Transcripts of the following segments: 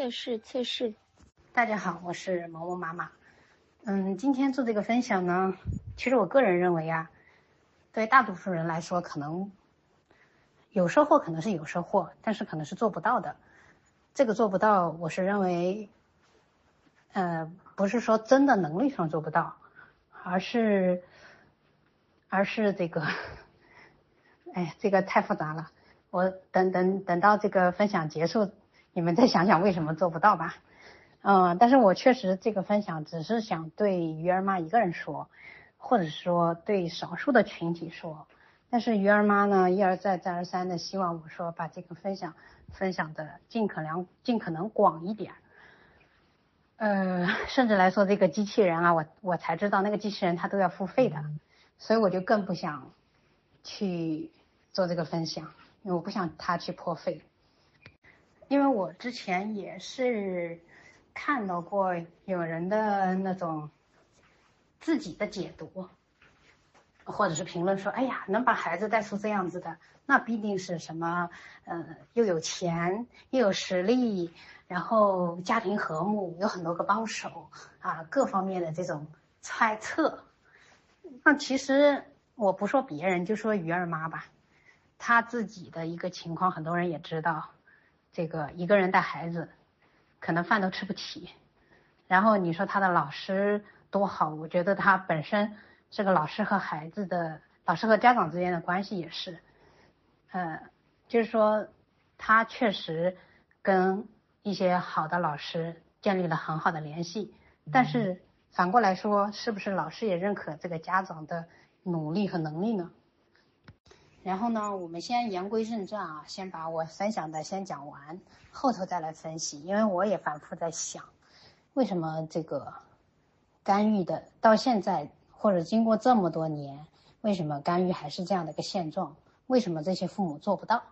测试测试。大家好，我是萌萌妈妈。嗯，今天做这个分享呢，其实我个人认为啊，对大多数人来说，可能有收获，可能是有收获，但是可能是做不到的。这个做不到，我是认为，呃，不是说真的能力上做不到，而是，而是这个，哎，这个太复杂了。我等等等到这个分享结束，你们再想想为什么做不到吧。嗯，但是我确实这个分享只是想对鱼儿妈一个人说，或者说对少数的群体说。但是鱼儿妈呢一而再再而三的希望我说把这个分享分享的尽可能尽可能广一点。呃，甚至来说这个机器人啊，我我才知道那个机器人它都要付费的，所以我就更不想去做这个分享。因为我不想它去破费，因为我之前也是看到过有人的那种自己的解读，或者是评论说，哎呀，能把孩子带出这样子的，那必定是什么，呃，又有钱又有实力，然后家庭和睦，有很多个帮手啊，各方面的这种猜测。那其实我不说别人，就说鱼儿妈吧。她自己的一个情况，很多人也知道，这个一个人带孩子，可能饭都吃不起。然后你说他的老师多好，我觉得他本身这个老师和孩子的，老师和家长之间的关系也是，呃，就是说他确实跟一些好的老师建立了很好的联系。但是反过来说，是不是老师也认可这个家长的努力和能力呢？然后呢，我们先言归正传啊，先把我分享的先讲完，后头再来分析。因为我也反复在想，为什么这个干预的到现在或者经过这么多年，为什么干预还是这样的一个现状？为什么这些父母做不到？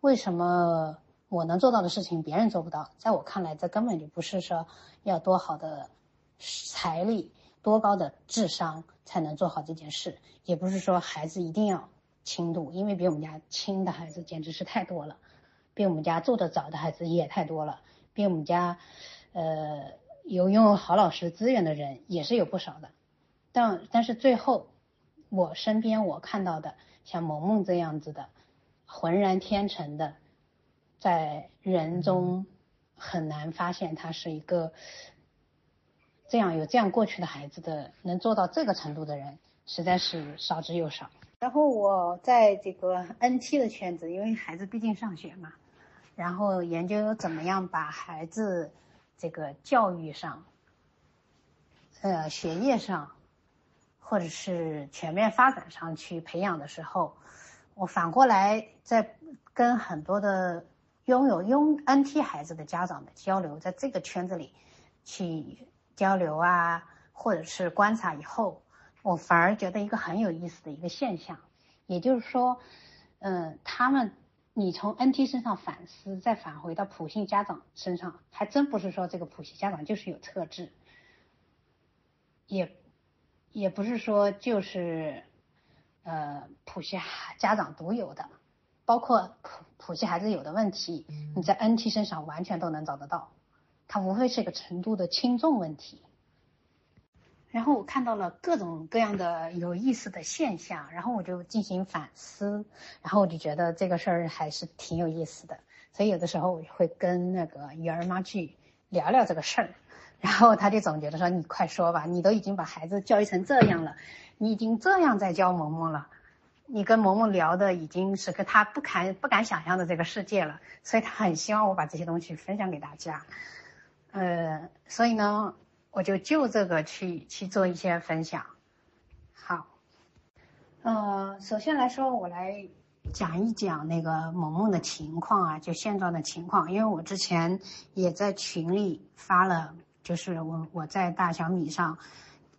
为什么我能做到的事情别人做不到？在我看来，这根本就不是说要多好的财力、多高的智商才能做好这件事，也不是说孩子一定要。轻度，因为比我们家轻的孩子简直是太多了，比我们家做的早的孩子也太多了，比我们家，呃，有拥有好老师资源的人也是有不少的，但但是最后，我身边我看到的像萌萌这样子的，浑然天成的，在人中很难发现他是一个这样有这样过去的孩子的，能做到这个程度的人，实在是少之又少。然后我在这个 NT 的圈子，因为孩子毕竟上学嘛，然后研究怎么样把孩子这个教育上、呃学业上，或者是全面发展上去培养的时候，我反过来在跟很多的拥有拥 NT 孩子的家长的交流，在这个圈子里去交流啊，或者是观察以后。我反而觉得一个很有意思的一个现象，也就是说，嗯，他们，你从 NT 身上反思，再返回到普信家长身上，还真不是说这个普信家长就是有特质，也，也不是说就是，呃，普系家长独有的，包括普普系孩子有的问题，你在 NT 身上完全都能找得到，它无非是一个程度的轻重问题。然后我看到了各种各样的有意思的现象，然后我就进行反思，然后我就觉得这个事儿还是挺有意思的，所以有的时候我会跟那个鱼儿妈去聊聊这个事儿，然后他就总觉得说你快说吧，你都已经把孩子教育成这样了，你已经这样在教萌萌了，你跟萌萌聊的已经是个他不敢不敢想象的这个世界了，所以他很希望我把这些东西分享给大家，呃，所以呢。我就就这个去去做一些分享，好，呃，首先来说，我来讲一讲那个萌萌的情况啊，就现状的情况，因为我之前也在群里发了，就是我我在大小米上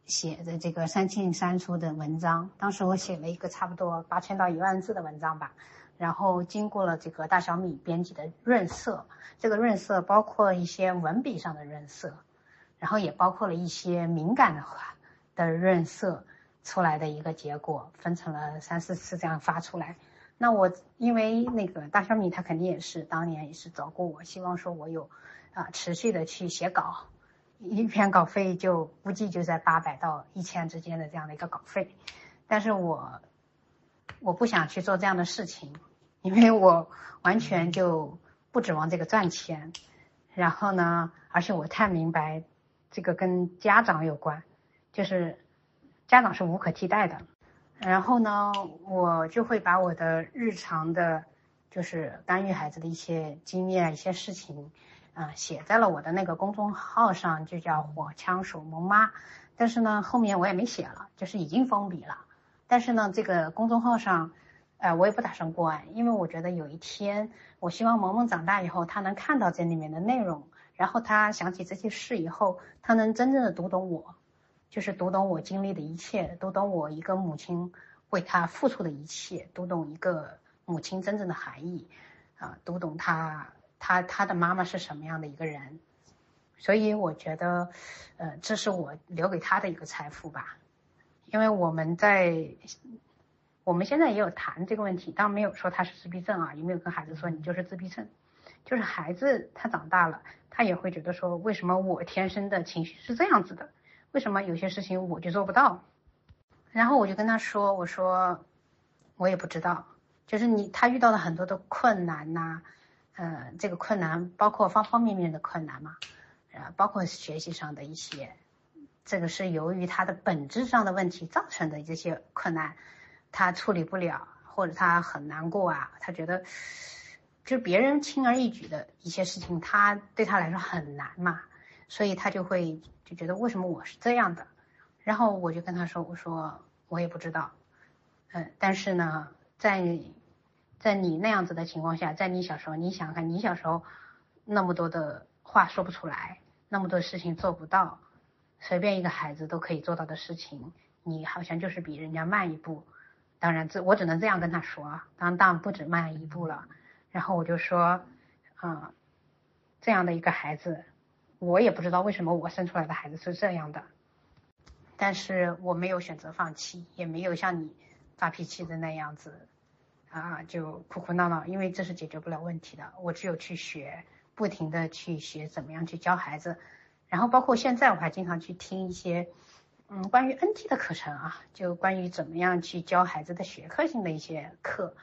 写的这个三进三出的文章，当时我写了一个差不多八千到一万字的文章吧，然后经过了这个大小米编辑的润色，这个润色包括一些文笔上的润色。然后也包括了一些敏感的话的润色出来的一个结果，分成了三四次这样发出来，那我因为那个大小米他肯定也是当年也是找过我，希望说我有啊持续的去写稿，一篇稿费就估计就在八百到一千之间的这样的一个稿费，但是我我不想去做这样的事情，因为我完全就不指望这个赚钱，然后呢，而且我太明白这个跟家长有关，就是家长是无可替代的。然后呢，我就会把我的日常的，就是干预孩子的一些经验、一些事情，啊，写在了我的那个公众号上，就叫“火枪手萌妈”。但是呢，后面我也没写了，就是已经封笔了。但是呢，这个公众号上，呃，我也不打算关，因为我觉得有一天，我希望萌萌长大以后，他能看到这里面的内容，然后他想起这些事以后，他能真正的读懂我。就是读懂我经历的一切，读懂我一个母亲为他付出的一切，读懂一个母亲真正的含义，啊，读懂他他他的妈妈是什么样的一个人，所以我觉得，呃，这是我留给他的一个财富吧。因为我们在我们现在也有谈这个问题，当然没有说他是自闭症啊，也没有跟孩子说你就是自闭症？就是孩子他长大了，他也会觉得说，为什么我天生的情绪是这样子的？为什么有些事情我就做不到？然后我就跟他说：“我说我也不知道，就是你他遇到了很多的困难呐，呃，这个困难包括方方面面的困难嘛，呃，包括学习上的一些，这个是由于他的本质上的问题造成的这些困难，他处理不了，或者他很难过啊，他觉得就别人轻而易举的一些事情，他对他来说很难嘛。”所以他就会就觉得为什么我是这样的，然后我就跟他说，我说我也不知道，嗯，但是呢，在在你那样子的情况下，在你小时候，你想想看，你小时候那么多的话说不出来，那么多事情做不到，随便一个孩子都可以做到的事情，你好像就是比人家慢一步。当然，这我只能这样跟他说，当当不止慢一步了。然后我就说，啊，这样的一个孩子。我也不知道为什么我生出来的孩子是这样的，但是我没有选择放弃，也没有像你发脾气的那样子，啊，就哭哭闹闹，因为这是解决不了问题的。我只有去学，不停的去学怎么样去教孩子，然后包括现在我还经常去听一些，嗯，关于 NT 的课程啊，就关于怎么样去教孩子的学科性的一些课，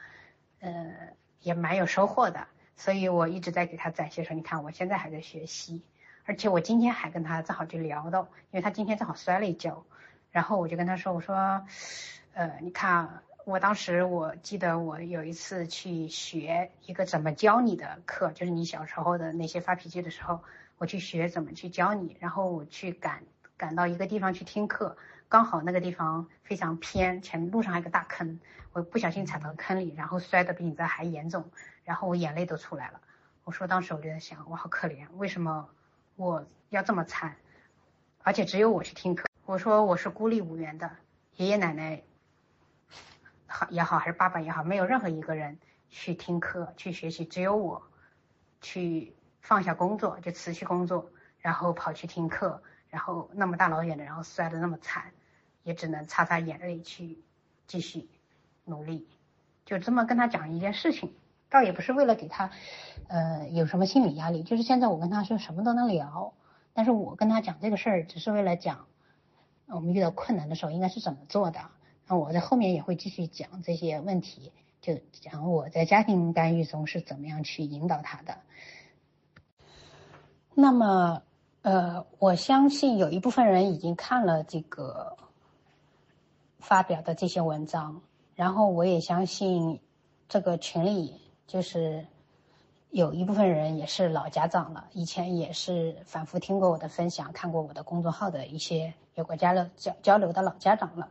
呃，也蛮有收获的。所以我一直在给他展现说，你看我现在还在学习。而且我今天还跟他正好就聊到，因为他今天正好摔了一跤，然后我就跟他说，我说，呃，你看，我当时我记得我有一次去学一个怎么教你的课，就是你小时候的那些发脾气的时候，我去学怎么去教你，然后我去赶赶到一个地方去听课，刚好那个地方非常偏，前路上还有个大坑，我不小心踩到坑里，然后摔得比你这还严重，然后我眼泪都出来了。我说当时我就在想，我好可怜，为什么？我要这么惨，而且只有我去听课。我说我是孤立无援的，爷爷奶奶好也好，还是爸爸也好，没有任何一个人去听课去学习，只有我去放下工作就辞去工作，然后跑去听课，然后那么大老远的，然后摔得那么惨，也只能擦擦眼泪去继续努力，就这么跟他讲一件事情。倒也不是为了给他，呃，有什么心理压力，就是现在我跟他说什么都能聊，但是我跟他讲这个事儿，只是为了讲我们遇到困难的时候应该是怎么做的。那我在后面也会继续讲这些问题，就讲我在家庭干预中是怎么样去引导他的。那么，呃，我相信有一部分人已经看了这个发表的这些文章，然后我也相信这个群里。就是有一部分人也是老家长了，以前也是反复听过我的分享，看过我的公众号的一些有过交流交交流的老家长了，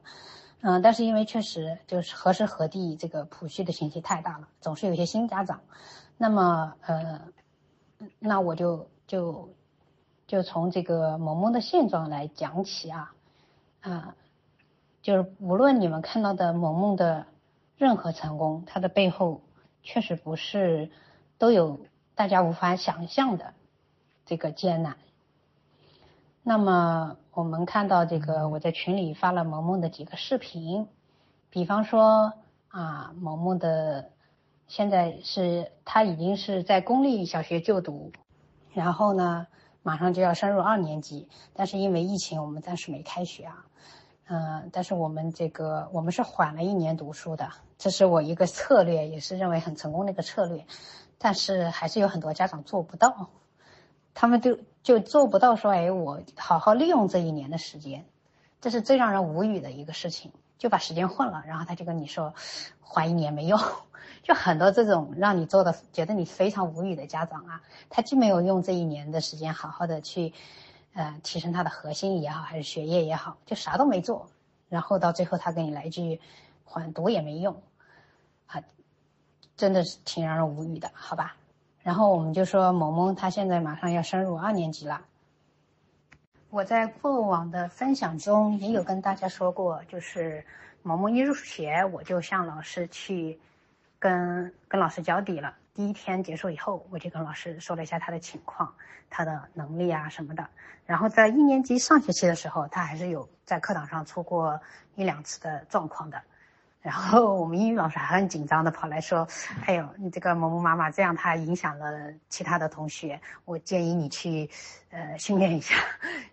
嗯，但是因为确实就是何时何地这个普序的信息太大了，总是有些新家长，那么呃，那我就就就从这个萌萌的现状来讲起啊，啊，就是无论你们看到的萌萌的任何成功，它的背后。确实不是都有大家无法想象的这个艰难。那么我们看到这个，我在群里发了萌萌的几个视频，比方说啊，萌萌的现在是他已经是在公立小学就读，然后呢，马上就要升入二年级，但是因为疫情，我们暂时没开学啊。嗯，但是我们这个我们是缓了一年读书的，这是我一个策略，也是认为很成功的一个策略。但是还是有很多家长做不到，他们就就做不到说，哎，我好好利用这一年的时间，这是最让人无语的一个事情，就把时间混了，然后他就跟你说，缓一年没用，就很多这种让你做的觉得你非常无语的家长啊，他既没有用这一年的时间好好的去。呃，提升他的核心也好，还是学业也好，就啥都没做，然后到最后他给你来一句缓读也没用，啊，真的是挺让人无语的，好吧？然后我们就说萌萌他现在马上要升入二年级了，我在过往的分享中也有跟大家说过，就是萌萌一入学我就向老师去跟跟老师交底了。第一天结束以后，我就跟老师说了一下他的情况，他的能力啊什么的。然后在一年级上学期的时候，他还是有在课堂上出过一两次的状况的。然后我们英语老师还很紧张的跑来说：“哎呦，你这个某某妈妈这样，他影响了其他的同学，我建议你去呃训练一下。”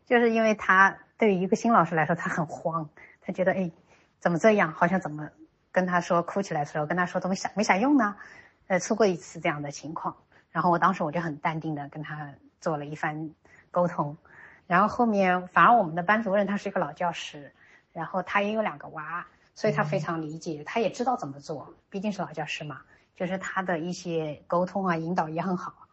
就是因为他对于一个新老师来说，他很慌，他觉得哎，怎么这样？好像怎么跟他说哭起来的时候跟他说都没啥没啥用呢？呃，出过一次这样的情况，然后我当时我就很淡定的跟他做了一番沟通，然后后面反而我们的班主任他是一个老教师，然后他也有两个娃，所以他非常理解，他也知道怎么做，毕竟是老教师嘛，就是他的一些沟通啊引导也很好，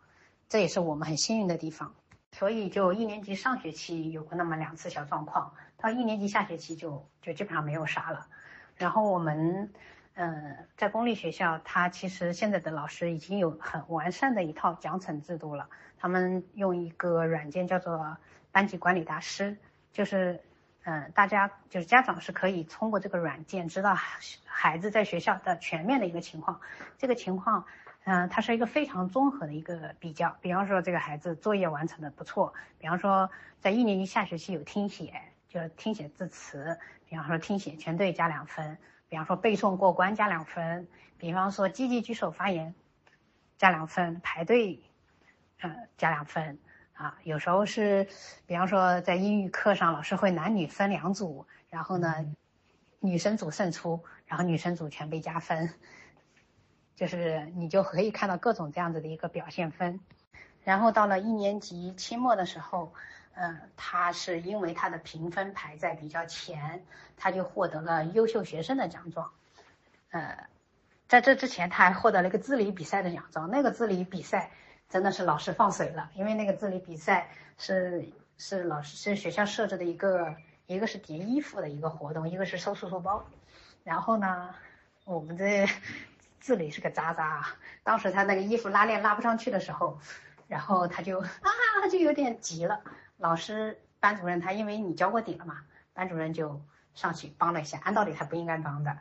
这也是我们很幸运的地方，所以就一年级上学期有过那么两次小状况，到一年级下学期就就基本上没有啥了，然后我们。嗯，在公立学校，他其实现在的老师已经有很完善的一套奖惩制度了。他们用一个软件叫做班级管理大师，就是，嗯，大家就是家长是可以通过这个软件知道孩子在学校的全面的一个情况。这个情况，嗯，它是一个非常综合的一个比较。比方说，这个孩子作业完成的不错，比方说在一年级下学期有听写，就是听写字词，比方说听写全对加两分。比方说背诵过关加两分，比方说积极举手发言加两分，排队呃加两分啊。有时候是，比方说在英语课上，老师会男女分两组，然后呢，女生组胜出，然后女生组全被加分，就是你就可以看到各种这样子的一个表现分。然后到了一年级期末的时候。嗯，他是因为他的评分排在比较前，他就获得了优秀学生的奖状。呃，在这之前他还获得了一个自理比赛的奖状。那个自理比赛真的是老师放水了，因为那个自理比赛是是老师是学校设置的一个，一个是叠衣服的一个活动，一个是收书包。然后呢，我们这自理是个渣渣，当时他那个衣服拉链拉不上去的时候，然后他就 啊就有点急了。老师、班主任他因为你交过底了嘛，班主任就上去帮了一下。按道理他不应该帮的，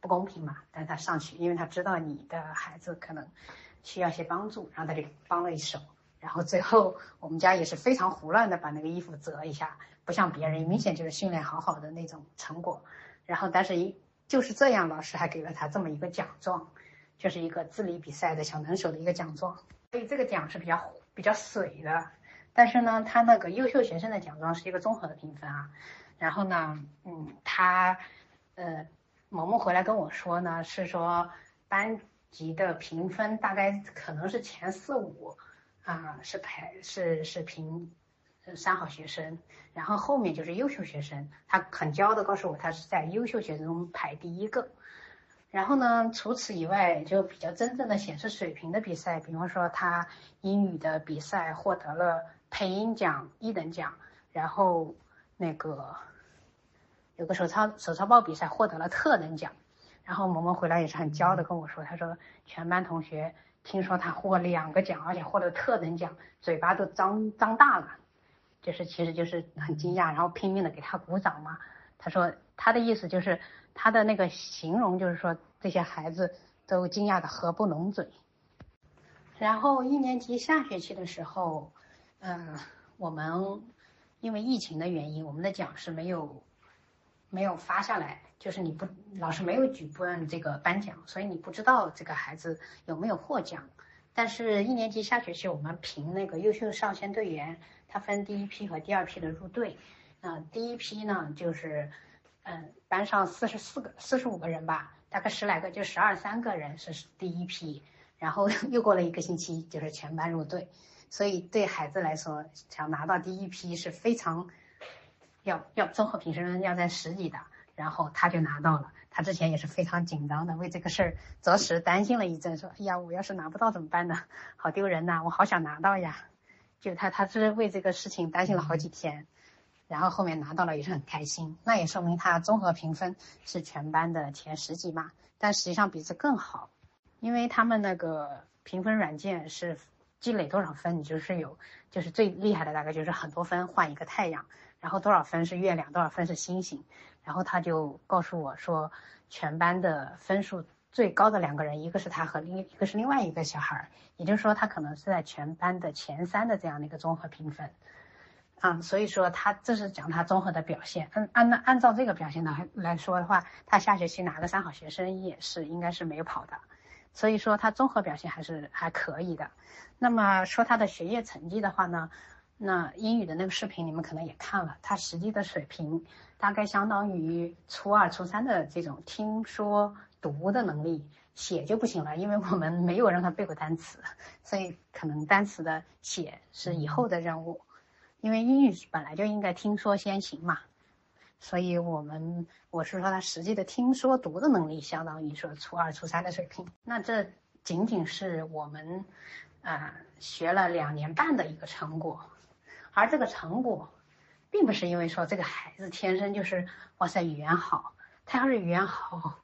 不公平嘛。但他上去，因为他知道你的孩子可能需要些帮助，然后他就帮了一手。然后最后我们家也是非常胡乱的把那个衣服折一下，不像别人明显就是训练好好的那种成果。然后但是一就是这样，老师还给了他这么一个奖状，就是一个自理比赛的小能手的一个奖状。所以这个奖是比较比较水的。但是呢，他那个优秀学生的奖状是一个综合的评分啊。然后呢，嗯，他，呃，萌萌回来跟我说呢，是说班级的评分大概可能是前四五啊，是排是是评三好学生，然后后面就是优秀学生。他很骄傲的告诉我，他是在优秀学生中排第一个。然后呢，除此以外，就比较真正的显示水平的比赛，比方说他英语的比赛获得了。配音奖一等奖，然后那个有个手抄手抄报比赛获得了特等奖，然后萌萌回来也是很骄傲的跟我说，他说全班同学听说他获两个奖，而且获得特等奖，嘴巴都张张大了，就是其实就是很惊讶，然后拼命的给他鼓掌嘛。他说他的意思就是他的那个形容就是说这些孩子都惊讶的合不拢嘴。然后一年级下学期的时候。嗯，我们因为疫情的原因，我们的奖是没有没有发下来，就是你不老师没有举办这个颁奖，所以你不知道这个孩子有没有获奖。但是，一年级下学期我们评那个优秀少先队员，他分第一批和第二批的入队。嗯，第一批呢，就是嗯，班上四十四个、四十五个人吧，大概十来个，就十二三个人是第一批。然后 又过了一个星期，就是全班入队。所以对孩子来说，想拿到第一批是非常要要综合评分要在十几的，然后他就拿到了。他之前也是非常紧张的，为这个事儿着实担心了一阵，说：“哎呀，我要是拿不到怎么办呢？好丢人呐！我好想拿到呀！”就他，他是为这个事情担心了好几天，然后后面拿到了也是很开心。那也说明他综合评分是全班的前十几嘛，但实际上比这更好，因为他们那个评分软件是积累多少分，你就是有，就是最厉害的大概就是很多分换一个太阳，然后多少分是月亮，多少分是星星。然后他就告诉我说，全班的分数最高的两个人，一个是他和另一个是另外一个小孩，也就是说他可能是在全班的前三的这样的一个综合评分，啊，所以说他这是讲他综合的表现。按按按照这个表现来来说的话，他下学期拿个三好学生也是应该是没有跑的，所以说他综合表现还是还可以的。那么说他的学业成绩的话呢，那英语的那个视频你们可能也看了，他实际的水平。大概相当于初二、初三的这种听说读的能力，写就不行了，因为我们没有让他背过单词，所以可能单词的写是以后的任务。因为英语本来就应该听说先行嘛，所以我们我是说他实际的听说读的能力，相当于说初二、初三的水平。那这仅仅是我们啊学了两年半的一个成果，而这个成果。并不是因为说这个孩子天生就是哇塞语言好，他要是语言好，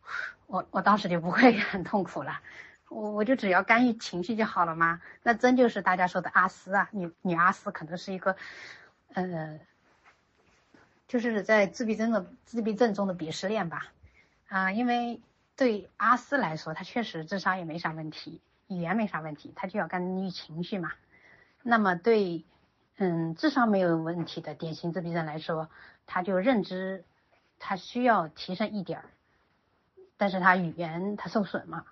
我我当时就不会 很痛苦了，我我就只要干预情绪就好了吗？那真就是大家说的阿斯啊，女女阿斯可能是一个，呃，就是在自闭症的自闭症中的鄙视链吧，啊，因为对阿斯来说，他确实智商也没啥问题，语言没啥问题，他就要干预情绪嘛，那么对。嗯，智商没有问题的典型自闭症来说，他就认知他需要提升一点儿，但是他语言他受损嘛。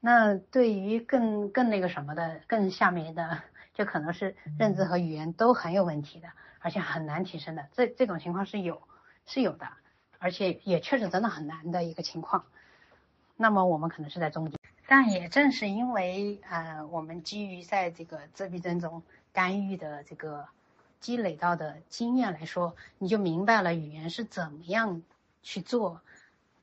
那对于更更那个什么的，更下面的，就可能是认知和语言都很有问题的，而且很难提升的。这这种情况是有是有的，而且也确实真的很难的一个情况。那么我们可能是在中间，但也正是因为呃，我们基于在这个自闭症中。干预的这个积累到的经验来说，你就明白了语言是怎么样去做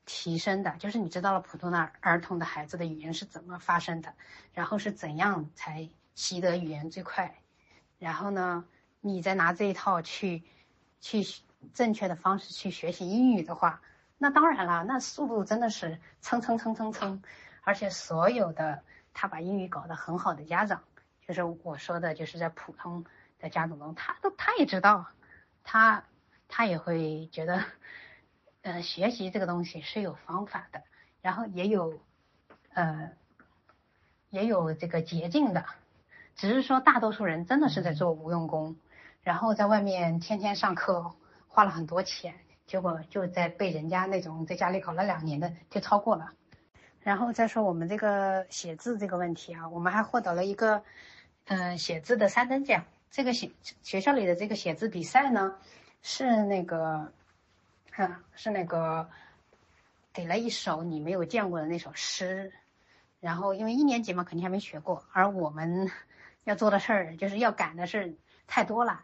提升的，就是你知道了普通的儿童的孩子的语言是怎么发生的，然后是怎样才习得语言最快，然后呢，你再拿这一套去去正确的方式去学习英语的话，那当然了，那速度真的是蹭蹭蹭蹭蹭，而且所有的他把英语搞得很好的家长。就是我说的，就是在普通的家长中，他都他也知道，他他也会觉得，呃，学习这个东西是有方法的，然后也有，呃，也有这个捷径的，只是说大多数人真的是在做无用功，然后在外面天天上课，花了很多钱，结果就在被人家那种在家里搞了两年的就超过了，然后再说我们这个写字这个问题啊，我们还获得了一个。嗯，写字的三等奖，这个写学校里的这个写字比赛呢，是那个，啊，是那个，给了一首你没有见过的那首诗，然后因为一年级嘛，肯定还没学过，而我们 要做的事儿就是要赶的事太多了。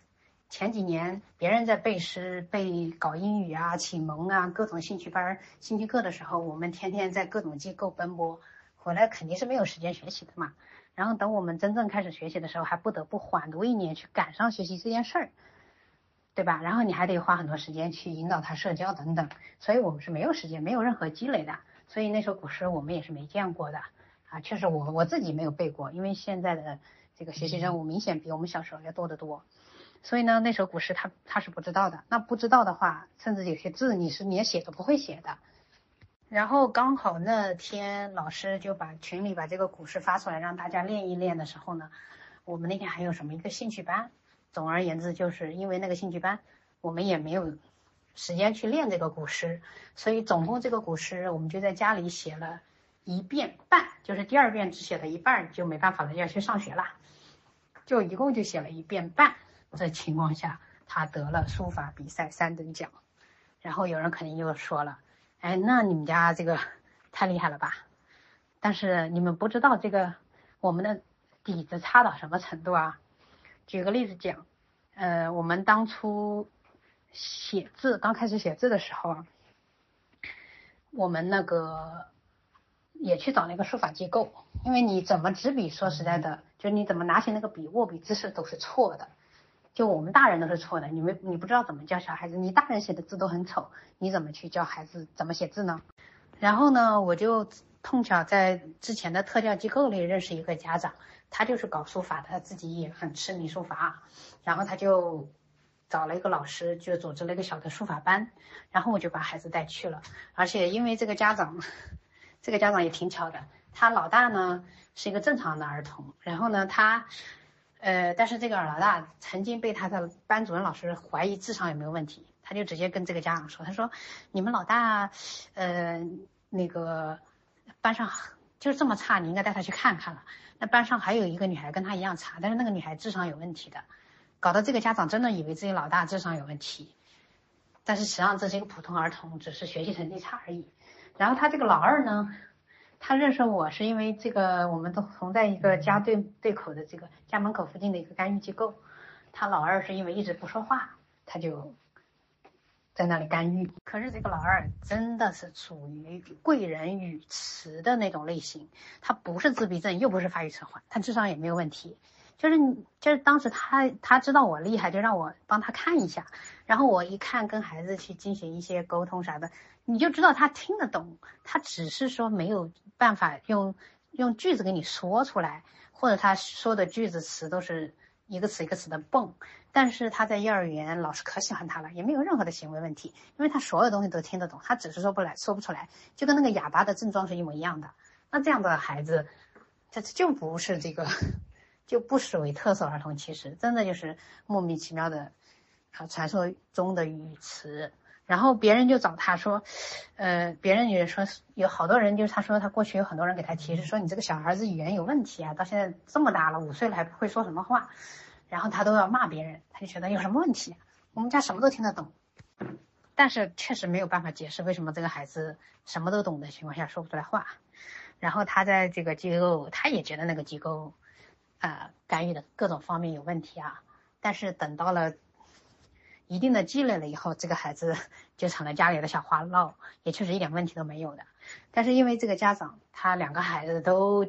前几年别人在背诗、背搞英语啊、启蒙啊、各种兴趣班、兴趣课的时候，我们天天在各种机构奔波，回来肯定是没有时间学习的嘛。然后等我们真正开始学习的时候，还不得不缓读一年去赶上学习这件事儿，对吧？然后你还得花很多时间去引导他社交等等，所以我们是没有时间，没有任何积累的。所以那首古诗我们也是没见过的啊，确实我我自己没有背过，因为现在的这个学习任务明显比我们小时候要多得多。所以呢，那首古诗他他是不知道的。那不知道的话，甚至有些字你是连写都不会写的。然后刚好那天老师就把群里把这个古诗发出来，让大家练一练的时候呢，我们那天还有什么一个兴趣班。总而言之，就是因为那个兴趣班，我们也没有时间去练这个古诗，所以总共这个古诗我们就在家里写了一遍半，就是第二遍只写了一半就没办法了，要去上学了，就一共就写了一遍半。这情况下，他得了书法比赛三等奖。然后有人肯定又说了，哎，那你们家这个太厉害了吧？但是你们不知道这个我们的底子差到什么程度啊？举个例子讲，呃，我们当初。写字刚开始写字的时候啊，我们那个也去找那个书法机构，因为你怎么执笔，说实在的，就你怎么拿起那个笔，握笔姿势都是错的，就我们大人都是错的。你们你不知道怎么教小孩子，你大人写的字都很丑，你怎么去教孩子怎么写字呢？然后呢，我就碰巧在之前的特教机构里认识一个家长，他就是搞书法的，他自己也很痴迷书法，然后他就。找了一个老师，就组织了一个小的书法班，然后我就把孩子带去了。而且因为这个家长，这个家长也挺巧的，他老大呢是一个正常的儿童，然后呢他，呃，但是这个老大曾经被他的班主任老师怀疑智商有没有问题，他就直接跟这个家长说，他说你们老大，呃，那个班上就是这么差，你应该带他去看看了。那班上还有一个女孩跟他一样差，但是那个女孩智商有问题的。搞得这个家长真的以为自己老大智商有问题，但是实际上这是一个普通儿童，只是学习成绩差而已。然后他这个老二呢，他认识我是因为这个，我们都同在一个家对对口的这个家门口附近的一个干预机构。他老二是因为一直不说话，他就在那里干预。可是这个老二真的是属于贵人语迟的那种类型，他不是自闭症，又不是发育迟缓，他智商也没有问题。就是你，就是当时他他知道我厉害，就让我帮他看一下。然后我一看，跟孩子去进行一些沟通啥的，你就知道他听得懂。他只是说没有办法用用句子给你说出来，或者他说的句子词都是一个词一个词的蹦。但是他在幼儿园，老师可喜欢他了，也没有任何的行为问题，因为他所有东西都听得懂，他只是说不来说不出来，就跟那个哑巴的症状是一模一样的。那这样的孩子，他就不是这个。就不属于特色儿童，其实真的就是莫名其妙的，啊，传说中的语词。然后别人就找他说，呃，别人也说有好多人，就是他说他过去有很多人给他提示说你这个小孩子语言有问题啊，到现在这么大了，五岁了还不会说什么话，然后他都要骂别人，他就觉得有什么问题？我们家什么都听得懂，但是确实没有办法解释为什么这个孩子什么都懂的情况下说不出来话。然后他在这个机构，他也觉得那个机构。啊，干预的各种方面有问题啊，但是等到了一定的积累了以后，这个孩子就成了家里的小花闹，也确实一点问题都没有的。但是因为这个家长他两个孩子都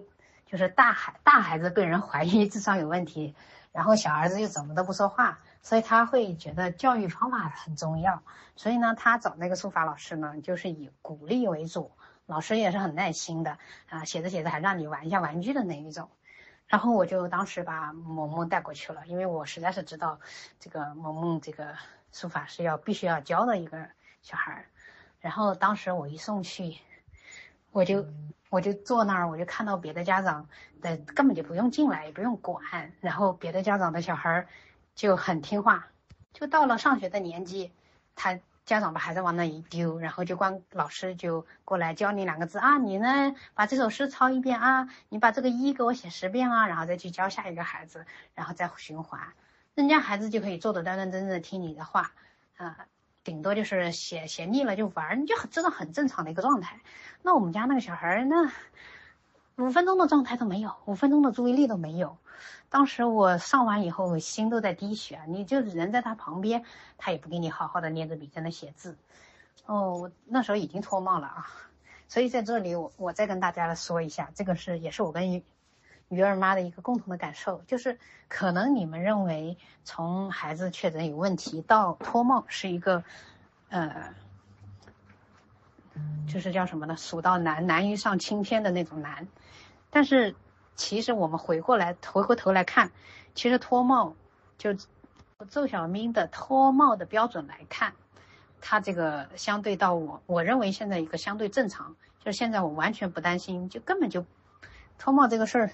就是大孩大孩子被人怀疑智商有问题，然后小儿子又怎么都不说话，所以他会觉得教育方法很重要。所以呢，他找那个书法老师呢，就是以鼓励为主，老师也是很耐心的啊，写着写着还让你玩一下玩具的那一种。然后我就当时把萌萌带过去了，因为我实在是知道，这个萌萌这个书法是要必须要教的一个小孩儿。然后当时我一送去，我就我就坐那儿，我就看到别的家长的根本就不用进来，也不用管，然后别的家长的小孩儿就很听话，就到了上学的年纪，他。家长把孩子往那一丢，然后就光老师就过来教你两个字啊，你呢把这首诗抄一遍啊，你把这个一给我写十遍啊，然后再去教下一个孩子，然后再循环，人家孩子就可以坐的端端正正的听你的话，啊，顶多就是写写腻了就玩，你就很这种很正常的一个状态。那我们家那个小孩儿那五分钟的状态都没有，五分钟的注意力都没有。当时我上完以后，心都在滴血。你就人在他旁边，他也不给你好好的捏着笔在那写字。哦，我那时候已经脱帽了啊。所以在这里，我我再跟大家来说一下，这个是也是我跟鱼鱼儿妈的一个共同的感受，就是可能你们认为从孩子确诊有问题到脱帽是一个，呃，就是叫什么呢？蜀道难，难于上青天的那种难，但是。其实我们回过来，回过头来看，其实脱帽，就邹小明的脱帽的标准来看，他这个相对到我，我认为现在一个相对正常，就是现在我完全不担心，就根本就脱帽这个事儿，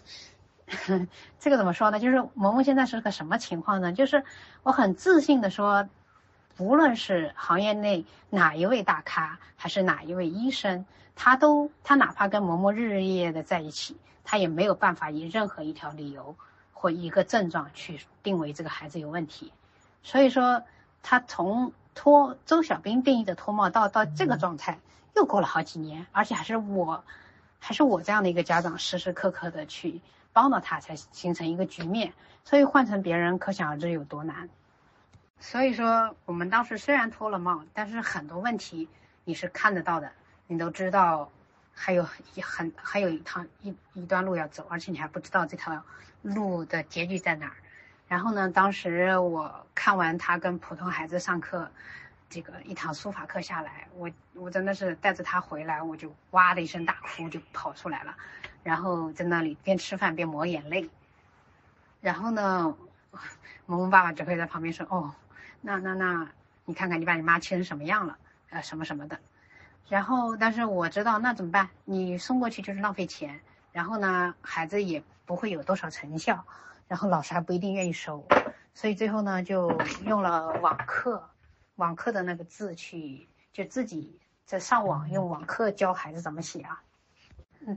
这个怎么说呢？就是萌萌现在是个什么情况呢？就是我很自信的说，无论是行业内哪一位大咖，还是哪一位医生，他都他哪怕跟萌萌日日夜夜的在一起，他也没有办法以任何一条理由或一个症状去定为这个孩子有问题。所以说，他从脱周小兵定义的脱帽到到这个状态，又过了好几年，而且还是我，还是我这样的一个家长时时刻刻的去帮到他，才形成一个局面。所以换成别人，可想而知有多难。所以说，我们当时虽然脱了帽，但是很多问题你是看得到的，你都知道，还有一很还有一趟一一段路要走，而且你还不知道这条路的结局在哪儿。然后呢，当时我看完他跟普通孩子上课，这个一堂书法课下来，我我真的是带着他回来，我就哇的一声大哭，就跑出来了，然后在那里边吃饭边抹眼泪。然后呢，萌萌爸爸只会在旁边说：“哦。”那那那，你看看你把你妈气成什么样了，呃，什么什么的。然后，但是我知道那怎么办？你送过去就是浪费钱，然后呢，孩子也不会有多少成效，然后老师还不一定愿意收，所以最后呢，就用了网课，网课的那个字去，就自己在上网用网课教孩子怎么写啊。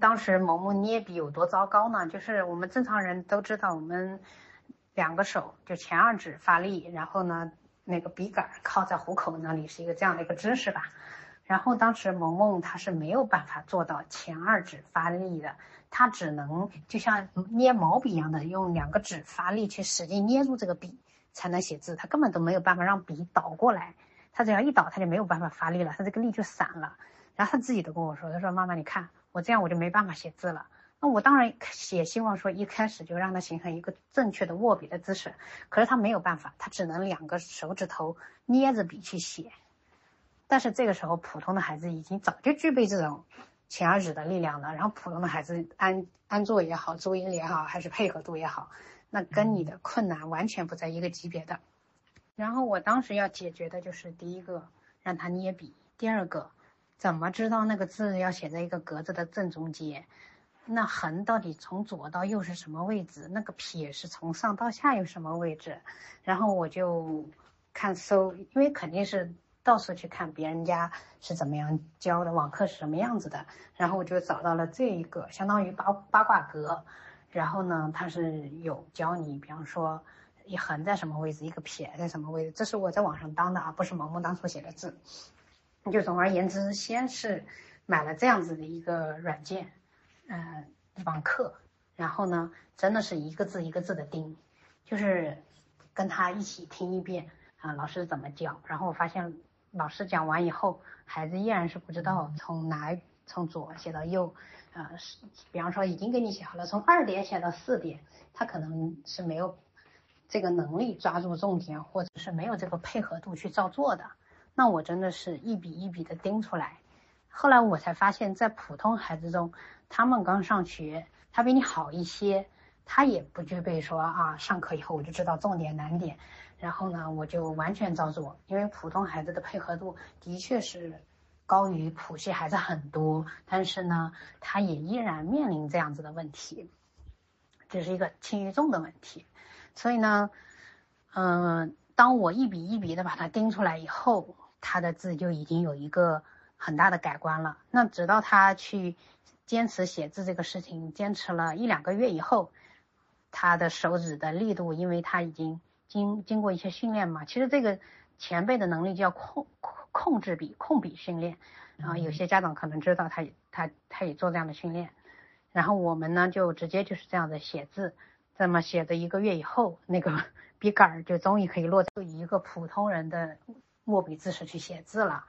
当时萌萌捏笔有多糟糕呢？就是我们正常人都知道，我们两个手就前二指发力，然后呢。那个笔杆靠在虎口那里是一个这样的一个姿势吧，然后当时萌萌他是没有办法做到前二指发力的，他只能就像捏毛笔一样的用两个指发力去使劲捏住这个笔才能写字，他根本都没有办法让笔倒过来，他只要一倒他就没有办法发力了，他这个力就散了，然后他自己都跟我说，他说妈妈你看我这样我就没办法写字了。那我当然也希望说一开始就让他形成一个正确的握笔的姿势，可是他没有办法，他只能两个手指头捏着笔去写。但是这个时候，普通的孩子已经早就具备这种前二指的力量了。然后普通的孩子安安坐也好，注音也好，还是配合度也好，那跟你的困难完全不在一个级别的。然后我当时要解决的就是第一个让他捏笔，第二个怎么知道那个字要写在一个格子的正中间。那横到底从左到右是什么位置？那个撇是从上到下有什么位置？然后我就看搜，因为肯定是到处去看别人家是怎么样教的，网课是什么样子的。然后我就找到了这一个，相当于八八卦格。然后呢，它是有教你，比方说一横在什么位置，一个撇在什么位置。这是我在网上当的啊，不是萌萌当初写的字。就总而言之，先是买了这样子的一个软件。嗯，网课，然后呢，真的是一个字一个字的盯，就是跟他一起听一遍啊，老师怎么教。然后我发现老师讲完以后，孩子依然是不知道从哪从左写到右，呃，比方说已经给你写好了，从二点写到四点，他可能是没有这个能力抓住重点，或者是没有这个配合度去照做的。那我真的是一笔一笔的盯出来。后来我才发现，在普通孩子中。他们刚上学，他比你好一些，他也不具备说啊，上课以后我就知道重点难点，然后呢，我就完全照做。因为普通孩子的配合度的确是高于普系孩子很多，但是呢，他也依然面临这样子的问题，这是一个轻与重的问题。所以呢，嗯，当我一笔一笔的把它盯出来以后，他的字就已经有一个很大的改观了。那直到他去。坚持写字这个事情，坚持了一两个月以后，他的手指的力度，因为他已经经经过一些训练嘛。其实这个前辈的能力叫控控制笔控笔训练，然后，有些家长可能知道，他他他也做这样的训练。然后我们呢，就直接就是这样的写字，这么写的一个月以后，那个 笔杆儿就终于可以落就以一个普通人的握笔姿势去写字了，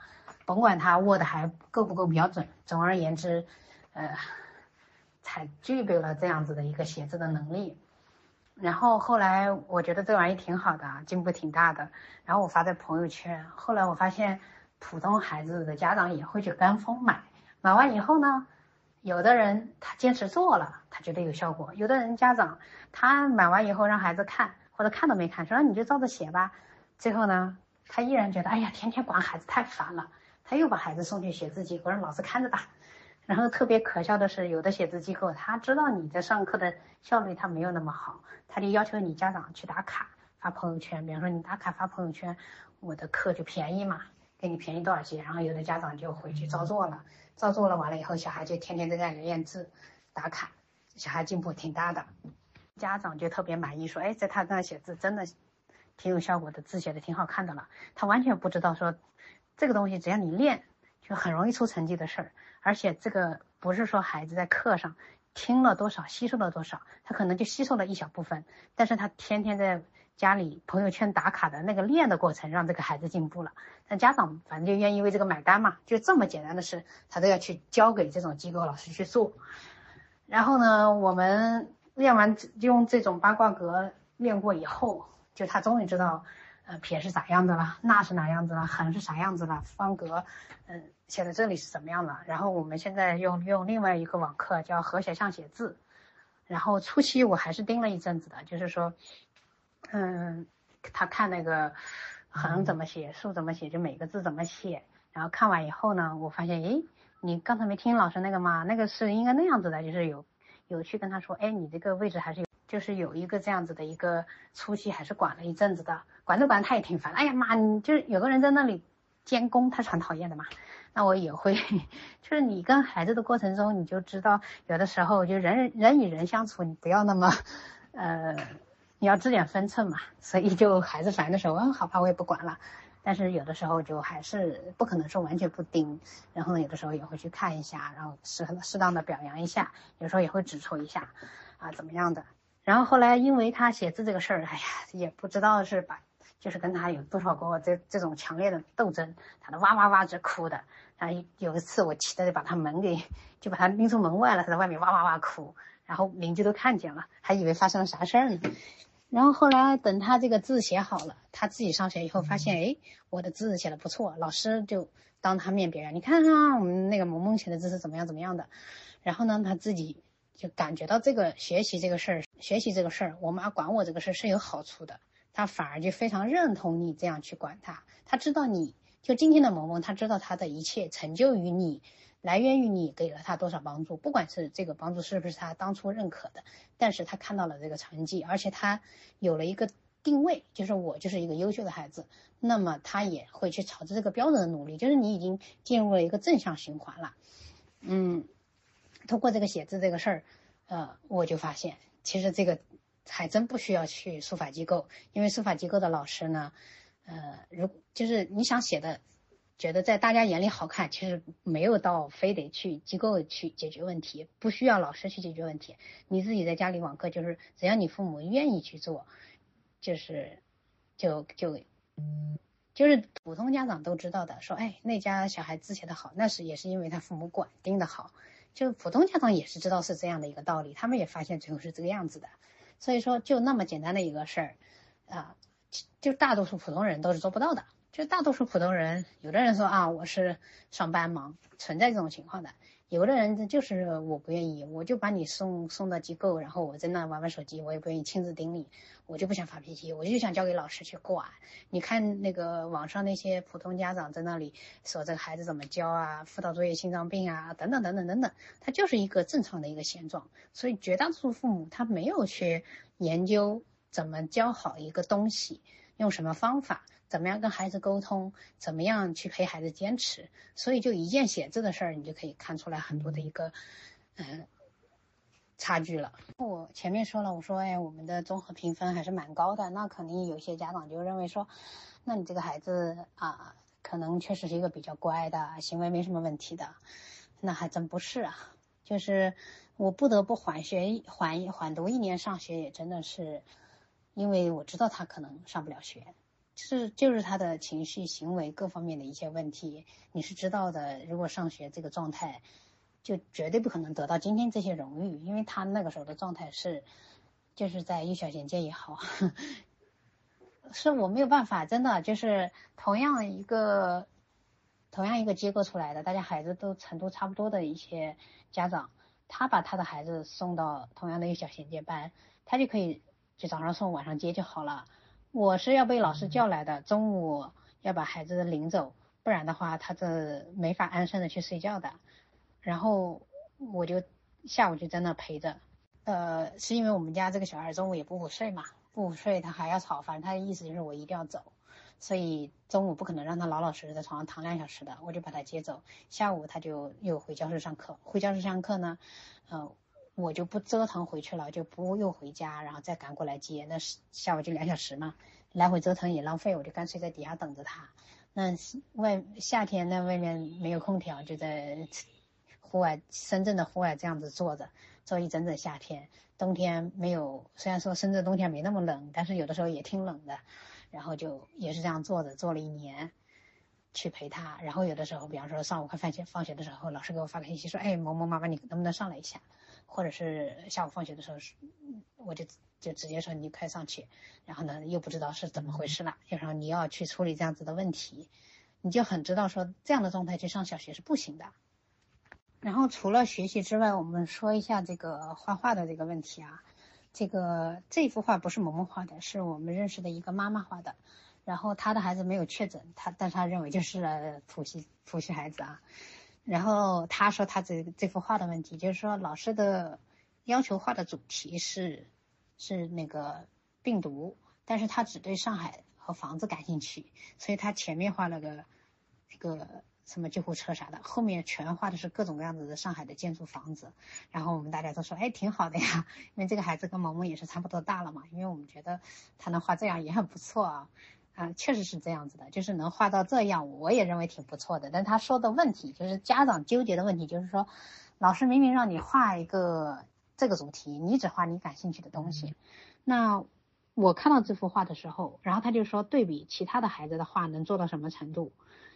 甭管他握的还够不够标准。总而言之。呃，才具备了这样子的一个写字的能力，然后后来我觉得这玩意挺好的，进步挺大的。然后我发在朋友圈，后来我发现普通孩子的家长也会去跟风买，买完以后呢，有的人他坚持做了，他觉得有效果；有的人家长他买完以后让孩子看，或者看都没看，说那你就照着写吧。最后呢，他依然觉得哎呀，天天管孩子太烦了，他又把孩子送去写字机，让老师看着打。然后特别可笑的是，有的写字机构他知道你在上课的效率他没有那么好，他就要求你家长去打卡，发朋友圈，比方说你打卡发朋友圈，我的课就便宜嘛，给你便宜多少钱，然后有的家长就回去照做了，照做了完了以后，小孩就天天在家里练字打卡，小孩进步挺大的，家长就特别满意，说哎，在他那写字真的挺有效果的，字写的挺好看的了，他完全不知道说这个东西只要你练。就很容易出成绩的事儿，而且这个不是说孩子在课上听了多少，吸收了多少，他可能就吸收了一小部分，但是他天天在家里朋友圈打卡的那个练的过程，让这个孩子进步了。那家长反正就愿意为这个买单嘛，就这么简单的事，他都要去交给这种机构老师去做。然后呢，我们练完用这种八卦格练过以后，就他终于知道，呃，撇是啥样子了，捺是哪样子了，横是啥样子了，方格，嗯。写在这里是怎么样的？然后我们现在用用另外一个网课叫和写像写字，然后初期我还是盯了一阵子的，就是说，嗯，他看那个横怎么写，竖怎么写，就每个字怎么写。然后看完以后呢，我发现，诶，你刚才没听老师那个吗？那个是应该那样子的，就是有有去跟他说，哎，你这个位置还是有，就是有一个这样子的一个初期还是管了一阵子的，管着管着他也挺烦，哎呀妈，你就是有个人在那里监工，他是很讨厌的嘛。那我也会，就是你跟孩子的过程中，你就知道有的时候就人人与人相处，你不要那么，呃，你要知点分寸嘛。所以就孩子烦的时候，嗯，好吧，我也不管了。但是有的时候就还是不可能说完全不盯，然后呢，有的时候也会去看一下，然后适适当的表扬一下，有时候也会指出一下，啊，怎么样的。然后后来因为他写字这个事儿，哎呀，也不知道是把，就是跟他有多少个这这种强烈的斗争，他都哇哇哇直哭的。然后有一次我气的就把他门给，就把他拎出门外了，他在外面哇哇哇哭，然后邻居都看见了，还以为发生了啥事儿呢。然后后来等他这个字写好了，他自己上学以后发现，哎，我的字写的不错，老师就当他面表扬，你看啊，我们那个萌萌写的字是怎么样怎么样的。然后呢，他自己就感觉到这个学习这个事儿，学习这个事儿，我妈管我这个事儿是有好处的，他反而就非常认同你这样去管他，他知道你。就今天的萌萌，他知道他的一切成就于你，来源于你给了他多少帮助，不管是这个帮助是不是他当初认可的，但是他看到了这个成绩，而且他有了一个定位，就是我就是一个优秀的孩子，那么他也会去朝着这个标准的努力，就是你已经进入了一个正向循环了。嗯，通过这个写字这个事儿，呃，我就发现其实这个还真不需要去书法机构，因为书法机构的老师呢。呃，如就是你想写的，觉得在大家眼里好看，其实没有到非得去机构去解决问题，不需要老师去解决问题，你自己在家里网课，就是只要你父母愿意去做，就是就就就是普通家长都知道的，说哎那家小孩字写的好，那是也是因为他父母管定的好，就普通家长也是知道是这样的一个道理，他们也发现最后是这个样子的，所以说就那么简单的一个事儿啊。就大多数普通人都是做不到的。就大多数普通人，有的人说啊，我是上班忙，存在这种情况的。有的人就是我不愿意，我就把你送送到机构，然后我在那玩玩手机，我也不愿意亲自盯你，我就不想发脾气，我就想交给老师去管。你看那个网上那些普通家长在那里说这个孩子怎么教啊，辅导作业心脏病啊，等等等等等等，他就是一个正常的一个现状。所以绝大多数父母他没有去研究。怎么教好一个东西？用什么方法？怎么样跟孩子沟通？怎么样去陪孩子坚持？所以就一件写字的事儿，你就可以看出来很多的一个嗯差距了。我前面说了，我说哎，我们的综合评分还是蛮高的。那肯定有些家长就认为说，那你这个孩子啊，可能确实是一个比较乖的，行为没什么问题的。那还真不是啊，就是我不得不缓学缓缓读一年上学，也真的是。因为我知道他可能上不了学，是就是他的情绪、行为各方面的一些问题，你是知道的。如果上学这个状态，就绝对不可能得到今天这些荣誉，因为他那个时候的状态是，就是在幼小衔接也好，是我没有办法，真的就是同样一个，同样一个机构出来的，大家孩子都程度差不多的一些家长，他把他的孩子送到同样的幼小衔接班，他就可以。就早上送，晚上接就好了。我是要被老师叫来的，中午要把孩子领走，不然的话他这没法安生的去睡觉的。然后我就下午就在那陪着，呃，是因为我们家这个小孩中午也不午睡嘛，不午睡，他还要吵，反正他的意思就是我一定要走。所以中午不可能让他老老实实在床上躺两小时的，我就把他接走。下午他就又回教室上课，回教室上课呢，呃，我就不折腾回去了，就不又回家，然后再赶过来接。那是下午就两小时嘛，来回折腾也浪费，我就干脆在底下等着他。那外夏天那外面没有空调，就在户外深圳的户外这样子坐着，坐一整整夏天。冬天没有，虽然说深圳冬天没那么冷，但是有的时候也挺冷的。然后就也是这样坐着，坐了一年，去陪他。然后有的时候，比方说上午快放学放学的时候，老师给我发个信息说：“哎，某某妈妈，你能不能上来一下？”或者是下午放学的时候，我就就直接说：“你快上去。”然后呢，又不知道是怎么回事了，就说你要去处理这样子的问题，你就很知道说这样的状态去上小学是不行的。然后除了学习之外，我们说一下这个画画的这个问题啊。这个这幅画不是萌萌画的，是我们认识的一个妈妈画的。然后她的孩子没有确诊，她但是她认为就是普系普系孩子啊。然后他说他这这幅画的问题，就是说老师的要求画的主题是是那个病毒，但是他只对上海和房子感兴趣，所以他前面画了个一个。什么救护车啥的，后面全画的是各种各样子的上海的建筑房子，然后我们大家都说，哎，挺好的呀，因为这个孩子跟萌萌也是差不多大了嘛，因为我们觉得他能画这样也很不错啊，啊，确实是这样子的，就是能画到这样，我也认为挺不错的。但他说的问题就是家长纠结的问题，就是说，老师明明让你画一个这个主题，你只画你感兴趣的东西，那我看到这幅画的时候，然后他就说对比其他的孩子的画能做到什么程度。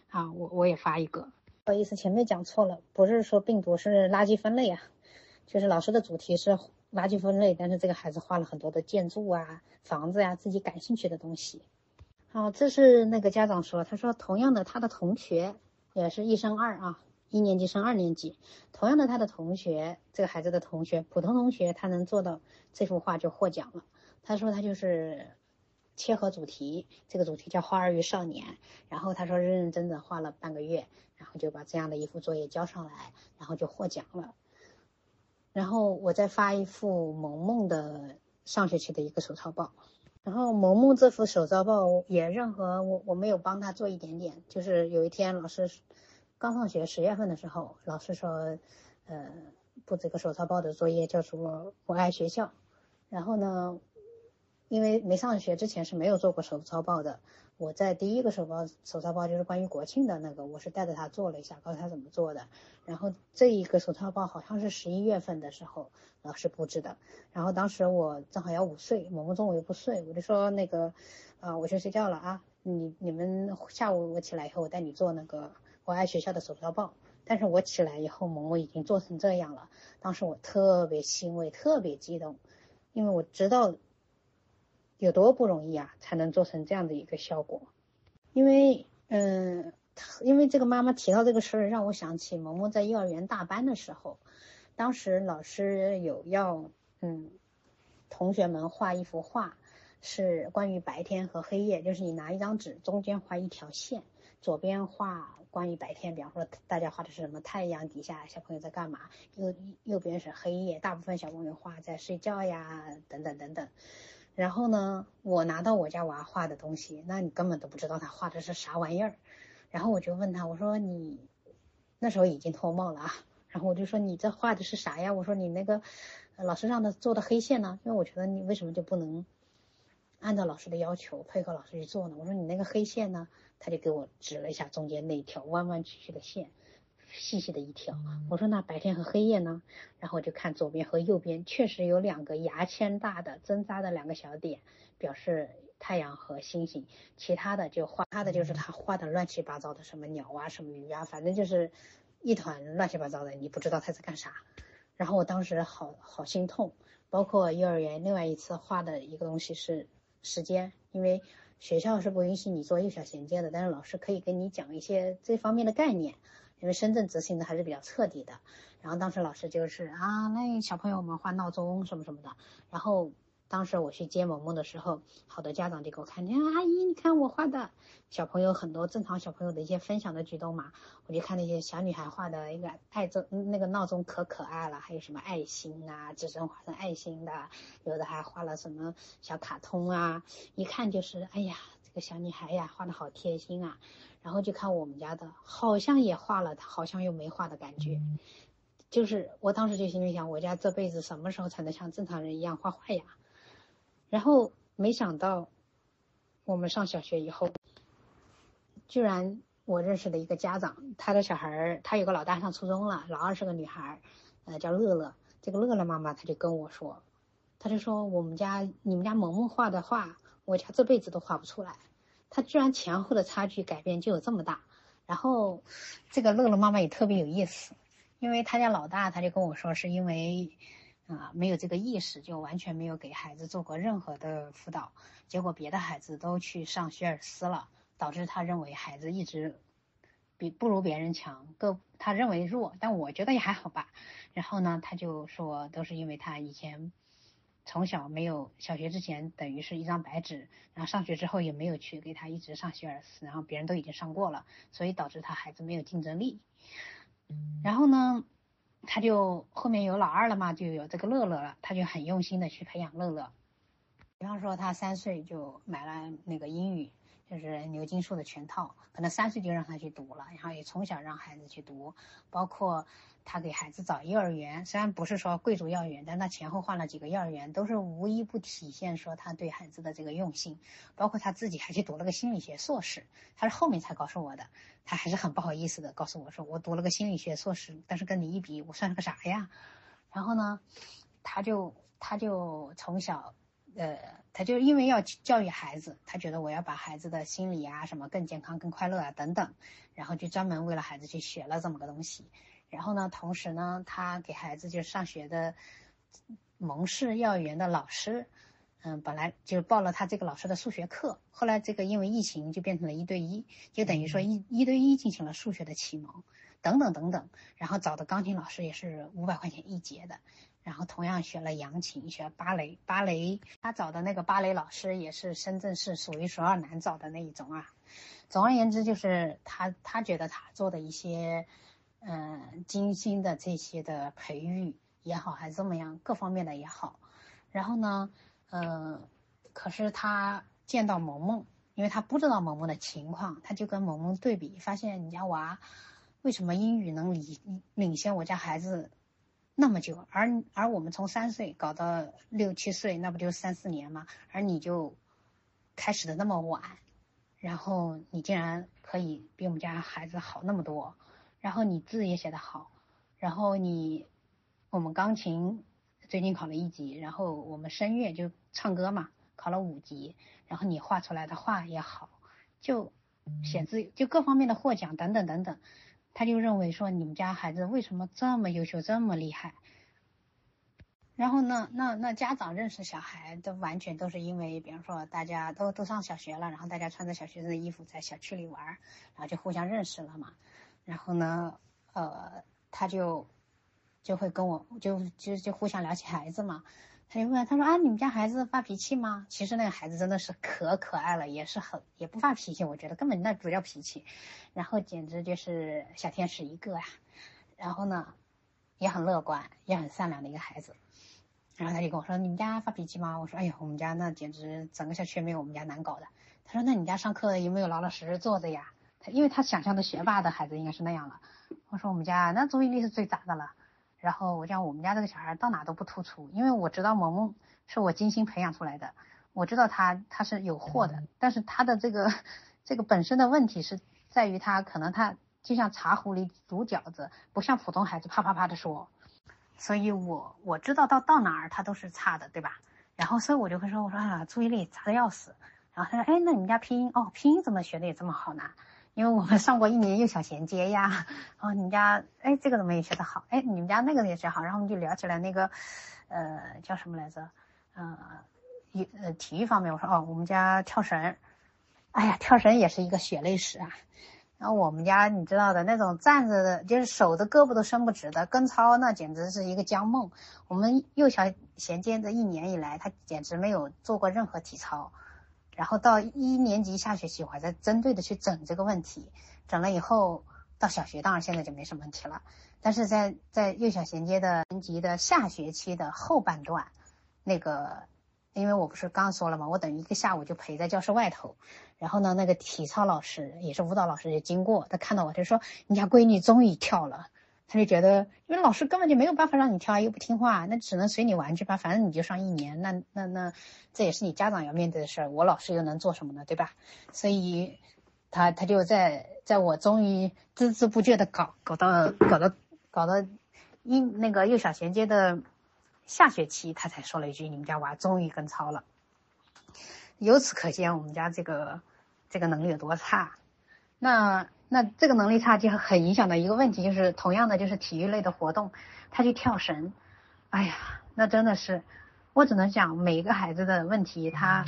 啊，我我也发一个，不好意思，前面讲错了，不是说病毒是垃圾分类啊，就是老师的主题是垃圾分类，但是这个孩子画了很多的建筑啊、房子呀，自己感兴趣的东西。好，这是那个家长说，他说同样的，他的同学也是一升二啊，一年级升二年级，同样的他的同学，这个孩子的同学，普通同学他能做到这幅画就获奖了。他说他就是。切合主题，这个主题叫《花儿与少年》，然后他说认认真真画了半个月，然后就把这样的一幅作业交上来，然后就获奖了。然后我再发一幅萌萌的上学期的一个手抄报，然后萌萌这幅手抄报也任何我我没有帮他做一点点，就是有一天老师刚上学十月份的时候，老师说，呃，布置个手抄报的作业叫做“我爱学校”，然后呢。因为没上学之前是没有做过手抄报的，我在第一个手报手抄报就是关于国庆的那个，我是带着他做了一下，告诉他怎么做的。然后这一个手抄报好像是十一月份的时候老师布置的，然后当时我正好要午睡，萌萌中午又不睡，我就说那个，啊，我去睡觉了啊，你你们下午我起来以后我带你做那个我爱学校的手抄报。但是我起来以后，萌萌已经做成这样了，当时我特别欣慰，特别激动，因为我知道。有多不容易啊，才能做成这样的一个效果？因为，嗯，因为这个妈妈提到这个事儿，让我想起萌萌在幼儿园大班的时候，当时老师有要，嗯，同学们画一幅画，是关于白天和黑夜，就是你拿一张纸，中间画一条线，左边画关于白天，比方说大家画的是什么太阳底下小朋友在干嘛，右右边是黑夜，大部分小朋友画在睡觉呀，等等等等。然后呢，我拿到我家娃画的东西，那你根本都不知道他画的是啥玩意儿。然后我就问他，我说你那时候已经脱帽了啊。然后我就说你这画的是啥呀？我说你那个老师让他做的黑线呢？因为我觉得你为什么就不能按照老师的要求配合老师去做呢？我说你那个黑线呢？他就给我指了一下中间那一条弯弯曲曲的线。细细的一条，我说那白天和黑夜呢？然后就看左边和右边，确实有两个牙签大的针扎的两个小点，表示太阳和星星。其他的就画他的就是他画的乱七八糟的，什么鸟啊，什么鱼啊，反正就是一团乱七八糟的，你不知道他在干啥。然后我当时好好心痛。包括幼儿园另外一次画的一个东西是时间，因为学校是不允许你做幼小衔接的，但是老师可以跟你讲一些这方面的概念。因为深圳执行的还是比较彻底的，然后当时老师就是啊，那小朋友们换闹钟什么什么的，然后当时我去接萌萌的时候，好多家长就给我看，你看阿姨，你看我画的，小朋友很多正常小朋友的一些分享的举动嘛，我就看那些小女孩画的一个爱钟，那个闹钟可可爱了，还有什么爱心啊，纸针画成爱心的，有的还画了什么小卡通啊，一看就是哎呀，这个小女孩呀画的好贴心啊。然后就看我们家的，好像也画了，好像又没画的感觉。就是我当时就心里想，我家这辈子什么时候才能像正常人一样画画呀？然后没想到，我们上小学以后，居然我认识的一个家长，他的小孩儿，他有个老大上初中了，老二是个女孩，呃，叫乐乐。这个乐乐妈妈，她就跟我说，她就说我们家你们家萌萌画的画，我家这辈子都画不出来。他居然前后的差距改变就有这么大。然后，这个乐乐妈妈也特别有意思，因为他家老大他就跟我说，是因为。啊，没有这个意识，就完全没有给孩子做过任何的辅导，结果别的孩子都去上学而思了，导致他认为孩子一直比不如别人强，各他认为弱，但我觉得也还好吧。然后呢，他就说都是因为他以前从小没有小学之前等于是一张白纸，然后上学之后也没有去给他一直上学而思，然后别人都已经上过了，所以导致他孩子没有竞争力。然后呢？他就后面有老二了嘛，就有这个乐乐了，他就很用心的去培养乐乐。比方说，他三岁就买了那个英语，就是牛津树的全套，可能三岁就让他去读了，然后也从小让孩子去读，包括。他给孩子找幼儿园，虽然不是说贵族幼儿园，但他前后换了几个幼儿园，都是无一不体现说他对孩子的这个用心。包括他自己还去读了个心理学硕士，他是后面才告诉我的，他还是很不好意思的告诉我说，我读了个心理学硕士，但是跟你一比，我算是个啥呀？然后呢，他就他就从小，呃，他就因为要教育孩子，他觉得我要把孩子的心理啊什么更健康、更快乐啊等等，然后就专门为了孩子去学了这么个东西。然后呢，同时呢，他给孩子就上学的蒙氏幼儿园的老师，嗯，本来就报了他这个老师的数学课，后来这个因为疫情就变成了一对一，就等于说一一对一进行了数学的启蒙，等等等等。然后找的钢琴老师也是五百块钱一节的，然后同样学了扬琴，学芭蕾，芭蕾他找的那个芭蕾老师也是深圳市数一数二难找的那一种啊。总而言之，就是他他觉得他做的一些。嗯，精心的这些的培育也好，还是怎么样，各方面的也好。然后呢，嗯，可是他见到萌萌，因为他不知道萌萌的情况，他就跟萌萌对比，发现你家娃为什么英语能领领先我家孩子那么久，而而我们从三岁搞到六七岁，那不就三四年吗？而你就开始的那么晚，然后你竟然可以比我们家孩子好那么多。然后你字也写得好，然后你，我们钢琴最近考了一级，然后我们声乐就唱歌嘛，考了五级，然后你画出来的画也好，就写字就各方面的获奖等等等等，他就认为说你们家孩子为什么这么优秀这么厉害？然后呢，那那家长认识小孩都完全都是因为，比方说大家都都上小学了，然后大家穿着小学生的衣服在小区里玩，然后就互相认识了嘛。然后呢，呃，他就就会跟我就就就互相聊起孩子嘛。他就问他说啊，你们家孩子发脾气吗？其实那个孩子真的是可可爱了，也是很也不发脾气，我觉得根本那不叫脾气，然后简直就是小天使一个啊。然后呢，也很乐观，也很善良的一个孩子。然后他就跟我说，你们家发脾气吗？我说，哎呀，我们家那简直整个小区没有我们家难搞的。他说，那你家上课有没有老老实实坐着呀？他因为他想象的学霸的孩子应该是那样了。我说我们家那注意力是最杂的了。然后我讲我们家这个小孩到哪都不突出，因为我知道萌萌是我精心培养出来的，我知道他他是有货的。但是他的这个这个本身的问题是在于他可能他就像茶壶里煮饺子，不像普通孩子啪啪啪的说。所以我我知道到到哪儿他都是差的，对吧？然后所以我就会说我说啊注意力差的要死。然后他说哎那你们家拼音哦拼音怎么学的也这么好呢？因为我们上过一年幼小衔接呀，哦，你们家哎这个怎么也学得好？哎，你们家那个也学好，然后我们就聊起来那个，呃，叫什么来着？呃，体呃体育方面，我说哦，我们家跳绳，哎呀，跳绳也是一个血泪史啊。然后我们家你知道的那种站着的，就是手的胳膊都伸不直的跟操，那简直是一个江梦。我们幼小衔接的一年以来，他简直没有做过任何体操。然后到一年级下学期，我还在针对的去整这个问题，整了以后到小学，当然现在就没什么问题了。但是在在幼小衔接的年级的下学期的后半段，那个，因为我不是刚说了吗？我等于一个下午就陪在教室外头，然后呢，那个体操老师也是舞蹈老师也经过，他看到我就说：“你家闺女终于跳了。”他就觉得，因为老师根本就没有办法让你跳，又不听话，那只能随你玩去吧，反正你就上一年，那那那，这也是你家长要面对的事儿，我老师又能做什么呢，对吧？所以，他他就在在我终于孜孜不倦的搞搞到搞到搞到一那个幼小衔接的下学期，他才说了一句：“你们家娃终于跟操了。”由此可见，我们家这个这个能力有多差。那。那这个能力差就很影响的一个问题，就是同样的就是体育类的活动，他去跳绳，哎呀，那真的是，我只能讲每一个孩子的问题，他，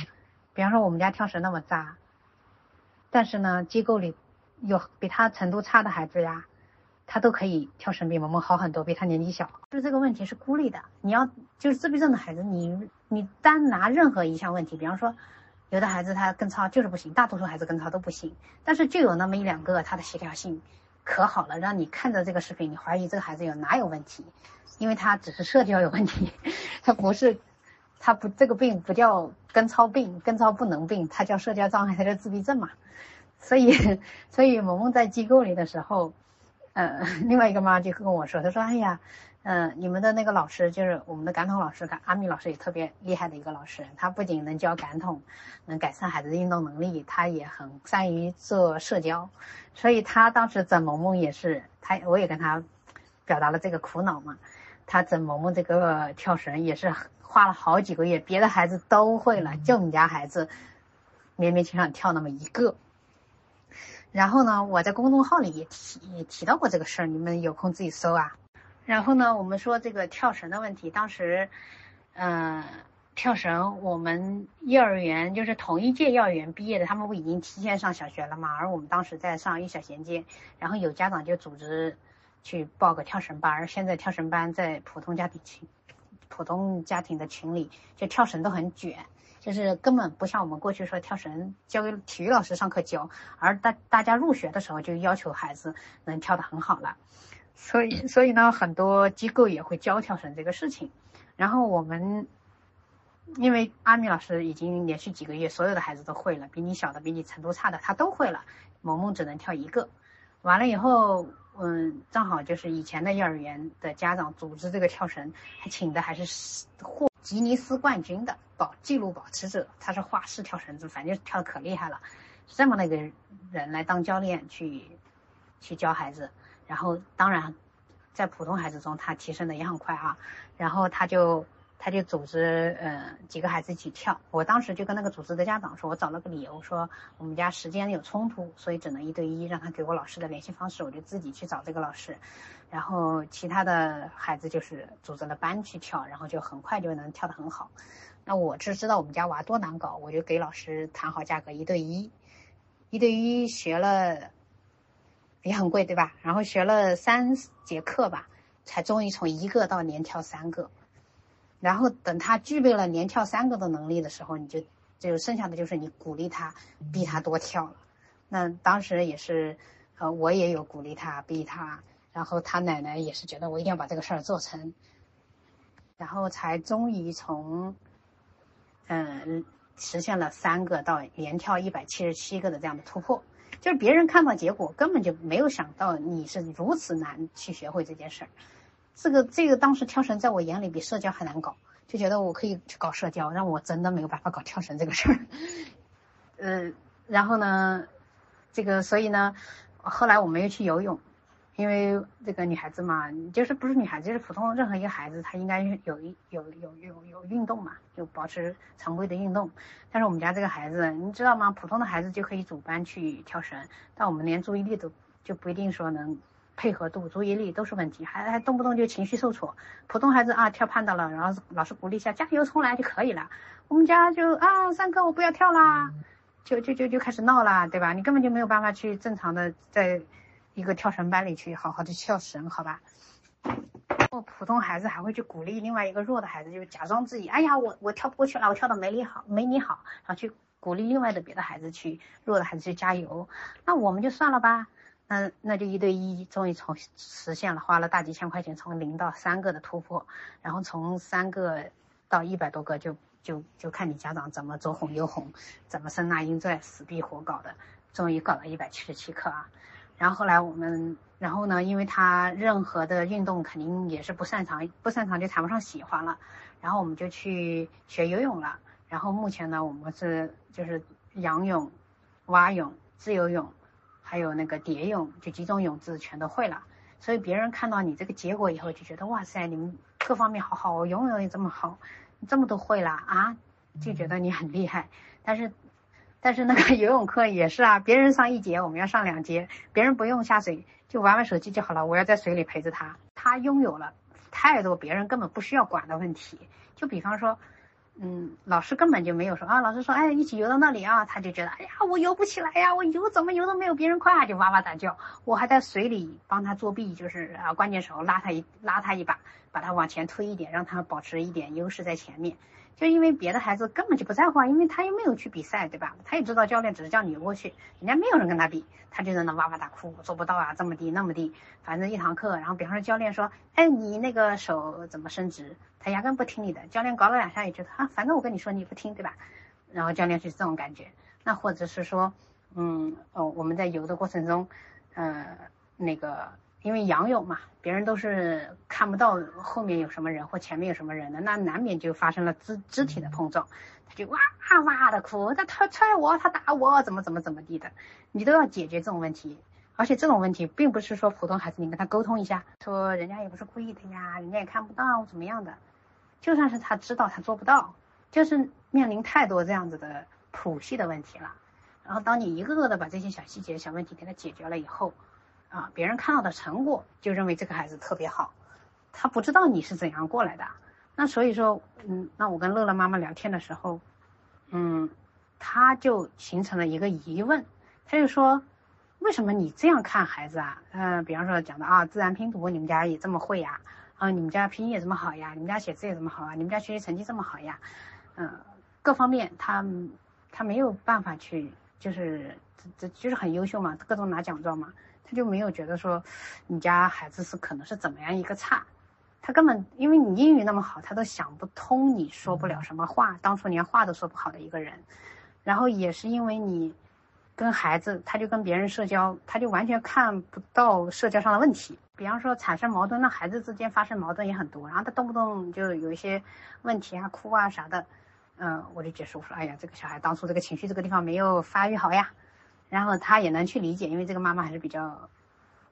比方说我们家跳绳那么渣，但是呢，机构里有比他程度差的孩子呀，他都可以跳绳比萌萌好很多，比他年纪小。就是这个问题是孤立的，你要就是自闭症的孩子，你你单拿任何一项问题，比方说。有的孩子他跟操就是不行，大多数孩子跟操都不行，但是就有那么一两个他的协调性可好了，让你看着这个视频，你怀疑这个孩子有哪有问题，因为他只是社交有问题，他不是，他不这个病不叫跟操病，跟操不能病，他叫社交障碍，他叫自闭症嘛，所以所以萌萌在机构里的时候，呃，另外一个妈就跟我说，她说哎呀。嗯，你们的那个老师就是我们的感统老师，阿米老师也特别厉害的一个老师。他不仅能教感统，能改善孩子的运动能力，他也很善于做社交。所以他当时整萌萌也是，他我也跟他表达了这个苦恼嘛。他整萌萌这个跳绳也是花了好几个月，别的孩子都会了，就我们家孩子勉勉强强跳那么一个。然后呢，我在公众号里也提也提到过这个事儿，你们有空自己搜啊。然后呢，我们说这个跳绳的问题，当时，嗯，跳绳，我们幼儿园就是同一届幼儿园毕业的，他们不已经提前上小学了嘛？而我们当时在上幼小衔接，然后有家长就组织去报个跳绳班。现在跳绳班在普通家庭群、普通家庭的群里，就跳绳都很卷，就是根本不像我们过去说跳绳交给体育老师上课教，而大大家入学的时候就要求孩子能跳得很好了。所以，所以呢，很多机构也会教跳绳这个事情。然后我们，因为阿米老师已经连续几个月所有的孩子都会了，比你小的、比你程度差的他都会了，萌萌只能跳一个。完了以后，嗯，正好就是以前的幼儿园的家长组织这个跳绳，还请的还是获吉尼斯冠军的保记录保持者，他是花式跳绳子，反正跳的可厉害了，是这么一个人来当教练去去教孩子。然后，当然，在普通孩子中，他提升的也很快啊。然后他就他就组织呃几个孩子一起跳。我当时就跟那个组织的家长说，我找了个理由说我们家时间有冲突，所以只能一对一，让他给我老师的联系方式，我就自己去找这个老师。然后其他的孩子就是组织了班去跳，然后就很快就能跳得很好。那我是知道我们家娃多难搞，我就给老师谈好价格，一对一，一对一学了。也很贵，对吧？然后学了三节课吧，才终于从一个到连跳三个。然后等他具备了连跳三个的能力的时候，你就就剩下的就是你鼓励他，逼他多跳了。那当时也是，呃，我也有鼓励他，逼他。然后他奶奶也是觉得我一定要把这个事儿做成，然后才终于从，嗯，实现了三个到连跳一百七十七个的这样的突破。就是别人看到结果，根本就没有想到你是如此难去学会这件事儿。这个这个当时跳绳在我眼里比社交还难搞，就觉得我可以去搞社交，让我真的没有办法搞跳绳这个事儿。嗯，然后呢，这个所以呢，后来我们又去游泳。因为这个女孩子嘛，就是不是女孩子，就是普通任何一个孩子，她应该有一有有有有运动嘛，就保持常规的运动。但是我们家这个孩子，你知道吗？普通的孩子就可以组班去跳绳，但我们连注意力都就不一定说能配合度，注意力都是问题，还还动不动就情绪受挫。普通孩子啊，跳攀到了，然后老师鼓励一下，加油重来就可以了。我们家就啊，上课我不要跳啦，就就就就开始闹啦，对吧？你根本就没有办法去正常的在。一个跳绳班里去好好的跳绳，好吧。我普通孩子还会去鼓励另外一个弱的孩子，就假装自己，哎呀，我我跳不过去了，我跳的没你好，没你好，然后去鼓励另外的别的孩子去弱的孩子去加油，那我们就算了吧。那那就一对一，终于从实现了，花了大几千块钱从零到三个的突破，然后从三个到一百多个，就就就看你家长怎么左哄右哄，怎么生拉硬拽，死逼活搞的，终于搞了一百七十七克啊。然后后来我们，然后呢，因为他任何的运动肯定也是不擅长，不擅长就谈不上喜欢了，然后我们就去学游泳了。然后目前呢，我们是就是仰泳、蛙泳、自由泳。还有那个蝶泳，就几种泳姿全都会了，所以别人看到你这个结果以后，就觉得哇塞，你们各方面好好，游泳也这么好，这么都会了啊，就觉得你很厉害。但是，但是那个 游泳课也是啊，别人上一节，我们要上两节，别人不用下水，就玩玩手机就好了，我要在水里陪着他。他拥有了太多别人根本不需要管的问题，就比方说。嗯，老师根本就没有说啊，老师说，哎，一起游到那里啊，他就觉得，哎呀，我游不起来呀，我游怎么游都没有别人快，就哇哇大叫。我还在水里帮他作弊，就是啊，关键时候拉他一拉他一把，把他往前推一点，让他保持一点优势在前面。就因为别的孩子根本就不在乎，因为他又没有去比赛，对吧？他也知道教练只是叫你游过去，人家没有人跟他比，他就在那哇哇大哭，做不到啊，这么低那么低，反正一堂课，然后比方说教练说，哎，你那个手怎么伸直？他压根不听你的，教练搞了两下也觉得啊，反正我跟你说你不听，对吧？然后教练就是这种感觉。那或者是说，嗯，哦，我们在游的过程中，呃，那个因为仰泳嘛，别人都是看不到后面有什么人或前面有什么人的，那难免就发生了肢肢体的碰撞，他就哇哇的哭，他他踹我，他打我，怎么怎么怎么地的，你都要解决这种问题。而且这种问题并不是说普通孩子你跟他沟通一下，说人家也不是故意的呀，人家也看不到怎么样的。就算是他知道他做不到，就是面临太多这样子的谱系的问题了。然后当你一个个的把这些小细节、小问题给他解决了以后，啊，别人看到的成果就认为这个孩子特别好，他不知道你是怎样过来的。那所以说，嗯，那我跟乐乐妈妈聊天的时候，嗯，他就形成了一个疑问，他就说，为什么你这样看孩子啊？嗯，比方说讲的啊，自然拼读你们家也这么会呀？啊，你们家拼音也这么好呀？你们家写字也这么好啊？你们家学习成绩这么好呀？嗯，各方面他他没有办法去，就是这这就是很优秀嘛，各种拿奖状嘛，他就没有觉得说你家孩子是可能是怎么样一个差，他根本因为你英语那么好，他都想不通你说不了什么话，当初连话都说不好的一个人，然后也是因为你。跟孩子，他就跟别人社交，他就完全看不到社交上的问题。比方说产生矛盾，那孩子之间发生矛盾也很多，然后他动不动就有一些问题啊，哭啊啥的，嗯，我就解释我说，哎呀，这个小孩当初这个情绪这个地方没有发育好呀。然后他也能去理解，因为这个妈妈还是比较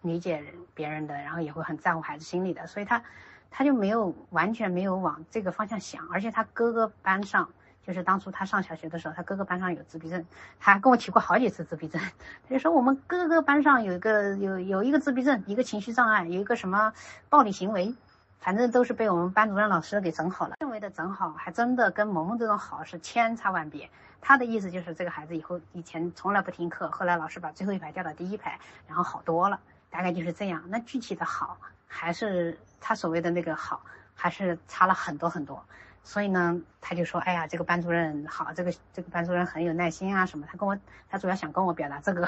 理解别人的，然后也会很在乎孩子心理的，所以他他就没有完全没有往这个方向想，而且他哥哥班上。就是当初他上小学的时候，他哥哥班上有自闭症，他还跟我提过好几次自闭症。他就说我们哥哥班上有一个有有一个自闭症，一个情绪障碍，有一个什么暴力行为，反正都是被我们班主任老师给整好了。认为的整好，还真的跟萌萌这种好是千差万别。他的意思就是这个孩子以后以前从来不听课，后来老师把最后一排调到第一排，然后好多了，大概就是这样。那具体的好，还是他所谓的那个好，还是差了很多很多。所以呢，他就说：“哎呀，这个班主任好，这个这个班主任很有耐心啊，什么？他跟我，他主要想跟我表达这个。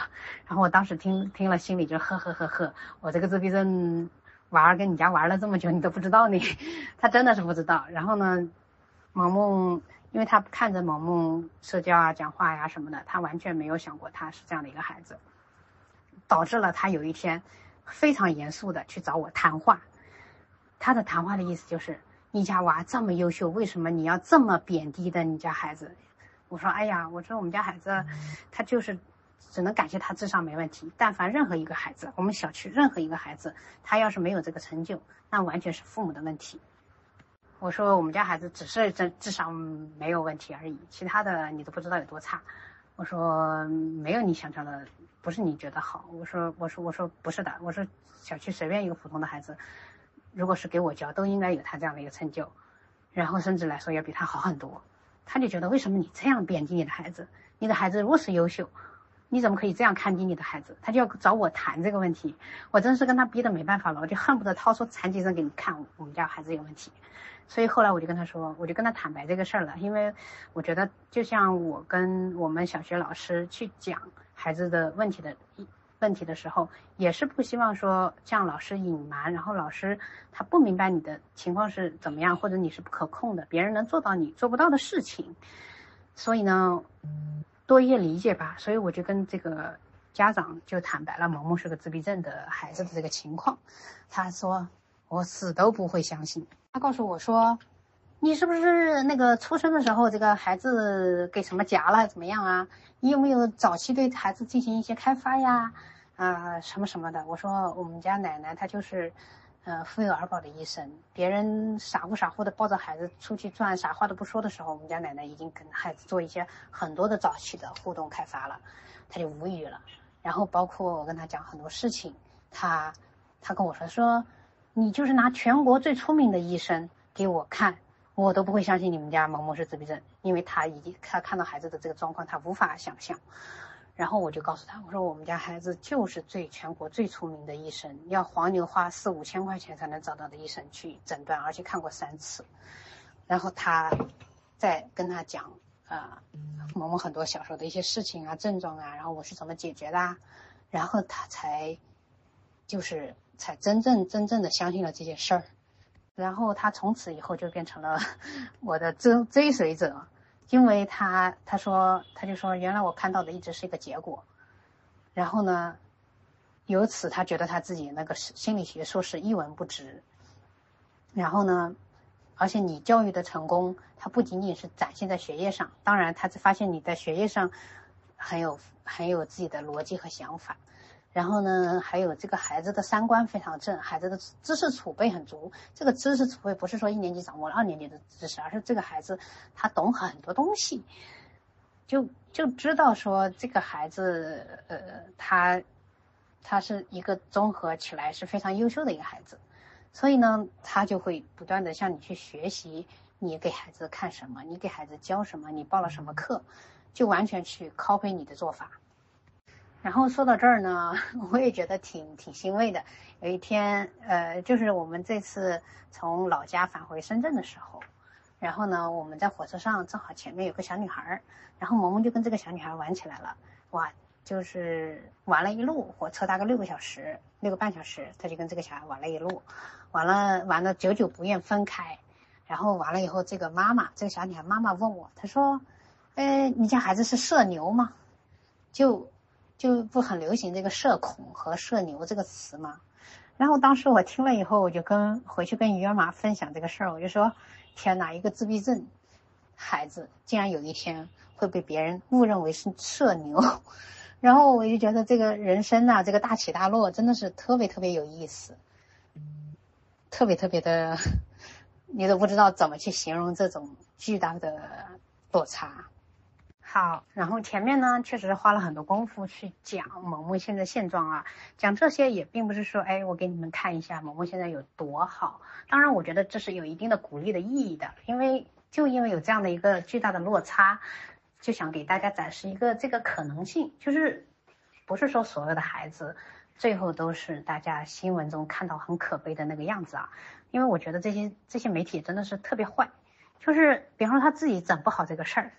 然后我当时听听了，心里就呵呵呵呵。我这个自闭症娃儿跟你家玩了这么久，你都不知道呢？他真的是不知道。然后呢，萌萌，因为他看着萌萌社交啊、讲话呀什么的，他完全没有想过他是这样的一个孩子，导致了他有一天非常严肃的去找我谈话。他的谈话的意思就是。”你家娃这么优秀，为什么你要这么贬低的你家孩子？我说，哎呀，我说我们家孩子，他就是只能感谢他智商没问题。但凡任何一个孩子，我们小区任何一个孩子，他要是没有这个成就，那完全是父母的问题。我说我们家孩子只是智智商没有问题而已，其他的你都不知道有多差。我说没有你想象的，不是你觉得好。我说我说我说不是的，我说小区随便一个普通的孩子。如果是给我教，都应该有他这样的一个成就，然后甚至来说要比他好很多。他就觉得为什么你这样贬低你的孩子？你的孩子如此优秀，你怎么可以这样看低你的孩子？他就要找我谈这个问题，我真是跟他逼得没办法了，我就恨不得掏出残疾证给你看，我们家孩子有问题。所以后来我就跟他说，我就跟他坦白这个事儿了，因为我觉得就像我跟我们小学老师去讲孩子的问题的。问题的时候，也是不希望说向老师隐瞒，然后老师他不明白你的情况是怎么样，或者你是不可控的，别人能做到你做不到的事情，所以呢，多一些理解吧。所以我就跟这个家长就坦白了，萌萌是个自闭症的孩子的这个情况。他说我死都不会相信。他告诉我说，你是不是那个出生的时候这个孩子给什么夹了怎么样啊？你有没有早期对孩子进行一些开发呀？啊，什么什么的，我说我们家奶奶她就是，呃，妇幼儿保的医生。别人傻乎傻乎的抱着孩子出去转，啥话都不说的时候，我们家奶奶已经跟孩子做一些很多的早期的互动开发了，他就无语了。然后包括我跟他讲很多事情，他他跟我说说，你就是拿全国最出名的医生给我看，我都不会相信你们家萌萌是自闭症，因为他已经他看到孩子的这个状况，他无法想象。然后我就告诉他，我说我们家孩子就是最全国最出名的医生，要黄牛花四五千块钱才能找到的医生去诊断，而且看过三次。然后他再跟他讲啊，萌萌很多小时候的一些事情啊、症状啊，然后我是怎么解决的，然后他才就是才真正真正的相信了这件事儿。然后他从此以后就变成了 我的追追随者。因为他他说他就说原来我看到的一直是一个结果，然后呢，由此他觉得他自己那个心理学硕士一文不值，然后呢，而且你教育的成功，它不仅仅是展现在学业上，当然他发现你在学业上很有很有自己的逻辑和想法。然后呢，还有这个孩子的三观非常正，孩子的知识储备很足。这个知识储备不是说一年级掌握了二年级的知识，而是这个孩子他懂很多东西，就就知道说这个孩子呃他他是一个综合起来是非常优秀的一个孩子，所以呢，他就会不断的向你去学习，你给孩子看什么，你给孩子教什么，你报了什么课，就完全去 copy 你的做法。然后说到这儿呢，我也觉得挺挺欣慰的。有一天，呃，就是我们这次从老家返回深圳的时候，然后呢，我们在火车上正好前面有个小女孩，然后萌萌就跟这个小女孩玩起来了。哇，就是玩了一路，火车大概六个小时，六个半小时，他就跟这个小孩玩了一路，完了玩了久久不愿分开。然后完了以后，这个妈妈，这个小女孩妈妈问我，她说：“哎，你家孩子是社牛吗？”就。就不很流行这个社恐和社牛这个词嘛，然后当时我听了以后，我就跟回去跟鱼儿妈分享这个事儿，我就说，天哪，一个自闭症孩子竟然有一天会被别人误认为是社牛，然后我就觉得这个人生呐，这个大起大落真的是特别特别有意思，特别特别的，你都不知道怎么去形容这种巨大的落差。好，然后前面呢，确实花了很多功夫去讲萌萌现在现状啊，讲这些也并不是说，哎，我给你们看一下萌萌现在有多好。当然，我觉得这是有一定的鼓励的意义的，因为就因为有这样的一个巨大的落差，就想给大家展示一个这个可能性，就是不是说所有的孩子最后都是大家新闻中看到很可悲的那个样子啊。因为我觉得这些这些媒体真的是特别坏，就是比方说他自己整不好这个事儿。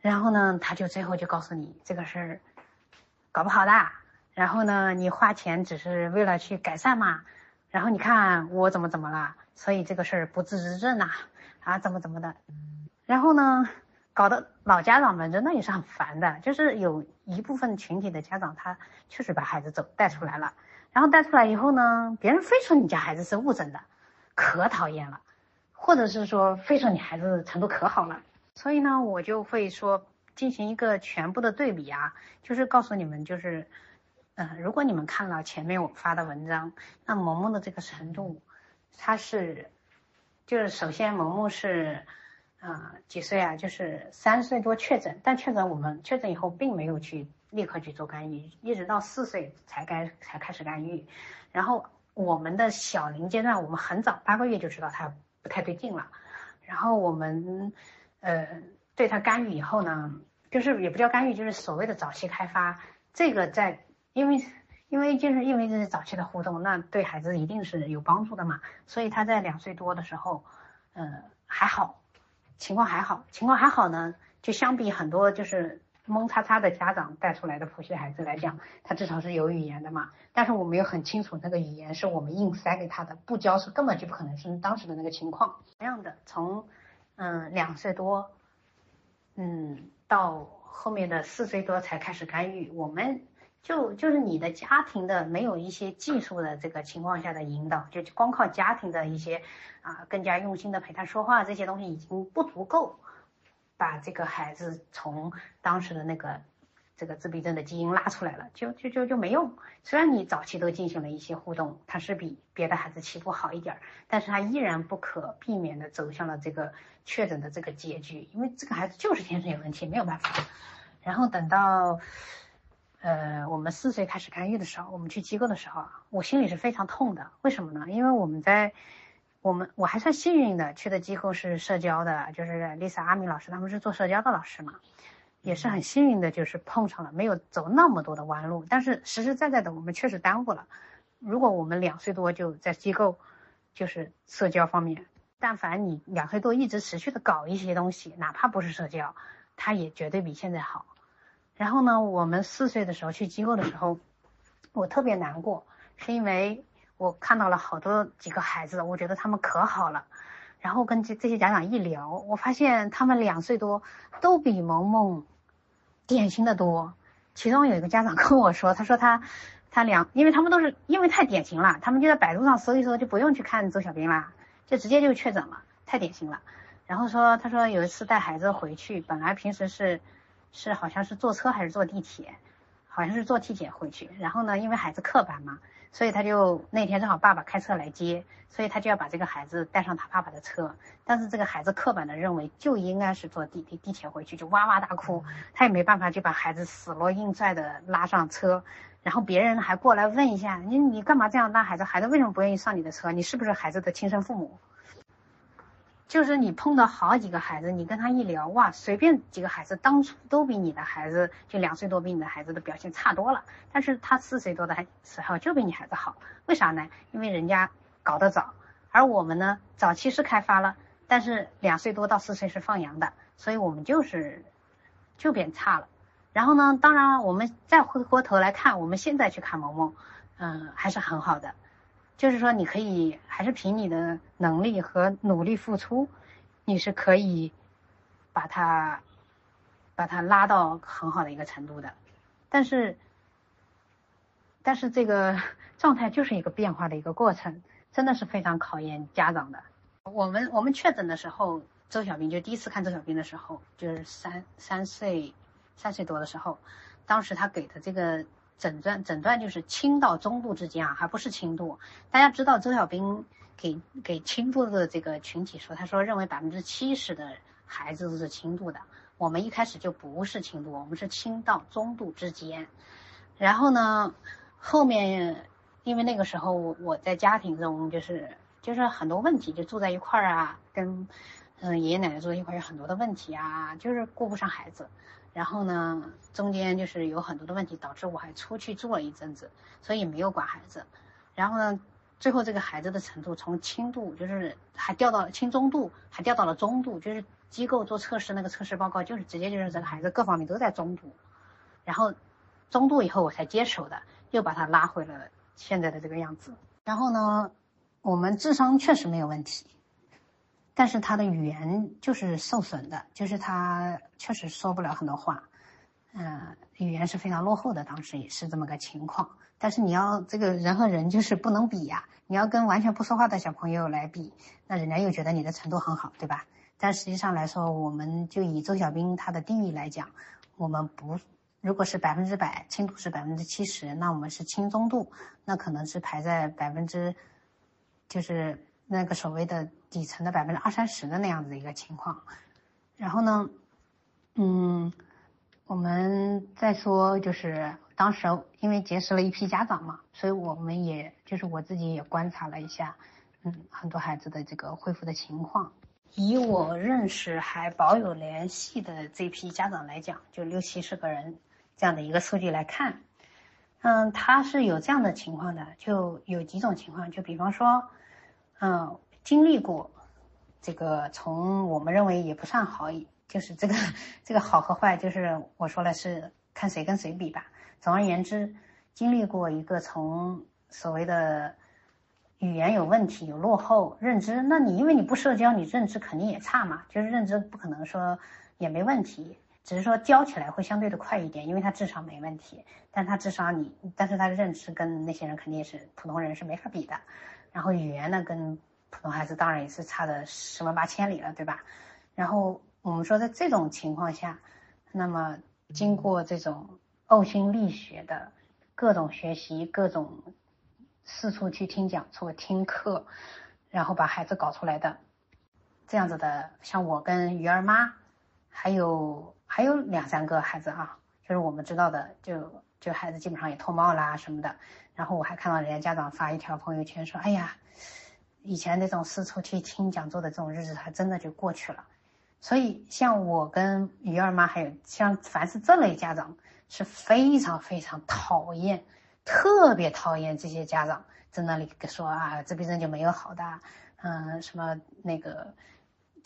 然后呢，他就最后就告诉你这个事儿搞不好的。然后呢，你花钱只是为了去改善嘛。然后你看我怎么怎么了，所以这个事儿不治之症呐，啊怎么怎么的。然后呢，搞得老家长们真的也是很烦的。就是有一部分群体的家长，他确实把孩子走带出来了。然后带出来以后呢，别人非说你家孩子是误诊的，可讨厌了。或者是说，非说你孩子程度可好了。所以呢，我就会说进行一个全部的对比啊，就是告诉你们，就是，嗯，如果你们看了前面我发的文章，那萌萌的这个程度，他是，就是首先萌萌是，啊几岁啊？就是三岁多确诊，但确诊我们确诊以后并没有去立刻去做干预，一直到四岁才该才开始干预，然后我们的小龄阶段，我们很早八个月就知道他不太对劲了，然后我们。呃，对他干预以后呢，就是也不叫干预，就是所谓的早期开发，这个在因为因为就是因为这是早期的互动，那对孩子一定是有帮助的嘛。所以他在两岁多的时候，呃，还好，情况还好，情况还好呢，就相比很多就是懵叉叉的家长带出来的普系孩子来讲，他至少是有语言的嘛。但是我们又很清楚，那个语言是我们硬塞给他的，不教是根本就不可能是当时的那个情况。同样的，从嗯两岁多，嗯到后面的四岁多才开始干预，我们就就是你的家庭的没有一些技术的这个情况下的引导，就光靠家庭的一些啊更加用心的陪他说话这些东西已经不足够，把这个孩子从当时的那个。这个自闭症的基因拉出来了，就就就就没用。虽然你早期都进行了一些互动，他是比别的孩子起步好一点儿，但是他依然不可避免的走向了这个确诊的这个结局，因为这个孩子就是天生有问题，没有办法。然后等到，呃，我们四岁开始干预的时候，我们去机构的时候，我心里是非常痛的。为什么呢？因为我们在我们我还算幸运的，去的机构是社交的，就是 Lisa 阿米老师，他们是做社交的老师嘛。也是很幸运的，就是碰上了，没有走那么多的弯路。但是实实在在的，我们确实耽误了。如果我们两岁多就在机构，就是社交方面，但凡你两岁多一直持续的搞一些东西，哪怕不是社交，它也绝对比现在好。然后呢，我们四岁的时候去机构的时候，我特别难过，是因为我看到了好多几个孩子，我觉得他们可好了。然后跟这这些家长一聊，我发现他们两岁多都比萌萌典型的多。其中有一个家长 跟我说，他说他他两，因为他们都是因为太典型了，他们就在百度上搜一搜，就不用去看周小兵啦，就直接就确诊了，太典型了。然后说他说有一次带孩子回去，本来平时是是好像是坐车还是坐地铁，好像是坐地铁回去，然后呢，因为孩子课班嘛。所以他就那天正好爸爸开车来接，所以他就要把这个孩子带上他爸爸的车。但是这个孩子刻板的认为就应该是坐地地地铁回去，就哇哇大哭。他也没办法，就把孩子死拉硬拽的拉上车。然后别人还过来问一下你，你干嘛这样拉孩子？孩子为什么不愿意上你的车？你是不是孩子的亲生父母？就是你碰到好几个孩子，你跟他一聊，哇，随便几个孩子当初都比你的孩子就两岁多比你的孩子的表现差多了，但是他四岁多的时候就比你孩子好，为啥呢？因为人家搞得早，而我们呢，早期是开发了，但是两岁多到四岁是放羊的，所以我们就是就变差了。然后呢，当然了，我们再回过头来看，我们现在去看萌萌，嗯，还是很好的。就是说，你可以还是凭你的能力和努力付出，你是可以把它把它拉到很好的一个程度的。但是，但是这个 状态就是一个变化的一个过程，真的是非常考验家长的。我们我们确诊的时候，周小兵就第一次看周小兵的时候，就是三三岁三岁多的时候，当时他给的这个。诊断诊断就是轻到中度之间啊，还不是轻度。大家知道周小兵给给轻度的这个群体说，他说认为百分之七十的孩子都是轻度的。我们一开始就不是轻度，我们是轻到中度之间。然后呢，后面因为那个时候我在家庭中就是就是很多问题，就住在一块儿啊，跟嗯爷爷奶奶住在一块儿有很多的问题啊，就是顾不上孩子。然后呢，中间就是有很多的问题，导致我还出去住了一阵子，所以没有管孩子。然后呢，最后这个孩子的程度从轻度，就是还掉到了轻中度，还掉到了中度，就是机构做测试那个测试报告，就是直接就是这个孩子各方面都在中度。然后中度以后我才接手的，又把他拉回了现在的这个样子。然后呢，我们智商确实没有问题。但是他的语言就是受损的，就是他确实说不了很多话，嗯，语言是非常落后的，当时也是这么个情况。但是你要这个人和人就是不能比呀，你要跟完全不说话的小朋友来比，那人家又觉得你的程度很好，对吧？但实际上来说，我们就以周小兵他的定义来讲，我们不，如果是百分之百轻度是百分之七十，那我们是轻中度，那可能是排在百分之，就是那个所谓的。底层的百分之二三十的那样子的一个情况，然后呢，嗯，我们再说就是当时因为结识了一批家长嘛，所以我们也就是我自己也观察了一下，嗯，很多孩子的这个恢复的情况。以我认识还保有联系的这批家长来讲，就六七十个人这样的一个数据来看，嗯，他是有这样的情况的，就有几种情况，就比方说，嗯，经历过这个从我们认为也不算好，就是这个这个好和坏，就是我说的是看谁跟谁比吧。总而言之，经历过一个从所谓的语言有问题、有落后认知，那你因为你不社交，你认知肯定也差嘛，就是认知不可能说也没问题。只是说教起来会相对的快一点，因为他智商没问题，但他智商你，但是他的认知跟那些人肯定也是普通人是没法比的。然后语言呢，跟普通孩子当然也是差的十万八千里了，对吧？然后我们说在这种情况下，那么经过这种呕心沥血的各种学习，各种四处去听讲座、听课，然后把孩子搞出来的这样子的，像我跟鱼儿妈，还有。还有两三个孩子啊，就是我们知道的，就就孩子基本上也脱帽啦什么的。然后我还看到人家家长发一条朋友圈说：“哎呀，以前那种四处去听讲座的这种日子，还真的就过去了。”所以像我跟鱼儿妈，还有像凡是这类家长，是非常非常讨厌，特别讨厌这些家长在那里说啊，自闭症就没有好的，嗯，什么那个。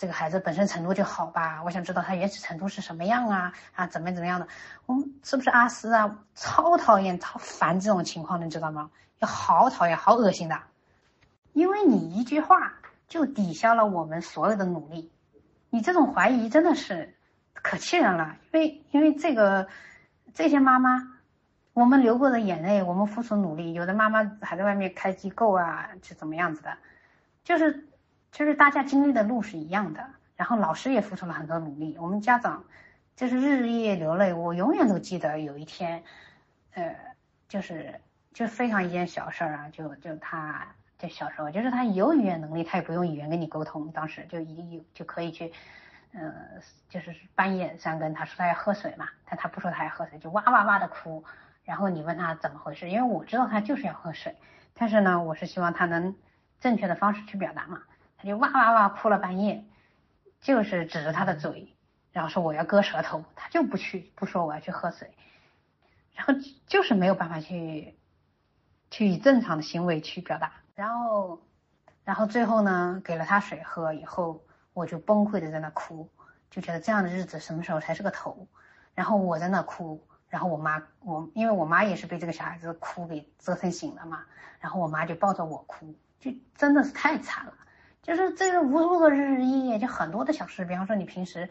这个孩子本身程度就好吧？我想知道他原始程度是什么样啊？啊，怎么怎么样的？我们是不是阿斯啊？超讨厌、超烦这种情况的，你知道吗？就好讨厌、好恶心的，因为你一句话就抵消了我们所有的努力。你这种怀疑真的是可气人了，因为因为这个这些妈妈，我们流过的眼泪，我们付出努力，有的妈妈还在外面开机构啊，是怎么样子的？就是。就是大家经历的路是一样的，然后老师也付出了很多努力，我们家长就是日夜流泪。我永远都记得有一天，呃，就是就非常一件小事儿啊，就就他就小时候，就是他有语言能力，他也不用语言跟你沟通，当时就一有就可以去，嗯，就是半夜三更，他说他要喝水嘛，但他不说他要喝水，就哇哇哇的哭，然后你问他怎么回事，因为我知道他就是要喝水，但是呢，我是希望他能正确的方式去表达嘛。就哇哇哇哭了半夜，就是指着他的嘴，然后说我要割舌头，他就不去不说我要去喝水，然后就是没有办法去去以正常的行为去表达，然后然后最后呢给了他水喝以后，我就崩溃的在那哭，就觉得这样的日子什么时候才是个头，然后我在那哭，然后我妈我因为我妈也是被这个小孩子哭给折腾醒了嘛，然后我妈就抱着我哭，就真的是太惨了。就是这个无数个日日夜夜，就很多的小事，比方说你平时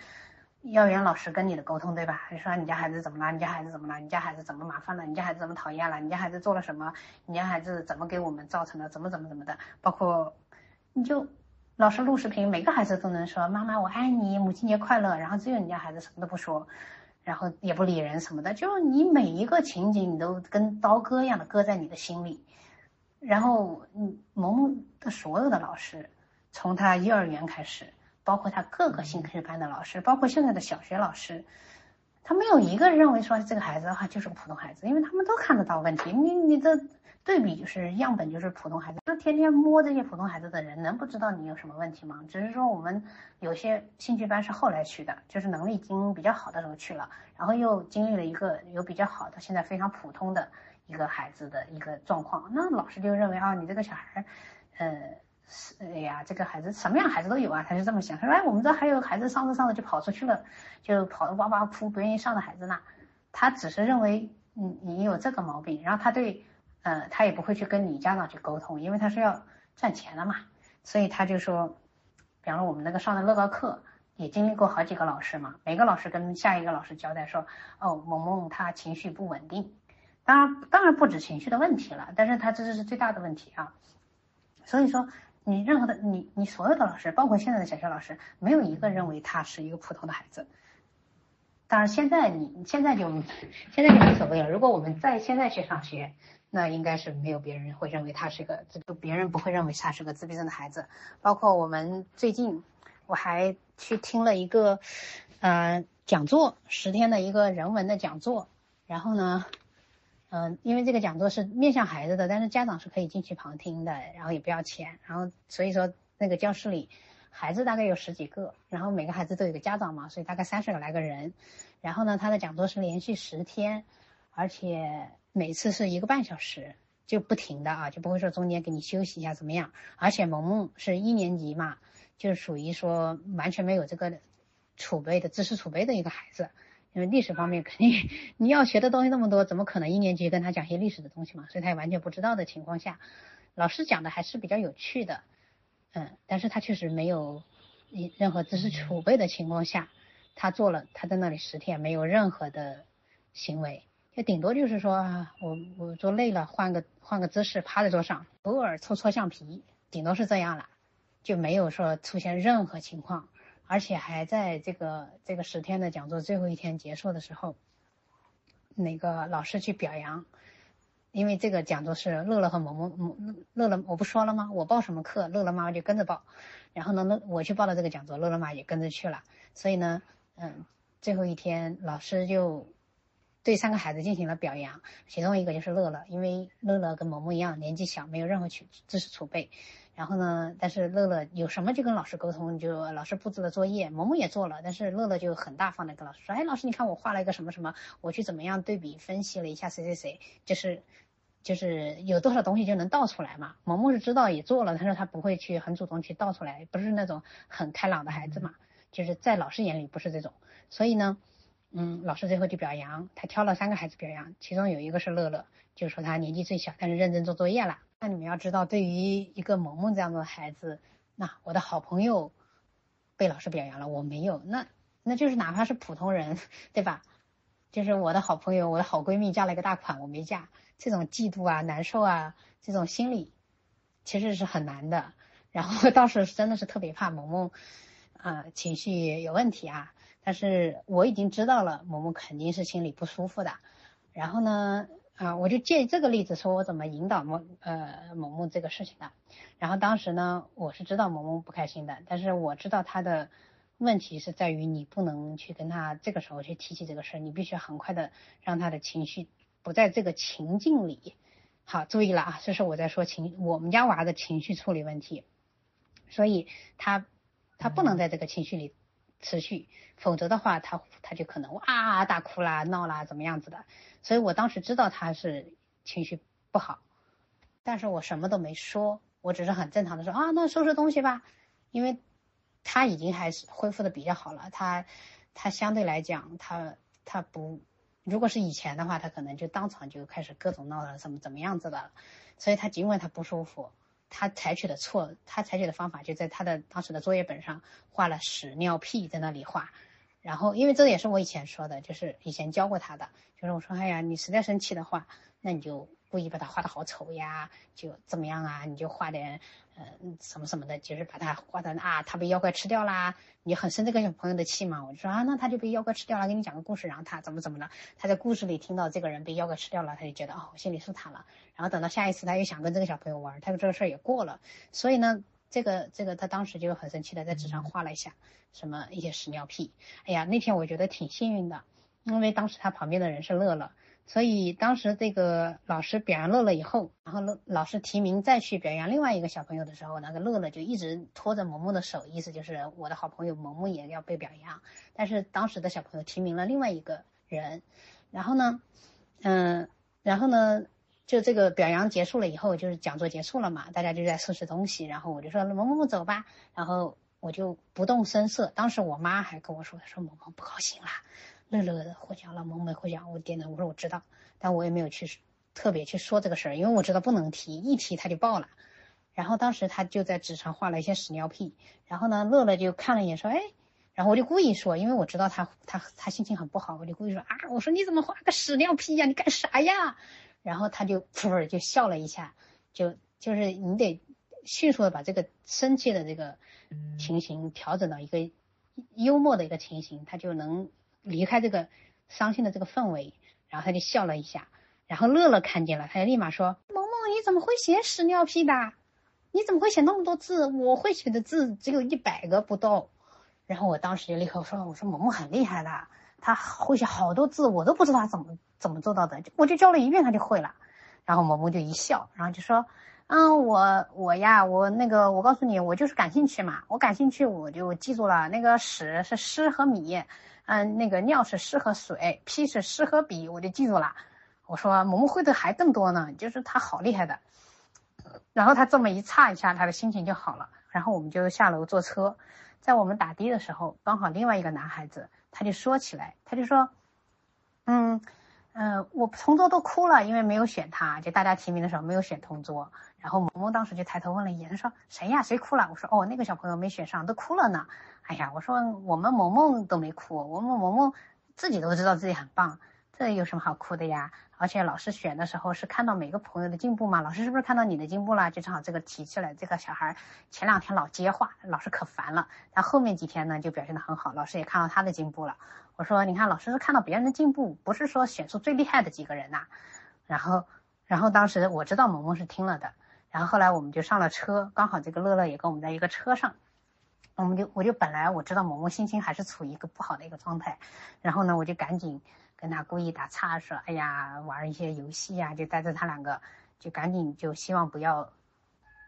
幼儿园老师跟你的沟通，对吧？你说你家孩子怎么了？你家孩子怎么了？你家孩子怎么麻烦了？你家孩子怎么讨厌了？你家孩子做了什么？你家孩子怎么给我们造成的？怎么怎么怎么的？包括你就老师录视频，每个孩子都能说妈妈我爱你，母亲节快乐，然后只有你家孩子什么都不说，然后也不理人什么的，就你每一个情景你都跟刀割一样的割在你的心里，然后嗯，萌萌的所有的老师。从他幼儿园开始，包括他各个兴趣班的老师，包括现在的小学老师，他没有一个认为说这个孩子的话就是个普通孩子，因为他们都看得到问题。你你的对比就是样本就是普通孩子，就天天摸这些普通孩子的人，能不知道你有什么问题吗？只是说我们有些兴趣班是后来去的，就是能力已经比较好的时候去了，然后又经历了一个有比较好的，现在非常普通的一个孩子的一个状况，那老师就认为啊，你这个小孩，呃。哎呀，这个孩子什么样孩子都有啊，他就这么想。他说：“哎，我们这还有孩子上着上着就跑出去了，就跑的哇哇哭，不愿意上的孩子呢。”他只是认为你你有这个毛病，然后他对，呃，他也不会去跟你家长去沟通，因为他是要赚钱的嘛。所以他就说，比方说我们那个上的乐高课，也经历过好几个老师嘛，每个老师跟下一个老师交代说：“哦，萌萌他情绪不稳定。”当然，当然不止情绪的问题了，但是他这是最大的问题啊。所以说。你任何的你你所有的老师，包括现在的小学老师，没有一个认为他是一个普通的孩子。当然，现在你现在就现在就无所谓了。如果我们在现在去上学，那应该是没有别人会认为他是个，就别人不会认为他是个自闭症的孩子。包括我们最近，我还去听了一个呃讲座，十天的一个人文的讲座，然后呢。嗯，因为这个讲座是面向孩子的，但是家长是可以进去旁听的，然后也不要钱，然后所以说那个教室里孩子大概有十几个，然后每个孩子都有个家长嘛，所以大概三十来个人。然后呢，他的讲座是连续十天，而且每次是一个半小时，就不停的啊，就不会说中间给你休息一下怎么样。而且萌萌是一年级嘛，就是属于说完全没有这个储备的知识储备的一个孩子。因为历史方面肯定你要学的东西那么多，怎么可能一年级跟他讲些历史的东西嘛？所以他也完全不知道的情况下，老师讲的还是比较有趣的，嗯，但是他确实没有任何知识储备的情况下，他做了他在那里十天没有任何的行为，就顶多就是说我我做累了换个换个姿势趴在桌上，偶尔搓搓橡皮，顶多是这样了，就没有说出现任何情况。而且还在这个这个十天的讲座最后一天结束的时候，那个老师去表扬，因为这个讲座是乐乐和萌萌，乐乐我不说了吗？我报什么课，乐乐妈妈就跟着报，然后呢，乐我去报了这个讲座，乐乐妈也跟着去了，所以呢，嗯，最后一天老师就对三个孩子进行了表扬，其中一个就是乐乐，因为乐乐跟萌萌一样年纪小，没有任何知知识储备。然后呢？但是乐乐有什么就跟老师沟通，就老师布置的作业，萌萌也做了，但是乐乐就很大方的跟老师说：“哎，老师，你看我画了一个什么什么，我去怎么样对比分析了一下谁谁谁，就是就是有多少东西就能倒出来嘛。”萌萌是知道也做了，但是他不会去很主动去倒出来，不是那种很开朗的孩子嘛，就是在老师眼里不是这种。所以呢，嗯，老师最后就表扬他挑了三个孩子表扬，其中有一个是乐乐，就是说他年纪最小，但是认真做作业了。那你们要知道，对于一个萌萌这样的孩子，那我的好朋友被老师表扬了，我没有，那那就是哪怕是普通人，对吧？就是我的好朋友，我的好闺蜜嫁了一个大款，我没嫁，这种嫉妒啊、难受啊，这种心理其实是很难的。然后当时真的是特别怕萌萌啊情绪有问题啊，但是我已经知道了，萌萌肯定是心里不舒服的。然后呢？啊，我就借这个例子说，我怎么引导萌呃萌萌这个事情的。然后当时呢，我是知道萌萌不开心的，但是我知道他的问题是在于你不能去跟他这个时候去提起这个事儿，你必须很快的让他的情绪不在这个情境里。好，注意了啊，这是我在说情我们家娃的情绪处理问题，所以他他不能在这个情绪里持续，否则的话他他就可能哇大哭啦闹啦怎么样子的。所以我当时知道他是情绪不好，但是我什么都没说，我只是很正常的说啊，那收拾东西吧，因为他已经还是恢复的比较好了，他他相对来讲他他不，如果是以前的话，他可能就当场就开始各种闹了怎么怎么样子的，所以他尽管他不舒服，他采取的错，他采取的方法就在他的当时的作业本上画了屎尿屁在那里画。然后，因为这也是我以前说的，就是以前教过他的，就是我说，哎呀，你实在生气的话，那你就故意把他画的好丑呀，就怎么样啊？你就画点，呃，什么什么的，就是把他画的啊，他被妖怪吃掉啦，你很生这个小朋友的气嘛？我就说啊，那他就被妖怪吃掉了，给你讲个故事，然后他怎么怎么的，他在故事里听到这个人被妖怪吃掉了，他就觉得哦，我心里舒坦了。然后等到下一次他又想跟这个小朋友玩，他说这个事儿也过了。所以呢。这个这个，他当时就很生气的在纸上画了一下，什么一些屎尿屁。哎呀，那天我觉得挺幸运的，因为当时他旁边的人是乐乐，所以当时这个老师表扬乐乐以后，然后乐老师提名再去表扬另外一个小朋友的时候，那个乐乐就一直拖着萌萌的手，意思就是我的好朋友萌萌也要被表扬。但是当时的小朋友提名了另外一个人，然后呢，嗯，然后呢？就这个表扬结束了以后，就是讲座结束了嘛，大家就在收拾东西，然后我就说萌萌走吧，然后我就不动声色。当时我妈还跟我说，她说萌萌不高兴了，乐乐的获奖了，萌萌获奖。我点头，我说我知道，但我也没有去特别去说这个事儿，因为我知道不能提，一提他就爆了。然后当时他就在纸上画了一些屎尿屁，然后呢，乐乐就看了一眼说，哎，然后我就故意说，因为我知道他他他心情很不好，我就故意说啊，我说你怎么画个屎尿屁呀？你干啥呀？然后他就噗就笑了一下，就就是你得迅速的把这个生气的这个情形调整到一个幽默的一个情形，他就能离开这个伤心的这个氛围。然后他就笑了一下，然后乐乐看见了，他就立马说：“萌萌，你怎么会写屎尿屁的？你怎么会写那么多字？我会写的字只有一百个不到。”然后我当时就立刻说：“我说萌萌很厉害的。”他会写好多字，我都不知道他怎么怎么做到的，我就教了一遍他就会了。然后萌萌就一笑，然后就说：“嗯，我我呀，我那个，我告诉你，我就是感兴趣嘛，我感兴趣我就记住了。那个屎是湿和米，嗯，那个尿是湿和水，屁是湿和笔，我就记住了。”我说我们会的还更多呢，就是他好厉害的。然后他这么一擦一下，他的心情就好了。然后我们就下楼坐车，在我们打的的时候，刚好另外一个男孩子他就说起来，他就说，嗯。嗯，我同桌都哭了，因为没有选他，就大家提名的时候没有选同桌。然后萌萌当时就抬头问了一眼，说谁呀？谁哭了？我说哦，那个小朋友没选上，都哭了呢。哎呀，我说我们萌萌都没哭，我们萌萌自己都知道自己很棒，这有什么好哭的呀？而且老师选的时候是看到每个朋友的进步嘛，老师是不是看到你的进步了？就正好这个提起来，这个小孩前两天老接话，老师可烦了。他后面几天呢就表现得很好，老师也看到他的进步了。我说你看，老师是看到别人的进步，不是说选出最厉害的几个人呐。然后，然后当时我知道萌萌是听了的。然后后来我们就上了车，刚好这个乐乐也跟我们在一个车上，我们就我就本来我知道萌萌心情还是处于一个不好的一个状态，然后呢我就赶紧。跟他故意打岔说：“哎呀，玩一些游戏呀，就带着他两个，就赶紧就希望不要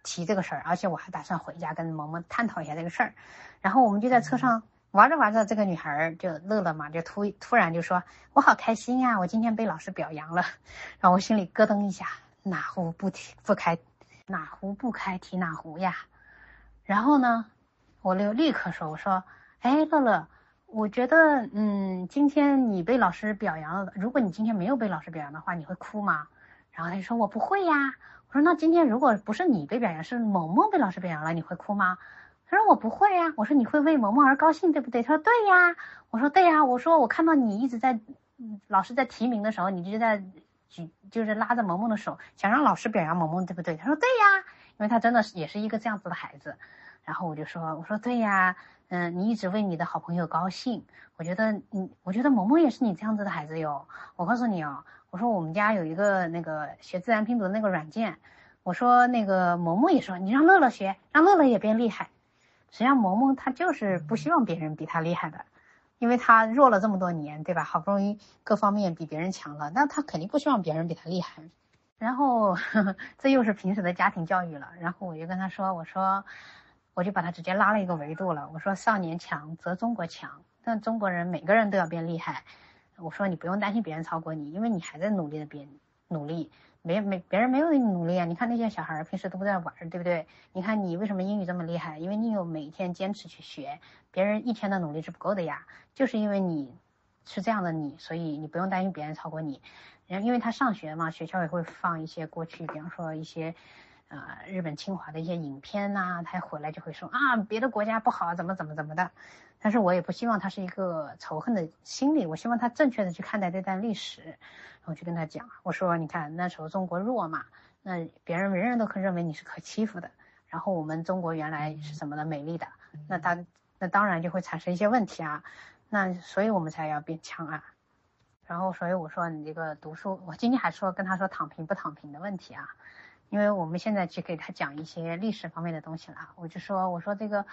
提这个事儿。而且我还打算回家跟萌萌探讨一下这个事儿。然后我们就在车上玩着玩着，这个女孩就乐了嘛，就突突然就说：我好开心呀，我今天被老师表扬了。然后我心里咯噔一下，哪壶不提不开，哪壶不开提哪壶呀。然后呢，我就立刻说：我说，哎，乐乐。”我觉得，嗯，今天你被老师表扬了。如果你今天没有被老师表扬的话，你会哭吗？然后他就说我不会呀。我说那今天如果不是你被表扬，是萌萌被老师表扬了，你会哭吗？他说我不会呀。我说你会为萌萌而高兴，对不对？他说对呀。我说对呀。我说我看到你一直在，老师在提名的时候，你就在举，就是拉着萌萌的手，想让老师表扬萌萌，对不对？他说对呀，因为他真的是也是一个这样子的孩子。然后我就说，我说对呀。嗯，你一直为你的好朋友高兴，我觉得，你，我觉得萌萌也是你这样子的孩子哟。我告诉你哦，我说我们家有一个那个学自然拼读的那个软件，我说那个萌萌也说，你让乐乐学，让乐乐也变厉害。实际上，萌萌他就是不希望别人比他厉害的，因为他弱了这么多年，对吧？好不容易各方面比别人强了，那他肯定不希望别人比他厉害。然后，呵呵这又是平时的家庭教育了。然后我就跟他说，我说。我就把他直接拉了一个维度了。我说少年强则中国强，但中国人每个人都要变厉害。我说你不用担心别人超过你，因为你还在努力的变努力，没没别人没有努力啊。你看那些小孩儿平时都不在玩，对不对？你看你为什么英语这么厉害？因为你有每天坚持去学，别人一天的努力是不够的呀。就是因为你是这样的你，所以你不用担心别人超过你。然后因为他上学嘛，学校也会放一些过去，比方说一些。啊，日本侵华的一些影片呐，他回来就会说啊，别的国家不好，怎么怎么怎么的。但是我也不希望他是一个仇恨的心理，我希望他正确的去看待这段历史。我就跟他讲，我说你看那时候中国弱嘛，那别人人人都可认为你是可欺负的。然后我们中国原来是什么的美丽的，那他那当然就会产生一些问题啊。那所以我们才要变强啊。然后所以我说你这个读书，我今天还说跟他说躺平不躺平的问题啊。因为我们现在去给他讲一些历史方面的东西了，我就说，我说这个，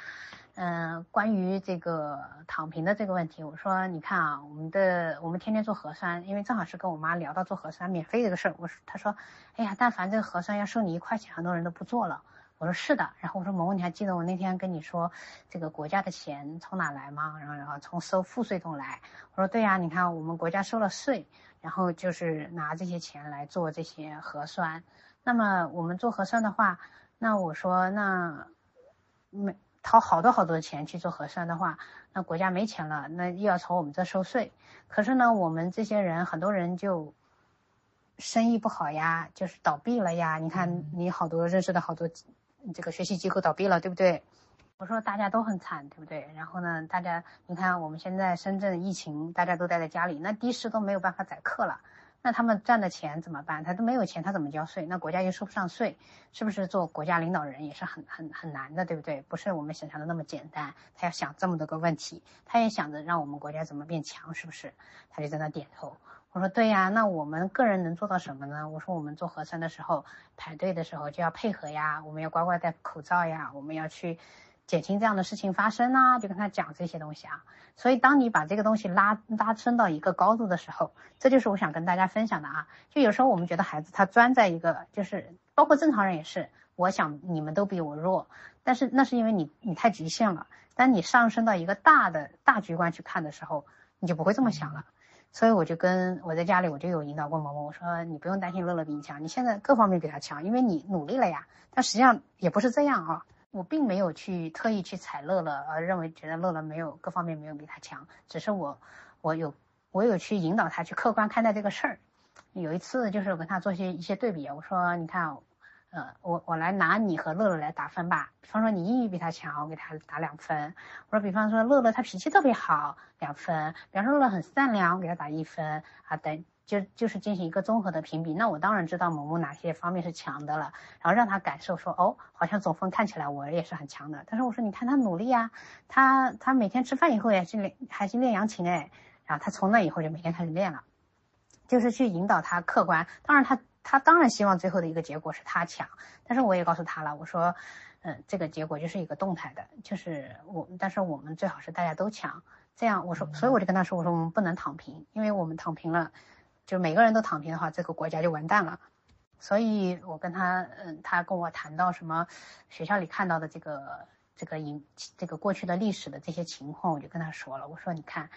嗯，关于这个躺平的这个问题，我说，你看啊，我们的我们天天做核酸，因为正好是跟我妈聊到做核酸免费这个事儿，我说，她说，哎呀，但凡这个核酸要收你一块钱，很多人都不做了。我说是的，然后我说萌萌，你还记得我那天跟你说这个国家的钱从哪来吗？然后然后从收赋税中来。我说对呀，你看我们国家收了税，然后就是拿这些钱来做这些核酸。那么我们做核酸的话，那我说那没掏好多好多钱去做核酸的话，那国家没钱了，那又要从我们这收税。可是呢，我们这些人很多人就生意不好呀，就是倒闭了呀。你看你好多认识的好多这个学习机构倒闭了，对不对？我说大家都很惨，对不对？然后呢，大家你看我们现在深圳疫情，大家都待在家里，那的士都没有办法载客了。那他们赚的钱怎么办？他都没有钱，他怎么交税？那国家又收不上税，是不是做国家领导人也是很很很难的，对不对？不是我们想象的那么简单。他要想这么多个问题，他也想着让我们国家怎么变强，是不是？他就在那点头。我说对呀，那我们个人能做到什么呢？我说我们做核酸的时候排队的时候就要配合呀，我们要乖乖戴口罩呀，我们要去。减轻这样的事情发生啊，就跟他讲这些东西啊。所以，当你把这个东西拉拉升到一个高度的时候，这就是我想跟大家分享的啊。就有时候我们觉得孩子他钻在一个，就是包括正常人也是，我想你们都比我弱，但是那是因为你你太局限了。当你上升到一个大的大局观去看的时候，你就不会这么想了。所以我就跟我在家里我就有引导过萌萌，我说你不用担心乐乐比你强，你现在各方面比他强，因为你努力了呀。但实际上也不是这样啊，我并没有去特意去踩乐乐，而认为觉得乐乐没有各方面没有比他强，只是我我有我有去引导他去客观看待这个事儿。有一次就是我跟他做些一些对比，我说你看。呃，我我来拿你和乐乐来打分吧。比方说你英语比他强，我给他打两分。我说，比方说乐乐他脾气特别好，两分。比方说乐乐很善良，我给他打一分啊。等就就是进行一个综合的评比。那我当然知道某某哪些方面是强的了，然后让他感受说，哦，好像总分看起来我也是很强的。但是我说，你看他努力啊，他他每天吃饭以后也是练还是练扬琴哎。然后他从那以后就每天开始练了，就是去引导他客观。当然他。他当然希望最后的一个结果是他强，但是我也告诉他了，我说，嗯，这个结果就是一个动态的，就是我，但是我们最好是大家都强，这样我说，所以我就跟他说，我说我们不能躺平，因为我们躺平了，就每个人都躺平的话，这个国家就完蛋了。所以我跟他，嗯，他跟我谈到什么学校里看到的这个这个影这个过去的历史的这些情况，我就跟他说了，我说你看，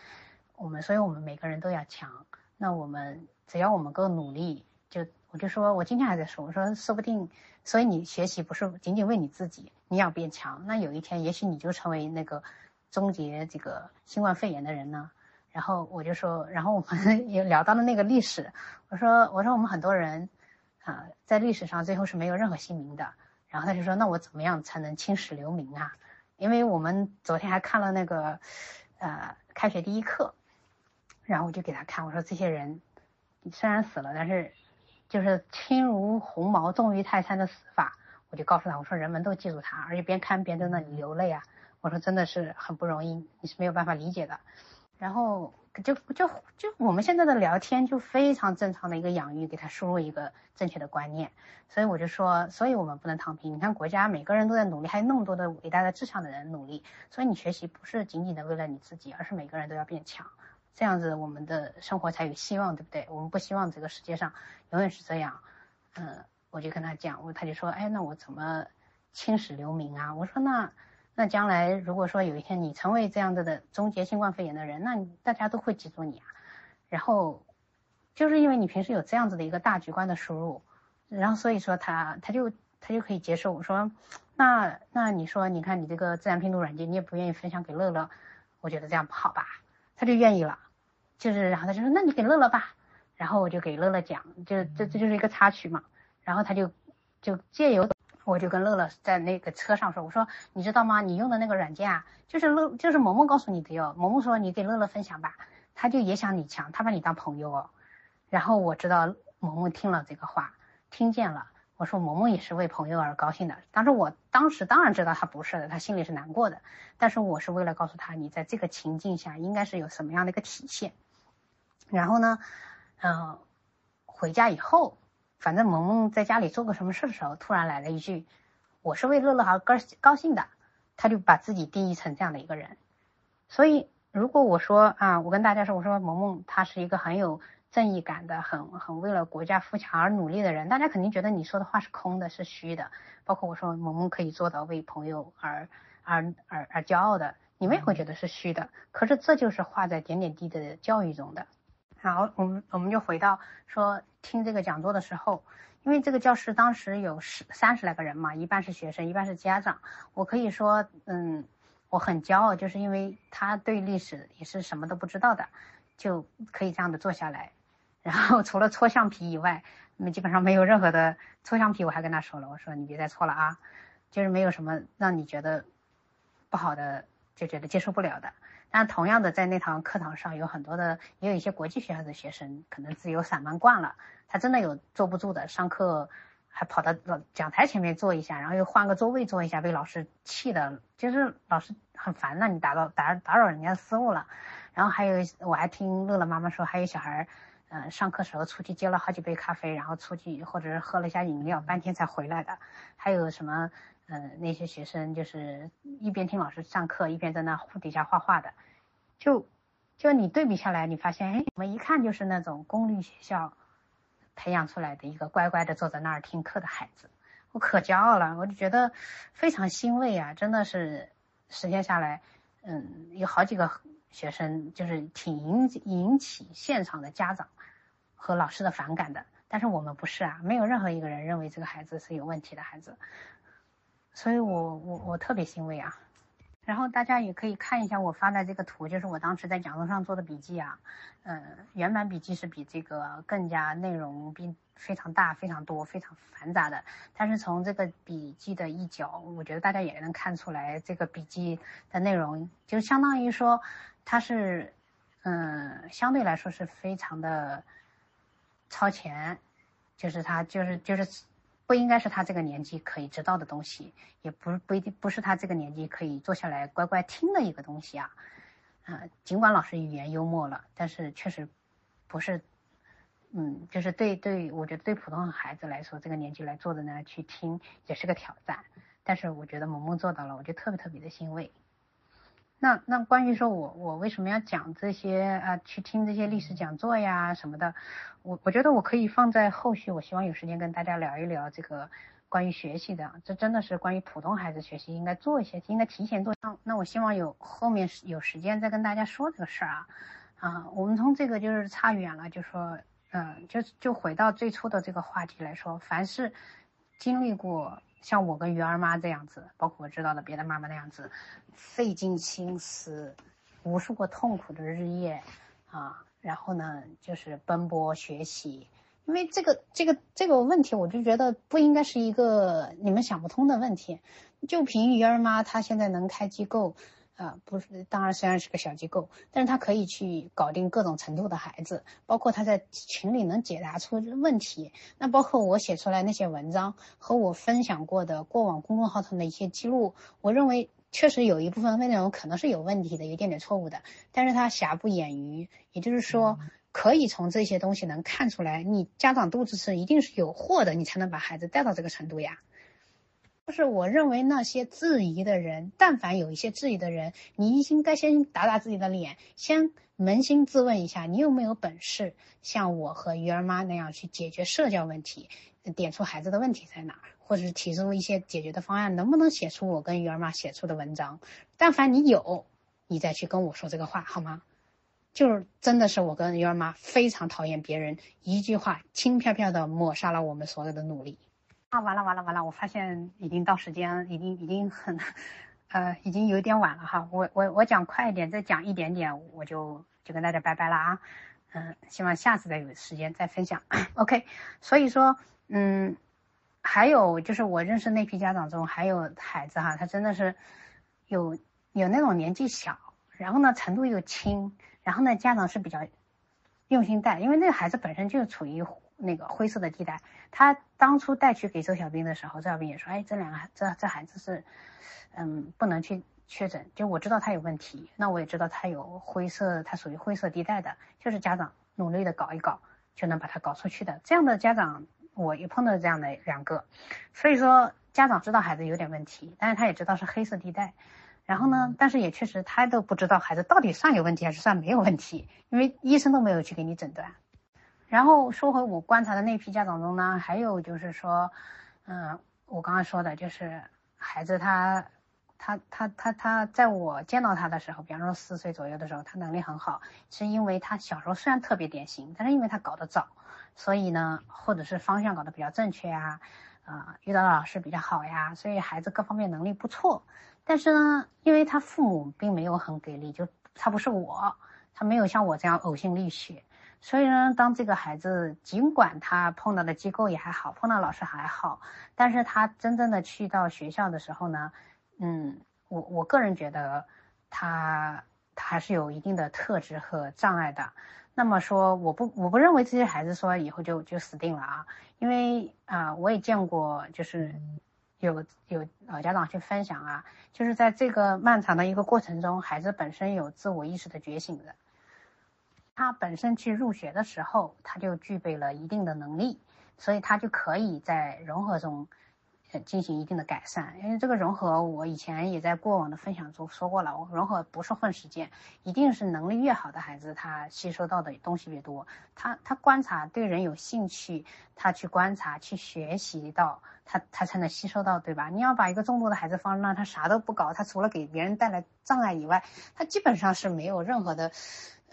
我们，所以我们每个人都要强，那我们只要我们够努力，就。我就说，我今天还在说，我说说不定，所以你学习不是仅仅为你自己，你要变强，那有一天也许你就成为那个终结这个新冠肺炎的人呢。然后我就说，然后我们 也聊到了那个历史，我说我说我们很多人啊，在历史上最后是没有任何姓名的。然后他就说，那我怎么样才能青史留名啊？因为我们昨天还看了那个呃开学第一课，然后我就给他看，我说这些人虽然死了，但是。就是轻如鸿毛，重于泰山的死法，我就告诉他，我说人们都记住他，而且边看边在那里流泪啊。我说真的是很不容易，你是没有办法理解的。然后就就就我们现在的聊天就非常正常的一个养育，给他输入一个正确的观念。所以我就说，所以我们不能躺平。你看国家每个人都在努力，还有那么多的伟大的志向的人努力，所以你学习不是仅仅的为了你自己，而是每个人都要变强。这样子，我们的生活才有希望，对不对？我们不希望这个世界上永远是这样。嗯，我就跟他讲，我他就说，哎，那我怎么青史留名啊？我说，那那将来如果说有一天你成为这样子的终结新冠肺炎的人，那大家都会记住你啊。然后就是因为你平时有这样子的一个大局观的输入，然后所以说他他就他就可以接受。我说，那那你说，你看你这个自然拼读软件，你也不愿意分享给乐乐，我觉得这样不好吧？他就愿意了，就是，然后他就说，那你给乐乐吧，然后我就给乐乐讲，就这这就是一个插曲嘛，然后他就就借由，我就跟乐乐在那个车上说，我说你知道吗？你用的那个软件啊，就是乐就是萌萌告诉你的哟，萌萌说你给乐乐分享吧，他就也想你强，他把你当朋友哦，然后我知道萌萌听了这个话，听见了。我说萌萌也是为朋友而高兴的，当时我当时当然知道他不是的，他心里是难过的。但是我是为了告诉他，你在这个情境下应该是有什么样的一个体现。然后呢，嗯，回家以后，反正萌萌在家里做个什么事的时候，突然来了一句：“我是为乐乐而高高兴的。”他就把自己定义成这样的一个人。所以如果我说啊，我跟大家说，我说萌萌他是一个很有。正义感的很很为了国家富强而努力的人，大家肯定觉得你说的话是空的，是虚的。包括我说萌萌可以做到为朋友而而而而骄傲的，你们也会觉得是虚的。可是这就是画在点点滴滴的教育中的。好，我们我们就回到说听这个讲座的时候，因为这个教室当时有十三十来个人嘛，一半是学生，一半是家长。我可以说，嗯，我很骄傲，就是因为他对历史也是什么都不知道的，就可以这样的坐下来。然后除了搓橡皮以外，那基本上没有任何的搓橡皮。我还跟他说了，我说你别再搓了啊，就是没有什么让你觉得不好的，就觉得接受不了的。但同样的，在那堂课堂上有很多的，也有一些国际学校的学生，可能自由散漫惯了，他真的有坐不住的，上课还跑到讲台前面坐一下，然后又换个座位坐一下，被老师气的，就是老师很烦那，你打扰打打扰人家思路了。然后还有，我还听乐乐妈妈说，还有小孩儿。嗯，上课时候出去接了好几杯咖啡，然后出去或者是喝了一下饮料，半天才回来的。还有什么，嗯，那些学生就是一边听老师上课，一边在那底下画画的。就，就你对比下来，你发现，哎，我们一看就是那种公立学校培养出来的一个乖乖的坐在那儿听课的孩子，我可骄傲了，我就觉得非常欣慰啊！真的是实现下来，嗯，有好几个。学生就是挺引引起现场的家长和老师的反感的。但是我们不是啊，没有任何一个人认为这个孩子是有问题的孩子，所以我我我特别欣慰啊。然后大家也可以看一下我发的这个图，就是我当时在讲座上做的笔记啊。嗯，原版笔记是比这个更加内容并非常大、非常多、非常繁杂的。但是从这个笔记的一角，我觉得大家也能看出来，这个笔记的内容就相当于说它是，嗯，相对来说是非常的。超前，就是他，就是就是，不应该是他这个年纪可以知道的东西，也不不一定不是他这个年纪可以坐下来乖乖听的一个东西啊，啊，尽管老师语言幽默了，但是确实不是，嗯，就是对对，我觉得对普通孩子来说，这个年纪来做的呢，去听也是个挑战，但是我觉得萌萌做到了，我就特别特别的欣慰。那那关于说我我为什么要讲这些啊？去听这些历史讲座呀什么的，我我觉得我可以放在后续，我希望有时间跟大家聊一聊这个关于学习的，这真的是关于普通孩子学习应该做一些，应该提前做。那那我希望有后面有时间再跟大家说这个事儿啊啊！我们从这个就是差远了，就说嗯，就就回到最初的这个话题来说，凡是经历过。像我跟鱼儿妈这样子，包括我知道的别的妈妈那样子，费尽心思，无数个痛苦的日夜，啊，然后呢，就是奔波学习，因为这个这个这个问题，我就觉得不应该是一个你们想不通的问题，就凭鱼儿妈她现在能开机构。啊，不是，当然虽然是个小机构，但是他可以去搞定各种程度的孩子，包括他在群里能解答出问题。那包括我写出来那些文章和我分享过的过往公众号上的一些记录，我认为确实有一部分内容可能是有问题的，有一点点错误的，但是他瑕不掩瑜，也就是说，可以从这些东西能看出来，你家长肚子是一定是有货的，你才能把孩子带到这个程度呀。就是我认为那些质疑的人，但凡有一些质疑的人，你应该先打打自己的脸，先扪心自问一下，你有没有本事像我和鱼儿妈那样去解决社交问题，点出孩子的问题在哪，或者是提出一些解决的方案，能不能写出我跟鱼儿妈写出的文章？但凡你有，你再去跟我说这个话好吗？就是真的是我跟鱼儿妈非常讨厌别人一句话轻飘飘的抹杀了我们所有的努力。啊，完了完了完了！我发现已经到时间，已经已经很，呃，已经有点晚了哈。我我我讲快一点，再讲一点点，我就就跟大家拜拜了啊。嗯，希望下次再有时间再分享。OK，所以说，嗯，还有就是我认识那批家长中还有孩子哈，他真的是有有那种年纪小，然后呢程度又轻，然后呢家长是比较用心带，因为那个孩子本身就处于。那个灰色的地带，他当初带去给周小兵的时候，周小兵也说：“哎，这两个这这孩子是，嗯，不能去确诊。就我知道他有问题，那我也知道他有灰色，他属于灰色地带的，就是家长努力的搞一搞，就能把他搞出去的。这样的家长，我也碰到这样的两个。所以说，家长知道孩子有点问题，但是他也知道是黑色地带。然后呢，但是也确实他都不知道孩子到底算有问题还是算没有问题，因为医生都没有去给你诊断。”然后说回我观察的那批家长中呢，还有就是说，嗯，我刚刚说的就是孩子他，他他他他在我见到他的时候，比方说四岁左右的时候，他能力很好，是因为他小时候虽然特别典型，但是因为他搞得早，所以呢，或者是方向搞得比较正确啊，啊，遇到的老师比较好呀，所以孩子各方面能力不错。但是呢，因为他父母并没有很给力，就他不是我，他没有像我这样呕心沥血。所以呢，当这个孩子尽管他碰到的机构也还好，碰到老师还好，但是他真正的去到学校的时候呢，嗯，我我个人觉得他他还是有一定的特质和障碍的。那么说，我不我不认为这些孩子说以后就就死定了啊，因为啊，我也见过，就是有有老家长去分享啊，就是在这个漫长的一个过程中，孩子本身有自我意识的觉醒的。他本身去入学的时候，他就具备了一定的能力，所以他就可以在融合中，进行一定的改善。因为这个融合，我以前也在过往的分享中说过了，融合不是混时间，一定是能力越好的孩子，他吸收到的东西越多。他他观察对人有兴趣，他去观察去学习到，他他才能吸收到，对吧？你要把一个重度的孩子放那，他啥都不搞，他除了给别人带来障碍以外，他基本上是没有任何的，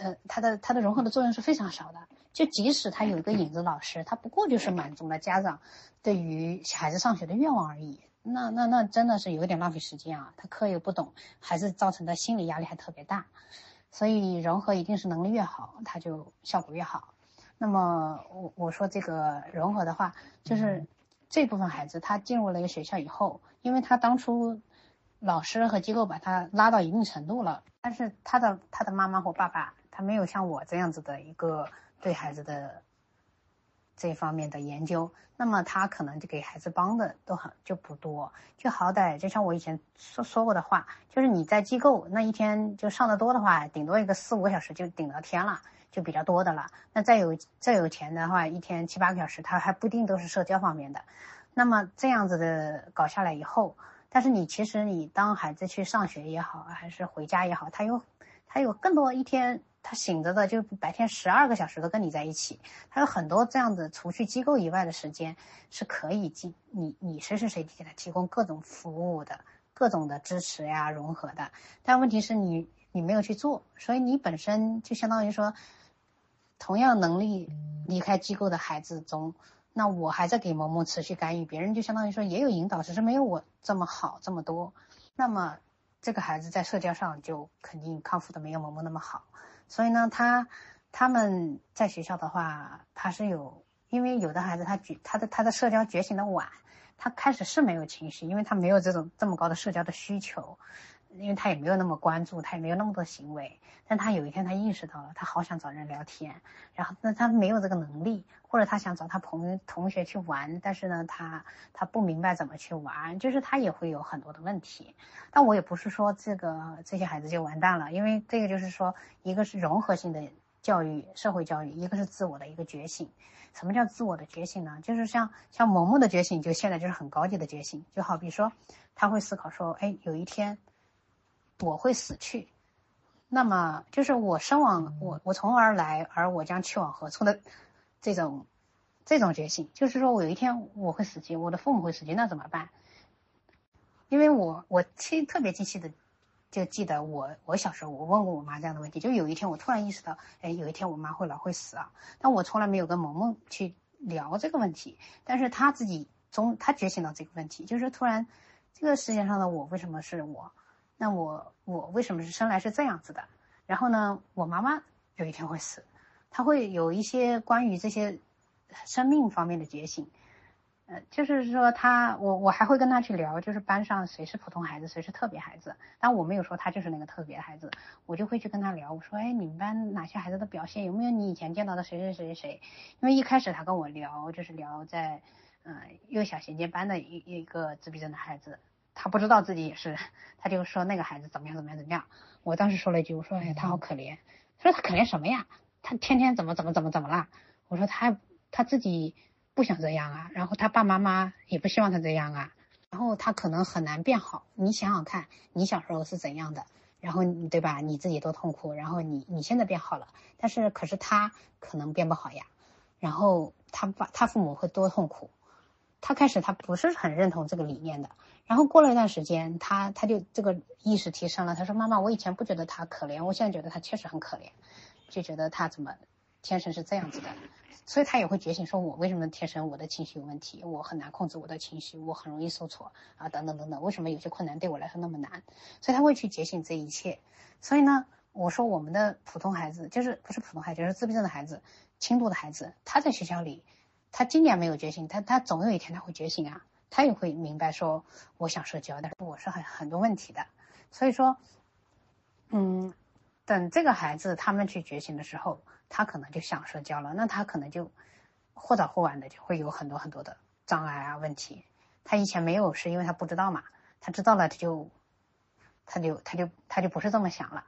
呃，他的他的融合的作用是非常少的。就即使他有一个影子老师，他不过就是满足了家长对于孩子上学的愿望而已。那那那真的是有点浪费时间啊！他课又不懂，孩子造成的心理压力还特别大。所以融合一定是能力越好，他就效果越好。那么我我说这个融合的话，就是这部分孩子他进入了一个学校以后，因为他当初老师和机构把他拉到一定程度了，但是他的他的妈妈或爸爸他没有像我这样子的一个。对孩子的这方面的研究，那么他可能就给孩子帮的都很就不多，就好歹就像我以前说说过的话，就是你在机构那一天就上的多的话，顶多一个四五个小时就顶到天了，就比较多的了。那再有再有钱的话，一天七八个小时，他还不一定都是社交方面的。那么这样子的搞下来以后，但是你其实你当孩子去上学也好，还是回家也好，他有他有更多一天。他醒着的就白天十二个小时都跟你在一起，他有很多这样的除去机构以外的时间是可以进你你随时随地给他提供各种服务的各种的支持呀融合的，但问题是你你没有去做，所以你本身就相当于说，同样能力离开机构的孩子中，那我还在给萌萌持续干预，别人就相当于说也有引导，只是没有我这么好这么多，那么这个孩子在社交上就肯定康复的没有萌萌那么好。所以呢，他他们在学校的话，他是有，因为有的孩子他觉他的他的社交觉醒的晚，他开始是没有情绪，因为他没有这种这么高的社交的需求，因为他也没有那么关注，他也没有那么多行为。但他有一天他意识到了，他好想找人聊天，然后那他没有这个能力，或者他想找他朋友同学去玩，但是呢，他他不明白怎么去玩，就是他也会有很多的问题。但我也不是说这个这些孩子就完蛋了，因为这个就是说，一个是融合性的教育，社会教育，一个是自我的一个觉醒。什么叫自我的觉醒呢？就是像像萌萌的觉醒，就现在就是很高级的觉醒。就好比说，他会思考说，哎，有一天我会死去，那么就是我生往我我从而来，而我将去往何处的这种这种觉醒，就是说我有一天我会死去，我的父母会死去，那怎么办？因为我我记特别清晰的，就记得我我小时候我问过我妈这样的问题，就有一天我突然意识到，哎，有一天我妈会老会死啊，但我从来没有跟萌萌去聊这个问题，但是她自己中她觉醒到这个问题，就是突然这个世界上的我为什么是我？那我我为什么是生来是这样子的？然后呢，我妈妈有一天会死，她会有一些关于这些生命方面的觉醒。呃，就是说他，我我还会跟他去聊，就是班上谁是普通孩子，谁是特别孩子。但我没有说他就是那个特别的孩子，我就会去跟他聊。我说，哎，你们班哪些孩子的表现有没有你以前见到的谁谁谁谁？因为一开始他跟我聊，就是聊在，嗯，幼小衔接班的一一个自闭症的孩子，他不知道自己也是，他就说那个孩子怎么样怎么样怎么样。我当时说了一句，我说，哎，他好可怜。他说他可怜什么呀？他天天怎么怎么怎么怎么了？我说他他自己。不想这样啊，然后他爸妈妈也不希望他这样啊，然后他可能很难变好。你想想看，你小时候是怎样的，然后对吧？你自己多痛苦，然后你你现在变好了，但是可是他可能变不好呀。然后他爸他父母会多痛苦。他开始他不是很认同这个理念的，然后过了一段时间，他他就这个意识提升了。他说：“妈妈，我以前不觉得他可怜，我现在觉得他确实很可怜，就觉得他怎么天生是这样子的。”所以他也会觉醒，说我为什么天生我的情绪有问题，我很难控制我的情绪，我很容易受挫啊，等等等等，为什么有些困难对我来说那么难？所以他会去觉醒这一切。所以呢，我说我们的普通孩子，就是不是普通孩子，就是自闭症的孩子，轻度的孩子，他在学校里，他今年没有觉醒，他他总有一天他会觉醒啊，他也会明白说，我想社交，但是我是很很多问题的。所以说，嗯，等这个孩子他们去觉醒的时候。他可能就想社交了，那他可能就或早或晚的就会有很多很多的障碍啊问题。他以前没有，是因为他不知道嘛。他知道了，他就他就他就他就不是这么想了。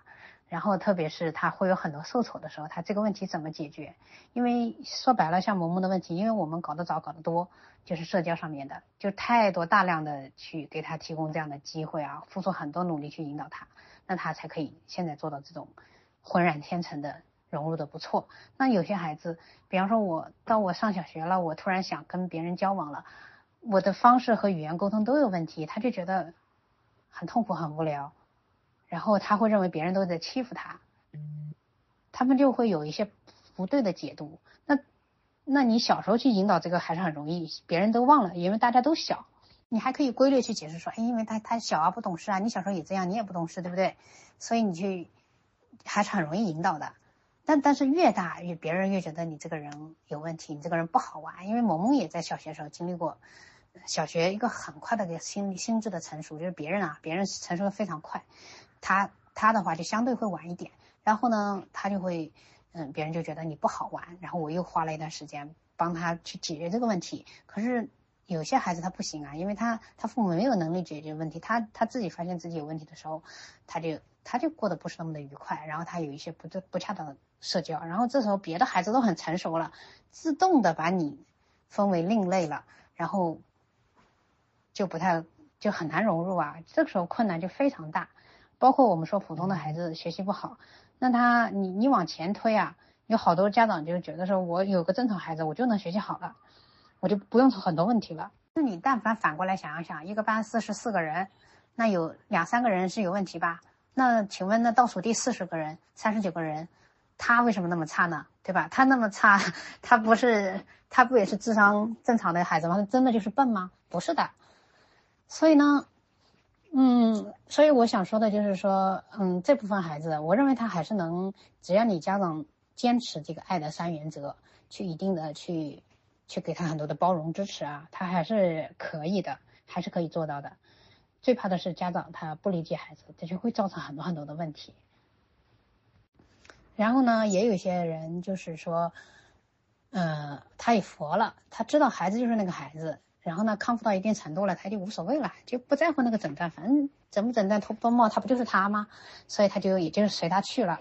然后特别是他会有很多受挫的时候，他这个问题怎么解决？因为说白了，像萌萌的问题，因为我们搞得早搞得多，就是社交上面的，就太多大量的去给他提供这样的机会啊，付出很多努力去引导他，那他才可以现在做到这种浑然天成的融入的不错。那有些孩子，比方说我到我上小学了，我突然想跟别人交往了，我的方式和语言沟通都有问题，他就觉得很痛苦很无聊。然后他会认为别人都在欺负他，他们就会有一些不对的解读。那，那你小时候去引导这个还是很容易，别人都忘了，因为大家都小。你还可以规律去解释说，哎，因为他他小啊，不懂事啊。你小时候也这样，你也不懂事，对不对？所以你去还是很容易引导的。但但是越大越别人越觉得你这个人有问题，你这个人不好玩。因为萌萌也在小学时候经历过小学一个很快的个心心智的成熟，就是别人啊，别人成熟的非常快。他他的话就相对会晚一点，然后呢，他就会，嗯，别人就觉得你不好玩，然后我又花了一段时间帮他去解决这个问题。可是有些孩子他不行啊，因为他他父母没有能力解决问题，他他自己发现自己有问题的时候，他就他就过得不是那么的愉快，然后他有一些不不恰当的社交，然后这时候别的孩子都很成熟了，自动的把你分为另类了，然后就不太就很难融入啊，这个时候困难就非常大。包括我们说普通的孩子学习不好，那他你你往前推啊，有好多家长就觉得说，我有个正常孩子，我就能学习好了，我就不用出很多问题了。那你但凡反过来想一想，一个班四十四个人，那有两三个人是有问题吧？那请问那倒数第四十个人，三十九个人，他为什么那么差呢？对吧？他那么差，他不是他不也是智商正常的孩子吗？他真的就是笨吗？不是的。所以呢？嗯，所以我想说的就是说，嗯，这部分孩子，我认为他还是能，只要你家长坚持这个爱的三原则，去一定的去，去给他很多的包容支持啊，他还是可以的，还是可以做到的。最怕的是家长他不理解孩子，这就会造成很多很多的问题。然后呢，也有些人就是说，呃，他也佛了，他知道孩子就是那个孩子。然后呢，康复到一定程度了，他就无所谓了，就不在乎那个诊断，反正诊不诊断、脱不脱帽，他不就是他吗？所以他就也就随他去了，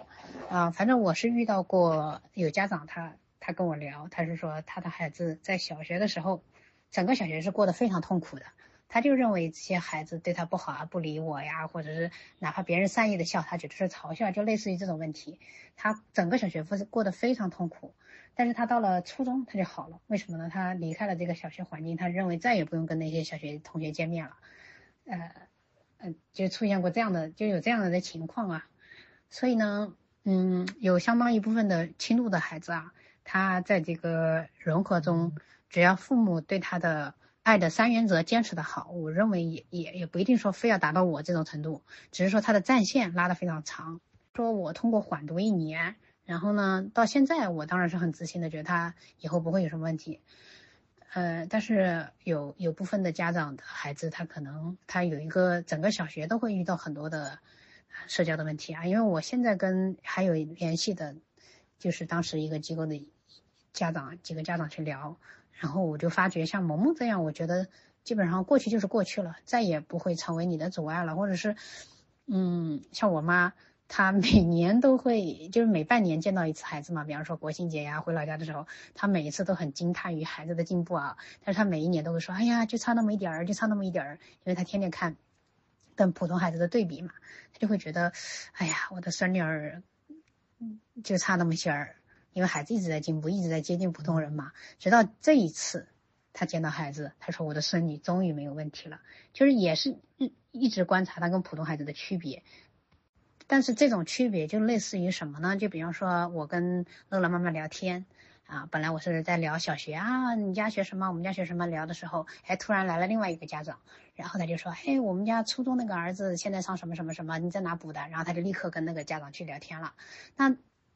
啊，反正我是遇到过有家长，他他跟我聊，他是说他的孩子在小学的时候，整个小学是过得非常痛苦的，他就认为这些孩子对他不好啊，不理我呀，或者是哪怕别人善意的笑，他觉得是嘲笑，就类似于这种问题，他整个小学是过得非常痛苦。但是他到了初中，他就好了。为什么呢？他离开了这个小学环境，他认为再也不用跟那些小学同学见面了。呃，呃，就出现过这样的，就有这样的情况啊。所以呢，嗯，有相当一部分的轻度的孩子啊，他在这个融合中，只要父母对他的爱的三原则坚持的好，我认为也也也不一定说非要达到我这种程度，只是说他的战线拉得非常长。说我通过缓读一年。然后呢，到现在我当然是很自信的，觉得他以后不会有什么问题。呃，但是有有部分的家长的孩子，他可能他有一个整个小学都会遇到很多的社交的问题啊。因为我现在跟还有联系的，就是当时一个机构的家长几个家长去聊，然后我就发觉像萌萌这样，我觉得基本上过去就是过去了，再也不会成为你的阻碍了，或者是嗯，像我妈。他每年都会，就是每半年见到一次孩子嘛。比方说国庆节呀，回老家的时候，他每一次都很惊叹于孩子的进步啊。但是他每一年都会说：“哎呀，就差那么一点儿，就差那么一点儿。”因为他天天看跟普通孩子的对比嘛，他就会觉得：“哎呀，我的孙女儿就差那么些儿。”因为孩子一直在进步，一直在接近普通人嘛。直到这一次，他见到孩子，他说：“我的孙女终于没有问题了。”就是也是一一直观察他跟普通孩子的区别。但是这种区别就类似于什么呢？就比方说，我跟乐乐妈妈聊天，啊，本来我是在聊小学啊，你家学什么？我们家学什么？聊的时候，哎，突然来了另外一个家长，然后他就说，嘿，我们家初中那个儿子现在上什么什么什么？你在哪补的？然后他就立刻跟那个家长去聊天了。那，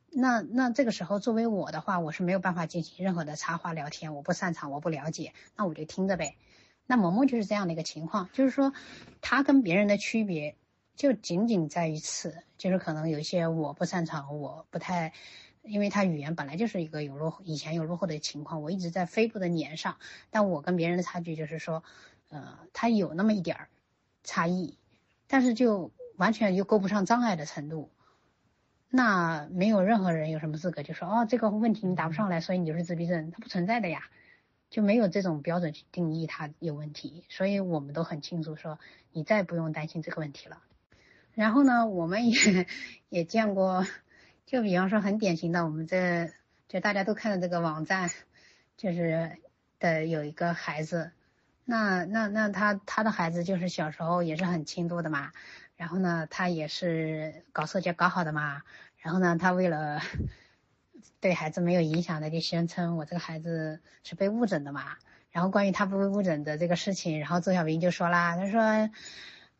那那这个时候，作为我的话，我是没有办法进行任何的插话聊天，我不擅长，我不了解，那我就听着呗。那萌萌就是这样的一个情况，就是说，他跟别人的区别。就仅仅在于此，就是可能有一些我不擅长，我不太，因为他语言本来就是一个有落后以前有落后的情况，我一直在飞步的撵上，但我跟别人的差距就是说，呃，他有那么一点儿差异，但是就完全又够不上障碍的程度，那没有任何人有什么资格就说哦这个问题你答不上来，所以你就是自闭症，它不存在的呀，就没有这种标准去定义它有问题。所以我们都很清楚说，你再不用担心这个问题了。然后呢，我们也也见过，就比方说很典型的，我们这就大家都看的这个网站，就是的有一个孩子，那那那他他的孩子就是小时候也是很轻度的嘛，然后呢他也是搞社交搞好的嘛。然后呢，他为了对孩子没有影响的，就宣称我这个孩子是被误诊的嘛。然后关于他不被误诊的这个事情，然后周小平就说啦，他说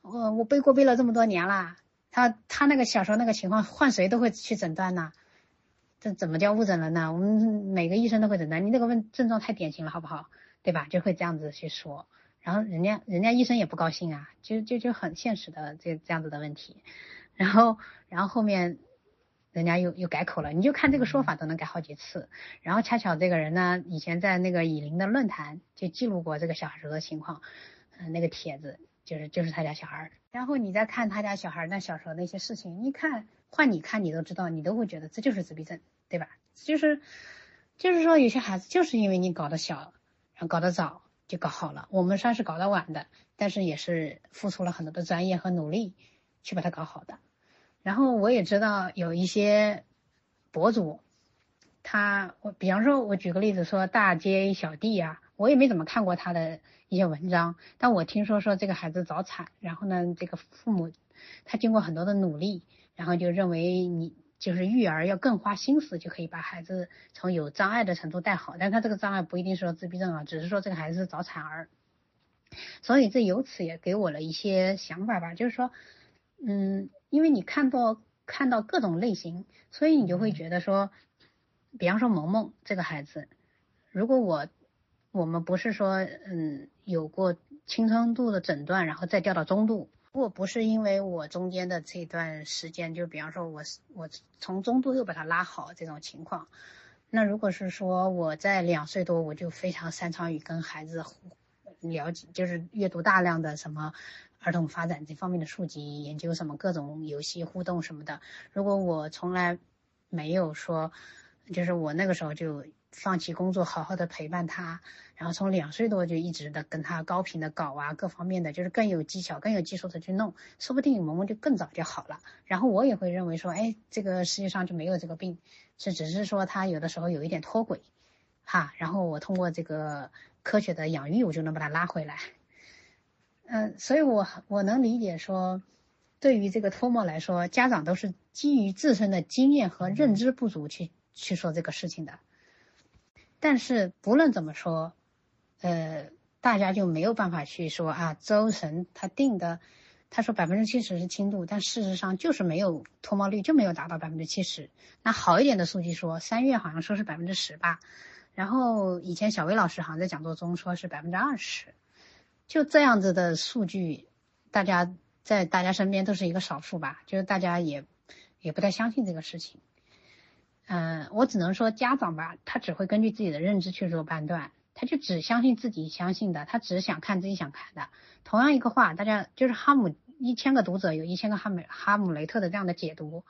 我我背锅背了这么多年了，他他那个小时候那个情况换谁都会去诊断呢，这怎么叫误诊了呢？我们每个医生都会诊断，你那个问症状太典型了，好不好？对吧？就会这样子去说，然后人家人家医生也不高兴啊，就就就很现实的这这样子的问题，然后然后后面。人家又又改口了，你就看这个说法都能改好几次。然后恰巧这个人呢，以前在那个以林的论坛就记录过这个小孩的情况，嗯，那个帖子就是就是他家小孩儿。然后你再看他家小孩儿那小时候那些事情，你看换你看你都知道，你都会觉得这就是自闭症，对吧？就是就是说有些孩子就是因为你搞得小，然后搞得早就搞好了，我们算是搞得晚的，但是也是付出了很多的专业和努力去把它搞好的。然后我也知道有一些博主，他我比方说，我举个例子说大街小弟呀，我也没怎么看过他的一些文章，但我听说说这个孩子早产，然后呢，这个父母他经过很多的努力，然后就认为你就是育儿要更花心思，就可以把孩子从有障碍的程度带好，但他这个障碍不一定说自闭症啊，只是说这个孩子是早产儿，所以这由此也给我了一些想法吧，就是说，嗯。因为你看到看到各种类型，所以你就会觉得说，比方说萌萌这个孩子，如果我我们不是说嗯有过轻中度的诊断，然后再调到中度，如果不是因为我中间的这段时间，就比方说我我从中度又把它拉好这种情况，那如果是说我在两岁多我就非常擅长于跟孩子了解，就是阅读大量的什么。儿童发展这方面的书籍，研究什么各种游戏互动什么的。如果我从来没有说，就是我那个时候就放弃工作，好好的陪伴他，然后从两岁多就一直的跟他高频的搞啊，各方面的就是更有技巧、更有技术的去弄，说不定萌萌就更早就好了。然后我也会认为说，哎，这个世界上就没有这个病，是只是说他有的时候有一点脱轨，哈。然后我通过这个科学的养育，我就能把他拉回来。嗯，所以我我能理解说，对于这个托莫来说，家长都是基于自身的经验和认知不足去去说这个事情的。但是不论怎么说，呃，大家就没有办法去说啊，周神他定的，他说百分之七十是轻度，但事实上就是没有脱毛率就没有达到百分之七十。那好一点的数据说，三月好像说是百分之十吧，然后以前小薇老师好像在讲座中说是百分之二十。就这样子的数据，大家在大家身边都是一个少数吧，就是大家也也不太相信这个事情。嗯，我只能说家长吧，他只会根据自己的认知去做判断，他就只相信自己相信的，他只想看自己想看的。同样一个话，大家就是哈姆一千个读者有一千个哈姆哈姆雷特的这样的解读，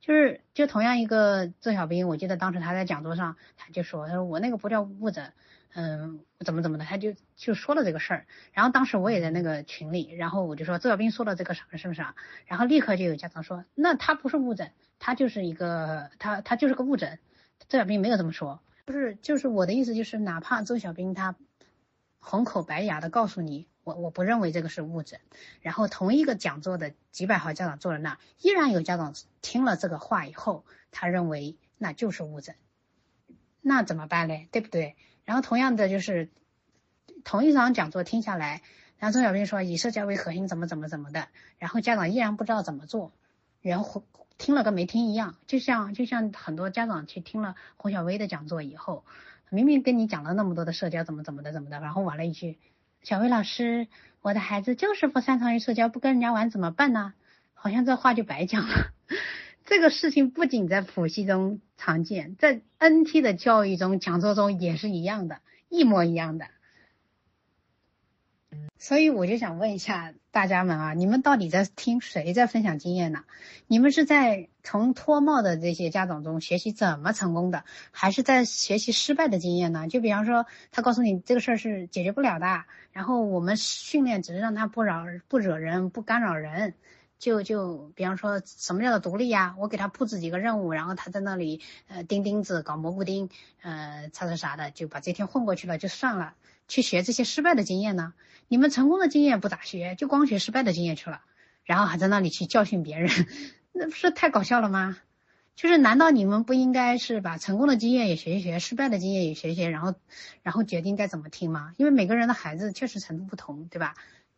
就是就同样一个郑小兵，我记得当时他在讲座上他就说，他说我那个不叫误诊。嗯，怎么怎么的，他就就说了这个事儿，然后当时我也在那个群里，然后我就说周小兵说了这个事儿是不是啊？然后立刻就有家长说，那他不是误诊，他就是一个他他就是个误诊，周小兵没有这么说，就是就是我的意思就是，哪怕周小兵他红口白牙的告诉你，我我不认为这个是误诊，然后同一个讲座的几百号家长坐在那，依然有家长听了这个话以后，他认为那就是误诊，那怎么办嘞？对不对？然后同样的就是同一场讲座听下来，然后周小兵说以社交为核心怎么怎么怎么的，然后家长依然不知道怎么做，然后听了跟没听一样，就像就像很多家长去听了洪小薇的讲座以后，明明跟你讲了那么多的社交怎么怎么的怎么的，然后完了一句，小薇老师，我的孩子就是不擅长于社交，不跟人家玩怎么办呢？好像这话就白讲了。这个事情不仅在普系中常见，在 NT 的教育中、讲座中也是一样的，一模一样的。所以我就想问一下大家们啊，你们到底在听谁在分享经验呢？你们是在从脱帽的这些家长中学习怎么成功的，还是在学习失败的经验呢？就比方说，他告诉你这个事儿是解决不了的，然后我们训练只是让他不扰不惹人不干扰人，就就比方说什么叫做独立呀？我给他布置几个任务，然后他在那里呃钉钉子搞蘑菇钉，呃擦擦啥的，就把这天混过去了就算了。去学这些失败的经验呢？你们成功的经验不咋学，就光学失败的经验去了，然后还在那里去教训别人，那不是太搞笑了吗？就是难道你们不应该是把成功的经验也学一学，失败的经验也学一学，然后然后决定该怎么听吗？因为每个人的孩子确实程度不同，对吧？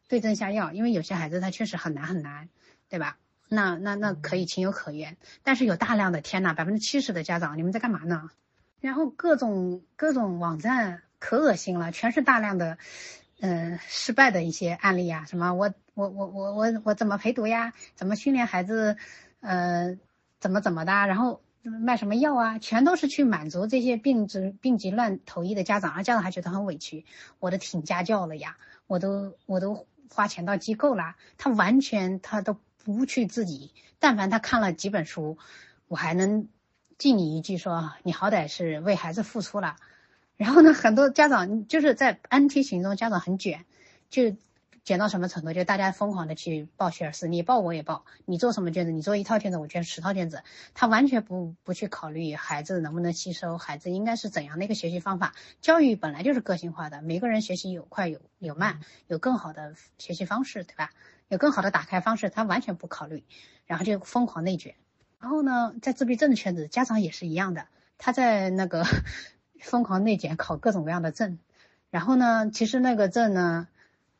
对症下药，因为有些孩子他确实很难很难，对吧？那那那可以情有可原，但是有大量的天呐，百分之七十的家长，你们在干嘛呢？然后各种各种网站。可恶心了，全是大量的，嗯，失败的一些案例啊，什么我我我我我我怎么陪读呀？怎么训练孩子？呃，怎么怎么的？然后卖什么药啊？全都是去满足这些病急病急乱投医的家长，而家长还觉得很委屈。我都请家教了呀，我都我都花钱到机构了，他完全他都不去自己。但凡他看了几本书，我还能敬你一句说，你好歹是为孩子付出了。然后呢，很多家长就是在 NT 群中，家长很卷，就卷到什么程度？就大家疯狂的去报学而思，你报我也报，你做什么卷子？你做一套卷子，我卷十套卷子。他完全不不去考虑孩子能不能吸收，孩子应该是怎样的一个学习方法。教育本来就是个性化的，每个人学习有快有有慢，有更好的学习方式，对吧？有更好的打开方式，他完全不考虑，然后就疯狂内卷。然后呢，在自闭症的圈子，家长也是一样的，他在那个。疯狂内卷，考各种各样的证，然后呢，其实那个证呢，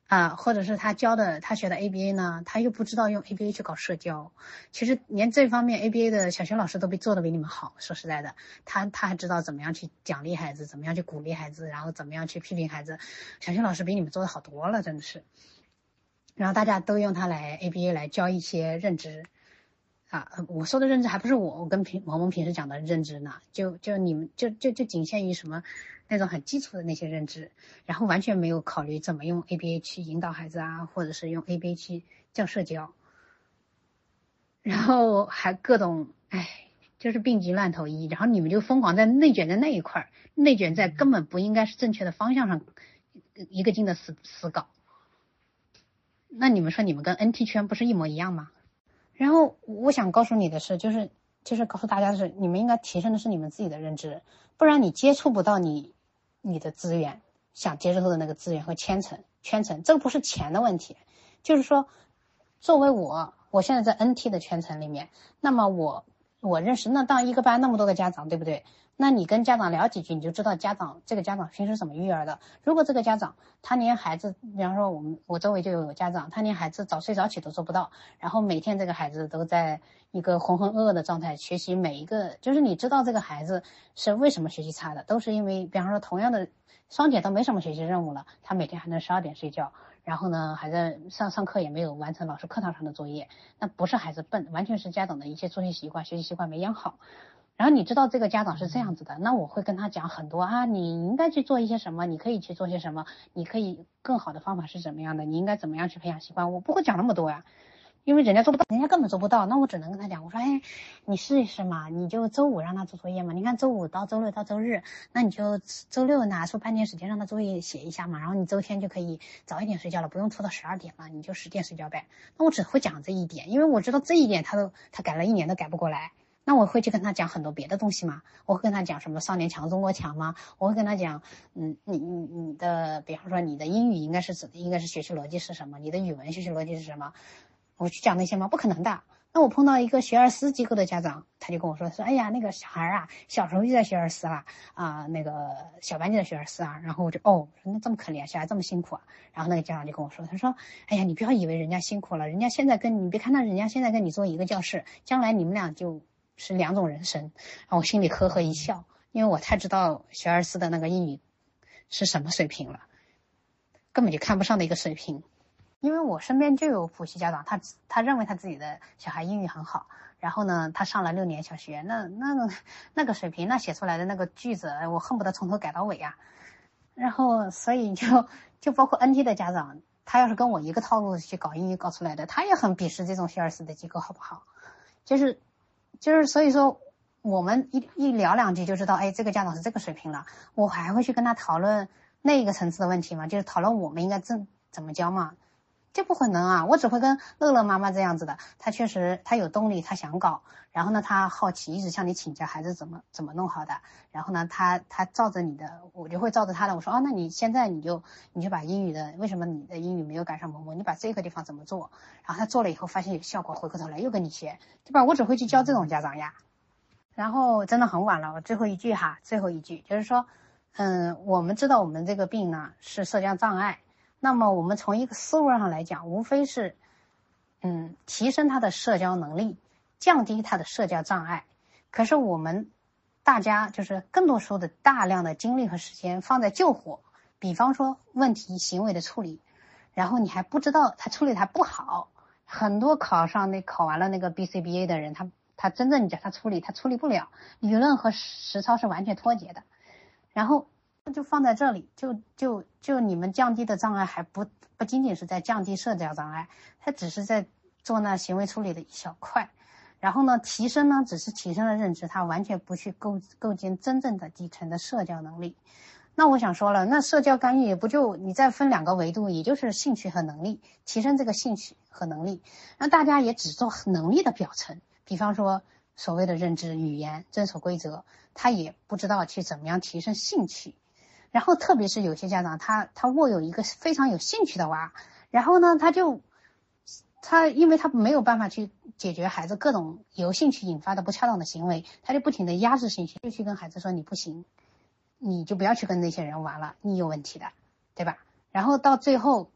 啊，或者是他教的，他学的 ABA 呢，他又不知道用 ABA 去搞社交。其实连这方面 ABA 的小学老师都比做的比你们好。说实在的，他他还知道怎么样去奖励孩子，怎么样去鼓励孩子，然后怎么样去批评孩子。小学老师比你们做的好多了，真的是。然后大家都用它来 ABA 来教一些认知。啊，我说的认知还不是我，我跟平萌萌平时讲的认知呢，就就你们就就就仅限于什么那种很基础的那些认知，然后完全没有考虑怎么用 ABA 去引导孩子啊，或者是用 ABA 去教社交，然后还各种哎，就是病急乱投医，然后你们就疯狂在内卷在那一块儿，内卷在根本不应该是正确的方向上一个劲的死死搞，那你们说你们跟 NT 圈不是一模一样吗？然后我想告诉你的是，就是就是告诉大家的是，你们应该提升的是你们自己的认知，不然你接触不到你你的资源，想接触的那个资源和圈层圈层，这个不是钱的问题，就是说，作为我，我现在在 NT 的圈层里面，那么我我认识那当一个班那么多个家长，对不对？那你跟家长聊几句，你就知道家长这个家长平时怎么育儿的。如果这个家长他连孩子，比方说我们我周围就有家长，他连孩子早睡早起都做不到，然后每天这个孩子都在一个浑浑噩噩的状态学习，每一个就是你知道这个孩子是为什么学习差的，都是因为比方说同样的双减都没什么学习任务了，他每天还能十二点睡觉，然后呢还在上上课也没有完成老师课堂上的作业，那不是孩子笨，完全是家长的一些作息习惯、学习习惯没养好。然后你知道这个家长是这样子的，那我会跟他讲很多啊，你应该去做一些什么，你可以去做些什么，你可以更好的方法是怎么样的，你应该怎么样去培养习惯，我不会讲那么多呀，因为人家做不到，人家根本做不到，那我只能跟他讲，我说，哎，你试一试嘛，你就周五让他做作业嘛，你看周五到周六到周日，那你就周六拿出半天时间让他作业写一下嘛，然后你周天就可以早一点睡觉了，不用拖到十二点了，你就十点睡觉呗。那我只会讲这一点，因为我知道这一点他都他改了一年都改不过来。那我会去跟他讲很多别的东西吗？我会跟他讲什么少年强中国强吗？我会跟他讲，嗯，你你你的，比方说你的英语应该是怎，应该是学习逻辑是什么？你的语文学习逻辑是什么？我去讲那些吗？不可能的。那我碰到一个学而思机构的家长，他就跟我说说，哎呀，那个小孩啊，小时候就在学而思了啊，那个小班就在学而思啊。然后我就哦，那这么可怜，小孩这么辛苦啊。然后那个家长就跟我说，他说，哎呀，你不要以为人家辛苦了，人家现在跟你别看到人家现在跟你坐一个教室，将来你们俩就。是两种人生，然后我心里呵呵一笑，因为我太知道学而思的那个英语是什么水平了，根本就看不上的一个水平。因为我身边就有补习家长，他他认为他自己的小孩英语很好，然后呢，他上了六年小学，那那那个水平，那写出来的那个句子，我恨不得从头改到尾啊。然后所以就就包括 NT 的家长，他要是跟我一个套路去搞英语搞出来的，他也很鄙视这种学而思的机构，好不好？就是，就是所以说，我们一一聊两句就知道，哎，这个家长是这个水平了，我还会去跟他讨论那一个层次的问题吗？就是讨论我们应该怎怎么教嘛？这不可能啊！我只会跟乐乐妈妈这样子的，她确实她有动力，她想搞，然后呢，她好奇，一直向你请教孩子怎么怎么弄好的，然后呢，她她照着你的，我就会照着她的，我说哦，那你现在你就你就把英语的为什么你的英语没有赶上某某，你把这个地方怎么做，然后他做了以后发现有效果，回过头来又跟你学，对吧？我只会去教这种家长呀。然后真的很晚了，我最后一句哈，最后一句就是说，嗯，我们知道我们这个病呢是社交障碍。那么我们从一个思路上来讲，无非是，嗯，提升他的社交能力，降低他的社交障碍。可是我们大家就是更多时候的大量的精力和时间放在救火，比方说问题行为的处理，然后你还不知道他处理他不好。很多考上那考完了那个 BCBA 的人，他他真正你叫他处理，他处理不了，理论和实操是完全脱节的。然后。那就放在这里，就就就你们降低的障碍还不不仅仅是在降低社交障碍，它只是在做那行为处理的一小块，然后呢，提升呢只是提升了认知，它完全不去构构建真正的底层的社交能力。那我想说了，那社交干预也不就你再分两个维度，也就是兴趣和能力，提升这个兴趣和能力，那大家也只做能力的表层，比方说所谓的认知、语言、遵守规则，他也不知道去怎么样提升兴趣。然后，特别是有些家长，他他握有一个非常有兴趣的娃，然后呢，他就他因为他没有办法去解决孩子各种由兴趣引发的不恰当的行为，他就不停的压制兴趣，就去跟孩子说你不行，你就不要去跟那些人玩了，你有问题的，对吧？然后到最后。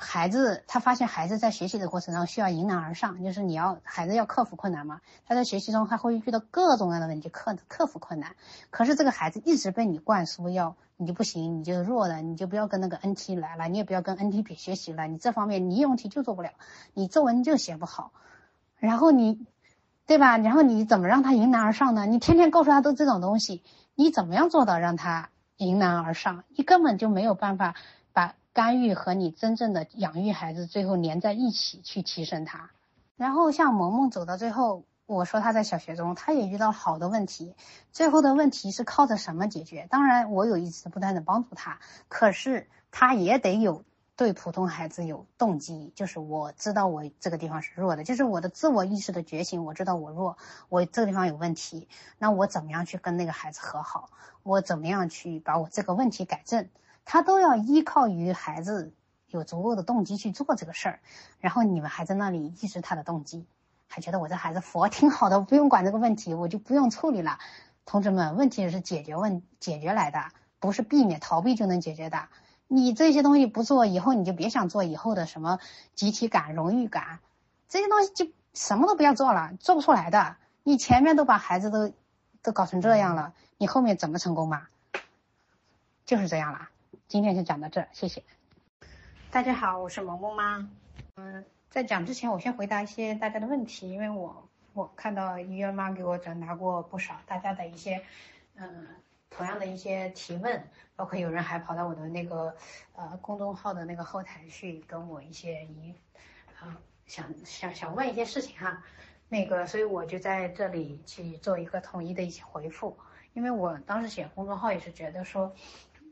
孩子他发现孩子在学习的过程中需要迎难而上，就是你要孩子要克服困难嘛。他在学习中他会遇到各种各样的问题，克克服困难。可是这个孩子一直被你灌输要你就不行，你就弱的，你就不要跟那个 NT 来了，你也不要跟 NT 比学习了。你这方面你应用题就做不了，你作文就写不好，然后你，对吧？然后你怎么让他迎难而上呢？你天天告诉他都这种东西，你怎么样做到让他迎难而上？你根本就没有办法把。干预和你真正的养育孩子最后连在一起去提升他，然后像萌萌走到最后，我说他在小学中他也遇到好多问题，最后的问题是靠着什么解决？当然我有一直不断的帮助他，可是他也得有对普通孩子有动机，就是我知道我这个地方是弱的，就是我的自我意识的觉醒，我知道我弱，我这个地方有问题，那我怎么样去跟那个孩子和好？我怎么样去把我这个问题改正？他都要依靠于孩子有足够的动机去做这个事儿，然后你们还在那里抑制他的动机，还觉得我这孩子佛挺好的，不用管这个问题，我就不用处理了。同志们，问题是解决问解决来的，不是避免逃避就能解决的。你这些东西不做，以后你就别想做以后的什么集体感、荣誉感，这些东西就什么都不要做了，做不出来的。你前面都把孩子都都搞成这样了，你后面怎么成功嘛？就是这样了。今天就讲到这，谢谢。大家好，我是萌萌妈。嗯，在讲之前，我先回答一些大家的问题，因为我我看到医院妈给我转达过不少大家的一些嗯同样的一些提问，包括有人还跑到我的那个呃公众号的那个后台去跟我一些疑啊想想想问一些事情哈，那个所以我就在这里去做一个统一的一些回复，因为我当时写公众号也是觉得说。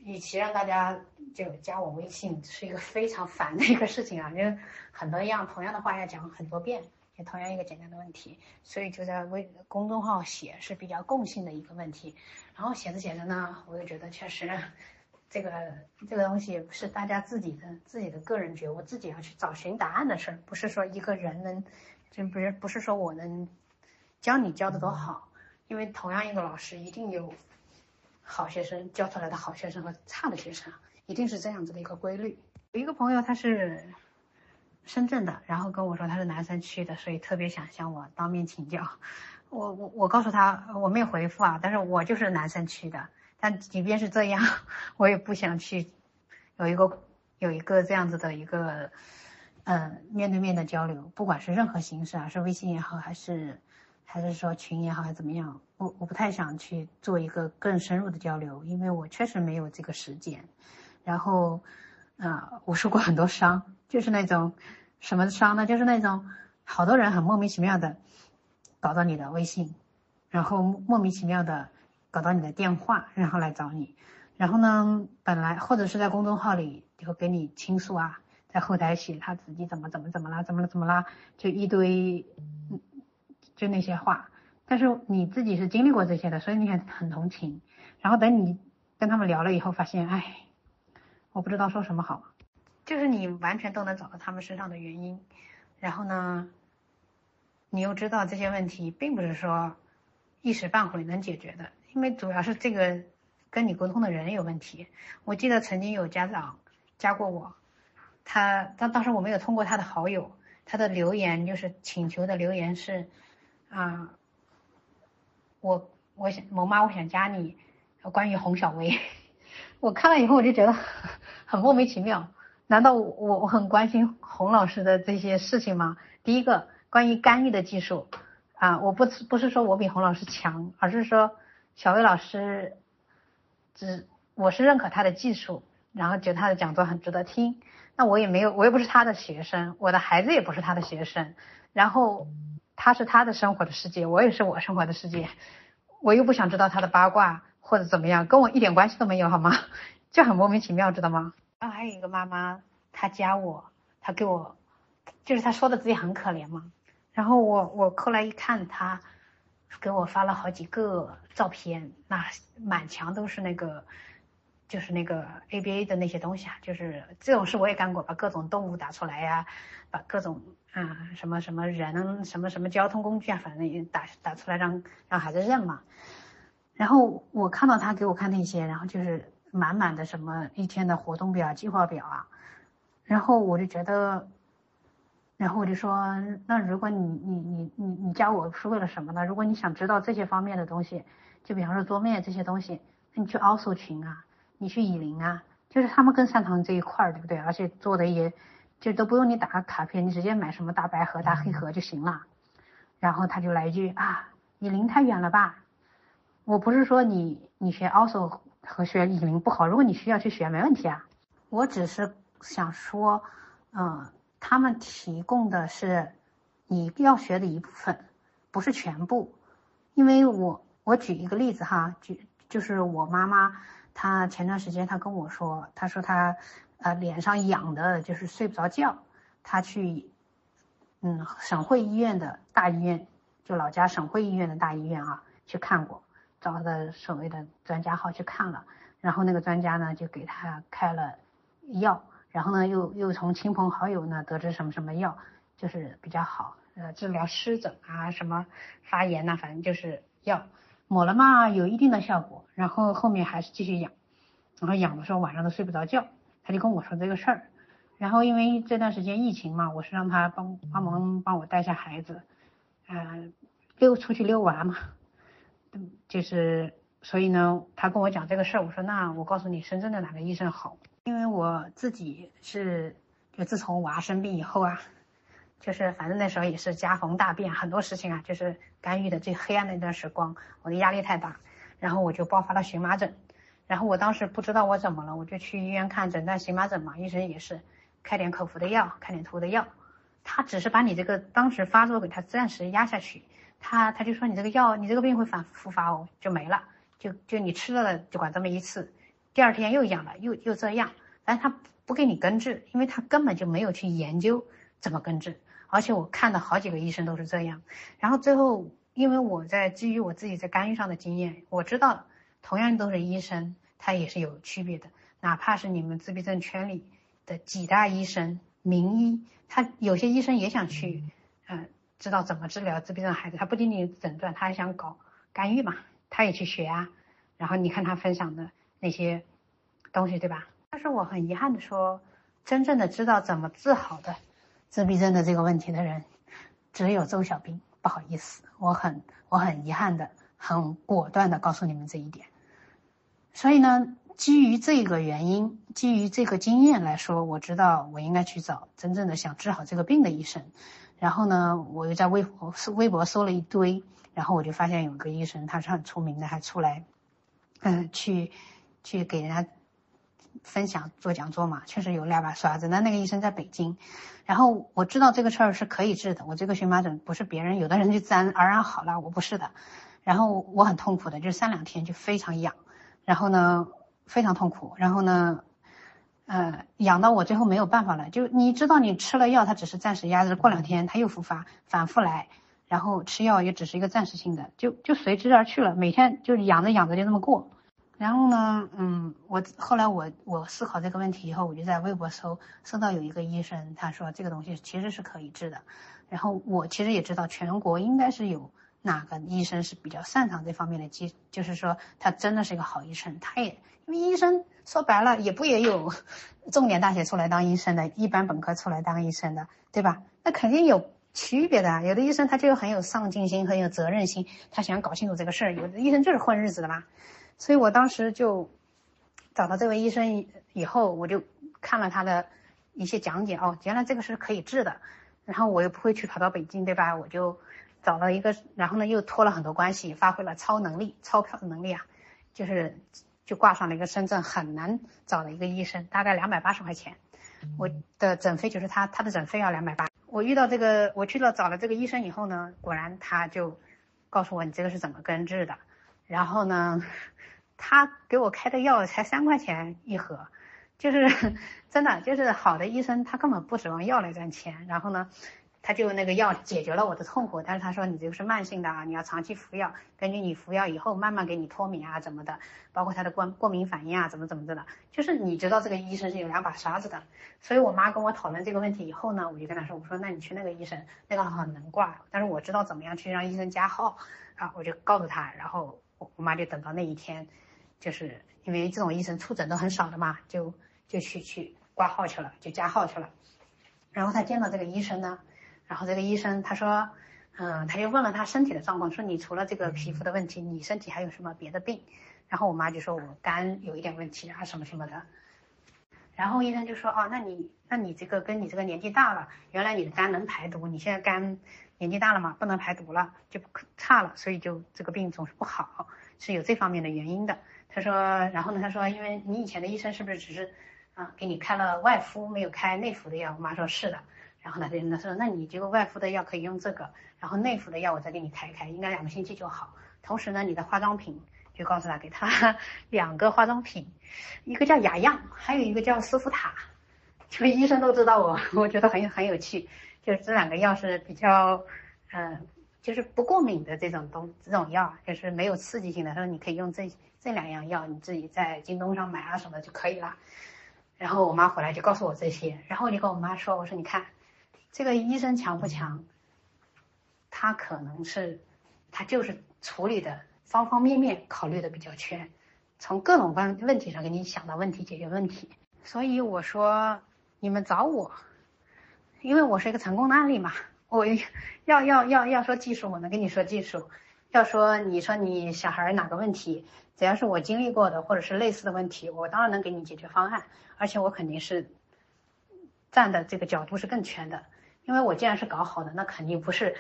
与其让大家就加我微信是一个非常烦的一个事情啊，因为很多样同样的话要讲很多遍，也同样一个简单的问题，所以就在微公众号写是比较共性的一个问题。然后写着写着呢，我就觉得确实，这个这个东西是大家自己的自己的个人觉悟，自己要去找寻答案的事儿，不是说一个人能，就不是不是说我能教你教的多好，因为同样一个老师一定有。好学生教出来的好学生和差的学生，一定是这样子的一个规律。有一个朋友他是深圳的，然后跟我说他是南山区的，所以特别想向我当面请教。我我我告诉他我没有回复啊，但是我就是南山区的。但即便是这样，我也不想去有一个有一个这样子的一个嗯面对面的交流，不管是任何形式啊，是微信也好，还是。还是说群也好，还是怎么样？我我不太想去做一个更深入的交流，因为我确实没有这个时间。然后，啊，我受过很多伤，就是那种什么伤呢？就是那种好多人很莫名其妙的搞到你的微信，然后莫名其妙的搞到你的电话，然后来找你，然后呢，本来或者是在公众号里就给你倾诉啊，在后台写他自己怎么怎么怎么啦，怎么了怎么啦，就一堆，就那些话。但是你自己是经历过这些的，所以你很很同情。然后等你跟他们聊了以后，发现，哎。我不知道说什么好，就是你完全都能找到他们身上的原因，然后呢，你又知道这些问题并不是说一时半会能解决的，因为主要是这个跟你沟通的人有问题。我记得曾经有家长加过我，他当当时我没有通过他的好友，他的留言就是请求的留言是啊，我我想某妈我想加你，关于洪小薇。我看了以后我就觉得很莫名其妙，难道我我很关心洪老师的这些事情吗？第一个关于干预的技术啊，我不不是说我比洪老师强，而是说小薇老师只我是认可他的技术，然后觉得他的讲座很值得听。那我也没有，我又不是他的学生，我的孩子也不是他的学生，然后他是他的生活的世界，我也是我生活的世界，我又不想知道他的八卦。或者怎么样，跟我一点关系都没有，好吗？就很莫名其妙，知道吗？然后还有一个妈妈，她加我，她给我，就是她说的自己很可怜嘛。然后我我后来一看，她给我发了好几个照片，那满墙都是那个，就是那个 ABA 的那些东西啊，就是这种事我也干过，把各种动物打出来呀，把各种啊什么什么人什么什么交通工具啊，反正也打打出来让让孩子认嘛。然后我看到他给我看那些，然后就是满满的什么一天的活动表、计划表啊，然后我就觉得，然后我就说，那如果你你你你你加我是为了什么呢？如果你想知道这些方面的东西，就比方说桌面这些东西，那你去奥数群啊，你去以林啊，就是他们更擅长这一块儿，对不对？而且做的也，就都不用你打卡片，你直接买什么大白盒、大黑盒就行了。然后他就来一句啊，以林太远了吧？我不是说你你学 also 和学以林不好，如果你需要去学没问题啊。我只是想说，嗯，他们提供的是你要学的一部分，不是全部。因为我我举一个例子哈，举就是我妈妈，他前段时间他跟我说，他说他呃脸上痒的，就是睡不着觉，他去嗯省会医院的大医院，就老家省会医院的大医院啊去看过。找他的所谓的专家号去看了，然后那个专家呢就给他开了药，然后呢又又从亲朋好友呢得知什么什么药就是比较好，呃治疗湿疹啊什么发炎呐，反正就是药抹了嘛有一定的效果，然后后面还是继续痒，然后痒的时候晚上都睡不着觉，他就跟我说这个事儿，然后因为这段时间疫情嘛，我是让他帮帮忙帮我带下孩子，嗯溜出去溜娃嘛。就是，所以呢，他跟我讲这个事儿，我说那我告诉你，深圳的哪个医生好？因为我自己是，就自从娃生病以后啊，就是反正那时候也是家逢大变，很多事情啊，就是干预的最黑暗的一段时光，我的压力太大，然后我就爆发了荨麻疹，然后我当时不知道我怎么了，我就去医院看诊断荨麻疹嘛，医生也是开点口服的药，开点涂的药，他只是把你这个当时发作给他暂时压下去。他他就说你这个药，你这个病会反复发哦，就没了，就就你吃了就管这么一次，第二天又痒了，又又这样，但是他不给你根治，因为他根本就没有去研究怎么根治，而且我看了好几个医生都是这样，然后最后因为我在基于我自己在干预上的经验，我知道同样都是医生，他也是有区别的，哪怕是你们自闭症圈里的几大医生名医，他有些医生也想去，嗯。知道怎么治疗自闭症孩子，他不仅仅诊断，他还想搞干预嘛，他也去学啊。然后你看他分享的那些东西，对吧？但是我很遗憾的说，真正的知道怎么治好的自闭症的这个问题的人，只有周小兵。不好意思，我很我很遗憾的，很果断的告诉你们这一点。所以呢，基于这个原因，基于这个经验来说，我知道我应该去找真正的想治好这个病的医生。然后呢，我又在微博微博搜了一堆，然后我就发现有一个医生，他是很出名的，还出来，嗯，去去给人家分享做讲座嘛，确实有两把刷子。那那个医生在北京，然后我知道这个事儿是可以治的。我这个荨麻疹不是别人有的人就自然而然好了，我不是的。然后我很痛苦的，就三两天就非常痒，然后呢非常痛苦，然后呢，呃痒到我最后没有办法了。就你知道你吃了药，它只是暂时压制，过两天它又复发，反复来，然后吃药也只是一个暂时性的，就就随之而去了。每天就痒着痒着就那么过。然后呢，嗯，我后来我我思考这个问题以后，我就在微博搜，搜到有一个医生，他说这个东西其实是可以治的。然后我其实也知道全国应该是有哪个医生是比较擅长这方面的，技，就是说他真的是一个好医生。他也因为医生说白了也不也有重点大学出来当医生的，一般本科出来当医生的，对吧？那肯定有区别的。有的医生他就很有上进心，很有责任心，他想搞清楚这个事儿。有的医生就是混日子的嘛。所以我当时就找到这位医生以后，我就看了他的一些讲解哦，原来这个是可以治的。然后我又不会去跑到北京，对吧？我就找了一个，然后呢又托了很多关系，发挥了超能力、钞票的能力啊，就是就挂上了一个深圳很难找的一个医生，大概两百八十块钱，我的诊费就是他他的诊费要两百八。我遇到这个，我去了找了这个医生以后呢，果然他就告诉我你这个是怎么根治的，然后呢。他给我开的药才三块钱一盒，就是 真的，就是好的医生，他根本不指望药来赚钱。然后呢，他就那个药解决了我的痛苦，但是他说你这个是慢性的啊，你要长期服药，根据你服药以后慢慢给你脱敏啊怎么的，包括他的过过敏反应啊怎么怎么着的，就是你知道这个医生是有两把刷子的。所以我妈跟我讨论这个问题以后呢，我就跟她说，我说那你去那个医生，那个很能挂，但是我知道怎么样去让医生加号啊，我就告诉他，然后我我妈就等到那一天。就是因为这种医生出诊都很少的嘛，就就去去挂号去了，就加号去了。然后她见到这个医生呢，然后这个医生他说，嗯，他就问了她身体的状况，说你除了这个皮肤的问题，你身体还有什么别的病？然后我妈就说我肝有一点问题啊，什么什么的。然后医生就说，哦，那你那你这个跟你这个年纪大了，原来你的肝能排毒，你现在肝年纪大了嘛，不能排毒了，就差了，所以就这个病总是不好，是有这方面的原因的。他说，然后呢？他说，因为你以前的医生是不是只是啊给你开了外敷，没有开内服的药？我妈说是的。然后呢，他说，那你这个外敷的药可以用这个，然后内服的药我再给你开开，应该两个星期就好。同时呢，你的化妆品就告诉他，给他 两个化妆品，一个叫雅漾，还有一个叫丝芙塔。就医生都知道我，我觉得很很有趣。就是这两个药是比较，嗯，就是不过敏的这种东这种药，就是没有刺激性的。他说你可以用这。这两样药你自己在京东上买啊什么就可以了。然后我妈回来就告诉我这些，然后我就跟我妈说，我说你看，这个医生强不强？他可能是，他就是处理的方方面面考虑的比较全，从各种问问题上给你想到问题解决问题。所以我说你们找我，因为我是一个成功的案例嘛。我 要要要要说技术，我能跟你说技术。要说你说你小孩哪个问题，只要是我经历过的或者是类似的问题，我当然能给你解决方案，而且我肯定是站的这个角度是更全的，因为我既然是搞好的，那肯定不是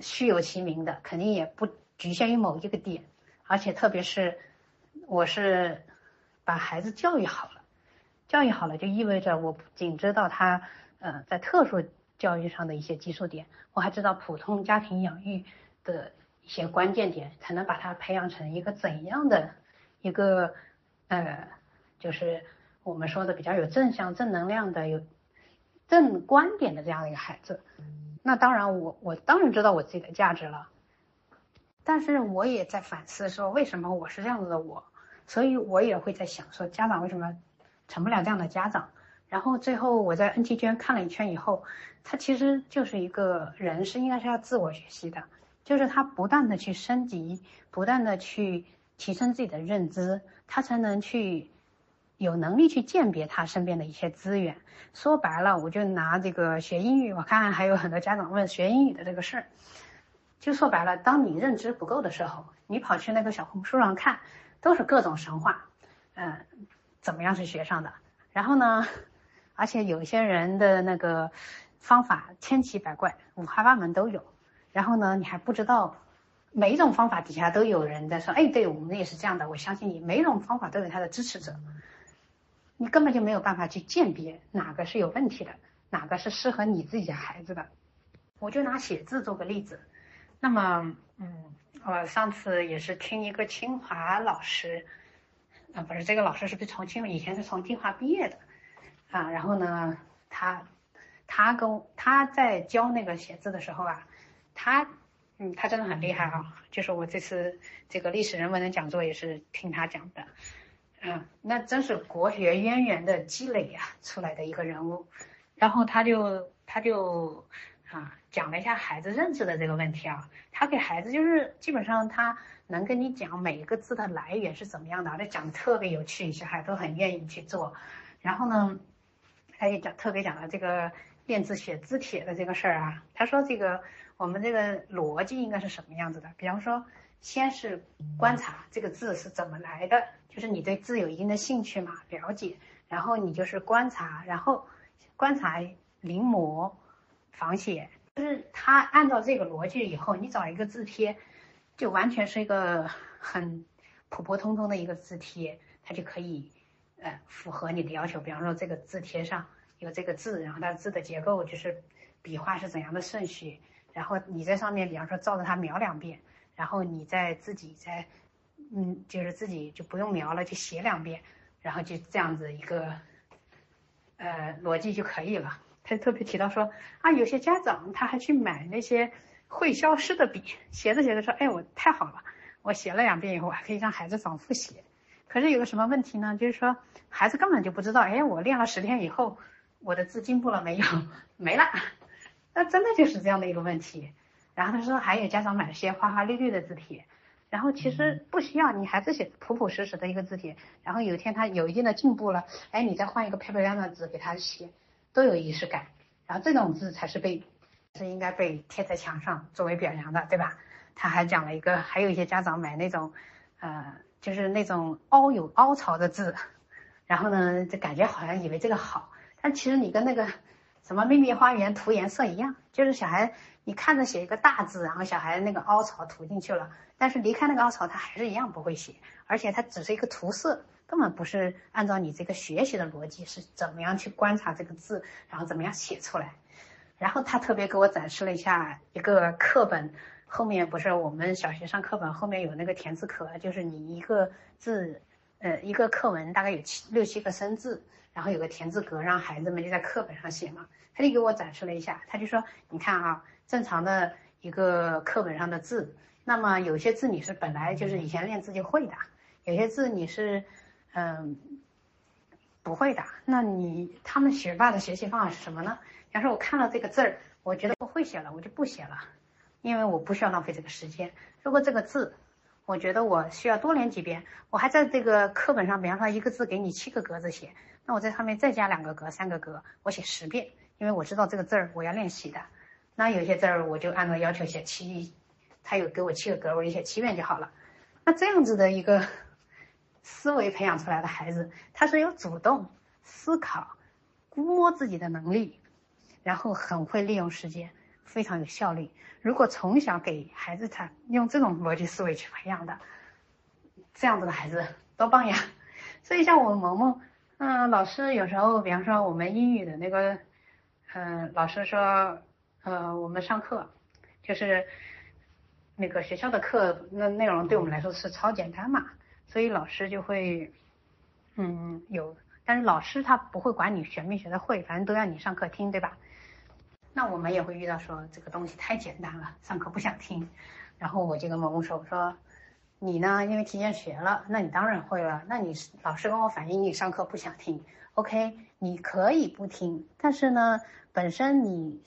虚有其名的，肯定也不局限于某一个点，而且特别是我是把孩子教育好了，教育好了就意味着我不仅知道他呃在特殊教育上的一些基础点，我还知道普通家庭养育的。一些关键点，才能把他培养成一个怎样的一个呃，就是我们说的比较有正向、正能量的、有正观点的这样的一个孩子。那当然，我我当然知道我自己的价值了，但是我也在反思说，为什么我是这样子的我？所以我也会在想说，家长为什么成不了这样的家长？然后最后我在 NT 圈看了一圈以后，他其实就是一个人是应该是要自我学习的。就是他不断的去升级，不断的去提升自己的认知，他才能去有能力去鉴别他身边的一些资源。说白了，我就拿这个学英语，我看还有很多家长问学英语的这个事儿，就说白了，当你认知不够的时候，你跑去那个小红书上看，都是各种神话，嗯，怎么样是学上的？然后呢，而且有些人的那个方法千奇百怪，五花八门都有。然后呢，你还不知道，每一种方法底下都有人在说，哎，对我们也是这样的，我相信你。每一种方法都有它的支持者，你根本就没有办法去鉴别哪个是有问题的，哪个是适合你自己的孩子的。我就拿写字做个例子，那么，嗯，我上次也是听一个清华老师，啊，不是这个老师是不是从清以前是从清华毕业的，啊，然后呢，他他跟他在教那个写字的时候啊，他，嗯，他真的很厉害啊，就是我这次这个历史人文的讲座也是听他讲的。嗯，那真是国学渊源的积累呀，出来的一个人物。然后他就他就啊讲了一下孩子认字的这个问题啊。他给孩子就是基本上他能跟你讲每一个字的来源是怎么样的，他讲的特别有趣，小孩都很愿意去做。然后呢，他也讲特别讲了这个练字写字帖的这个事儿啊。他说这个我们这个逻辑应该是什么样子的？比方说。先是观察这个字是怎么来的，就是你对字有一定的兴趣嘛，了解，然后你就是观察，然后观察临摹仿写，就是他按照这个逻辑以后，你找一个字帖，就完全是一个很普普通通的一个字帖，它就可以呃符合你的要求。比方说这个字帖上有这个字，然后它字的结构就是笔画是怎样的顺序，然后你在上面比方说照着它描两遍。然后你再自己再，嗯，就是自己就不用描了，就写两遍，然后就这样子一个，呃，逻辑就可以了。他特别提到说啊，有些家长他还去买那些会消失的笔，写着写着说，哎，我太好了，我写了两遍以后，我还可以让孩子反复写。可是有个什么问题呢？就是说孩子根本就不知道，哎，我练了十天以后，我的字进步了没有？没了。那真的就是这样的一个问题。然后他说还有家长买了些花花绿绿的字帖，然后其实不需要，你孩子写朴朴实实的一个字帖，然后有一天他有一定的进步了，哎，你再换一个漂漂亮亮的字给他写，都有仪式感。然后这种字才是被是应该被贴在墙上作为表扬的，对吧？他还讲了一个，还有一些家长买那种，呃，就是那种凹有凹槽的字，然后呢，就感觉好像以为这个好，但其实你跟那个什么秘密花园涂颜色一样，就是小孩。你看着写一个大字，然后小孩那个凹槽涂进去了，但是离开那个凹槽，他还是一样不会写，而且它只是一个涂色，根本不是按照你这个学习的逻辑是怎么样去观察这个字，然后怎么样写出来。然后他特别给我展示了一下一个课本，后面不是我们小学上课本后面有那个田字壳，就是你一个字，呃，一个课文大概有七六七个生字，然后有个田字格，让孩子们就在课本上写嘛。他就给我展示了一下，他就说，你看啊。正常的一个课本上的字，那么有些字你是本来就是以前练字就会的，有些字你是嗯不会的。那你他们学霸的学习方法是什么呢？假如说我看到这个字儿，我觉得我会写了，我就不写了，因为我不需要浪费这个时间。如果这个字，我觉得我需要多练几遍，我还在这个课本上，比方说一个字给你七个格子写，那我在上面再加两个格、三个格，我写十遍，因为我知道这个字儿我要练习的。那有些字儿我就按照要求写七，他有给我七个格，我就写七遍就好了。那这样子的一个思维培养出来的孩子，他是有主动思考、估摸自己的能力，然后很会利用时间，非常有效率。如果从小给孩子他用这种逻辑思维去培养的，这样子的孩子多棒呀！所以像我们萌萌，嗯，老师有时候，比方说我们英语的那个，嗯，老师说。呃，我们上课就是那个学校的课，那内容对我们来说是超简单嘛，所以老师就会，嗯，有，但是老师他不会管你学没学得会，反正都要你上课听，对吧？那我们也会遇到说这个东西太简单了，上课不想听，然后我就跟萌萌说，我说你呢，因为提前学了，那你当然会了，那你老师跟我反映你上课不想听，OK，你可以不听，但是呢，本身你。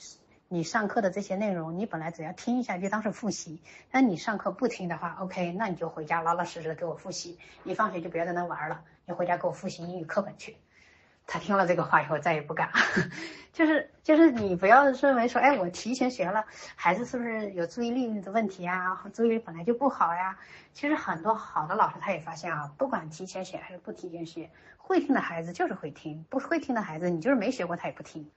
你上课的这些内容，你本来只要听一下就当是复习。那你上课不听的话，OK，那你就回家老老实实的给我复习。你放学就不要在那玩了，你回家给我复习英语课本去。他听了这个话以后再也不敢，就是就是你不要认为说，哎，我提前学了，孩子是不是有注意力的问题啊？注意力本来就不好呀。其实很多好的老师他也发现啊，不管提前学还是不提前学，会听的孩子就是会听，不会听的孩子你就是没学过他也不听。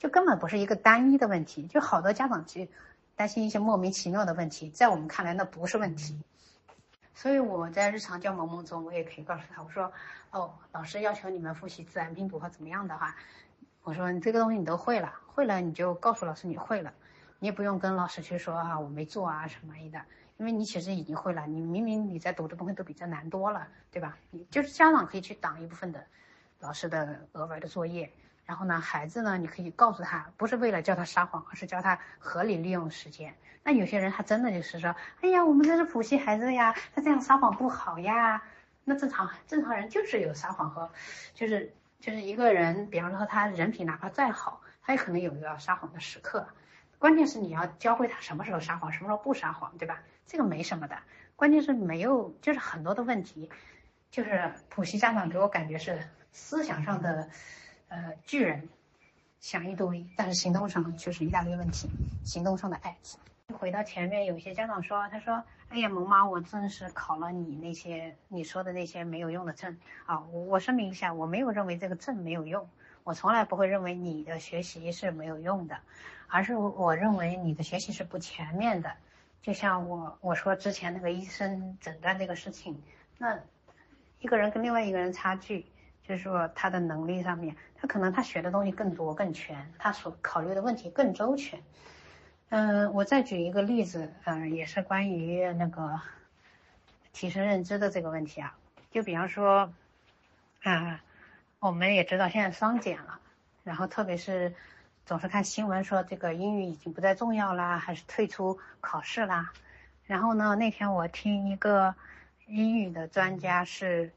就根本不是一个单一的问题，就好多家长去担心一些莫名其妙的问题，在我们看来那不是问题。所以我在日常教萌萌中，我也可以告诉他，我说，哦，老师要求你们复习自然拼读或怎么样的话，我说你这个东西你都会了，会了你就告诉老师你会了，你也不用跟老师去说啊我没做啊什么的，因为你其实已经会了，你明明你在读的东西都比这难多了，对吧？你就是家长可以去挡一部分的老师的额外的作业。然后呢，孩子呢，你可以告诉他，不是为了教他撒谎，而是教他合理利用时间。那有些人他真的就是说，哎呀，我们这是普系孩子呀，他这样撒谎不好呀。那正常正常人就是有撒谎和，就是就是一个人，比方说他人品哪怕再好，他也可能有一个撒谎的时刻。关键是你要教会他什么时候撒谎，什么时候不撒谎，对吧？这个没什么的，关键是没有，就是很多的问题，就是普习家长给我感觉是思想上的。呃，巨人想一堆，但是行动上就是一大堆问题。行动上的爱。回到前面，有些家长说，他说：“哎呀，萌妈，我真是考了你那些你说的那些没有用的证啊！”我我声明一下，我没有认为这个证没有用，我从来不会认为你的学习是没有用的，而是我认为你的学习是不全面的。就像我我说之前那个医生诊断这个事情，那一个人跟另外一个人差距。就是说他的能力上面，他可能他学的东西更多更全，他所考虑的问题更周全。嗯，我再举一个例子，嗯，也是关于那个提升认知的这个问题啊。就比方说，啊，我们也知道现在双减了，然后特别是总是看新闻说这个英语已经不再重要啦，还是退出考试啦。然后呢，那天我听一个英语的专家是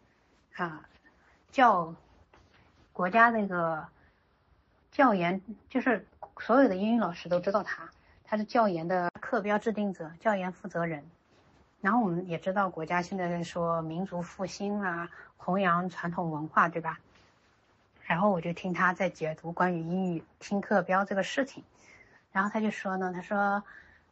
啊。教国家那个教研，就是所有的英语老师都知道他，他是教研的课标制定者、教研负责人。然后我们也知道，国家现在在说民族复兴啊，弘扬传统文化，对吧？然后我就听他在解读关于英语听课标这个事情，然后他就说呢，他说，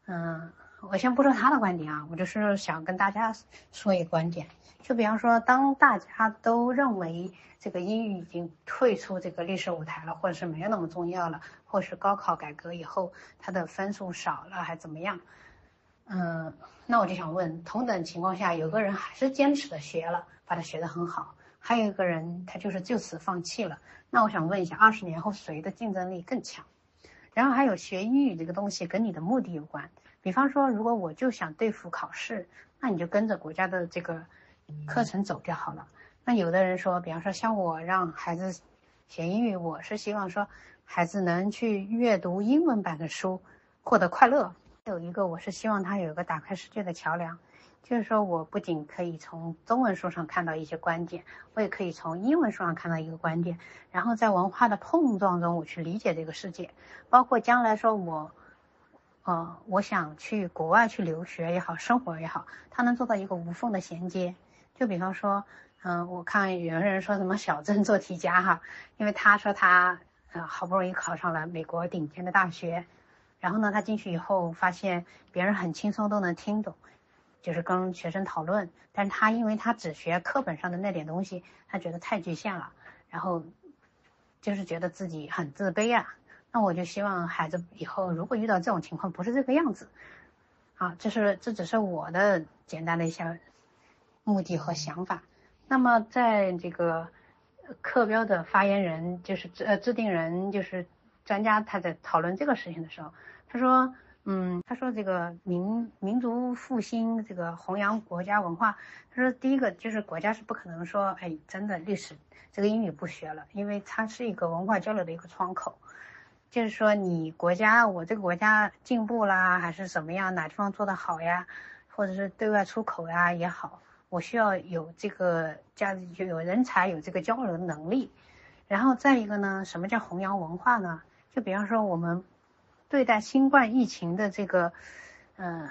嗯。我先不说他的观点啊，我就是想跟大家说一个观点，就比方说，当大家都认为这个英语已经退出这个历史舞台了，或者是没有那么重要了，或是高考改革以后它的分数少了，还怎么样？嗯，那我就想问，同等情况下，有个人还是坚持的学了，把它学得很好，还有一个人他就是就此放弃了，那我想问一下，二十年后谁的竞争力更强？然后还有学英语这个东西跟你的目的有关。比方说，如果我就想对付考试，那你就跟着国家的这个课程走就好了。那有的人说，比方说像我让孩子学英语，我是希望说孩子能去阅读英文版的书，获得快乐。有一个，我是希望他有一个打开世界的桥梁，就是说我不仅可以从中文书上看到一些观点，我也可以从英文书上看到一个观点，然后在文化的碰撞中，我去理解这个世界，包括将来说我。呃，我想去国外去留学也好，生活也好，他能做到一个无缝的衔接。就比方说，嗯，我看有人说什么小镇做题家哈，因为他说他呃好不容易考上了美国顶尖的大学，然后呢，他进去以后发现别人很轻松都能听懂，就是跟学生讨论，但是他因为他只学课本上的那点东西，他觉得太局限了，然后就是觉得自己很自卑啊。那我就希望孩子以后如果遇到这种情况，不是这个样子，啊，这是这只是我的简单的一些目的和想法。那么在这个课标的发言人，就是制呃制定人，就是专家，他在讨论这个事情的时候，他说，嗯，他说这个民民族复兴，这个弘扬国家文化，他说第一个就是国家是不可能说，哎，真的历史这个英语不学了，因为它是一个文化交流的一个窗口。就是说，你国家我这个国家进步啦，还是怎么样？哪地方做得好呀？或者是对外出口呀也好，我需要有这个价值，就有人才，有这个交流能力。然后再一个呢，什么叫弘扬文化呢？就比方说，我们对待新冠疫情的这个，嗯，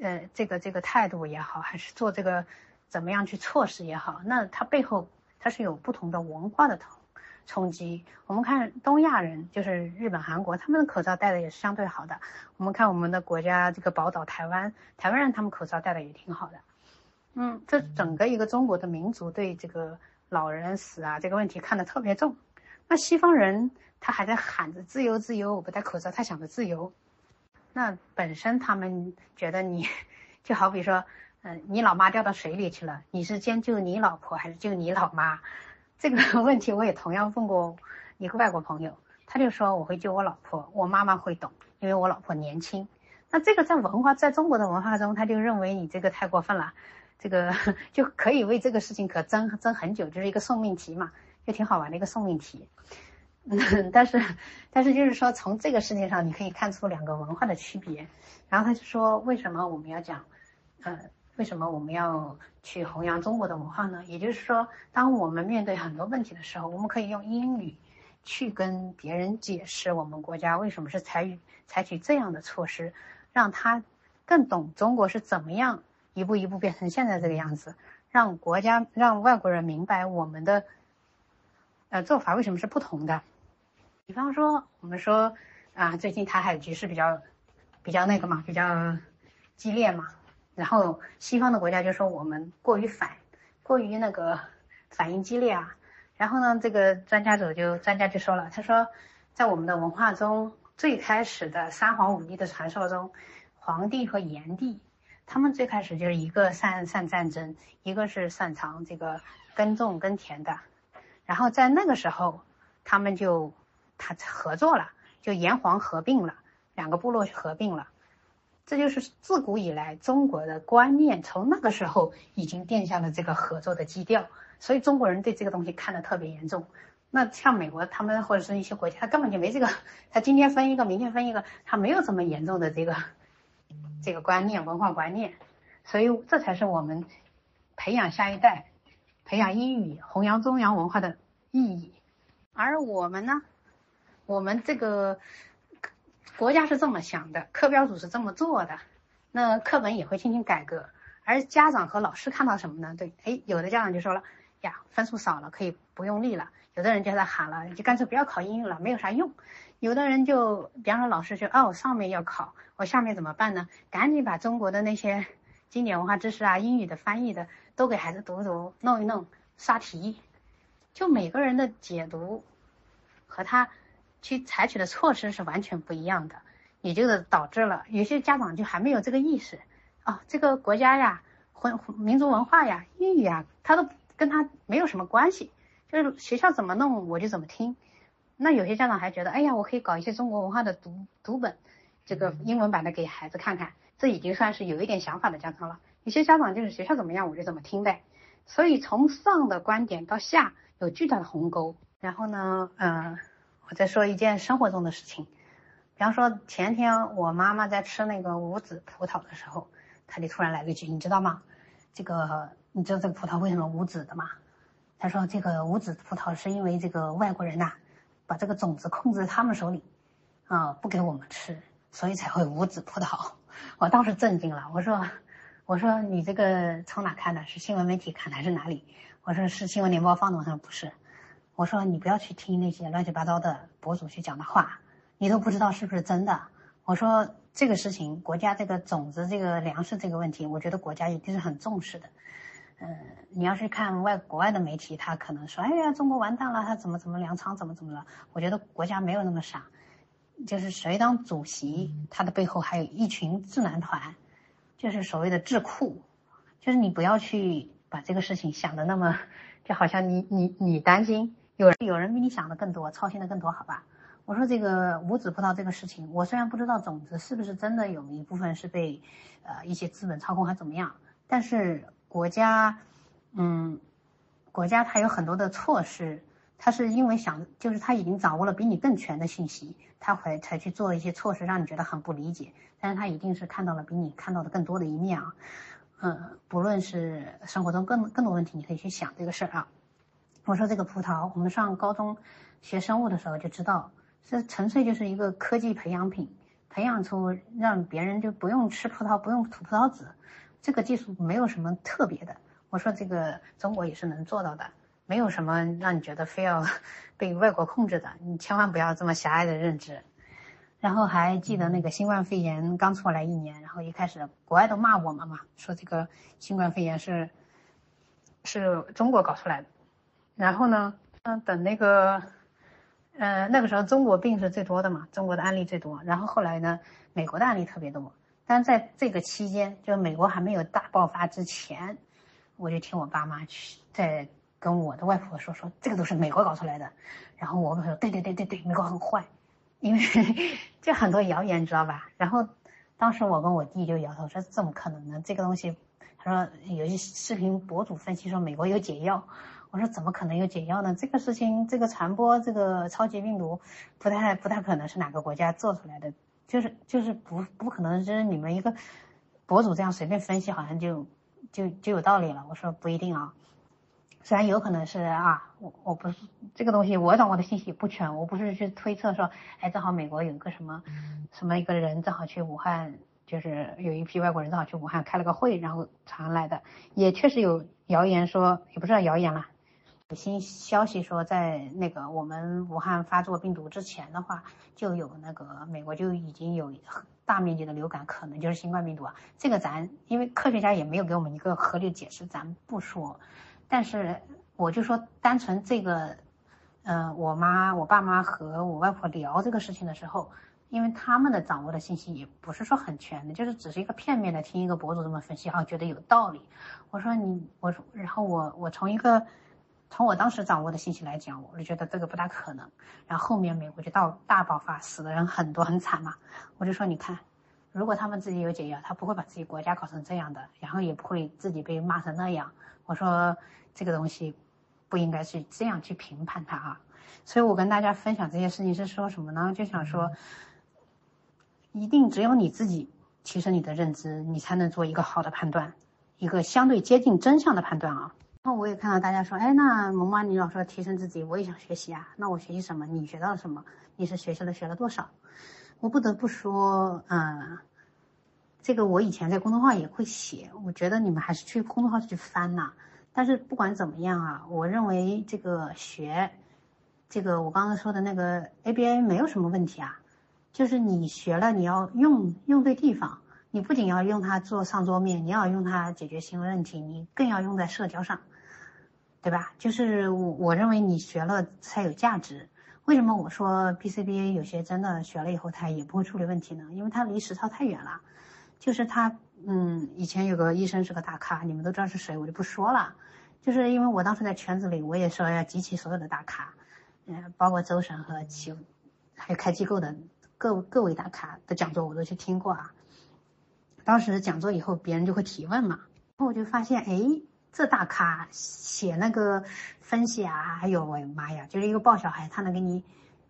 呃，这个这个态度也好，还是做这个怎么样去措施也好，那它背后它是有不同的文化的。冲击。我们看东亚人，就是日本、韩国，他们的口罩戴的也是相对好的。我们看我们的国家这个宝岛台湾，台湾人他们口罩戴的也挺好的。嗯，这整个一个中国的民族对这个老人死啊这个问题看得特别重。那西方人他还在喊着自由自由，我不戴口罩，他想着自由。那本身他们觉得你，就好比说嗯，你老妈掉到水里去了，你是先救你老婆还是救你老妈？这个 问题我也同样问过一个外国朋友，他就说我会救我老婆，我妈妈会懂，因为我老婆年轻。那这个在文化，在中国的文化中，他就认为你这个太过分了，这个 就可以为这个事情可争争很久，就是一个送命题嘛，就挺好玩的一个送命题。嗯，但是但是就是说，从这个事情上你可以看出两个文化的区别。然后他就说，为什么我们要讲，呃，为什么我们要去弘扬中国的文化呢？也就是说，当我们面对很多问题的时候，我们可以用英语去跟别人解释我们国家为什么是采取采取这样的措施。让他更懂中国是怎么样一步一步变成现在这个样子，让国家让外国人明白我们的呃做法为什么是不同的。比方说，我们说啊，最近台海局势比较比较那个嘛，比较激烈嘛，然后西方的国家就说我们过于反，过于那个反应激烈啊。然后呢，这个专家组就专家就说了，他说在我们的文化中。最开始的三皇五帝的传说中，黄帝和炎帝，他们最开始就是一个擅擅战争，一个是擅长这个耕种耕田的。然后在那个时候，他们就他合作了，就炎黄合并了，两个部落合并了。这就是自古以来中国的观念，从那个时候已经定下了这个合作的基调。所以中国人对这个东西看得特别严重。那像美国他们或者是一些国家，他根本就没这个，他今天分一个，明天分一个，他没有这么严重的这个这个观念文化观念，所以这才是我们培养下一代、培养英语、弘扬中洋文化的意义。而我们呢，我们这个国家是这么想的，课标组是这么做的，那课本也会进行改革。而家长和老师看到什么呢？对，哎，有的家长就说了呀，分数少了，可以不用力了。有的人就在喊了，就干脆不要考英语了，没有啥用。有的人就，比方说老师就，哦，上面要考，我下面怎么办呢？赶紧把中国的那些经典文化知识啊、英语的翻译的都给孩子读读，弄一弄，刷题。就每个人的解读和他去采取的措施是完全不一样的，也就是导致了有些家长就还没有这个意识啊，这个国家呀、混民族文化呀、英语啊，他都跟他没有什么关系。就是学校怎么弄我就怎么听，那有些家长还觉得，哎呀，我可以搞一些中国文化的读读本，这个英文版的给孩子看看，这已经算是有一点想法的家长了。有些家长就是学校怎么样我就怎么听呗。所以从上的观点到下有巨大的鸿沟。然后呢，嗯，我再说一件生活中的事情，比方说前天我妈妈在吃那个无籽葡萄的时候，她就突然来了一句，你知道吗？这个你知道这个葡萄为什么无籽的吗？她说：“这个无籽葡萄是因为这个外国人呐，把这个种子控制在他们手里，啊，不给我们吃，所以才会无籽葡萄。”我当时震惊了，我说：“我说你这个从哪看的？是新闻媒体看的还是哪里？”我说：“是新闻联播放的。”我说：“不是。”我说：“你不要去听那些乱七八糟的博主去讲的话，你都不知道是不是真的。”我说：“这个事情，国家这个种子、这个粮食这个问题，我觉得国家一定是很重视的。”嗯，你要是看外国外的媒体，他可能说，哎呀，中国完蛋了，他怎么怎么粮仓怎么怎么了？我觉得国家没有那么傻，就是谁当主席，他的背后还有一群智囊团，就是所谓的智库，就是你不要去把这个事情想的那么，就好像你你你担心，有人有人比你想的更多，操心的更多，好吧？我说这个无籽葡萄这个事情，我虽然不知道种子是不是真的有一部分是被呃一些资本操控还怎么样，但是。国家，嗯，国家它有很多的措施，它是因为想，就是他已经掌握了比你更全的信息，他会才去做一些措施，让你觉得很不理解。但是他一定是看到了比你看到的更多的一面啊，嗯，不论是生活中更更多问题，你可以去想这个事儿啊。我说这个葡萄，我们上高中学生物的时候就知道，这纯粹就是一个科技培养品，培养出让别人就不用吃葡萄，不用吐葡萄籽。这个技术没有什么特别的，我说这个中国也是能做到的，没有什么让你觉得非要 被外国控制的，你千万不要这么狭隘的认知。然后还记得那个新冠肺炎刚出来一年，然后一开始国外都骂我们嘛，说这个新冠肺炎是是中国搞出来的。然后呢，嗯，等那个，嗯，那个时候中国病是最多的嘛，中国的案例最多。然后后来呢，美国的案例特别多。但在这个期间，就美国还没有大爆发之前，我就听我爸妈去在跟我的外婆说说，这个都是美国搞出来的。然后我外婆说，对对对对对，美国很坏，因为就很多谣言，你知道吧？然后当时我跟我弟就摇头说，怎么可能呢？这个东西，他说有些视频博主分析说美国有解药。我说怎么可能有解药呢？这个事情，这个传播这个超级病毒，不太不太可能是哪个国家做出来的，就是就是不不可能是你们一个博主这样随便分析，好像就就就有道理了。我说不一定啊，虽然有可能是啊，我我不是这个东西，我掌握的信息不全，我不是去推测说，哎，正好美国有个什么什么一个人正好去武汉，就是有一批外国人正好去武汉开了个会，然后传来的，也确实有谣言说，也不知道谣言了。有新消息说，在那个我们武汉发作病毒之前的话，就有那个美国就已经有大面积的流感，可能就是新冠病毒啊。这个咱因为科学家也没有给我们一个合理的解释，咱不说。但是我就说，单纯这个，嗯，我妈、我爸妈和我外婆聊这个事情的时候，因为他们的掌握的信息也不是说很全的，就是只是一个片面的听一个博主这么分析，哈，觉得有道理。我说你，我说，然后我我从一个。从我当时掌握的信息来讲，我就觉得这个不大可能。然后后面美国就到大爆发，死的人很多，很惨嘛。我就说，你看，如果他们自己有解药，他不会把自己国家搞成这样的，然后也不会自己被骂成那样。我说这个东西不应该去这样去评判他啊。所以我跟大家分享这些事情是说什么呢？就想说，一定只有你自己提升你的认知，你才能做一个好的判断，一个相对接近真相的判断啊。然后我也看到大家说，哎，那萌妈你老说提升自己，我也想学习啊。那我学习什么？你学到了什么？你是学习了学了多少？我不得不说，嗯，这个我以前在公众号也会写。我觉得你们还是去公众号去翻呐。但是不管怎么样啊，我认为这个学，这个我刚刚说的那个 ABA 没有什么问题啊。就是你学了，你要用用对地方。你不仅要用它做上桌面，你要用它解决行为问题，你更要用在社交上。对吧？就是我我认为你学了才有价值。为什么我说 PCBA 有些真的学了以后他也不会处理问题呢？因为他离实操太远了。就是他，嗯，以前有个医生是个大咖，你们都知道是谁，我就不说了。就是因为我当时在圈子里，我也说要集齐所有的大咖，嗯，包括周神和齐，还有开机构的各各位大咖的讲座我都去听过啊。当时讲座以后，别人就会提问嘛，然后我就发现，哎。这大咖写那个分析啊，哎呦我的妈呀，就是一个抱小孩，他能给你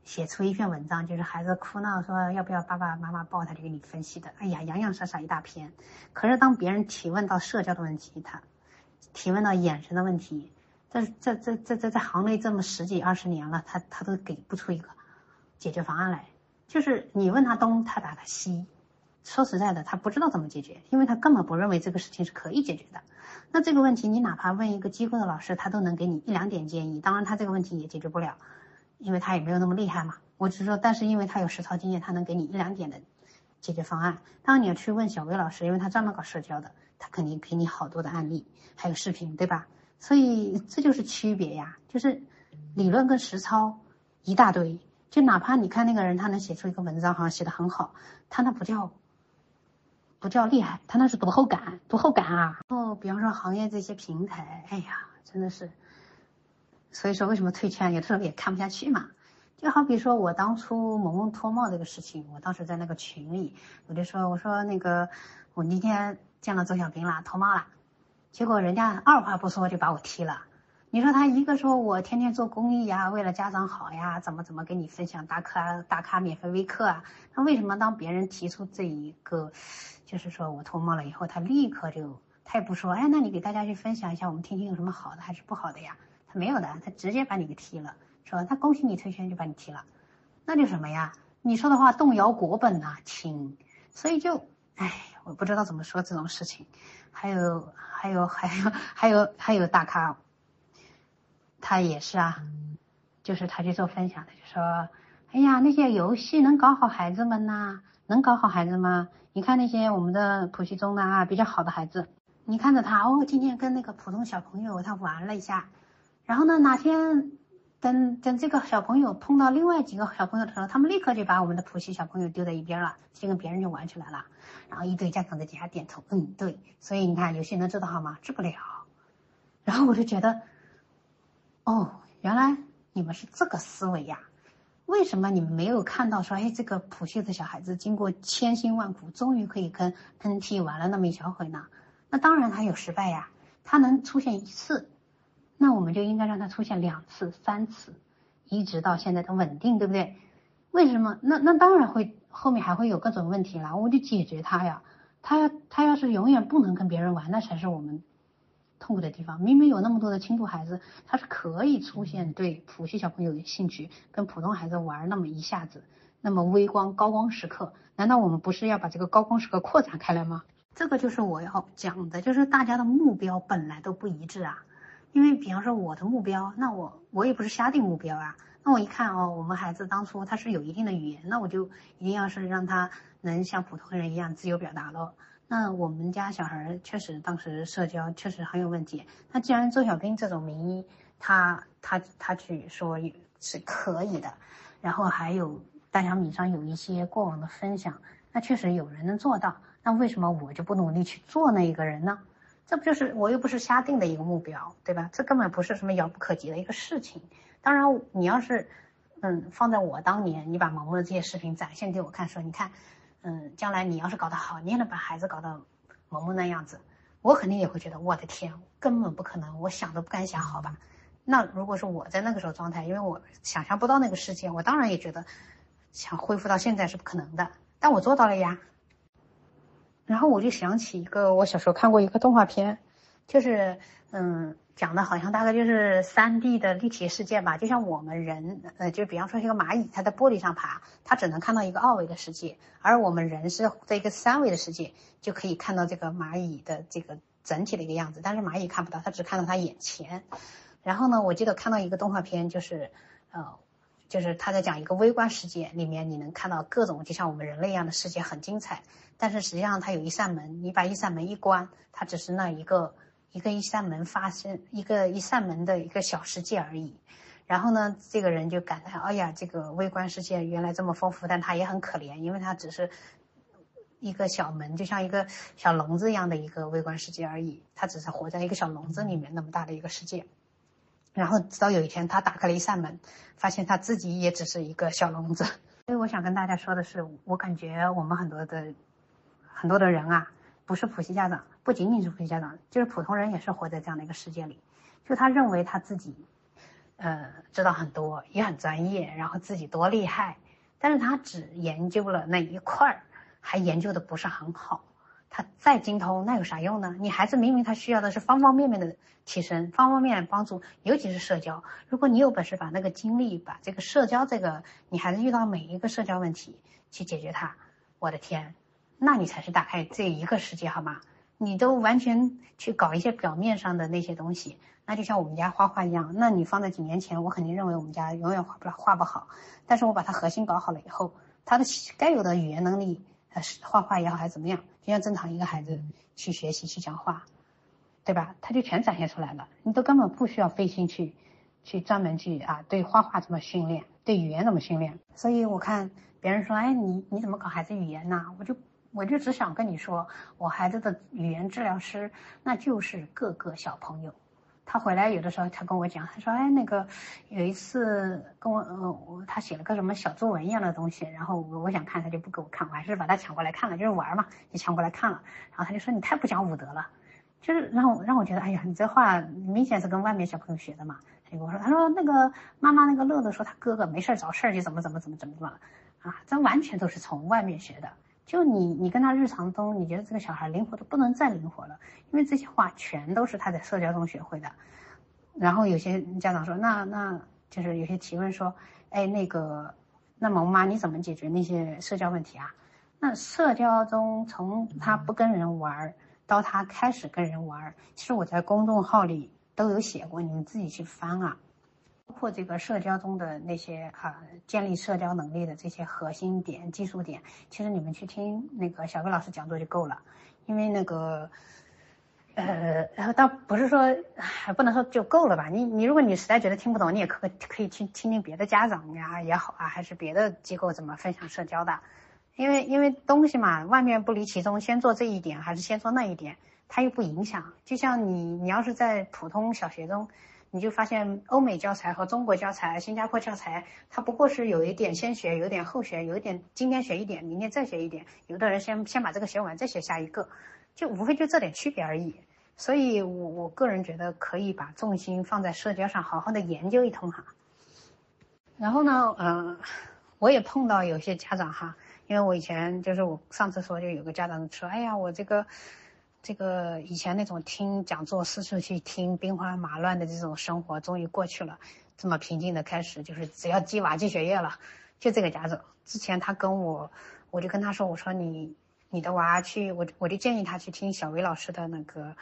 写出一篇文章，就是孩子哭闹说要不要爸爸妈妈抱，他就给你分析的，哎呀洋洋洒洒一大篇。可是当别人提问到社交的问题，他提问到眼神的问题，这这这这这在行内这么十几二十年了，他他都给不出一个解决方案来，就是你问他东，他答他西。说实在的，他不知道怎么解决，因为他根本不认为这个事情是可以解决的。那这个问题，你哪怕问一个机构的老师，他都能给你一两点建议。当然，他这个问题也解决不了，因为他也没有那么厉害嘛。我只是说，但是因为他有实操经验，他能给你一两点的解决方案。当然，你要去问小薇老师，因为他专门搞社交的，他肯定给你好多的案例，还有视频，对吧？所以这就是区别呀，就是理论跟实操一大堆。就哪怕你看那个人，他能写出一个文章，好像写的很好，他那不叫。不叫厉害，他那是读后感，读后感啊。然后，比方说行业这些平台，哎呀，真的是，所以说为什么退圈，有的时候也看不下去嘛。就好比说我当初萌萌脱帽这个事情，我当时在那个群里，我就说，我说那个我那天见了周小兵了，脱帽了，结果人家二话不说就把我踢了。你说他一个说我天天做公益呀，为了家长好呀，怎么怎么给你分享大咖大咖免费微课啊？那为什么当别人提出这一个，就是说我脱帽了以后，他立刻就他也不说，哎，那你给大家去分享一下，我们听听有什么好的还是不好的呀？他没有的，他直接把你给踢了，说他恭喜你退圈就把你踢了，那就什么呀？你说的话动摇国本呐，亲，所以就，哎，我不知道怎么说这种事情，还有还有还有还有还有大咖。他也是啊，就是他去做分享的，就说：“哎呀，那些游戏能搞好孩子们呐？能搞好孩子吗？你看那些我们的普系中的啊比较好的孩子，你看着他哦，今天跟那个普通小朋友他玩了一下，然后呢哪天等等这个小朋友碰到另外几个小朋友的时候，他们立刻就把我们的普系小朋友丢在一边了，就跟别人就玩起来了。然后一堆家长在底下点头，嗯，对。所以你看，游戏能治得好吗？治不了。然后我就觉得，哦，原来你们是这个思维呀。为什么你们没有看到说，哎，这个普系的小孩子经过千辛万苦，终于可以跟 NT 玩了那么一小会呢？那当然他有失败呀，他能出现一次，那我们就应该让他出现两次、三次，一直到现在的稳定，对不对？为什么？那那当然会后面还会有各种问题了，我就解决他呀。他要他要是永远不能跟别人玩，那才是我们。痛苦的地方，明明有那么多的轻度孩子，他是可以出现对普系小朋友有兴趣，跟普通孩子玩那么一下子，那么微光高光时刻，难道我们不是要把这个高光时刻扩展开来吗？这个就是我要讲的，就是大家的目标本来都不一致啊。因为比方说我的目标，那我我也不是瞎定目标啊。那我一看哦，我们孩子当初他是有一定的语言，那我就一定要是让他能像普通人一样自由表达了。那我们家小孩确实当时社交确实很有问题。那既然周小兵这种名医，他他他去说是可以的，然后还有大小米上有一些过往的分享，那确实有人能做到。那为什么我就不努力去做那一个人呢？这不就是我又不是瞎定的一个目标，对吧？这根本不是什么遥不可及的一个事情。当然，你要是嗯放在我当年，你把毛毛的这些视频展现给我看，说你看。嗯，将来你要是搞得好，你也能把孩子搞到萌萌那样子，我肯定也会觉得我的天，根本不可能，我想都不敢想，好吧？那如果是我在那个时候状态，因为我想象不到那个世界，我当然也觉得想恢复到现在是不可能的，但我做到了呀。然后我就想起一个我小时候看过一个动画片，就是嗯。讲的好像大概就是三 D 的立体世界吧，就像我们人，呃，就比方说一个蚂蚁，它在玻璃上爬，它只能看到一个二维的世界，而我们人是在一个三维的世界，就可以看到这个蚂蚁的这个整体的一个样子，但是蚂蚁看不到，它只看到它眼前。然后呢，我记得看到一个动画片，就是，呃，就是他在讲一个微观世界里面，你能看到各种就像我们人类一样的世界，很精彩。但是实际上它有一扇门，你把一扇门一关，它只是那一个。一个一扇门发生一个一扇门的一个小世界而已，然后呢，这个人就感叹：哎呀，这个微观世界原来这么丰富，但他也很可怜，因为他只是一个小门，就像一个小笼子一样的一个微观世界而已，他只是活在一个小笼子里面那么大的一个世界。然后直到有一天，他打开了一扇门，发现他自己也只是一个小笼子。所以我想跟大家说的是，我感觉我们很多的很多的人啊。不是普系家长，不仅仅是普系家长，就是普通人也是活在这样的一个世界里。就他认为他自己，呃，知道很多，也很专业，然后自己多厉害，但是他只研究了那一块儿，还研究的不是很好。他再精通，那有啥用呢？你孩子明明他需要的是方方面面的提升，方方面面帮助，尤其是社交。如果你有本事把那个精力，把这个社交这个，你孩子遇到每一个社交问题去解决它，我的天！那你才是打开这一个世界，好吗？你都完全去搞一些表面上的那些东西，那就像我们家画画一样。那你放在几年前，我肯定认为我们家永远画不了，画不好。但是我把它核心搞好了以后，他的该有的语言能力，呃，画画也好还是怎么样，就像正常一个孩子去学习去讲话，对吧？他就全展现出来了。你都根本不需要费心去，去专门去啊，对画画怎么训练，对语言怎么训练。所以我看别人说，哎，你你怎么搞孩子语言呢？我就。我就只想跟你说，我孩子的语言治疗师，那就是各个小朋友。他回来有的时候，他跟我讲，他说：“哎，那个有一次跟我，呃，我他写了个什么小作文一样的东西，然后我我想看，他就不给我看，我还是把他抢过来看了，就是玩嘛，就抢过来看了。然后他就说：你太不讲武德了，就是让我让我觉得，哎呀，你这话明显是跟外面小朋友学的嘛。他就跟我说，他说那个妈妈那个乐乐说他哥哥没事找事儿就怎么怎么怎么怎么怎么，啊，这完全都是从外面学的。”就你，你跟他日常中，你觉得这个小孩灵活的不能再灵活了，因为这些话全都是他在社交中学会的。然后有些家长说，那那就是有些提问说，哎，那个，那萌妈你怎么解决那些社交问题啊？那社交中从他不跟人玩到他开始跟人玩，其实我在公众号里都有写过，你们自己去翻啊。包括这个社交中的那些啊，建立社交能力的这些核心点、技术点，其实你们去听那个小魏老师讲座就够了。因为那个，呃，然后倒不是说还不能说就够了吧？你你如果你实在觉得听不懂，你也可可以去听听别的家长呀也好啊，还是别的机构怎么分享社交的，因为因为东西嘛，万变不离其宗，先做这一点还是先做那一点，它又不影响。就像你你要是在普通小学中，你就发现欧美教材和中国教材、新加坡教材，它不过是有一点先学，有一点后学，有一点今天学一点，明天再学一点，有的人先先把这个学完，再学下一个，就无非就这点区别而已。所以，我我个人觉得可以把重心放在社交上，好好的研究一通哈。然后呢，嗯，我也碰到有些家长哈，因为我以前就是我上次说就有个家长说，哎呀，我这个这个以前那种听讲座四处去听兵荒马乱的这种生活终于过去了，这么平静的开始就是只要鸡娃记学业了，就这个家长之前他跟我，我就跟他说，我说你你的娃去，我我就建议他去听小薇老师的那个。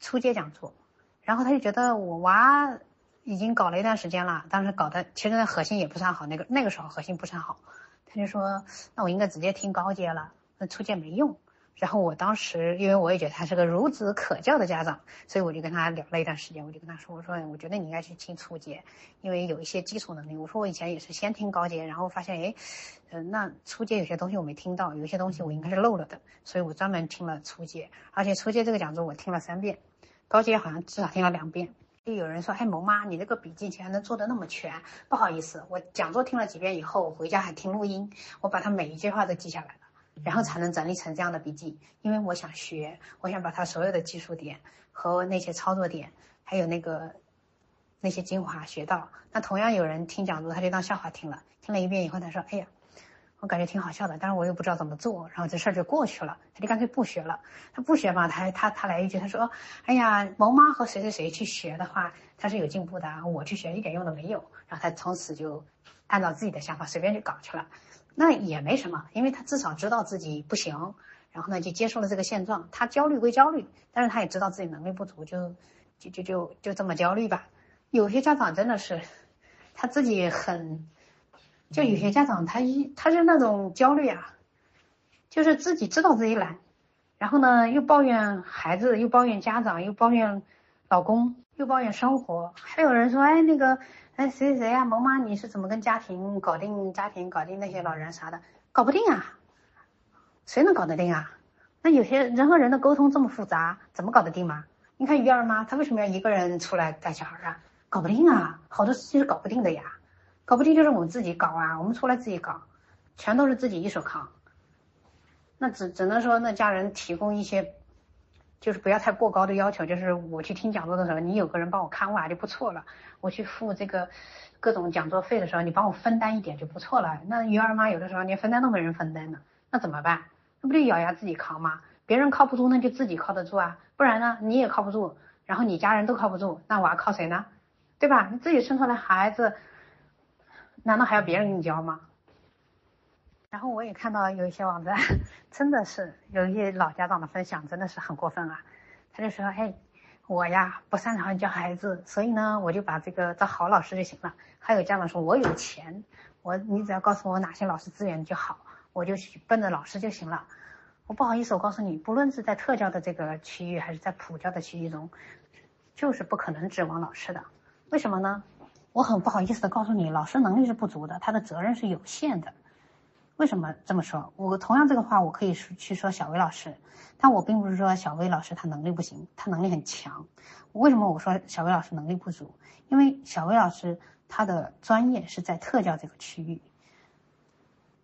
初阶讲座，然后他就觉得我娃已经搞了一段时间了，当时搞的其实那核心也不算好，那个那个时候核心不算好，他就说那我应该直接听高阶了，那初阶没用。然后我当时因为我也觉得他是个孺子可教的家长，所以我就跟他聊了一段时间，我就跟他说，我说我觉得你应该去听初阶，因为有一些基础能力。我说我以前也是先听高阶，然后发现哎，嗯，那初阶有些东西我没听到，有些东西我应该是漏了的，所以我专门听了初阶，而且初阶这个讲座我听了三遍。高阶好像至少听了两遍，就有人说：“哎，萌妈，你这个笔记竟然能做的那么全。”不好意思，我讲座听了几遍以后，我回家还听录音，我把他每一句话都记下来了，然后才能整理成这样的笔记。因为我想学，我想把他所有的技术点和那些操作点，还有那个那些精华学到。那同样有人听讲座，他就当笑话听了，听了一遍以后，他说：“哎呀。”我感觉挺好笑的，但是我又不知道怎么做，然后这事儿就过去了。他就干脆不学了。他不学嘛，他他他来一句，他说：“哎呀，萌妈和谁谁谁去学的话，他是有进步的。我去学一点用都没有。”然后他从此就按照自己的想法随便就搞去了。那也没什么，因为他至少知道自己不行，然后呢就接受了这个现状。他焦虑归焦虑，但是他也知道自己能力不足，就就就就就这么焦虑吧。有些家长真的是他自己很。就有些家长，他一他是那种焦虑啊，就是自己知道自己懒，然后呢又抱怨孩子，又抱怨家长，又抱怨老公，又抱怨生活。还有人说，哎那个，哎谁谁谁呀，萌妈你是怎么跟家庭搞定家庭，搞定那些老人啥的？搞不定啊，谁能搞得定啊？那有些人和人的沟通这么复杂，怎么搞得定嘛？你看鱼儿妈，她为什么要一个人出来带小孩啊？搞不定啊，好多事情是搞不定的呀。搞不定就是我们自己搞啊，我们出来自己搞，全都是自己一手扛。那只只能说，那家人提供一些，就是不要太过高的要求。就是我去听讲座的时候，你有个人帮我看娃就不错了。我去付这个各种讲座费的时候，你帮我分担一点就不错了。那鱼儿妈有的时候连分担都没人分担呢，那怎么办？那不就咬牙自己扛吗？别人靠不住，那就自己靠得住啊。不然呢，你也靠不住，然后你家人都靠不住，那娃靠谁呢？对吧？你自己生出来孩子。难道还要别人给你教吗？然后我也看到有一些网站，真的是有一些老家长的分享，真的是很过分啊。他就说：“哎，我呀不擅长教孩子，所以呢我就把这个找好老师就行了。”还有家长说：“我有钱，我你只要告诉我哪些老师资源就好，我就去奔着老师就行了。”我不好意思，我告诉你，不论是在特教的这个区域，还是在普教的区域中，就是不可能指望老师的。为什么呢？我很不好意思的告诉你，老师能力是不足的，他的责任是有限的。为什么这么说？我同样这个话，我可以说去说小薇老师，但我并不是说小薇老师他能力不行，他能力很强。为什么我说小薇老师能力不足？因为小薇老师他的专业是在特教这个区域，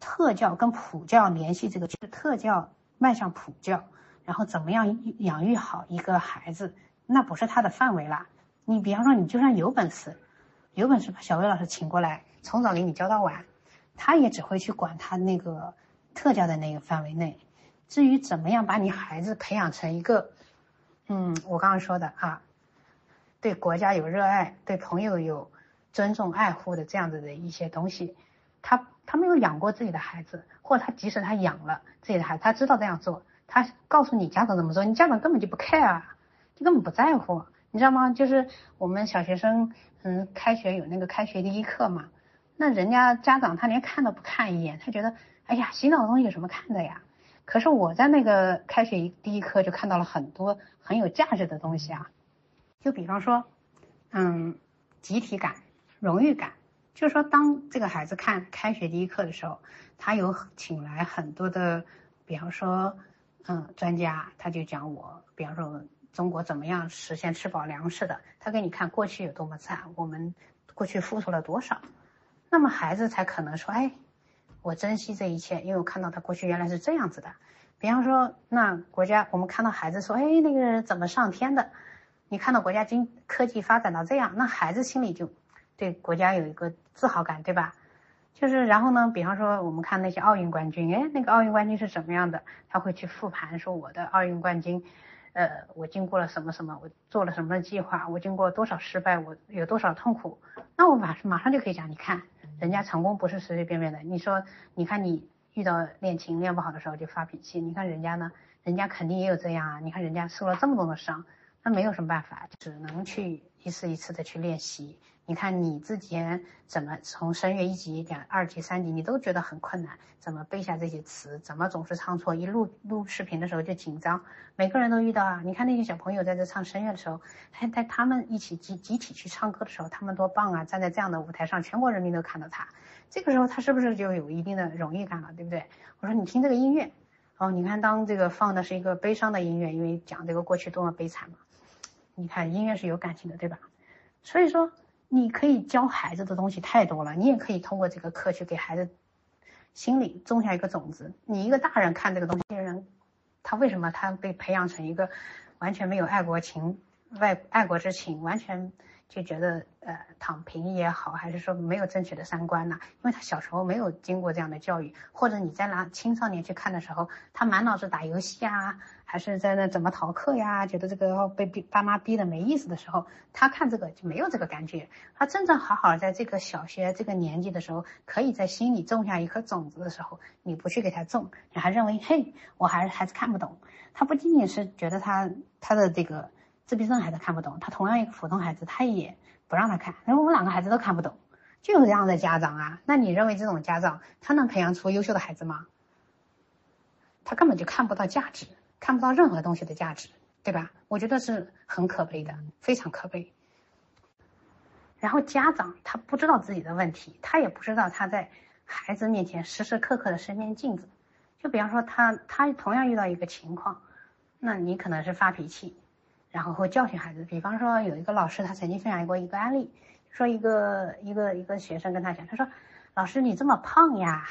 特教跟普教联系这个，就是特教迈向普教，然后怎么样养育好一个孩子，那不是他的范围啦。你比方说，你就算有本事。有本事把小薇老师请过来，从早给你教到晚，他也只会去管他那个特教的那个范围内。至于怎么样把你孩子培养成一个，嗯，我刚刚说的啊，对国家有热爱，对朋友有尊重爱护的这样子的一些东西，他他没有养过自己的孩子，或者他即使他养了自己的孩子，他知道这样做，他告诉你家长怎么做，你家长根本就不 care，就根本不在乎。你知道吗？就是我们小学生，嗯，开学有那个开学第一课嘛，那人家家长他连看都不看一眼，他觉得，哎呀，洗脑的东西有什么看的呀？可是我在那个开学第一课就看到了很多很有价值的东西啊，就比方说，嗯，集体感、荣誉感，就是说当这个孩子看开学第一课的时候，他有请来很多的，比方说，嗯，专家，他就讲我，比方说中国怎么样实现吃饱粮食的，他给你看过去有多么惨，我们过去付出了多少，那么孩子才可能说，哎。我珍惜这一切，因为我看到他过去原来是这样子的。比方说，那国家我们看到孩子说：“哎，那个人怎么上天的？”你看到国家经科技发展到这样，那孩子心里就对国家有一个自豪感，对吧？就是然后呢，比方说我们看那些奥运冠军，哎，那个奥运冠军是什么样的？他会去复盘说我的奥运冠军，呃，我经过了什么什么，我做了什么计划，我经过多少失败，我有多少痛苦，那我马马上就可以讲，你看。人家成功不是随随便便的。你说，你看你遇到练琴练不好的时候就发脾气，你看人家呢，人家肯定也有这样啊。你看人家受了这么多的伤，那没有什么办法，只能去一次一次的去练习。你看你之前怎么从声乐一级、两二级、三级，你都觉得很困难，怎么背下这些词？怎么总是唱错？一录录视频的时候就紧张，每个人都遇到啊。你看那些小朋友在这唱声乐的时候，还带他们一起集集体去唱歌的时候，他们多棒啊！站在这样的舞台上，全国人民都看到他，这个时候他是不是就有一定的荣誉感了？对不对？我说你听这个音乐，哦，你看当这个放的是一个悲伤的音乐，因为讲这个过去多么悲惨嘛。你看音乐是有感情的，对吧？所以说。你可以教孩子的东西太多了，你也可以通过这个课去给孩子心里种下一个种子。你一个大人看这个东西人，他为什么他被培养成一个完全没有爱国情、外爱国之情，完全？就觉得呃躺平也好，还是说没有正确的三观呐？因为他小时候没有经过这样的教育，或者你在拿青少年去看的时候，他满脑子打游戏啊，还是在那怎么逃课呀？觉得这个被逼爸妈逼的没意思的时候，他看这个就没有这个感觉。他真正好好在这个小学这个年纪的时候，可以在心里种下一颗种子的时候，你不去给他种，你还认为嘿，我还是孩子看不懂。他不仅仅是觉得他他的这个。自闭症孩子看不懂，他同样一个普通孩子，他也不让他看。因为我们两个孩子都看不懂，就有这样的家长啊。那你认为这种家长他能培养出优秀的孩子吗？他根本就看不到价值，看不到任何东西的价值，对吧？我觉得是很可悲的，非常可悲。然后家长他不知道自己的问题，他也不知道他在孩子面前时时刻刻的是面镜子。就比方说他他同样遇到一个情况，那你可能是发脾气。然后会教训孩子，比方说有一个老师，他曾经分享过一个案例，说一个一个一个学生跟他讲，他说：“老师你这么胖呀，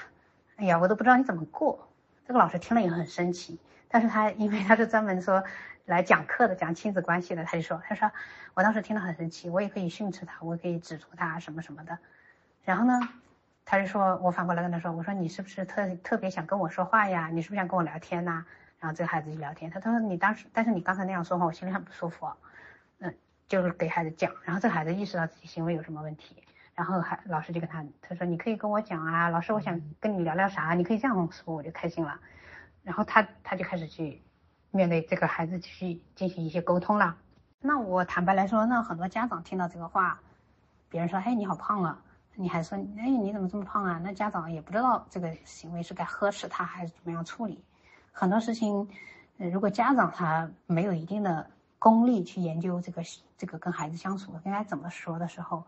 哎呀，我都不知道你怎么过。”这个老师听了也很生气，但是他因为他是专门说来讲课的，讲亲子关系的，他就说：“他说我当时听了很生气，我也可以训斥他，我可以指出他什么什么的。”然后呢，他就说我反过来跟他说：“我说你是不是特特别想跟我说话呀？你是不是想跟我聊天呐？”然后这个孩子就聊天，他他说你当时，但是你刚才那样说话，我心里很不舒服。嗯，就是给孩子讲，然后这个孩子意识到自己行为有什么问题，然后还老师就跟他他说你可以跟我讲啊，老师我想跟你聊聊啥，你可以这样说我就开心了。然后他他就开始去面对这个孩子去进行一些沟通了。那我坦白来说，那很多家长听到这个话，别人说哎你好胖啊，你还说哎你怎么这么胖啊？那家长也不知道这个行为是该呵斥他还是怎么样处理。很多事情，呃，如果家长他没有一定的功力去研究这个这个跟孩子相处应该怎么说的时候，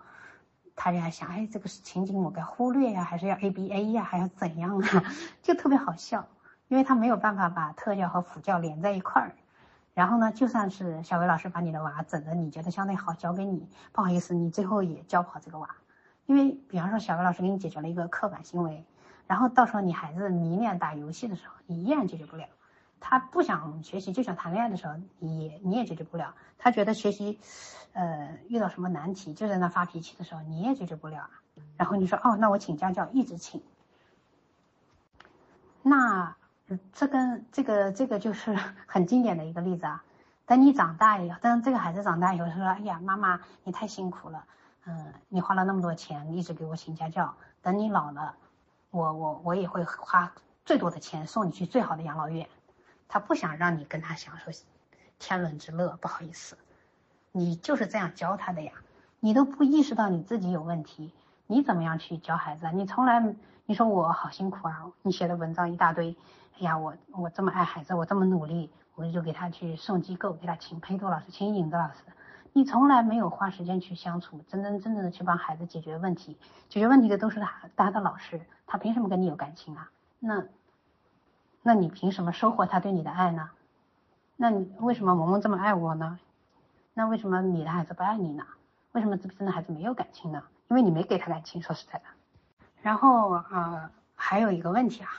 他就在想，哎，这个情景我该忽略呀，还是要 A B A 呀，还要怎样啊？就特别好笑，因为他没有办法把特教和辅教连在一块儿。然后呢，就算是小薇老师把你的娃整的你觉得相对好，交给你，不好意思，你最后也教不好这个娃，因为比方说小薇老师给你解决了一个刻板行为。然后到时候你孩子迷恋打游戏的时候，你依然解决不了；他不想学习就想谈恋爱的时候，你也你也解决不了；他觉得学习，呃，遇到什么难题就在那发脾气的时候，你也解决不了。然后你说哦，那我请家教，一直请。那这跟这个这个就是 很经典的一个例子啊。等你长大以后，等这个孩子长大以后他说，哎呀，妈妈你太辛苦了，嗯，你花了那么多钱一直给我请家教，等你老了。我我我也会花最多的钱送你去最好的养老院，他不想让你跟他享受天伦之乐，不好意思，你就是这样教他的呀，你都不意识到你自己有问题，你怎么样去教孩子？你从来你说我好辛苦啊，你写的文章一大堆，哎呀，我我这么爱孩子，我这么努力，我就给他去送机构，给他请陪读老师，请影子老师。你从来没有花时间去相处，真真正正的去帮孩子解决问题，解决问题的都是他他的老师，他凭什么跟你有感情啊？那，那你凭什么收获他对你的爱呢？那你为什么萌萌这么爱我呢？那为什么你的孩子不爱你呢？为什么自闭症的孩子没有感情呢？因为你没给他感情，说实在的。然后啊，还有一个问题啊，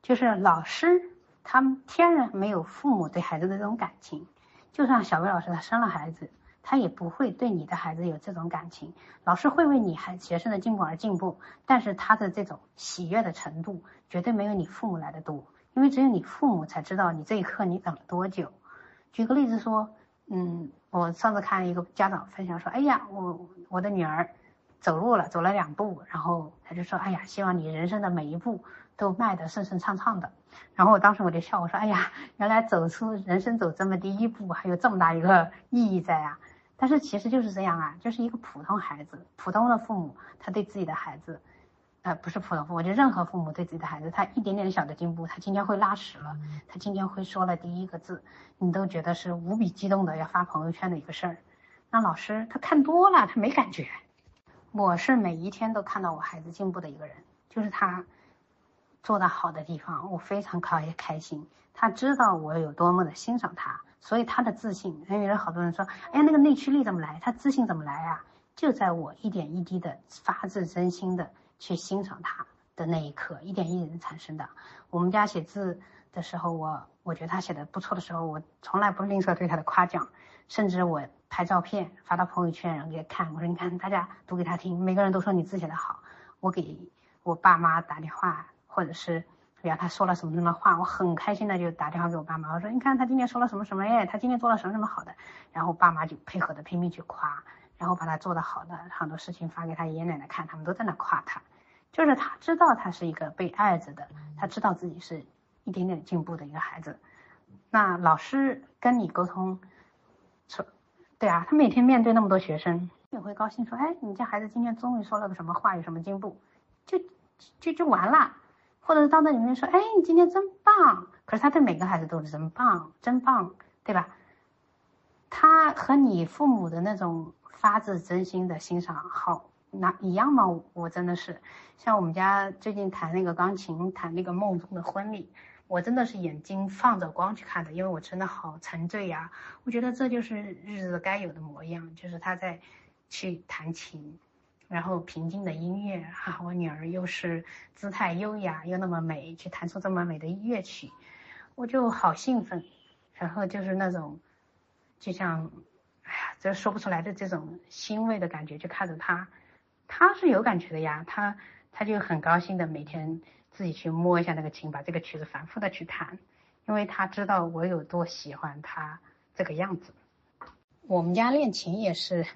就是老师他们天然没有父母对孩子的这种感情，就算小薇老师她生了孩子，他也不会对你的孩子有这种感情。老师会为你孩学生的进步而进步，但是他的这种喜悦的程度绝对没有你父母来的多。因为只有你父母才知道你这一刻你等了多久。举个例子说，嗯，我上次看一个家长分享说，哎呀，我我的女儿走路了，走了两步，然后他就说，哎呀，希望你人生的每一步都迈得顺顺畅畅的。然后我当时我就笑，我说，哎呀，原来走出人生走这么第一步还有这么大一个意义在啊。但是其实就是这样啊，就是一个普通孩子，普通的父母，他对自己的孩子。呃，不是普通父母，就任何父母对自己的孩子，他一点点的小的进步，他今天会拉屎了，他今天会说了第一个字，你都觉得是无比激动的要发朋友圈的一个事儿。那老师他看多了，他没感觉。我是每一天都看到我孩子进步的一个人，就是他做的好的地方，我非常开开心。他知道我有多么的欣赏他，所以他的自信。因为好多人说，哎呀，那个内驱力怎么来？他自信怎么来啊？就在我一点一滴的发自真心的。去欣赏他的那一刻，一点一点产生的。我们家写字的时候，我我觉得他写的不错的时候，我从来不吝啬对他的夸奖，甚至我拍照片发到朋友圈然后给他看，我说你看大家读给他听，每个人都说你字写的好。我给我爸妈打电话，或者是比方他说了什么什么话，我很开心的就打电话给我爸妈，我说你看他今天说了什么什么耶，他今天做了什么什么好的，然后爸妈就配合的拼命去夸。然后把他做的好的很多事情发给他爷爷奶奶看，他们都在那夸他，就是他知道他是一个被爱着的，他知道自己是一点点进步的一个孩子。那老师跟你沟通，说，对啊，他每天面对那么多学生，也会高兴说，哎，你家孩子今天终于说了个什么话，有什么进步，就就就完了，或者到那里面说，哎，你今天真棒，可是他对每个孩子都是真棒，真棒，对吧？他和你父母的那种。发自真心的欣赏，好，那一样吗？我真的是，像我们家最近弹那个钢琴，弹那个梦中的婚礼，我真的是眼睛放着光去看的，因为我真的好沉醉呀。我觉得这就是日子该有的模样，就是他在去弹琴，然后平静的音乐哈，我女儿又是姿态优雅又那么美，去弹出这么美的乐曲，我就好兴奋，然后就是那种，就像。哎呀，这说不出来的这种欣慰的感觉，就看着他，他是有感觉的呀，他他就很高兴的每天自己去摸一下那个琴，把这个曲子反复的去弹，因为他知道我有多喜欢他这个样子。我们家练琴也是，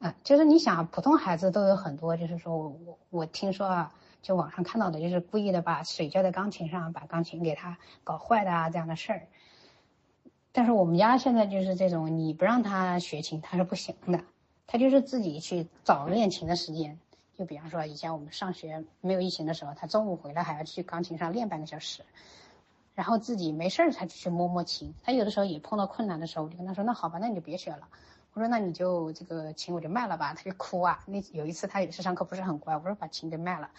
啊，就是你想，普通孩子都有很多，就是说我我我听说啊，就网上看到的，就是故意的把水浇在钢琴上，把钢琴给他搞坏的啊这样的事儿。但是我们家现在就是这种，你不让他学琴，他是不行的。他就是自己去找练琴的时间。就比方说，以前我们上学没有疫情的时候，他中午回来还要去钢琴上练半个小时，然后自己没事儿才去摸摸琴。他有的时候也碰到困难的时候，我就跟他说：“那好吧，那你就别学了。”我说：“那你就这个琴我就卖了吧。”他就哭啊。那有一次他也是上课不是很乖，我说把琴给卖了，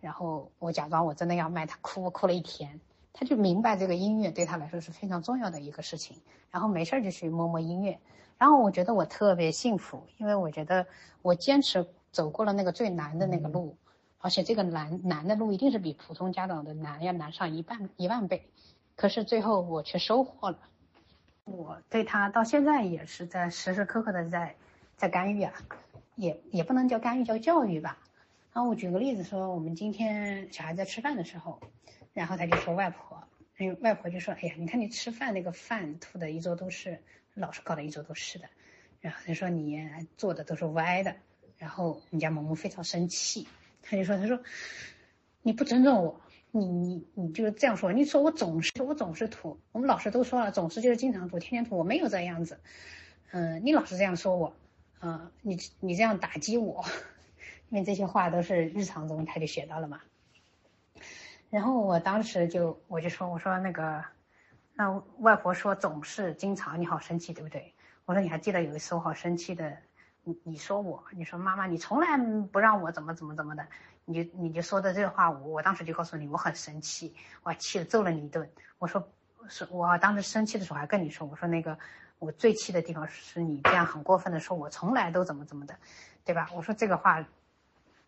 然后我假装我真的要卖，他哭哭了一天。他就明白这个音乐对他来说是非常重要的一个事情，然后没事就去摸摸音乐，然后我觉得我特别幸福，因为我觉得我坚持走过了那个最难的那个路，而且这个难难的路一定是比普通家长的难要难上一半一万倍，可是最后我却收获了，我对他到现在也是在时时刻刻的在在干预啊，也也不能叫干预叫教育吧，然后我举个例子说，我们今天小孩在吃饭的时候。然后他就说外婆，因为外婆就说：“哎呀，你看你吃饭那个饭吐的一桌都是，老是搞得一桌都是的。”然后他说你做的都是歪的。然后你家萌萌非常生气，他就说：“他说你不尊重我，你你你就这样说，你说我总是我总是吐，我们老师都说了，总是就是经常吐，天天吐，我没有这样子。嗯，你老是这样说我，嗯，你你这样打击我，因为这些话都是日常中他就学到了嘛。”然后我当时就我就说我说那个，那外婆说总是经常你好生气对不对？我说你还记得有一次我好生气的，你说我你说妈妈你从来不让我怎么怎么怎么的，你就你就说的这个话，我我当时就告诉你我很生气，我气的揍了你一顿。我说是我当时生气的时候还跟你说我说那个我最气的地方是你这样很过分的说我从来都怎么怎么的，对吧？我说这个话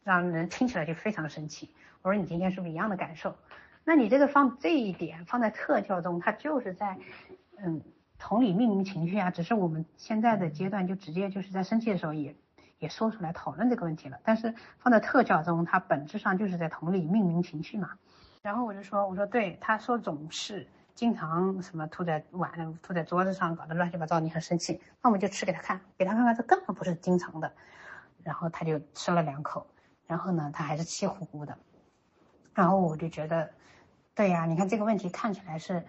让人听起来就非常生气。我说你今天是不是一样的感受？那你这个放这一点放在特教中，它就是在嗯同理命名情绪啊。只是我们现在的阶段就直接就是在生气的时候也也说出来讨论这个问题了。但是放在特教中，它本质上就是在同理命名情绪嘛。然后我就说我说对，他说总是经常什么吐在碗吐在桌子上，搞得乱七八糟，你很生气。那我们就吃给他看，给他看看，这根本不是经常的。然后他就吃了两口，然后呢，他还是气呼呼的。然后我就觉得，对呀，你看这个问题看起来是，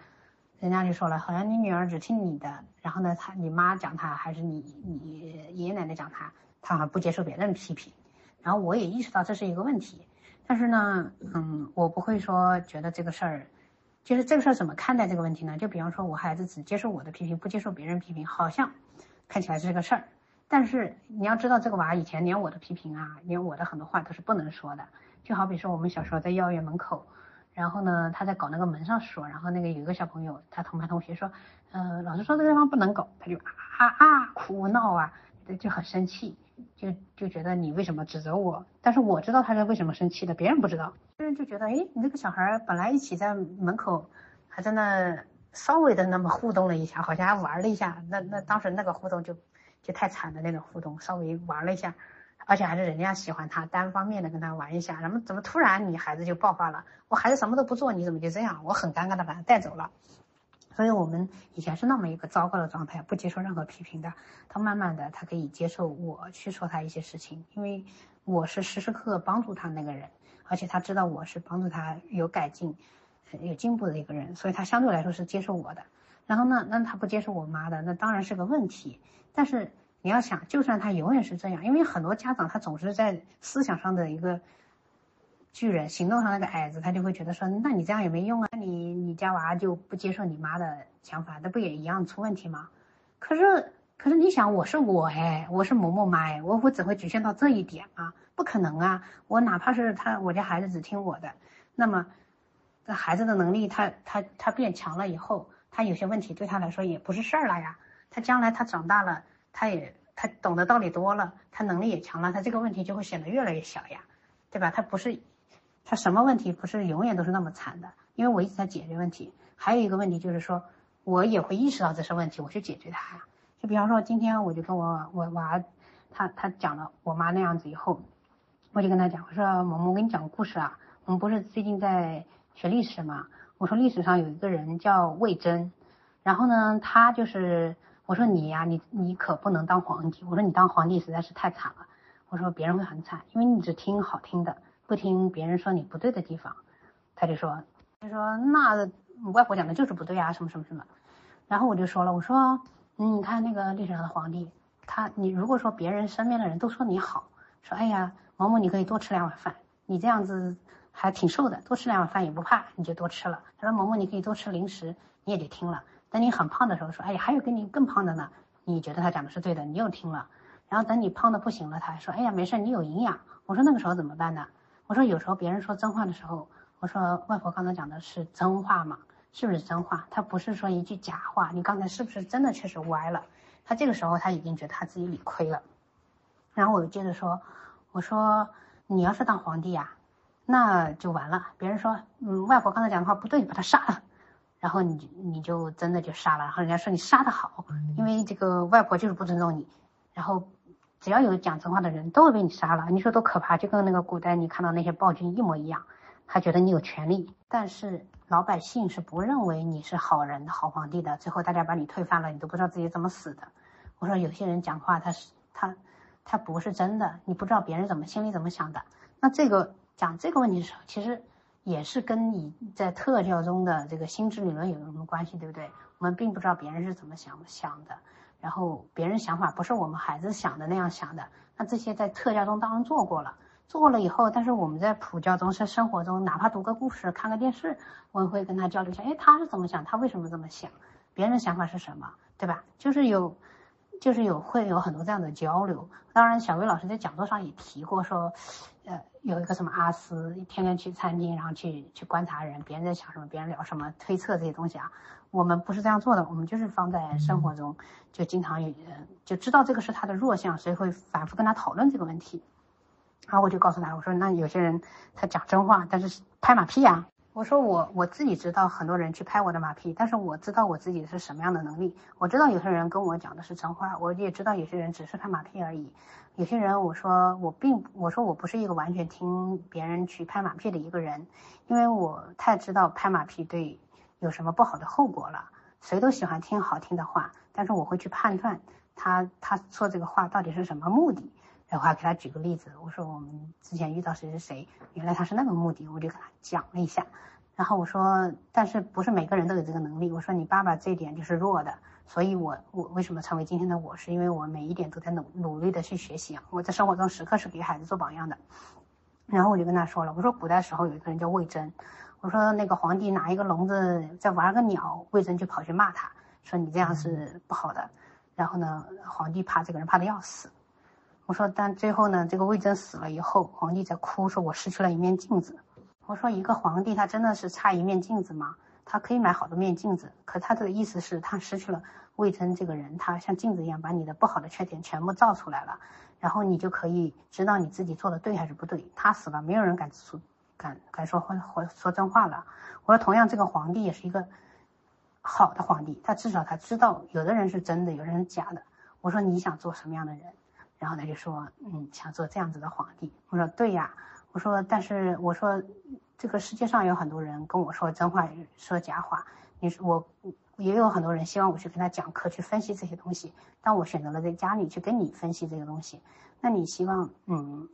人家就说了，好像你女儿只听你的，然后呢，她你妈讲她，还是你你爷爷奶奶讲她，她好像不接受别人批评。然后我也意识到这是一个问题，但是呢，嗯，我不会说觉得这个事儿，就是这个事儿怎么看待这个问题呢？就比方说我孩子只接受我的批评，不接受别人批评，好像看起来是个事儿，但是你要知道这个娃以前连我的批评啊，连我的很多话都是不能说的。就好比说，我们小时候在幼儿园门口，然后呢，他在搞那个门上锁，然后那个有一个小朋友，他同班同学说，呃，老师说这个地方不能搞，他就啊啊哭闹啊，就很生气，就就觉得你为什么指责我？但是我知道他是为什么生气的，别人不知道。别人就觉得，哎，你这个小孩本来一起在门口，还在那稍微的那么互动了一下，好像还玩了一下，那那当时那个互动就就太惨的那种互动，稍微玩了一下。而且还是人家喜欢他，单方面的跟他玩一下，然后怎么突然你孩子就爆发了？我孩子什么都不做，你怎么就这样？我很尴尬的把他带走了。所以我们以前是那么一个糟糕的状态，不接受任何批评的。他慢慢的，他可以接受我去说他一些事情，因为我是时时刻刻帮助他那个人，而且他知道我是帮助他有改进、有进步的一个人，所以他相对来说是接受我的。然后呢，那他不接受我妈的，那当然是个问题。但是。你要想，就算他永远是这样，因为很多家长他总是在思想上的一个巨人，行动上那个矮子，他就会觉得说，那你这样也没用啊，你你家娃就不接受你妈的想法，那不也一样出问题吗？可是可是你想，我是我哎，我是某某妈哎，我我只会局限到这一点啊？不可能啊，我哪怕是他我家孩子只听我的，那么这孩子的能力他他他变强了以后，他有些问题对他来说也不是事儿了呀，他将来他长大了。他也他懂得道理多了，他能力也强了，他这个问题就会显得越来越小呀，对吧？他不是，他什么问题不是永远都是那么惨的？因为我一直在解决问题。还有一个问题就是说，我也会意识到这是问题，我去解决它呀。就比方说，今天我就跟我我娃，他他讲了我妈那样子以后，我就跟他讲，我说萌萌，我给你讲个故事啊。我们不是最近在学历史嘛？我说历史上有一个人叫魏征，然后呢，他就是。我说你呀，你你可不能当皇帝。我说你当皇帝实在是太惨了。我说别人会很惨，因为你只听好听的，不听别人说你不对的地方。他就说，他说那外婆讲的就是不对啊，什么什么什么。然后我就说了，我说你看那个历史上的皇帝，他你如果说别人身边的人都说你好，说哎呀某某你可以多吃两碗饭，你这样子还挺瘦的，多吃两碗饭也不怕，你就多吃了。他说某某你可以多吃零食，你也得听了。等你很胖的时候，说，哎呀，还有跟你更胖的呢，你觉得他讲的是对的，你又听了。然后等你胖的不行了，他还说，哎呀，没事，你有营养。我说那个时候怎么办呢？我说有时候别人说真话的时候，我说外婆刚才讲的是真话嘛，是不是真话？他不是说一句假话。你刚才是不是真的确实歪了？他这个时候他已经觉得他自己理亏了。然后我就接着说，我说你要是当皇帝呀，那就完了。别人说，嗯，外婆刚才讲的话不对，把他杀了。然后你你就真的就杀了，然后人家说你杀的好，因为这个外婆就是不尊重你，然后只要有讲真话的人都会被你杀了，你说多可怕，就跟那个古代你看到那些暴君一模一样，他觉得你有权利，但是老百姓是不认为你是好人的好皇帝的，最后大家把你推翻了，你都不知道自己怎么死的。我说有些人讲话他是他他不是真的，你不知道别人怎么心里怎么想的，那这个讲这个问题的时候，其实。也是跟你在特教中的这个心智理论有什么关系，对不对？我们并不知道别人是怎么想想的，然后别人想法不是我们孩子想的那样想的，那这些在特教中当然做过了，做了以后，但是我们在普教中、在生活中，哪怕读个故事、看个电视，我也会跟他交流一下，哎，他是怎么想？他为什么这么想？别人想法是什么？对吧？就是有，就是有会有很多这样的交流。当然，小薇老师在讲座上也提过，说，呃，有一个什么阿斯，天天去餐厅，然后去去观察人，别人在想什么，别人聊什么，推测这些东西啊。我们不是这样做的，我们就是放在生活中，就经常有人就知道这个是他的弱项，所以会反复跟他讨论这个问题。然后我就告诉他，我说那有些人他讲真话，但是拍马屁呀。我说我我自己知道很多人去拍我的马屁，但是我知道我自己是什么样的能力。我知道有些人跟我讲的是真话，我也知道有些人只是拍马屁而已。有些人我说我并我说我不是一个完全听别人去拍马屁的一个人，因为我太知道拍马屁对。有什么不好的后果了？谁都喜欢听好听的话，但是我会去判断他他说这个话到底是什么目的，然后还给他举个例子。我说我们之前遇到谁谁谁，原来他是那个目的，我就给他讲了一下。然后我说，但是不是每个人都有这个能力。我说你爸爸这点就是弱的，所以我我为什么成为今天的我，是因为我每一点都在努努力的去学习啊。我在生活中时刻是给孩子做榜样的。然后我就跟他说了，我说古代时候有一个人叫魏征。我说那个皇帝拿一个笼子在玩个鸟，魏征就跑去骂他，说你这样是不好的。然后呢，皇帝怕这个人怕的要死。我说，但最后呢，这个魏征死了以后，皇帝在哭，说我失去了一面镜子。我说，一个皇帝他真的是差一面镜子吗？他可以买好多面镜子，可他这个意思是他失去了魏征这个人，他像镜子一样把你的不好的缺点全部照出来了，然后你就可以知道你自己做的对还是不对。他死了，没有人敢说。敢敢说或或说真话了。我说，同样这个皇帝也是一个好的皇帝，他至少他知道有的人是真的，有的人是假的。我说你想做什么样的人？然后他就说，嗯，想做这样子的皇帝。我说对呀。我说，但是我说这个世界上有很多人跟我说真话，说假话。你说我也有很多人希望我去跟他讲课，去分析这些东西，但我选择了在家里去跟你分析这个东西。那你希望，嗯？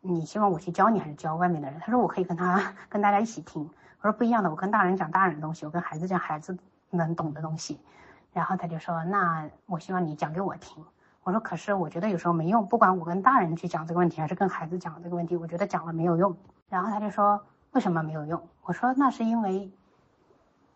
你希望我去教你还是教外面的人？他说我可以跟他跟大家一起听。我说不一样的，我跟大人讲大人的东西，我跟孩子讲孩子能懂的东西。然后他就说，那我希望你讲给我听。我说可是我觉得有时候没用，不管我跟大人去讲这个问题，还是跟孩子讲这个问题，我觉得讲了没有用。然后他就说为什么没有用？我说那是因为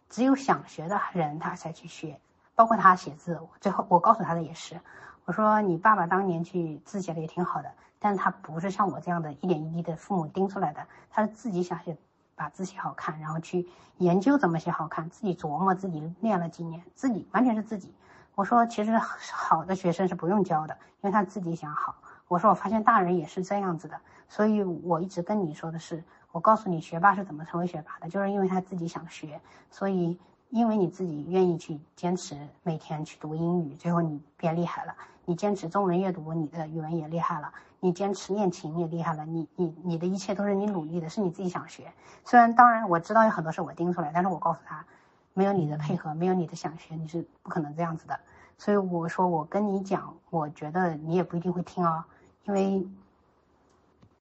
只有想学的人他才去学，包括他写字。最后我告诉他的也是，我说你爸爸当年去字写的也挺好的。但是他不是像我这样的一点一滴的父母盯出来的，他是自己想写，把字写好看，然后去研究怎么写好看，自己琢磨，自己练了几年，自己完全是自己。我说其实好的学生是不用教的，因为他自己想好。我说我发现大人也是这样子的，所以我一直跟你说的是，我告诉你学霸是怎么成为学霸的，就是因为他自己想学，所以因为你自己愿意去坚持每天去读英语，最后你变厉害了。你坚持中文阅读，你的语文也厉害了；你坚持练琴也厉害了。你你你的一切都是你努力的，是你自己想学。虽然当然我知道有很多是我盯出来，但是我告诉他，没有你的配合，没有你的想学，你是不可能这样子的。所以我说我跟你讲，我觉得你也不一定会听哦，因为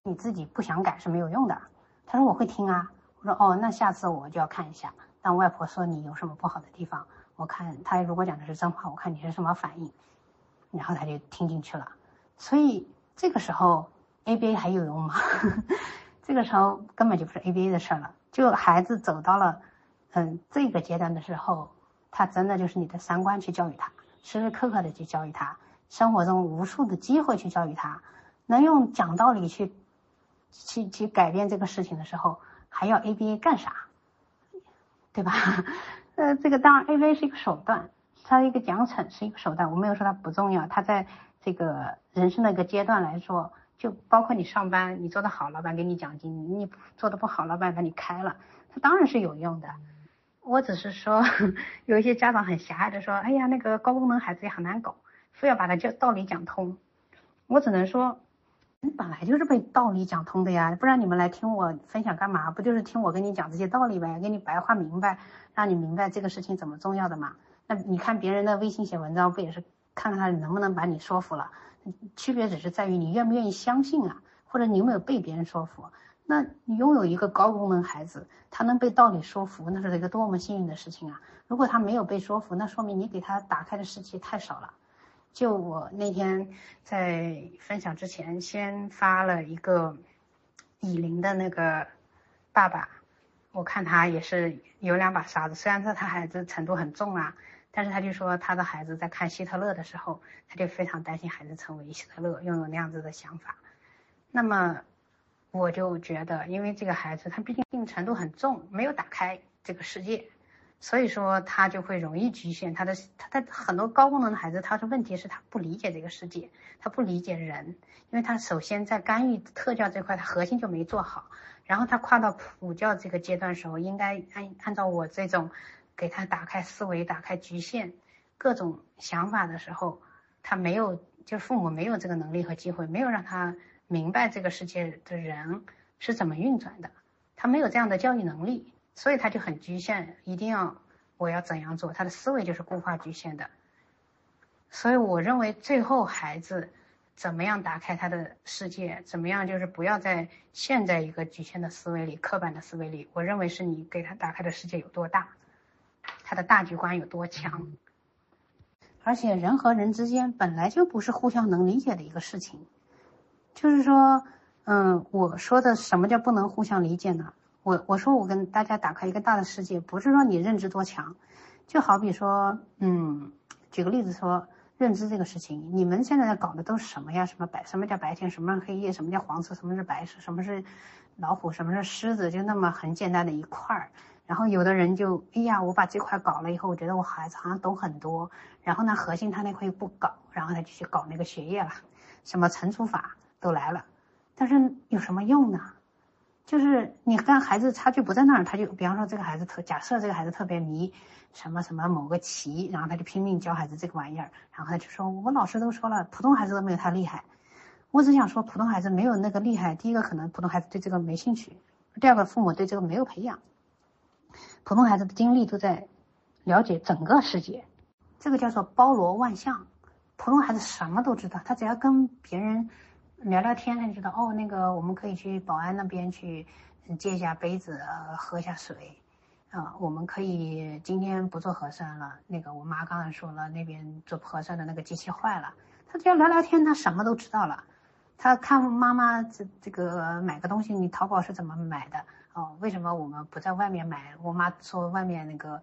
你自己不想改是没有用的。他说我会听啊，我说哦，那下次我就要看一下。当外婆说你有什么不好的地方，我看他如果讲的是真话，我看你是什么反应。然后他就听进去了，所以这个时候 ABA 还有用吗？这个时候根本就不是 ABA 的事了。就孩子走到了，嗯，这个阶段的时候，他真的就是你的三观去教育他，时时刻刻的去教育他，生活中无数的机会去教育他，能用讲道理去，去去改变这个事情的时候，还要 ABA 干啥？对吧？呃，这个当然 ABA 是一个手段。他的一个奖惩是一个手段，我没有说它不重要。它在这个人生的一个阶段来说，就包括你上班，你做得好，老板给你奖金；你做得不好，老板把你开了，他当然是有用的。我只是说，有一些家长很狭隘的说，哎呀，那个高功能孩子也很难搞，非要把他教道理讲通。我只能说，你本来就是被道理讲通的呀，不然你们来听我分享干嘛？不就是听我跟你讲这些道理呗，给你白话明白，让你明白这个事情怎么重要的嘛。那你看别人的微信写文章，不也是看看他能不能把你说服了？区别只是在于你愿不愿意相信啊，或者你有没有被别人说服。那你拥有一个高功能孩子，他能被道理说服，那是一个多么幸运的事情啊！如果他没有被说服，那说明你给他打开的世界太少了。就我那天在分享之前，先发了一个以琳的那个爸爸，我看他也是有两把刷子，虽然说他孩子程度很重啊，但是他就说他的孩子在看希特勒的时候，他就非常担心孩子成为希特勒，拥有那样子的想法。那么我就觉得，因为这个孩子他毕竟程度很重，没有打开这个世界。所以说他就会容易局限他的他的很多高功能的孩子，他的问题是他不理解这个世界，他不理解人，因为他首先在干预特教这块，他核心就没做好。然后他跨到普教这个阶段的时候，应该按按照我这种给他打开思维、打开局限各种想法的时候，他没有，就是父母没有这个能力和机会，没有让他明白这个世界的人是怎么运转的，他没有这样的教育能力。所以他就很局限，一定要我要怎样做，他的思维就是固化局限的。所以我认为最后孩子怎么样打开他的世界，怎么样就是不要在陷在一个局限的思维里、刻板的思维里。我认为是你给他打开的世界有多大，他的大局观有多强。而且人和人之间本来就不是互相能理解的一个事情，就是说，嗯，我说的什么叫不能互相理解呢？我我说我跟大家打开一个大的世界，不是说你认知多强，就好比说，嗯，举个例子说认知这个事情，你们现在在搞的都是什么呀？什么白？什么叫白天？什么是黑夜？什么叫黄色？什么是白色？什么是老虎？什么是狮子？就那么很简单的一块儿。然后有的人就，哎呀，我把这块搞了以后，我觉得我孩子好像懂很多。然后呢，核心他那块又不搞，然后他就去搞那个学业了，什么乘除法都来了，但是有什么用呢？就是你跟孩子差距不在那儿，他就比方说这个孩子特假设这个孩子特别迷什么什么某个棋，然后他就拼命教孩子这个玩意儿，然后他就说我老师都说了，普通孩子都没有他厉害。我只想说，普通孩子没有那个厉害。第一个可能普通孩子对这个没兴趣，第二个父母对这个没有培养。普通孩子的精力都在了解整个世界，这个叫做包罗万象。普通孩子什么都知道，他只要跟别人。聊聊天，他就知道哦，那个我们可以去保安那边去借一下杯子，喝一下水，啊，我们可以今天不做核酸了。那个我妈刚才说了，那边做核酸的那个机器坏了。他只要聊聊天，他什么都知道了。他看妈妈这这个买个东西，你淘宝是怎么买的？哦，为什么我们不在外面买？我妈说外面那个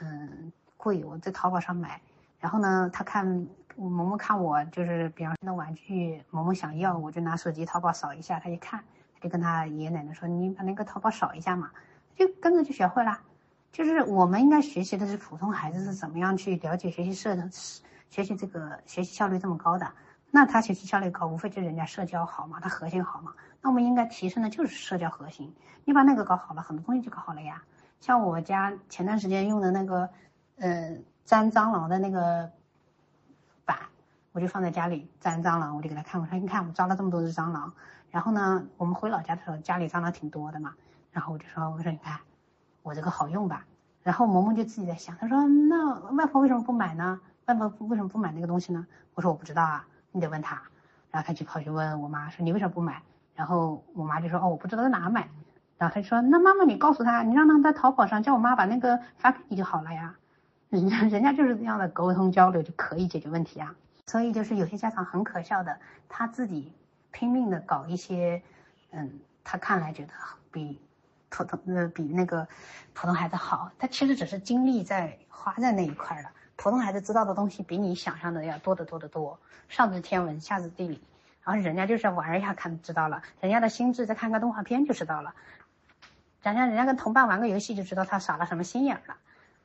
嗯贵，我在淘宝上买。然后呢，他看。我萌萌看我就是，比方说那玩具，萌萌想要，我就拿手机淘宝扫一下，他一看，他就跟他爷爷奶奶说：“你把那个淘宝扫一下嘛。”就跟着就学会了。就是我们应该学习的是普通孩子是怎么样去了解学习社的，学习这个学习效率这么高的。那他学习效率高，无非就是人家社交好嘛，他核心好嘛。那我们应该提升的就是社交核心。你把那个搞好了，很多东西就搞好了呀。像我家前段时间用的那个，呃，粘蟑螂的那个。我就放在家里粘蟑螂，我就给他看，我说你看我抓了这么多只蟑螂。然后呢，我们回老家的时候家里蟑螂挺多的嘛。然后我就说，我说你看，我这个好用吧？然后萌萌就自己在想，他说那外婆为什么不买呢？外婆为什么不买那个东西呢？我说我不知道啊，你得问他。然后他就跑去问我妈说你为什么不买？然后我妈就说哦我不知道在哪买。然后他就说那妈妈你告诉他，你让他在淘宝上叫我妈把那个发给你就好了呀。人家人家就是这样的沟通交流就可以解决问题啊。所以就是有些家长很可笑的，他自己拼命的搞一些，嗯，他看来觉得比普通呃比那个普通孩子好，他其实只是精力在花在那一块了。普通孩子知道的东西比你想象的要多得多得多，上知天文下知地理，然后人家就是玩一下看知道了，人家的心智再看个动画片就知道了，人家人家跟同伴玩个游戏就知道他耍了什么心眼了，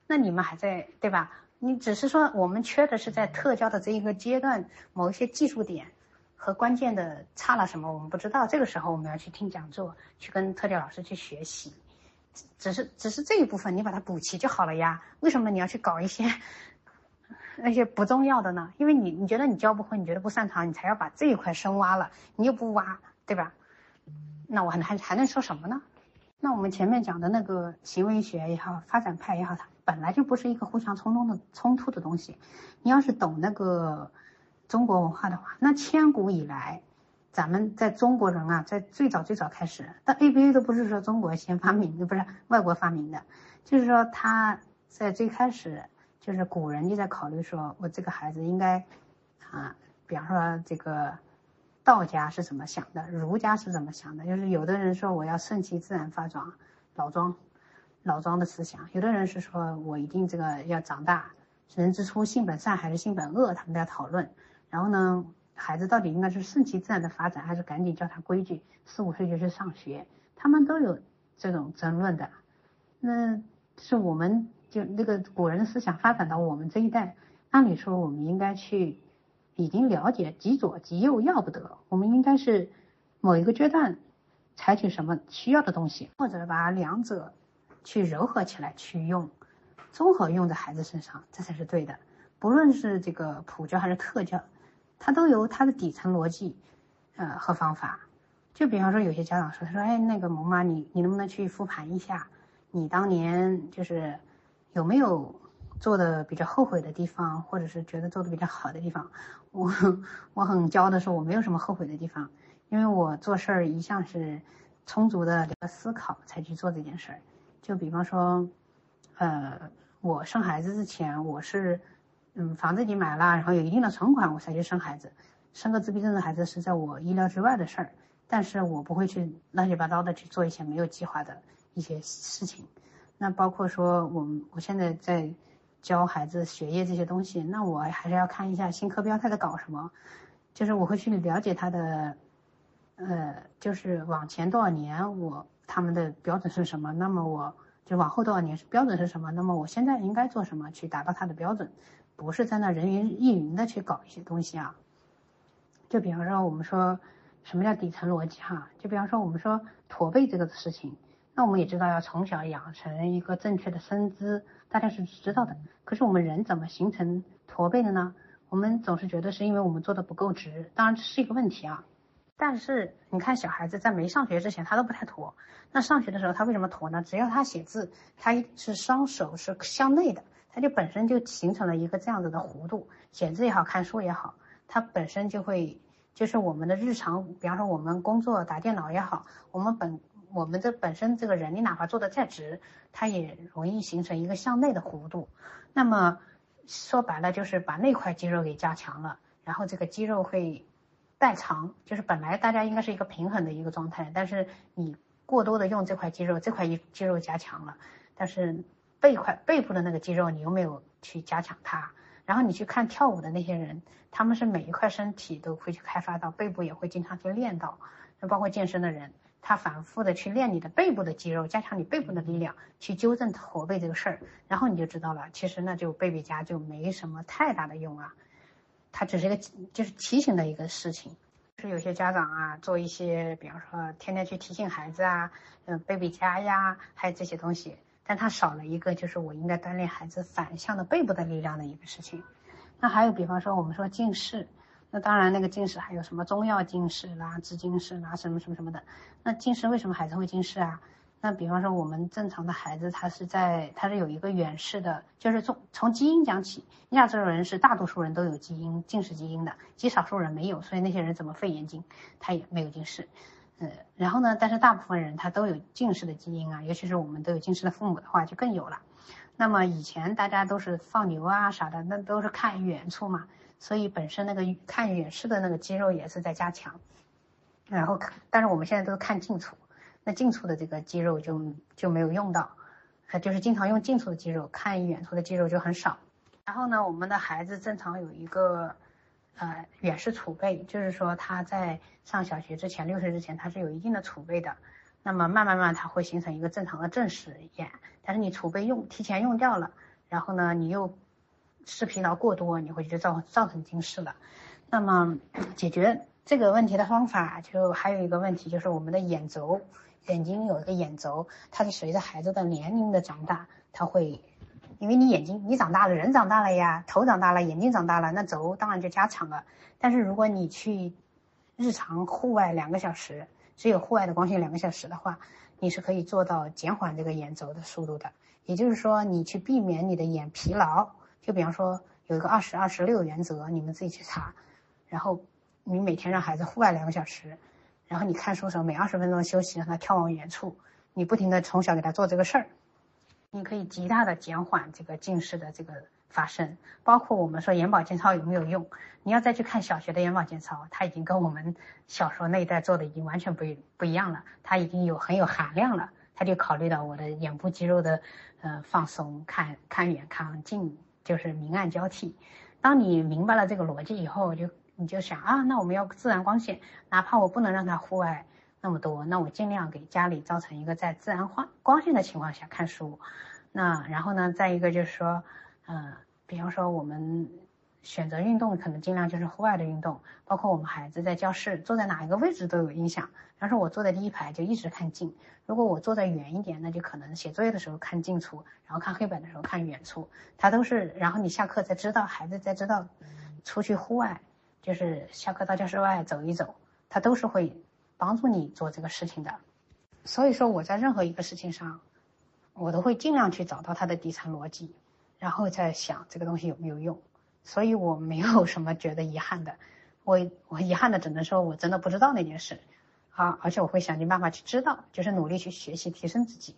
那你们还在对吧？你只是说我们缺的是在特教的这一个阶段某一些技术点和关键的差了什么，我们不知道。这个时候我们要去听讲座，去跟特教老师去学习。只是只是这一部分你把它补齐就好了呀。为什么你要去搞一些 那些不重要的呢？因为你你觉得你教不会，你觉得不擅长，你才要把这一块深挖了。你又不挖，对吧？那我还还还能说什么呢？那我们前面讲的那个行为学也好，发展派也好，它。本来就不是一个互相冲动的冲突的东西，你要是懂那个中国文化的话，那千古以来，咱们在中国人啊，在最早最早开始，但 A B A 都不是说中国先发明的，不是外国发明的，就是说他在最开始，就是古人就在考虑说，我这个孩子应该啊，比方说这个。道家是怎么想的，儒家是怎么想的。就是有的人说我要顺其自然发展，老庄，老庄的思想；有的人是说我一定这个要长大，人之初性本善还是性本恶，他们在讨论。然后呢，孩子到底应该是顺其自然的发展，还是赶紧教他规矩，四五岁就去上学？他们都有这种争论的。那是我们就那个古人的思想发展到我们这一代，按理说我们应该去。已经了解极左极右要不得，我们应该是某一个阶段采取什么需要的东西，或者把两者去柔合起来去用，综合用在孩子身上，这才是对的。不论是这个普教还是特教，它都有它的底层逻辑，呃和方法。就比方说，有些家长说，他说，哎，那个萌妈，你你能不能去复盘一下，你当年就是有没有？做的比较后悔的地方，或者是觉得做的比较好的地方，我我很骄傲的说，我没有什么后悔的地方，因为我做事儿一向是充足的思考才去做这件事儿。就比方说，呃，我生孩子之前，我是嗯房子已经买了，然后有一定的存款，我才去生孩子。生个自闭症的孩子是在我意料之外的事儿，但是我不会去乱七八糟的去做一些没有计划的一些事情。那包括说，我们我现在在。教孩子学业这些东西，那我还是要看一下新课标他在搞什么，就是我会去了解他的，呃，就是往前多少年我他们的标准是什么，那么我就往后多少年是标准是什么，那么我现在应该做什么去达到他的标准，不是在那人云亦云的去搞一些东西啊。就比方说我们说什么叫底层逻辑哈，就比方说我们说驼背这个事情。那我们也知道要从小养成一个正确的身姿，大家是知道的。可是我们人怎么形成驼背的呢？我们总是觉得是因为我们做的不够直，当然这是一个问题啊。但是你看小孩子在没上学之前他都不太驼，那上学的时候他为什么驼呢？只要他写字，他是双手是向内的，他就本身就形成了一个这样子的弧度。写字也好看书也好，他本身就会就是我们的日常，比方说我们工作打电脑也好，我们本。我们这本身这个人，你哪怕做的再直，他也容易形成一个向内的弧度。那么说白了，就是把那块肌肉给加强了，然后这个肌肉会代偿，就是本来大家应该是一个平衡的一个状态，但是你过多的用这块肌肉，这块肌肉加强了，但是背块背部的那个肌肉你又没有去加强它。然后你去看跳舞的那些人，他们是每一块身体都会去开发到，背部也会经常去练到，那包括健身的人。他反复的去练你的背部的肌肉，加强你背部的力量，去纠正驼背这个事儿，然后你就知道了，其实那就背背佳就没什么太大的用啊，它只是一个就是提醒的一个事情。是有些家长啊，做一些，比方说天天去提醒孩子啊，嗯，背背佳呀，还有这些东西，但他少了一个，就是我应该锻炼孩子反向的背部的力量的一个事情。那还有，比方说我们说近视。那当然，那个近视还有什么中药近视啦、治近视啦，什么什么什么的。那近视为什么孩子会近视啊？那比方说我们正常的孩子，他是在他是有一个远视的，就是从从基因讲起，亚洲人是大多数人都有基因近视基因的，极少数人没有，所以那些人怎么费眼睛，他也没有近视。呃，然后呢，但是大部分人他都有近视的基因啊，尤其是我们都有近视的父母的话，就更有了。那么以前大家都是放牛啊啥的，那都是看远处嘛。所以本身那个看远视的那个肌肉也是在加强，然后看，但是我们现在都是看近处，那近处的这个肌肉就就没有用到，呃，就是经常用近处的肌肉，看远处的肌肉就很少。然后呢，我们的孩子正常有一个呃远视储备，就是说他在上小学之前，六岁之前他是有一定的储备的，那么慢慢慢他会形成一个正常的正视眼，但是你储备用提前用掉了，然后呢你又。视疲劳过多，你会就造造成近视了。那么解决这个问题的方法，就还有一个问题，就是我们的眼轴，眼睛有一个眼轴，它是随着孩子的年龄的长大，它会，因为你眼睛你长大了，人长大了呀，头长大了，眼睛长大了，那轴当然就加长了。但是如果你去日常户外两个小时，只有户外的光线两个小时的话，你是可以做到减缓这个眼轴的速度的。也就是说，你去避免你的眼疲劳。就比方说有一个二十二十六原则，你们自己去查。然后你每天让孩子户外两个小时，然后你看书的时候每二十分钟休息，让他眺望远处。你不停的从小给他做这个事儿，你可以极大的减缓这个近视的这个发生。包括我们说眼保健操有没有用，你要再去看小学的眼保健操，它已经跟我们小时候那一代做的已经完全不不一样了，它已经有很有含量了。他就考虑到我的眼部肌肉的，呃，放松，看看远看近，就是明暗交替。当你明白了这个逻辑以后，就你就想啊，那我们要自然光线，哪怕我不能让它户外那么多，那我尽量给家里造成一个在自然光光线的情况下看书。那然后呢，再一个就是说，嗯，比方说我们。选择运动可能尽量就是户外的运动，包括我们孩子在教室坐在哪一个位置都有影响。比方说，我坐在第一排就一直看近；如果我坐在远一点，那就可能写作业的时候看近处，然后看黑板的时候看远处。它都是，然后你下课才知道，孩子才知道出去户外，就是下课到教室外走一走，它都是会帮助你做这个事情的。所以说，我在任何一个事情上，我都会尽量去找到它的底层逻辑，然后再想这个东西有没有用。所以我没有 什么觉得遗憾的，我我遗憾的只能说我真的不知道那件事，啊，而且我会想尽办法去知道，就是努力去学习提升自己。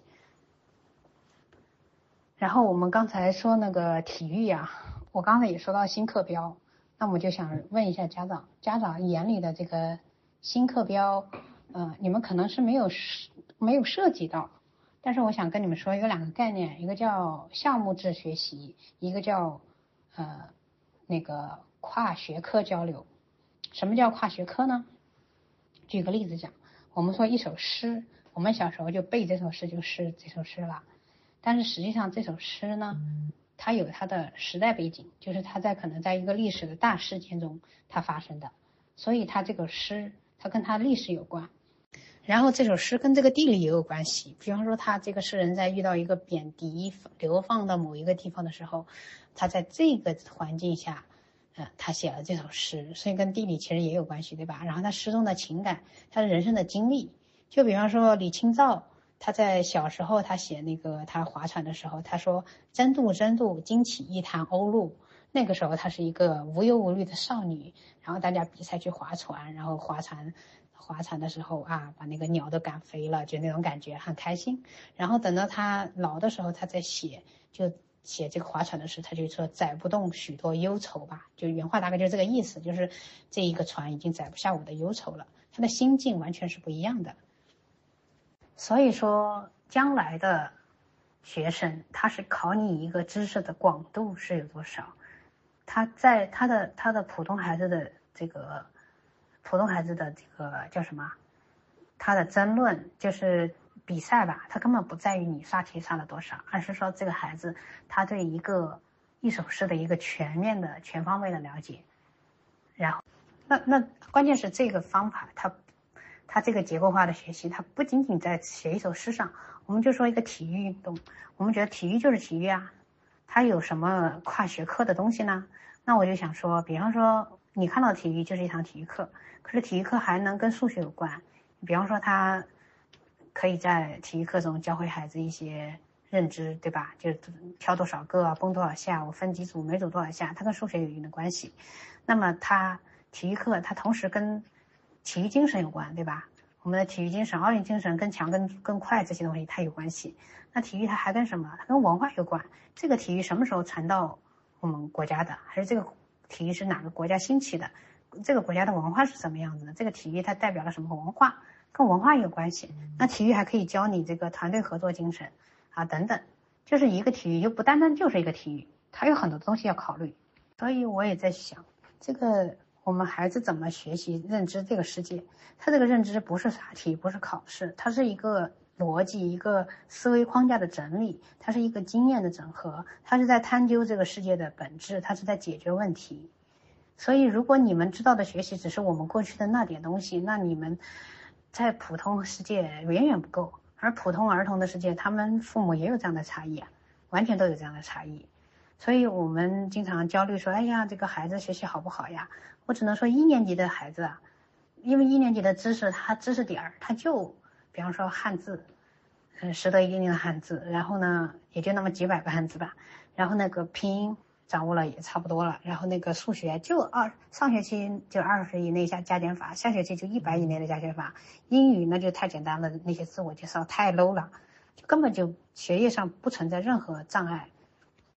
然后我们刚才说那个体育呀，我刚才也说到新课标，那我就想问一下家长，家长眼里的这个新课标，呃，你们可能是没有没有涉及到，但是我想跟你们说有两个概念，一个叫项目制学习，一个叫呃。那个跨学科交流，什么叫跨学科呢？举个例子讲，我们说一首诗，我们小时候就背这首诗就是这首诗了。但是实际上这首诗呢，它有它的时代背景，就是它在可能在一个历史的大事件中它发生的，所以它这个诗它跟它历史有关。然后这首诗跟这个地理也有关系，比方说他这个诗人在遇到一个贬低流放到某一个地方的时候。他在这个环境下，呃，他写了这首诗，所以跟地理其实也有关系，对吧？然后他诗中的情感，他的人生的经历，就比方说李清照，他在小时候他写那个他划船的时候，他说“争渡，争渡，惊起一滩鸥鹭”。那个时候她是一个无忧无虑的少女，然后大家比赛去划船，然后划船，划船的时候啊，把那个鸟都赶飞了，就那种感觉很开心。然后等到他老的时候，他在写就。写这个划船的诗，他就说载不动许多忧愁吧，就原话大概就是这个意思，就是这一个船已经载不下我的忧愁了。他的心境完全是不一样的。所以说，将来的学生他是考你一个知识的广度是有多少，他在他的他的普通孩子的这个普通孩子的这个叫什么，他的争论就是。比赛吧，他根本不在于你刷题刷了多少，而是说这个孩子他对一个一首诗的一个全面的、全方位的了解。然后，那那关键是这个方法，他他这个结构化的学习，他不仅仅在写一首诗上。我们就说一个体育运动，我们觉得体育就是体育啊，它有什么跨学科的东西呢？那我就想说，比方说你看到体育就是一堂体育课，可是体育课还能跟数学有关，比方说他。可以在体育课中教会孩子一些认知，对吧？就跳多少个，蹦多少下，我分几组，每组多少下，它跟数学有一定的关系。那么它体育课它同时跟体育精神有关，对吧？我们的体育精神、奥运精神更强、更更快这些东西它有关系。那体育它还跟什么？它跟文化有关。这个体育什么时候传到我们国家的？还是这个体育是哪个国家兴起的？这个国家的文化是什么样子的？这个体育它代表了什么文化？跟文化有关系，那体育还可以教你这个团队合作精神，啊等等，就是一个体育又不单单就是一个体育，它有很多东西要考虑。所以我也在想，这个我们孩子怎么学习认知这个世界？他这个认知不是刷题，不是考试，它是一个逻辑，一个思维框架的整理，它是一个经验的整合，它是在探究这个世界的本质，它是在解决问题。所以如果你们知道的学习只是我们过去的那点东西，那你们。在普通世界远远不够，而普通儿童的世界，他们父母也有这样的差异啊，完全都有这样的差异，所以我们经常焦虑说，哎呀，这个孩子学习好不好呀？我只能说一年级的孩子啊，因为一年级的知识，他知识点儿，他就，比方说汉字，嗯，识得一定的汉字，然后呢，也就那么几百个汉字吧，然后那个拼音。掌握了也差不多了，然后那个数学就二上学期就二十以内加加减法，下学期就一百以内的加减法。英语那就太简单了，那些自我介绍太 low 了，就根本就学业上不存在任何障碍。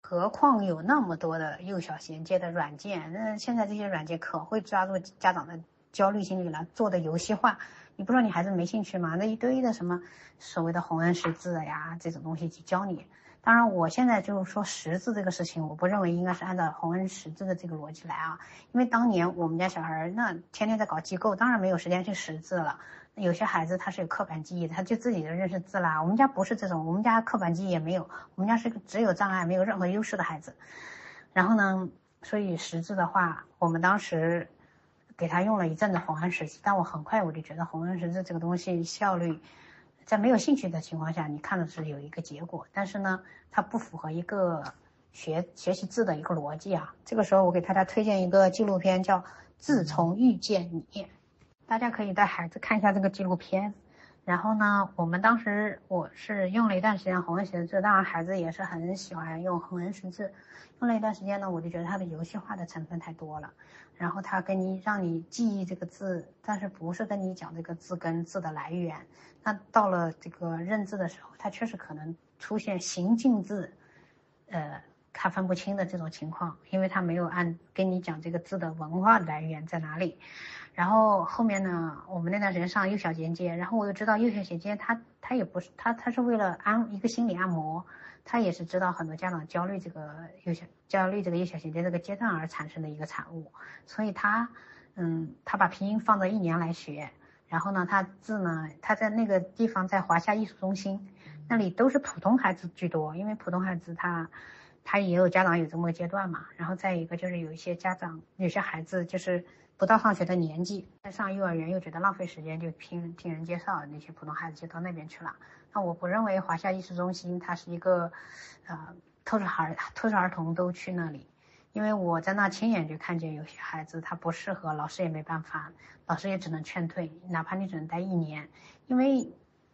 何况有那么多的幼小衔接的软件，那现在这些软件可会抓住家长的焦虑心理了，做的游戏化。你不说你孩子没兴趣吗？那一堆的什么所谓的红恩识字呀这种东西去教你。当然，我现在就是说识字这个事情，我不认为应该是按照红恩识字的这个逻辑来啊。因为当年我们家小孩那天天在搞机构，当然没有时间去识字了。有些孩子他是有刻板记忆，他就自己就认识字啦。我们家不是这种，我们家刻板记忆也没有，我们家是个只有障碍没有任何优势的孩子。然后呢，所以识字的话，我们当时给他用了一阵子红安识字，但我很快我就觉得红安识字这个东西效率。在没有兴趣的情况下，你看的是有一个结果，但是呢，它不符合一个学学习字的一个逻辑啊。这个时候，我给大家推荐一个纪录片，叫《自从遇见你》，大家可以带孩子看一下这个纪录片。然后呢，我们当时我是用了一段时间红恩识字，当然孩子也是很喜欢用红恩识字。用了一段时间呢，我就觉得它的游戏化的成分太多了。然后它跟你让你记忆这个字，但是不是跟你讲这个字跟字的来源。那到了这个认字的时候，它确实可能出现行进字，呃，他分不清的这种情况，因为他没有按跟你讲这个字的文化来源在哪里。然后后面呢，我们那段时间上幼小衔接，然后我就知道幼小衔接，他他也不是他他是为了按一个心理按摩，他也是知道很多家长焦虑这个幼小焦虑这个幼小衔接这个阶段而产生的一个产物，所以他嗯，他把拼音放到一年来学，然后呢，他字呢，他在那个地方在华夏艺术中心，那里都是普通孩子居多，因为普通孩子他他也有家长有这么个阶段嘛，然后再一个就是有一些家长有些孩子就是。不到上学的年纪，在上幼儿园又觉得浪费时间，就听听人介绍，那些普通孩子就到那边去了。那我不认为华夏艺术中心它是一个，呃，特殊孩特殊儿童都去那里，因为我在那亲眼就看见有些孩子他不适合，老师也没办法，老师也只能劝退，哪怕你只能待一年，因为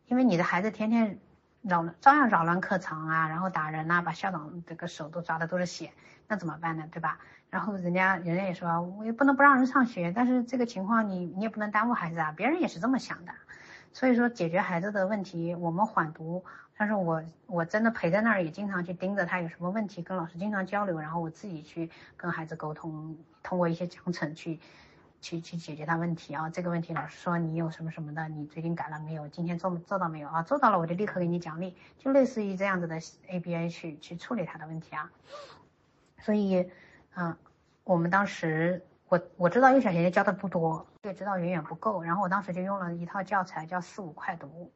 因为你的孩子天天扰照样扰乱课堂啊，然后打人呐，把校长这个手都抓的都是血，那怎么办呢？对吧？然后人家人家也说，我也不能不让人上学，但是这个情况你你也不能耽误孩子啊，别人也是这么想的，所以说解决孩子的问题，我们缓读，但是我我真的陪在那儿，也经常去盯着他有什么问题，跟老师经常交流，然后我自己去跟孩子沟通，通过一些奖惩去去去解决他问题啊，这个问题老师说你有什么什么的，你最近改了没有？今天做做到没有啊？做到了我就立刻给你奖励，就类似于这样子的 ABA 去去处理他的问题啊，所以。嗯，我们当时我我知道幼小衔接教的不多，也知道远远不够。然后我当时就用了一套教材，叫四五快读。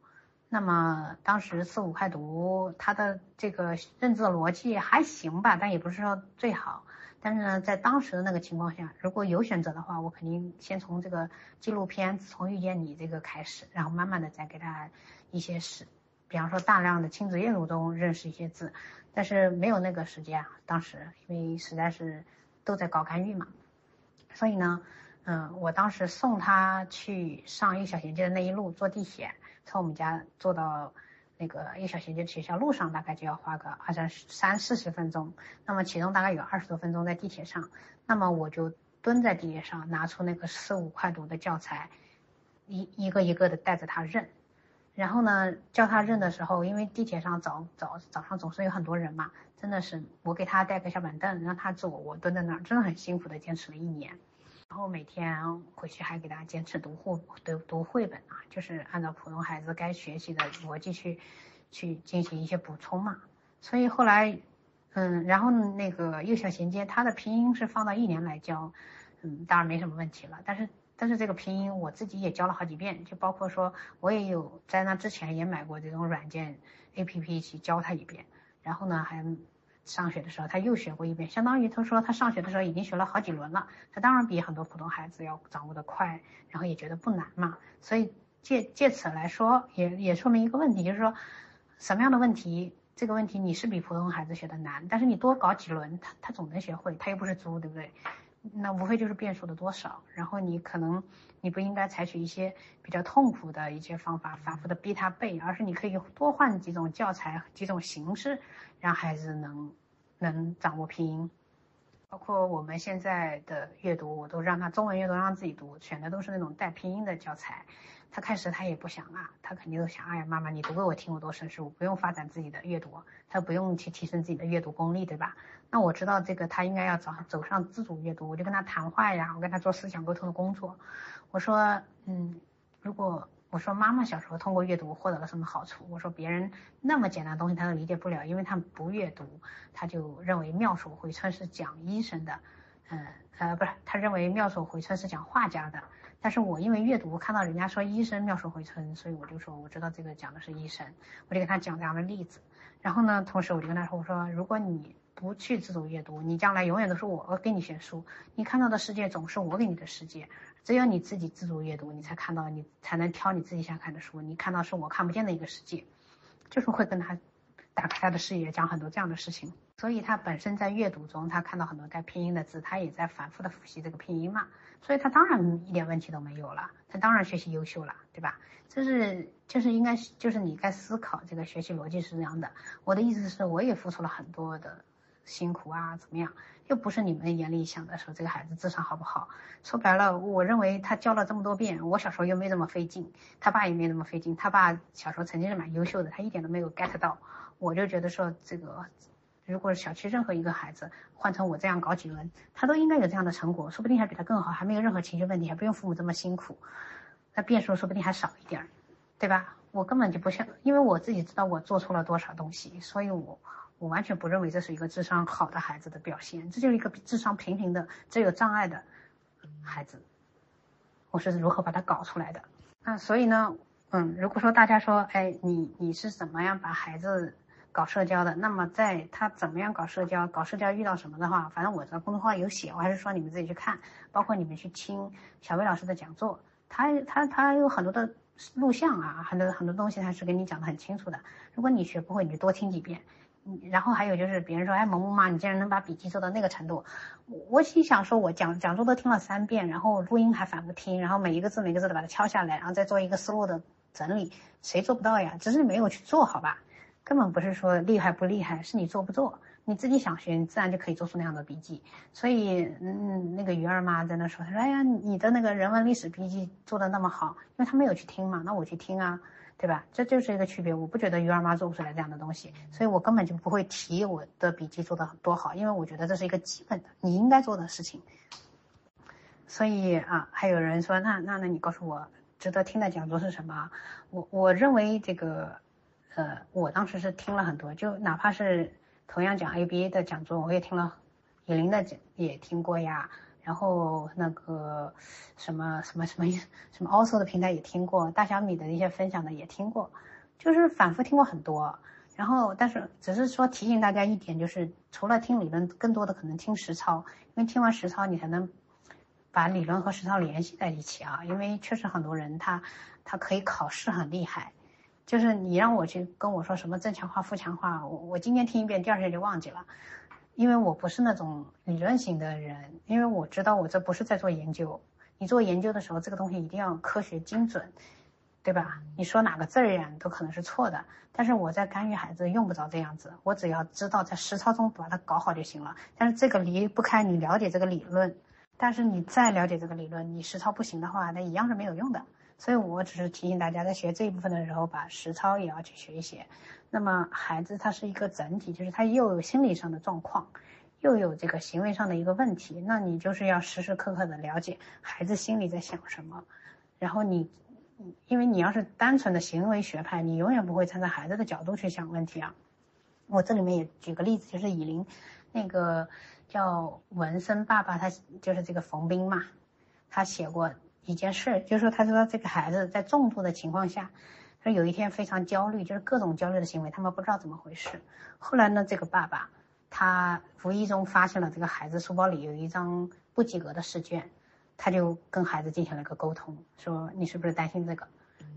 那么当时四五快读它的这个认字逻辑还行吧，但也不是说最好。但是呢，在当时的那个情况下，如果有选择的话，我肯定先从这个纪录片《从遇见你》这个开始，然后慢慢的再给他一些是，比方说大量的亲子阅读中认识一些字。但是没有那个时间啊，当时因为实在是都在搞干预嘛，所以呢，嗯，我当时送他去上幼小衔接的那一路坐地铁，从我们家坐到那个幼小衔接学校路上大概就要花个二三十三四十分钟，那么其中大概有二十多分钟在地铁上，那么我就蹲在地铁上拿出那个四五块读的教材，一一个一个的带着他认。然后呢，教他认的时候，因为地铁上早早早上总是有很多人嘛，真的是我给他带个小板凳让他坐，我蹲在那儿，真的很辛苦的坚持了一年。然后每天回去还给他坚持读绘读读绘本啊，就是按照普通孩子该学习的逻辑去去进行一些补充嘛。所以后来，嗯，然后那个幼小衔接，他的拼音是放到一年来教，嗯，当然没什么问题了，但是。但是这个拼音我自己也教了好几遍，就包括说我也有在那之前也买过这种软件 A P P 去教他一遍，然后呢还上学的时候他又学过一遍，相当于他说他上学的时候已经学了好几轮了，他当然比很多普通孩子要掌握的快，然后也觉得不难嘛，所以借借此来说也也说明一个问题，就是说什么样的问题，这个问题你是比普通孩子学的难，但是你多搞几轮他他总能学会，他又不是猪，对不对？那无非就是变数的多少，然后你可能你不应该采取一些比较痛苦的一些方法，反复的逼他背，而是你可以多换几种教材、几种形式，让孩子能能掌握拼音。包括我们现在的阅读，我都让他中文阅读让自己读，选的都是那种带拼音的教材。他开始他也不想啊，他肯定都想，哎呀，妈妈你读给我听，我多省事，我不用发展自己的阅读，他不用去提升自己的阅读功力，对吧？那我知道这个他应该要走走上自主阅读，我就跟他谈话呀，我跟他做思想沟通的工作。我说，嗯，如果我说妈妈小时候通过阅读获得了什么好处？我说别人那么简单的东西他都理解不了，因为他不阅读，他就认为妙手回春是讲医生的，嗯呃不是，他认为妙手回春是讲画家的。但是我因为阅读看到人家说医生妙手回春，所以我就说我知道这个讲的是医生，我就给他讲这样的例子。然后呢，同时我就跟他说，我说如果你不去自主阅读，你将来永远都是我给你选书，你看到的世界总是我给你的世界。只有你自己自主阅读，你才看到，你才能挑你自己想看的书。你看到是我看不见的一个世界，就是会跟他打开他的视野，讲很多这样的事情。所以他本身在阅读中，他看到很多带拼音的字，他也在反复的复习这个拼音嘛。所以他当然一点问题都没有了，他当然学习优秀了，对吧？这是就是应该就是你该思考这个学习逻辑是这样的。我的意思是，我也付出了很多的辛苦啊，怎么样？又不是你们眼里想的说这个孩子智商好不好？说白了，我认为他教了这么多遍，我小时候又没这么费劲，他爸也没那么费劲，他爸小时候曾经是蛮优秀的，他一点都没有 get 到。我就觉得说这个。如果小区任何一个孩子换成我这样搞几轮，他都应该有这样的成果，说不定还比他更好，还没有任何情绪问题，还不用父母这么辛苦，那变数说不定还少一点，对吧？我根本就不像，因为我自己知道我做错了多少东西，所以我我完全不认为这是一个智商好的孩子的表现，这就是一个智商平平的、只有障碍的孩子。我是如何把他搞出来的？那所以呢，嗯，如果说大家说，哎，你你是怎么样把孩子？搞社交的，那么在他怎么样搞社交？搞社交遇到什么的话，反正我在公众号有写，我还是说你们自己去看，包括你们去听小薇老师的讲座，他他他有很多的录像啊，很多很多东西他是给你讲的很清楚的。如果你学不会，你就多听几遍。然后还有就是别人说，哎，萌萌妈，你竟然能把笔记做到那个程度，我心想说，我讲讲座都听了三遍，然后录音还反复听，然后每一个字每个字的把它敲下来，然后再做一个思路的整理，谁做不到呀？只是你没有去做好吧。根本不是说厉害不厉害，是你做不做。你自己想学，你自然就可以做出那样的笔记。所以，嗯，那个鱼儿妈在那说，她说，哎呀，你的那个人文历史笔记做的那么好，因为她没有去听嘛，那我去听啊，对吧？这就是一个区别。我不觉得鱼儿妈做不出来这样的东西，所以我根本就不会提我的笔记做的多好，因为我觉得这是一个基本的你应该做的事情。所以啊，还有人说，那那那你告诉我，值得听的讲座是什么？我我认为这个。呃，我当时是听了很多，就哪怕是同样讲 ABA 的讲座，我也听了，野林的讲也听过呀，然后那个什么什么什么什么 Also 的平台也听过，大小米的一些分享的也听过，就是反复听过很多。然后，但是只是说提醒大家一点，就是除了听理论，更多的可能听实操，因为听完实操，你才能把理论和实操联系在一起啊。因为确实很多人他他可以考试很厉害。就是你让我去跟我说什么正强化、负强化，我我今天听一遍，第二天就忘记了，因为我不是那种理论型的人，因为我知道我这不是在做研究。你做研究的时候，这个东西一定要科学精准，对吧？你说哪个字儿呀，都可能是错的。但是我在干预孩子用不着这样子，我只要知道在实操中把它搞好就行了。但是这个离不开你了解这个理论，但是你再了解这个理论，你实操不行的话，那一样是没有用的。所以我只是提醒大家，在学这一部分的时候，把实操也要去学一学。那么孩子他是一个整体，就是他又有心理上的状况，又有这个行为上的一个问题。那你就是要时时刻刻的了解孩子心里在想什么。然后你，因为你要是单纯的行为学派，你永远不会站在孩子的角度去想问题啊。我这里面也举个例子，就是以林，那个叫纹身爸爸，他就是这个冯斌嘛，他写过。一件事，就是说，他说这个孩子在重度的情况下，他有一天非常焦虑，就是各种焦虑的行为，他们不知道怎么回事。后来呢，这个爸爸他无意中发现了这个孩子书包里有一张不及格的试卷，他就跟孩子进行了一个沟通，说你是不是担心这个？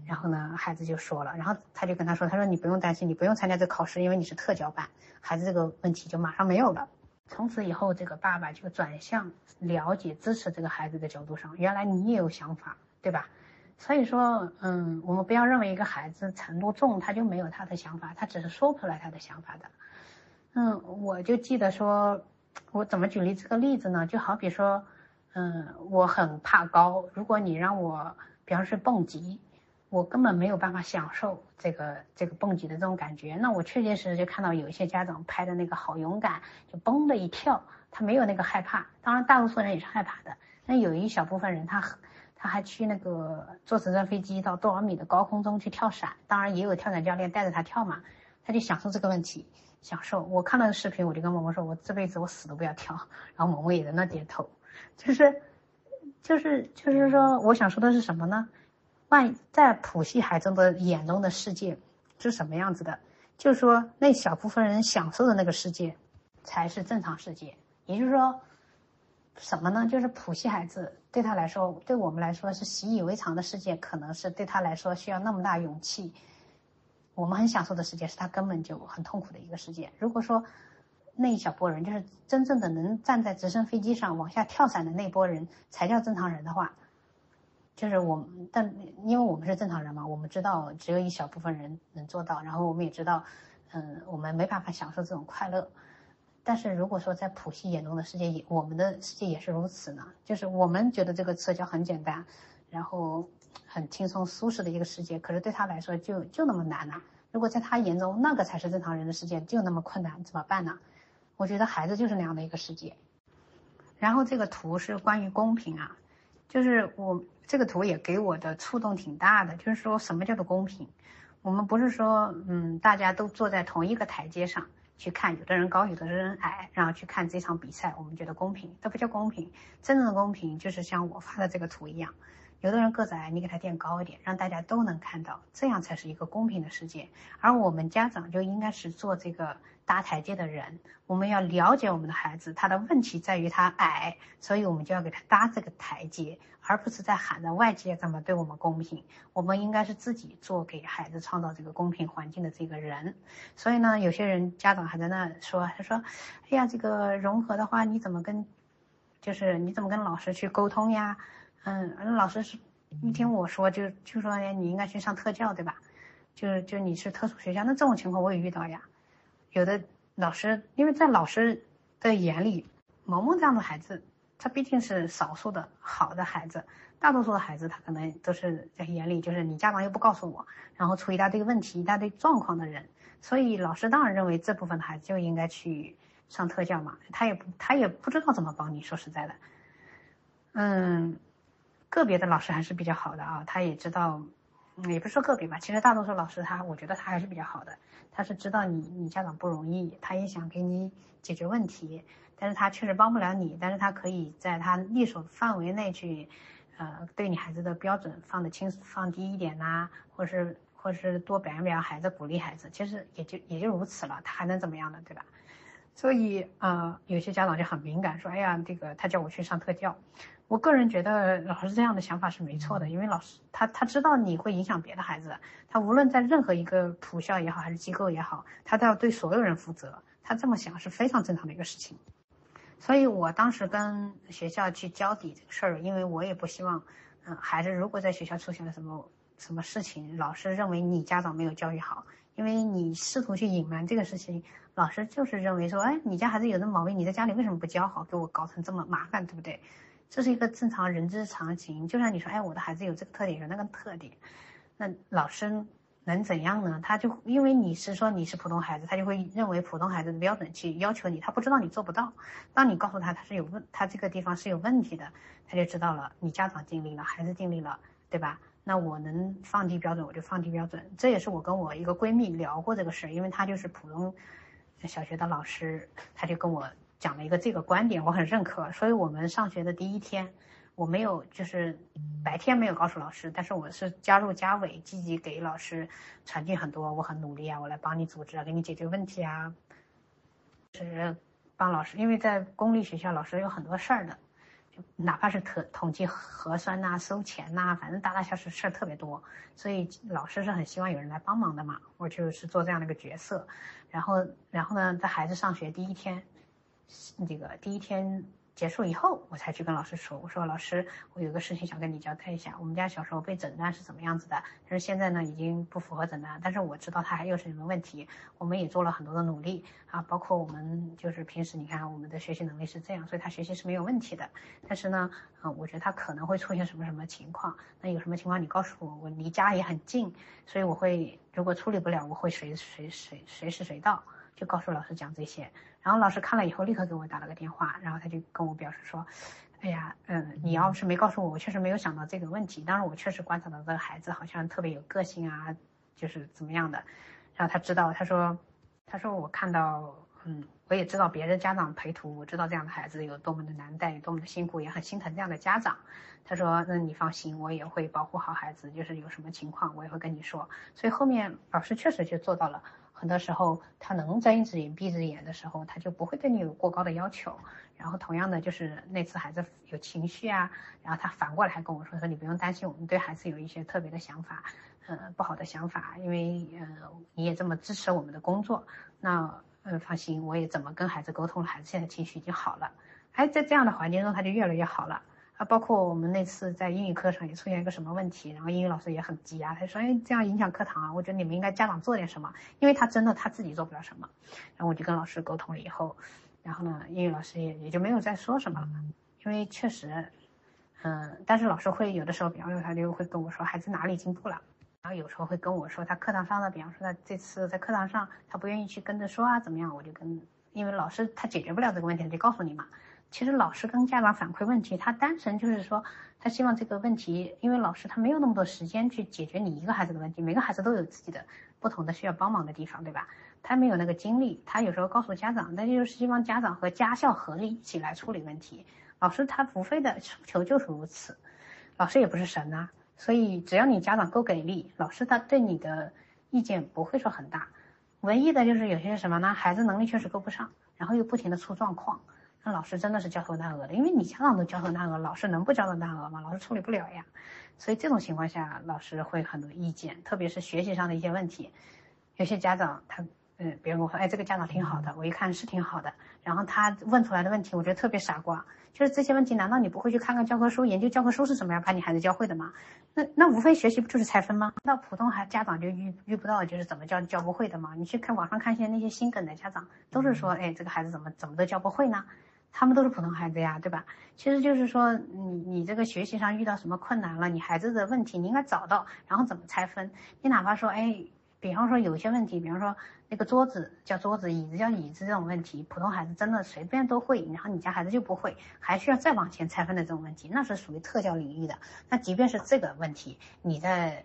然后呢，孩子就说了，然后他就跟他说，他说你不用担心，你不用参加这考试，因为你是特教班。孩子这个问题就马上没有了。从此以后，这个爸爸就转向了解、支持这个孩子的角度上。原来你也有想法，对吧？所以说，嗯，我们不要认为一个孩子程度重，他就没有他的想法，他只是说不出来他的想法的。嗯，我就记得说，我怎么举例这个例子呢？就好比说，嗯，我很怕高，如果你让我，比方说蹦极，我根本没有办法享受这个这个蹦极的这种感觉。那我确确实实就看到有一些家长拍的那个好勇敢，就嘣的一跳，他没有那个害怕。当然，大多数人也是害怕的。那有一小部分人，他他还去那个坐直升飞机到多少米的高空中去跳伞。当然，也有跳伞教练带着他跳嘛，他就享受这个问题，享受。我看到视频，我就跟萌萌说，我这辈子我死都不要跳。然后萌萌也在那点头，就是就是就是说，我想说的是什么呢？万在普系孩子的眼中的世界是什么样子的？就是说，那小部分人享受的那个世界，才是正常世界。也就是说，什么呢？就是普系孩子对他来说，对我们来说是习以为常的世界，可能是对他来说需要那么大勇气。我们很享受的世界，是他根本就很痛苦的一个世界。如果说那一小波人，就是真正的能站在直升飞机上往下跳伞的那波人，才叫正常人的话。就是我们，但因为我们是正常人嘛，我们知道只有一小部分人能做到，然后我们也知道，嗯，我们没办法享受这种快乐。但是如果说在普系眼中的世界也，我们的世界也是如此呢？就是我们觉得这个社交很简单，然后很轻松舒适的一个世界，可是对他来说就就那么难呢？如果在他眼中那个才是正常人的世界，就那么困难，怎么办呢？我觉得孩子就是那样的一个世界。然后这个图是关于公平啊，就是我。这个图也给我的触动挺大的，就是说什么叫做公平？我们不是说，嗯，大家都坐在同一个台阶上去看，有的人高，有的人矮，然后去看这场比赛，我们觉得公平，这不叫公平。真正的公平就是像我发的这个图一样，有的人个子矮，你给他垫高一点，让大家都能看到，这样才是一个公平的世界。而我们家长就应该是做这个。搭台阶的人，我们要了解我们的孩子，他的问题在于他矮，所以我们就要给他搭这个台阶，而不是在喊着外界怎么对我们公平。我们应该是自己做给孩子创造这个公平环境的这个人。所以呢，有些人家长还在那说，他说：“哎呀，这个融合的话，你怎么跟，就是你怎么跟老师去沟通呀？”嗯，老师是一听我说就就说：“哎，你应该去上特教，对吧？就是就你是特殊学校，那这种情况我也遇到呀。”有的老师，因为在老师的眼里，萌萌这样的孩子，他毕竟是少数的好的孩子，大多数的孩子他可能都是在眼里就是你家长又不告诉我，然后出一大堆问题、一大堆状况的人，所以老师当然认为这部分的孩子就应该去上特教嘛，他也不他也不知道怎么帮你，说实在的，嗯，个别的老师还是比较好的啊，他也知道。也不是说个别吧，其实大多数老师他，我觉得他还是比较好的。他是知道你你家长不容易，他也想给你解决问题，但是他确实帮不了你，但是他可以在他力所范围内去，呃，对你孩子的标准放的轻放低一点呐，或是或是多表扬表扬孩子，鼓励孩子，其实也就也就如此了，他还能怎么样呢，对吧？所以呃，有些家长就很敏感，说，哎呀，这个他叫我去上特教。我个人觉得老师这样的想法是没错的，因为老师他他知道你会影响别的孩子，他无论在任何一个普校也好，还是机构也好，他都要对所有人负责。他这么想是非常正常的一个事情。所以我当时跟学校去交底这个事儿，因为我也不希望，嗯，孩子如果在学校出现了什么什么事情，老师认为你家长没有教育好，因为你试图去隐瞒这个事情，老师就是认为说，哎，你家孩子有这毛病，你在家里为什么不教好，给我搞成这么麻烦，对不对？这是一个正常人之常情，就像你说，哎，我的孩子有这个特点，有那个特点，那老师能怎样呢？他就因为你是说你是普通孩子，他就会认为普通孩子的标准去要求你，他不知道你做不到。当你告诉他他是有问，他这个地方是有问题的，他就知道了，你家长尽力了，孩子尽力了，对吧？那我能放低标准，我就放低标准。这也是我跟我一个闺蜜聊过这个事，因为她就是普通小学的老师，她就跟我。讲了一个这个观点，我很认可。所以我们上学的第一天，我没有就是白天没有告诉老师，但是我是加入家委，积极给老师传递很多，我很努力啊，我来帮你组织啊，给你解决问题啊，是帮老师。因为在公立学校，老师有很多事儿的，哪怕是统统计核酸呐、收钱呐，反正大大小小事儿特别多，所以老师是很希望有人来帮忙的嘛。我就是做这样的一个角色，然后然后呢，在孩子上学第一天。这个第一天结束以后，我才去跟老师说，我说老师，我有个事情想跟你交代一下。我们家小时候被诊断是怎么样子的？但是现在呢，已经不符合诊断。但是我知道他还有什么问题，我们也做了很多的努力啊，包括我们就是平时你看我们的学习能力是这样，所以他学习是没有问题的。但是呢，嗯，我觉得他可能会出现什么什么情况。那有什么情况你告诉我，我离家也很近，所以我会如果处理不了，我会随随随随时随到。就告诉老师讲这些，然后老师看了以后立刻给我打了个电话，然后他就跟我表示说，哎呀，嗯，你要是没告诉我，我确实没有想到这个问题。当然，我确实观察到这个孩子好像特别有个性啊，就是怎么样的。然后他知道，他说，他说我看到，嗯，我也知道别的家长陪读，我知道这样的孩子有多么的难带，有多么的辛苦，也很心疼这样的家长。他说，那你放心，我也会保护好孩子，就是有什么情况我也会跟你说。所以后面老师确实就做到了。很多时候，他能睁一只眼闭一只眼的时候，他就不会对你有过高的要求。然后，同样的就是那次孩子有情绪啊，然后他反过来跟我说说你不用担心，我们对孩子有一些特别的想法，呃，不好的想法，因为呃你也这么支持我们的工作，那呃放心，我也怎么跟孩子沟通，孩子现在情绪已经好了，哎，在这样的环境中他就越来越好了。啊，包括我们那次在英语课上也出现一个什么问题，然后英语老师也很急啊，他说：“哎，这样影响课堂啊，我觉得你们应该家长做点什么，因为他真的他自己做不了什么。”然后我就跟老师沟通了以后，然后呢，英语老师也也就没有再说什么了，因为确实，嗯，但是老师会有的时候，比方说他就会跟我说孩子哪里进步了，然后有时候会跟我说他课堂上的，比方说他这次在课堂上他不愿意去跟着说啊怎么样，我就跟，因为老师他解决不了这个问题，他就告诉你嘛。其实老师跟家长反馈问题，他单纯就是说，他希望这个问题，因为老师他没有那么多时间去解决你一个孩子的问题，每个孩子都有自己的不同的需要帮忙的地方，对吧？他没有那个精力，他有时候告诉家长，那就是希望家长和家校合力一起来处理问题。老师他无非的诉求就是如此，老师也不是神呐，所以只要你家长够给力，老师他对你的意见不会说很大。唯一的就是有些什么呢？孩子能力确实够不上，然后又不停的出状况。那老师真的是焦头烂额的，因为你家长都焦头烂额，老师能不焦头烂额吗？老师处理不了呀，所以这种情况下，老师会很多意见，特别是学习上的一些问题。有些家长他，嗯，别人跟我说，哎，这个家长挺好的，我一看是挺好的，然后他问出来的问题，我觉得特别傻瓜，就是这些问题，难道你不会去看看教科书，研究教科书是什么样，把你孩子教会的吗？那那无非学习不就是拆分吗？那普通孩家长就遇遇不到，就是怎么教教不会的吗？你去看网上看一些那些心梗的家长，都是说，哎，这个孩子怎么怎么都教不会呢？他们都是普通孩子呀，对吧？其实就是说，你你这个学习上遇到什么困难了，你孩子的问题你应该找到，然后怎么拆分？你哪怕说，哎，比方说有一些问题，比方说那个桌子叫桌子，椅子叫椅子这种问题，普通孩子真的随便都会，然后你家孩子就不会，还需要再往前拆分的这种问题，那是属于特教领域的。那即便是这个问题，你在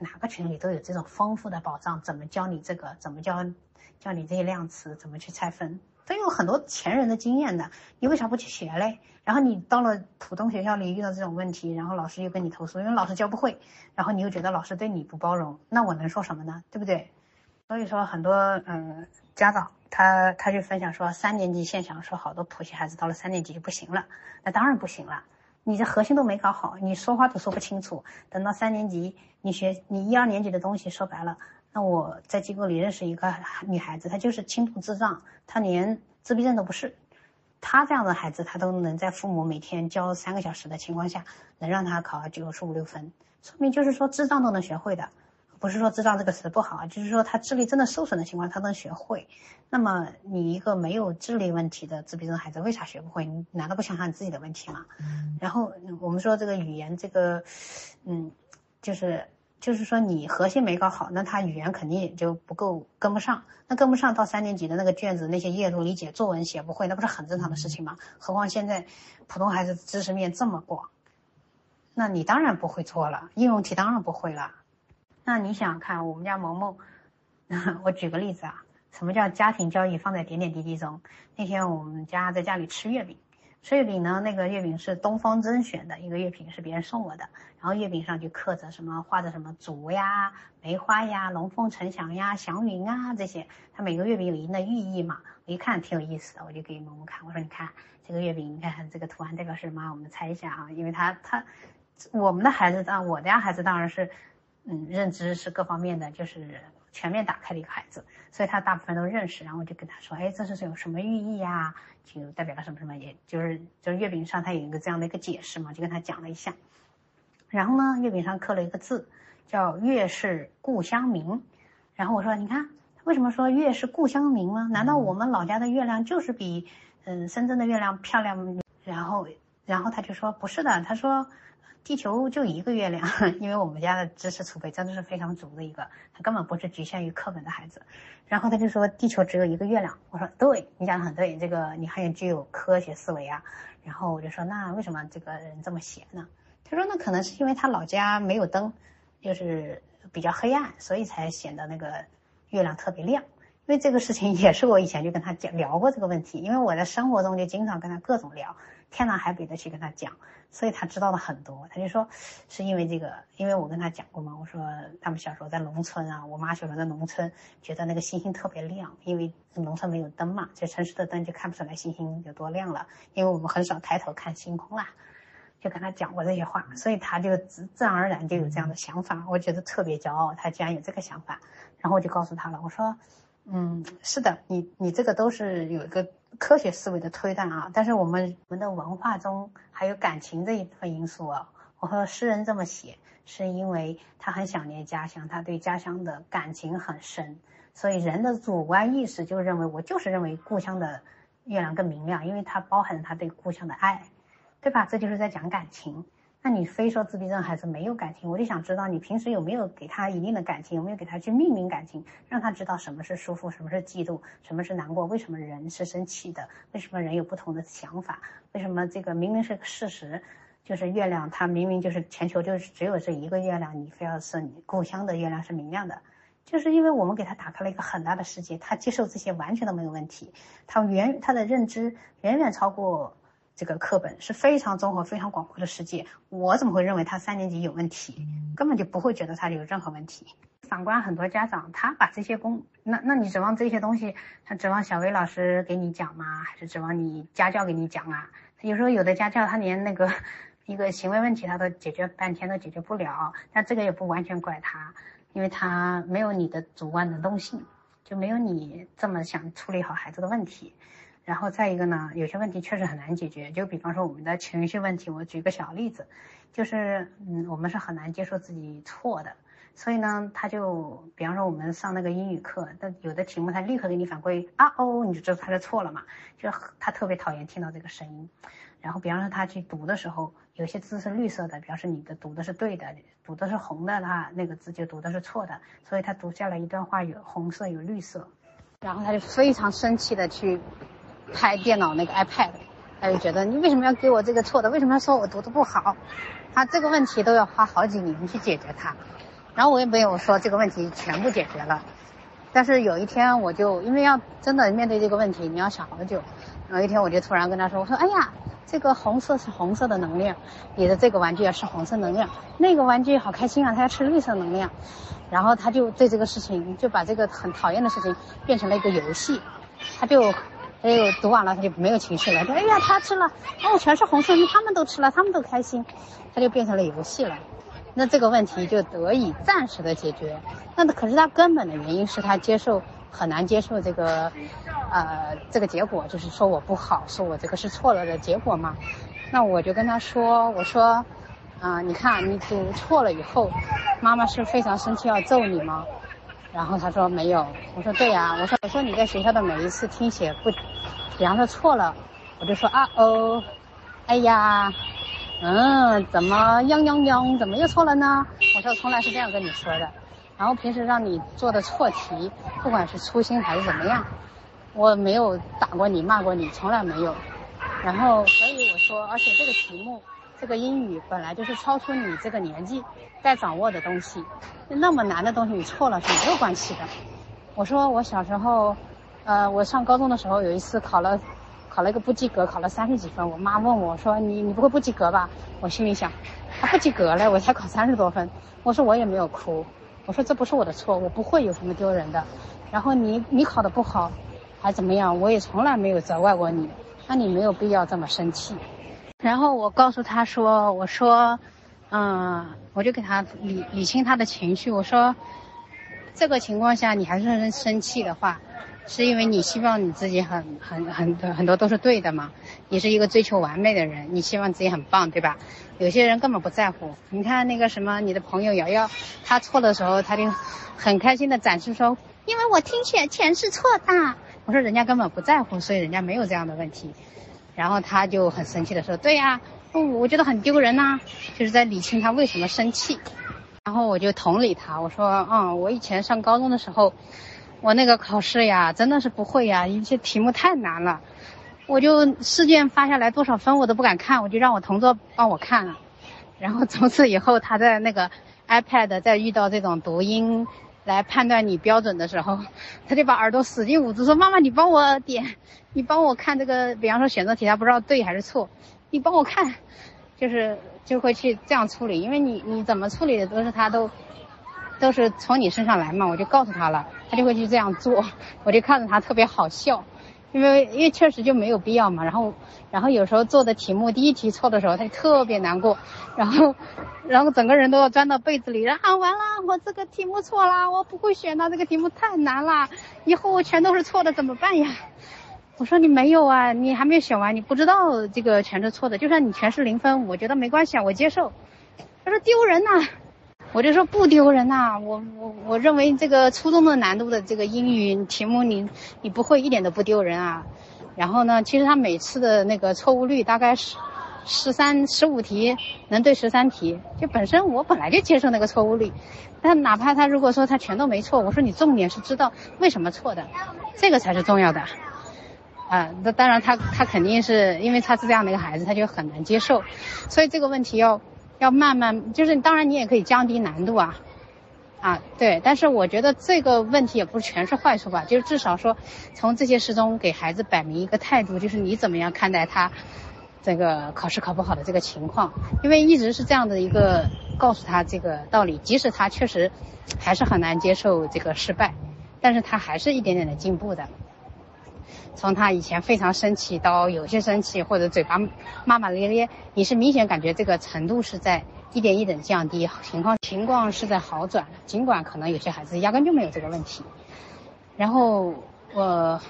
哪个群里都有这种丰富的保障，怎么教你这个？怎么教教你这些量词？怎么去拆分？都有很多前人的经验的，你为啥不去学嘞？然后你到了普通学校里遇到这种问题，然后老师又跟你投诉，因为老师教不会，然后你又觉得老师对你不包容，那我能说什么呢？对不对？所以说很多嗯家长他他就分享说，三年级现象说好多普系孩子到了三年级就不行了，那当然不行了，你这核心都没搞好，你说话都说不清楚，等到三年级你学你一二年级的东西说白了。那我在机构里认识一个女孩子，她就是轻度智障，她连自闭症都不是。她这样的孩子，她都能在父母每天教三个小时的情况下，能让她考九十五六分，说明就是说智障都能学会的，不是说智障这个词不好，就是说他智力真的受损的情况，他能学会。那么你一个没有智力问题的自闭症孩子，为啥学不会？你难道不想想你自己的问题吗？然后我们说这个语言，这个，嗯，就是。就是说你核心没搞好，那他语言肯定也就不够跟不上。那跟不上到三年级的那个卷子那些阅读理解作文写不会，那不是很正常的事情吗？何况现在普通孩子知识面这么广，那你当然不会做了，应用题当然不会了。那你想看我们家萌萌，我举个例子啊，什么叫家庭教育放在点点滴滴中？那天我们家在家里吃月饼。月饼呢？那个月饼是东方甄选的一个月饼，是别人送我的。然后月饼上就刻着什么，画着什么竹呀、梅花呀、龙凤呈祥呀、祥云啊这些。它每个月饼有一定的寓意嘛。我一看挺有意思的，我就给萌萌看，我说你看这个月饼，你看这个图案代表是什么？我们猜一下啊。因为他他，我们的孩子当我家孩子当然是，嗯，认知是各方面的，就是。全面打开的一个孩子，所以他大部分都认识。然后就跟他说，哎，这是有什么寓意呀？就代表了什么什么，也就是就是月饼上它有一个这样的一个解释嘛，就跟他讲了一下。然后呢，月饼上刻了一个字，叫“月是故乡明”。然后我说，你看，为什么说月是故乡明呢？难道我们老家的月亮就是比嗯深圳的月亮漂亮？然后，然后他就说不是的，他说。地球就一个月亮，因为我们家的知识储备真的是非常足的一个，他根本不是局限于课本的孩子。然后他就说地球只有一个月亮，我说对你讲的很对，这个你很具有科学思维啊。然后我就说那为什么这个人这么闲呢？他说那可能是因为他老家没有灯，就是比较黑暗，所以才显得那个月亮特别亮。因为这个事情也是我以前就跟他讲聊过这个问题，因为我在生活中就经常跟他各种聊，天南海北的去跟他讲，所以他知道了很多。他就说，是因为这个，因为我跟他讲过嘛，我说他们小时候在农村啊，我妈小时候在农村，觉得那个星星特别亮，因为农村没有灯嘛，这城市的灯就看不出来星星有多亮了，因为我们很少抬头看星空啦，就跟他讲过这些话，所以他就自自然而然就有这样的想法，我觉得特别骄傲，他居然有这个想法，然后我就告诉他了，我说。嗯，是的，你你这个都是有一个科学思维的推断啊，但是我们我们的文化中还有感情这一部分因素啊。我和诗人这么写，是因为他很想念家乡，他对家乡的感情很深，所以人的主观意识就认为我就是认为故乡的月亮更明亮，因为它包含了他对故乡的爱，对吧？这就是在讲感情。那你非说自闭症孩子没有感情，我就想知道你平时有没有给他一定的感情，有没有给他去命名感情，让他知道什么是舒服，什么是嫉妒，什么是难过，为什么人是生气的，为什么人有不同的想法，为什么这个明明是个事实，就是月亮它明明就是全球就是只有这一个月亮，你非要说你故乡的月亮是明亮的，就是因为我们给他打开了一个很大的世界，他接受这些完全都没有问题，他远他的认知远远超过。这个课本是非常综合、非常广阔的世界，我怎么会认为他三年级有问题？根本就不会觉得他有任何问题。反观很多家长，他把这些功，那那你指望这些东西，他指望小薇老师给你讲吗？还是指望你家教给你讲啊？有时候有的家教他连那个一个行为问题他都解决半天都解决不了，但这个也不完全怪他，因为他没有你的主观能动性，就没有你这么想处理好孩子的问题。然后再一个呢，有些问题确实很难解决，就比方说我们的情绪问题，我举个小例子，就是嗯，我们是很难接受自己错的，所以呢，他就比方说我们上那个英语课，但有的题目他立刻给你反馈啊哦，你就知道他是错了嘛，就他特别讨厌听到这个声音。然后比方说他去读的时候，有些字是绿色的，表示你的读的是对的，读的是红的，他那个字就读的是错的，所以他读下来一段话有红色有绿色，然后他就非常生气的去。拍电脑那个 iPad，他就觉得你为什么要给我这个错的？为什么要说我读的不好？他这个问题都要花好几年去解决它。然后我也没有说这个问题全部解决了。但是有一天我就因为要真的面对这个问题，你要想好久。有一天我就突然跟他说：“我说哎呀，这个红色是红色的能量，你的这个玩具要吃红色能量，那个玩具好开心啊，它要吃绿色能量。”然后他就对这个事情就把这个很讨厌的事情变成了一个游戏，他就。他就读完了，他就没有情绪了。：“哎呀，他吃了，哦，全是红色，他们都吃了，他们都开心。”他就变成了游戏了。那这个问题就得以暂时的解决。那可是他根本的原因是他接受很难接受这个，呃，这个结果，就是说我不好，说我这个是错了的结果嘛。那我就跟他说：“我说，啊，你看你读错了以后，妈妈是非常生气要揍你吗？”然后他说没有，我说对呀，我说我说你在学校的每一次听写不，比方说错了，我就说啊哦，哎呀，嗯，怎么样样样，怎么又错了呢？我说从来是这样跟你说的，然后平时让你做的错题，不管是粗心还是怎么样，我没有打过你骂过你，从来没有。然后所以我说，而且这个题目。这个英语本来就是超出你这个年纪该掌握的东西，那么难的东西你错了是没有关系的。我说我小时候，呃，我上高中的时候有一次考了，考了一个不及格，考了三十几分。我妈问我说：“你你不会不及格吧？”我心里想，他不及格了，我才考三十多分。我说我也没有哭，我说这不是我的错，我不会有什么丢人的。然后你你考的不好，还怎么样？我也从来没有责怪过你，那你没有必要这么生气。然后我告诉他说：“我说，嗯，我就给他理理清他的情绪。我说，这个情况下你还是生气的话，是因为你希望你自己很很很很多都是对的嘛？你是一个追求完美的人，你希望自己很棒，对吧？有些人根本不在乎。你看那个什么，你的朋友瑶瑶，她错的时候，她就很开心的展示说，因为我听选全是错的。我说人家根本不在乎，所以人家没有这样的问题。然后他就很生气的说，对呀，我觉得很丢人呐，就是在理清他为什么生气。然后我就同理他，我说，嗯，我以前上高中的时候，我那个考试呀，真的是不会呀，一些题目太难了，我就试卷发下来多少分我都不敢看，我就让我同桌帮我看了。然后从此以后，他在那个 iPad 在遇到这种读音来判断你标准的时候，他就把耳朵使劲捂住，说：“妈妈，你帮我点，你帮我看这个，比方说选择题，他不知道对还是错，你帮我看。”就是就会去这样处理，因为你你怎么处理的都是他都，都是从你身上来嘛，我就告诉他了，他就会去这样做，我就看着他特别好笑，因为因为确实就没有必要嘛，然后然后有时候做的题目第一题错的时候，他就特别难过，然后 然后整个人都要钻到被子里，然后完了，我这个题目错了，我不会选的，这个题目太难了，以后我全都是错的怎么办呀？我说你没有啊，你还没有选完，你不知道这个全是错的。就算你全是零分，我觉得没关系啊，我接受。他说丢人呐，我就说不丢人呐。我我我认为这个初中的难度的这个英语题目，你你不会一点都不丢人啊。然后呢，其实他每次的那个错误率大概是十三十五题能对十三题，就本身我本来就接受那个错误率。但哪怕他如果说他全都没错，我说你重点是知道为什么错的，这个才是重要的。啊，那当然，他他肯定是因为他是这样的一个孩子，他就很难接受，所以这个问题要要慢慢，就是当然你也可以降低难度啊，啊对，但是我觉得这个问题也不全是坏处吧，就是至少说从这些事中给孩子摆明一个态度，就是你怎么样看待他这个考试考不好的这个情况，因为一直是这样的一个告诉他这个道理，即使他确实还是很难接受这个失败，但是他还是一点点的进步的。从他以前非常生气到有些生气，或者嘴巴骂骂咧咧，你是明显感觉这个程度是在一点一点降低，情况情况是在好转。尽管可能有些孩子压根就没有这个问题。然后我，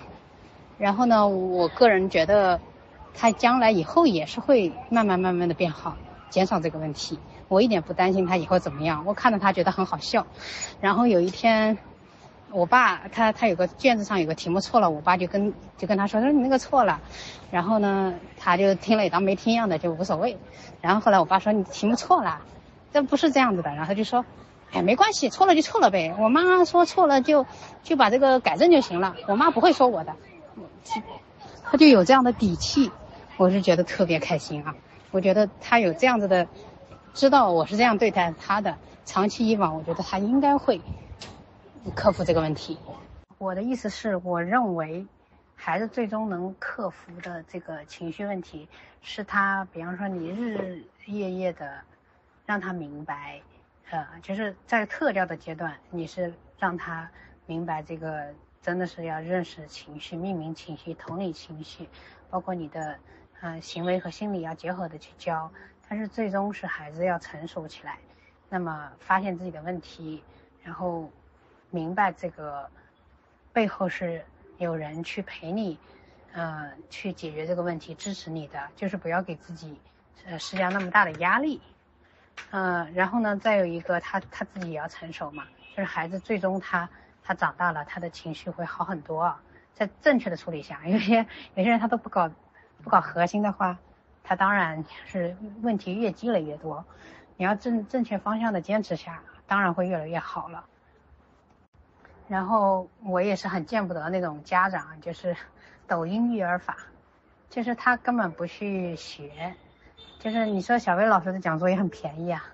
然后呢，我个人觉得，他将来以后也是会慢慢慢慢的变好，减少这个问题。我一点不担心他以后怎么样，我看到他觉得很好笑。然后有一天。我爸他他有个卷子上有个题目错了，我爸就跟就跟他说说你那个错了，然后呢他就听了也当没听一样的就无所谓，然后后来我爸说你题目错了，这不是这样子的，然后就说，哎没关系，错了就错了呗，我妈说错了就就把这个改正就行了，我妈不会说我的，他就有这样的底气，我是觉得特别开心啊，我觉得他有这样子的，知道我是这样对待他的，长期以往我觉得他应该会。克服这个问题，我的意思是，我认为孩子最终能克服的这个情绪问题，是他，比方说你日日夜夜的让他明白，呃，就是在特教的阶段，你是让他明白这个真的是要认识情绪、命名情绪、同理情绪，包括你的呃行为和心理要结合的去教，但是最终是孩子要成熟起来，那么发现自己的问题，然后。明白这个背后是有人去陪你，呃，去解决这个问题，支持你的，就是不要给自己呃施加那么大的压力，呃，然后呢，再有一个他他自己也要成熟嘛，就是孩子最终他他长大了，他的情绪会好很多，在正确的处理下，有些有些人他都不搞不搞核心的话，他当然是问题越积累越多，你要正正确方向的坚持下，当然会越来越好了。然后我也是很见不得那种家长，就是抖音育儿法，就是他根本不去学，就是你说小薇老师的讲座也很便宜啊，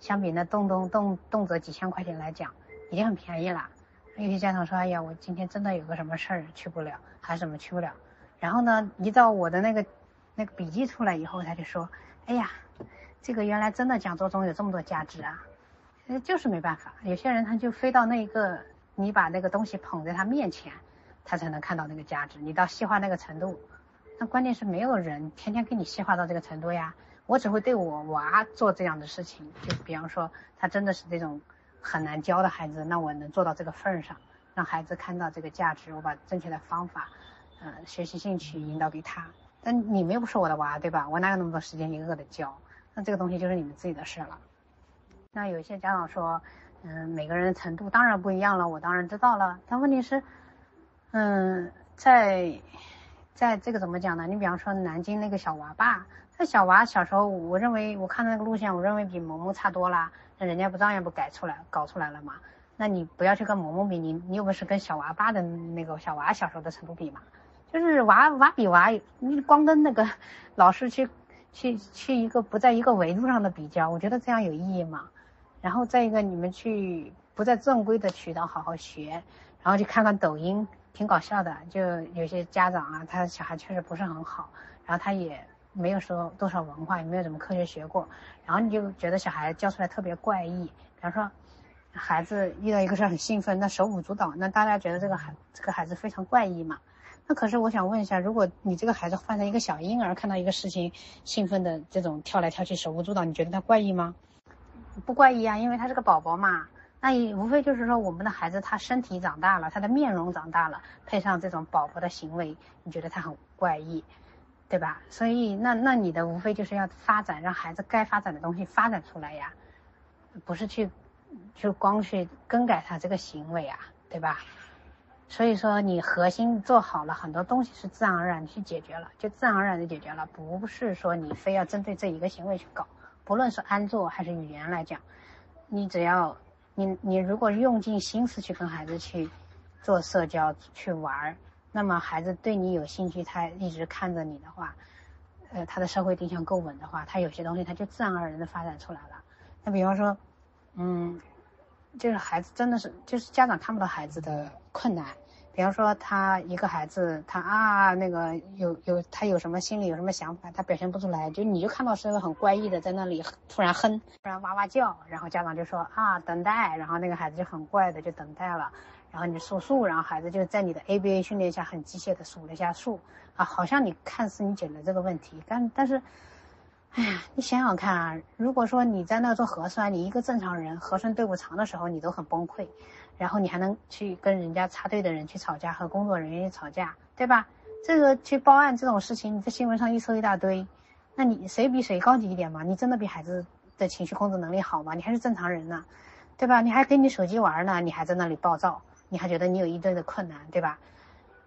相比那动动动动辄几千块钱来讲，已经很便宜了。有些家长说，哎呀，我今天真的有个什么事儿去不了，还是怎么去不了。然后呢，一到我的那个那个笔记出来以后，他就说，哎呀，这个原来真的讲座中有这么多价值啊，就是没办法，有些人他就飞到那一个。你把那个东西捧在他面前，他才能看到那个价值。你到细化那个程度，那关键是没有人天天给你细化到这个程度呀。我只会对我娃做这样的事情，就比方说他真的是这种很难教的孩子，那我能做到这个份儿上，让孩子看到这个价值，我把正确的方法，嗯，学习兴趣引导给他。但你们又不是我的娃，对吧？我哪有那么多时间一个个的教？那这个东西就是你们自己的事了。那有一些家长说，嗯，每个人的程度当然不一样了，我当然知道了。但问题是，嗯，在在这个怎么讲呢？你比方说南京那个小娃爸。那小娃小时候，我认为我看到那个路线，我认为比萌萌差多了。那人家不照样不改出来，搞出来了吗？那你不要去跟萌萌比，你你有本事跟小娃爸的那个小娃小时候的程度比嘛？就是娃娃比娃，你光跟那个老师去去去一个不在一个维度上的比较，我觉得这样有意义吗？然后再一个，你们去不在正规的渠道好好学，然后去看看抖音，挺搞笑的。就有些家长啊，他小孩确实不是很好，然后他也。没有说多少文化，也没有怎么科学学过，然后你就觉得小孩教出来特别怪异。比方说，孩子遇到一个事很兴奋，那手舞足蹈，那大家觉得这个孩这个孩子非常怪异嘛？那可是我想问一下，如果你这个孩子换成一个小婴儿，看到一个事情兴奋的这种跳来跳去、手舞足蹈，你觉得他怪异吗？不怪异啊，因为他是个宝宝嘛。那无非就是说，我们的孩子他身体长大了，他的面容长大了，配上这种宝宝的行为，你觉得他很怪异？对吧？所以那那你的无非就是要发展，让孩子该发展的东西发展出来呀，不是去就光去更改他这个行为啊，对吧？所以说你核心做好了，很多东西是自然而然去解决了，就自然而然的解决了，不是说你非要针对这一个行为去搞。不论是安坐还是语言来讲，你只要你你如果用尽心思去跟孩子去做社交去玩。那么孩子对你有兴趣，他一直看着你的话，呃，他的社会定向够稳的话，他有些东西他就自然而然的发展出来了。那比方说，嗯，就是孩子真的是，就是家长看不到孩子的困难。比方说他一个孩子，他啊那个有有他有什么心里有什么想法，他表现不出来，就你就看到是个很怪异的在那里突然哼，突然哇哇叫，然后家长就说啊等待，然后那个孩子就很怪的就等待了。然后你数数，然后孩子就在你的 ABA 训练下很机械的数了一下数，啊，好像你看似你解决这个问题，但但是，哎呀，你想想看啊，如果说你在那做核酸，你一个正常人核酸队伍长的时候你都很崩溃，然后你还能去跟人家插队的人去吵架，和工作人员去吵架，对吧？这个去报案这种事情，你在新闻上一搜一大堆，那你谁比谁高级一点嘛？你真的比孩子的情绪控制能力好吗？你还是正常人呢，对吧？你还跟你手机玩呢，你还在那里暴躁。你还觉得你有一堆的困难，对吧？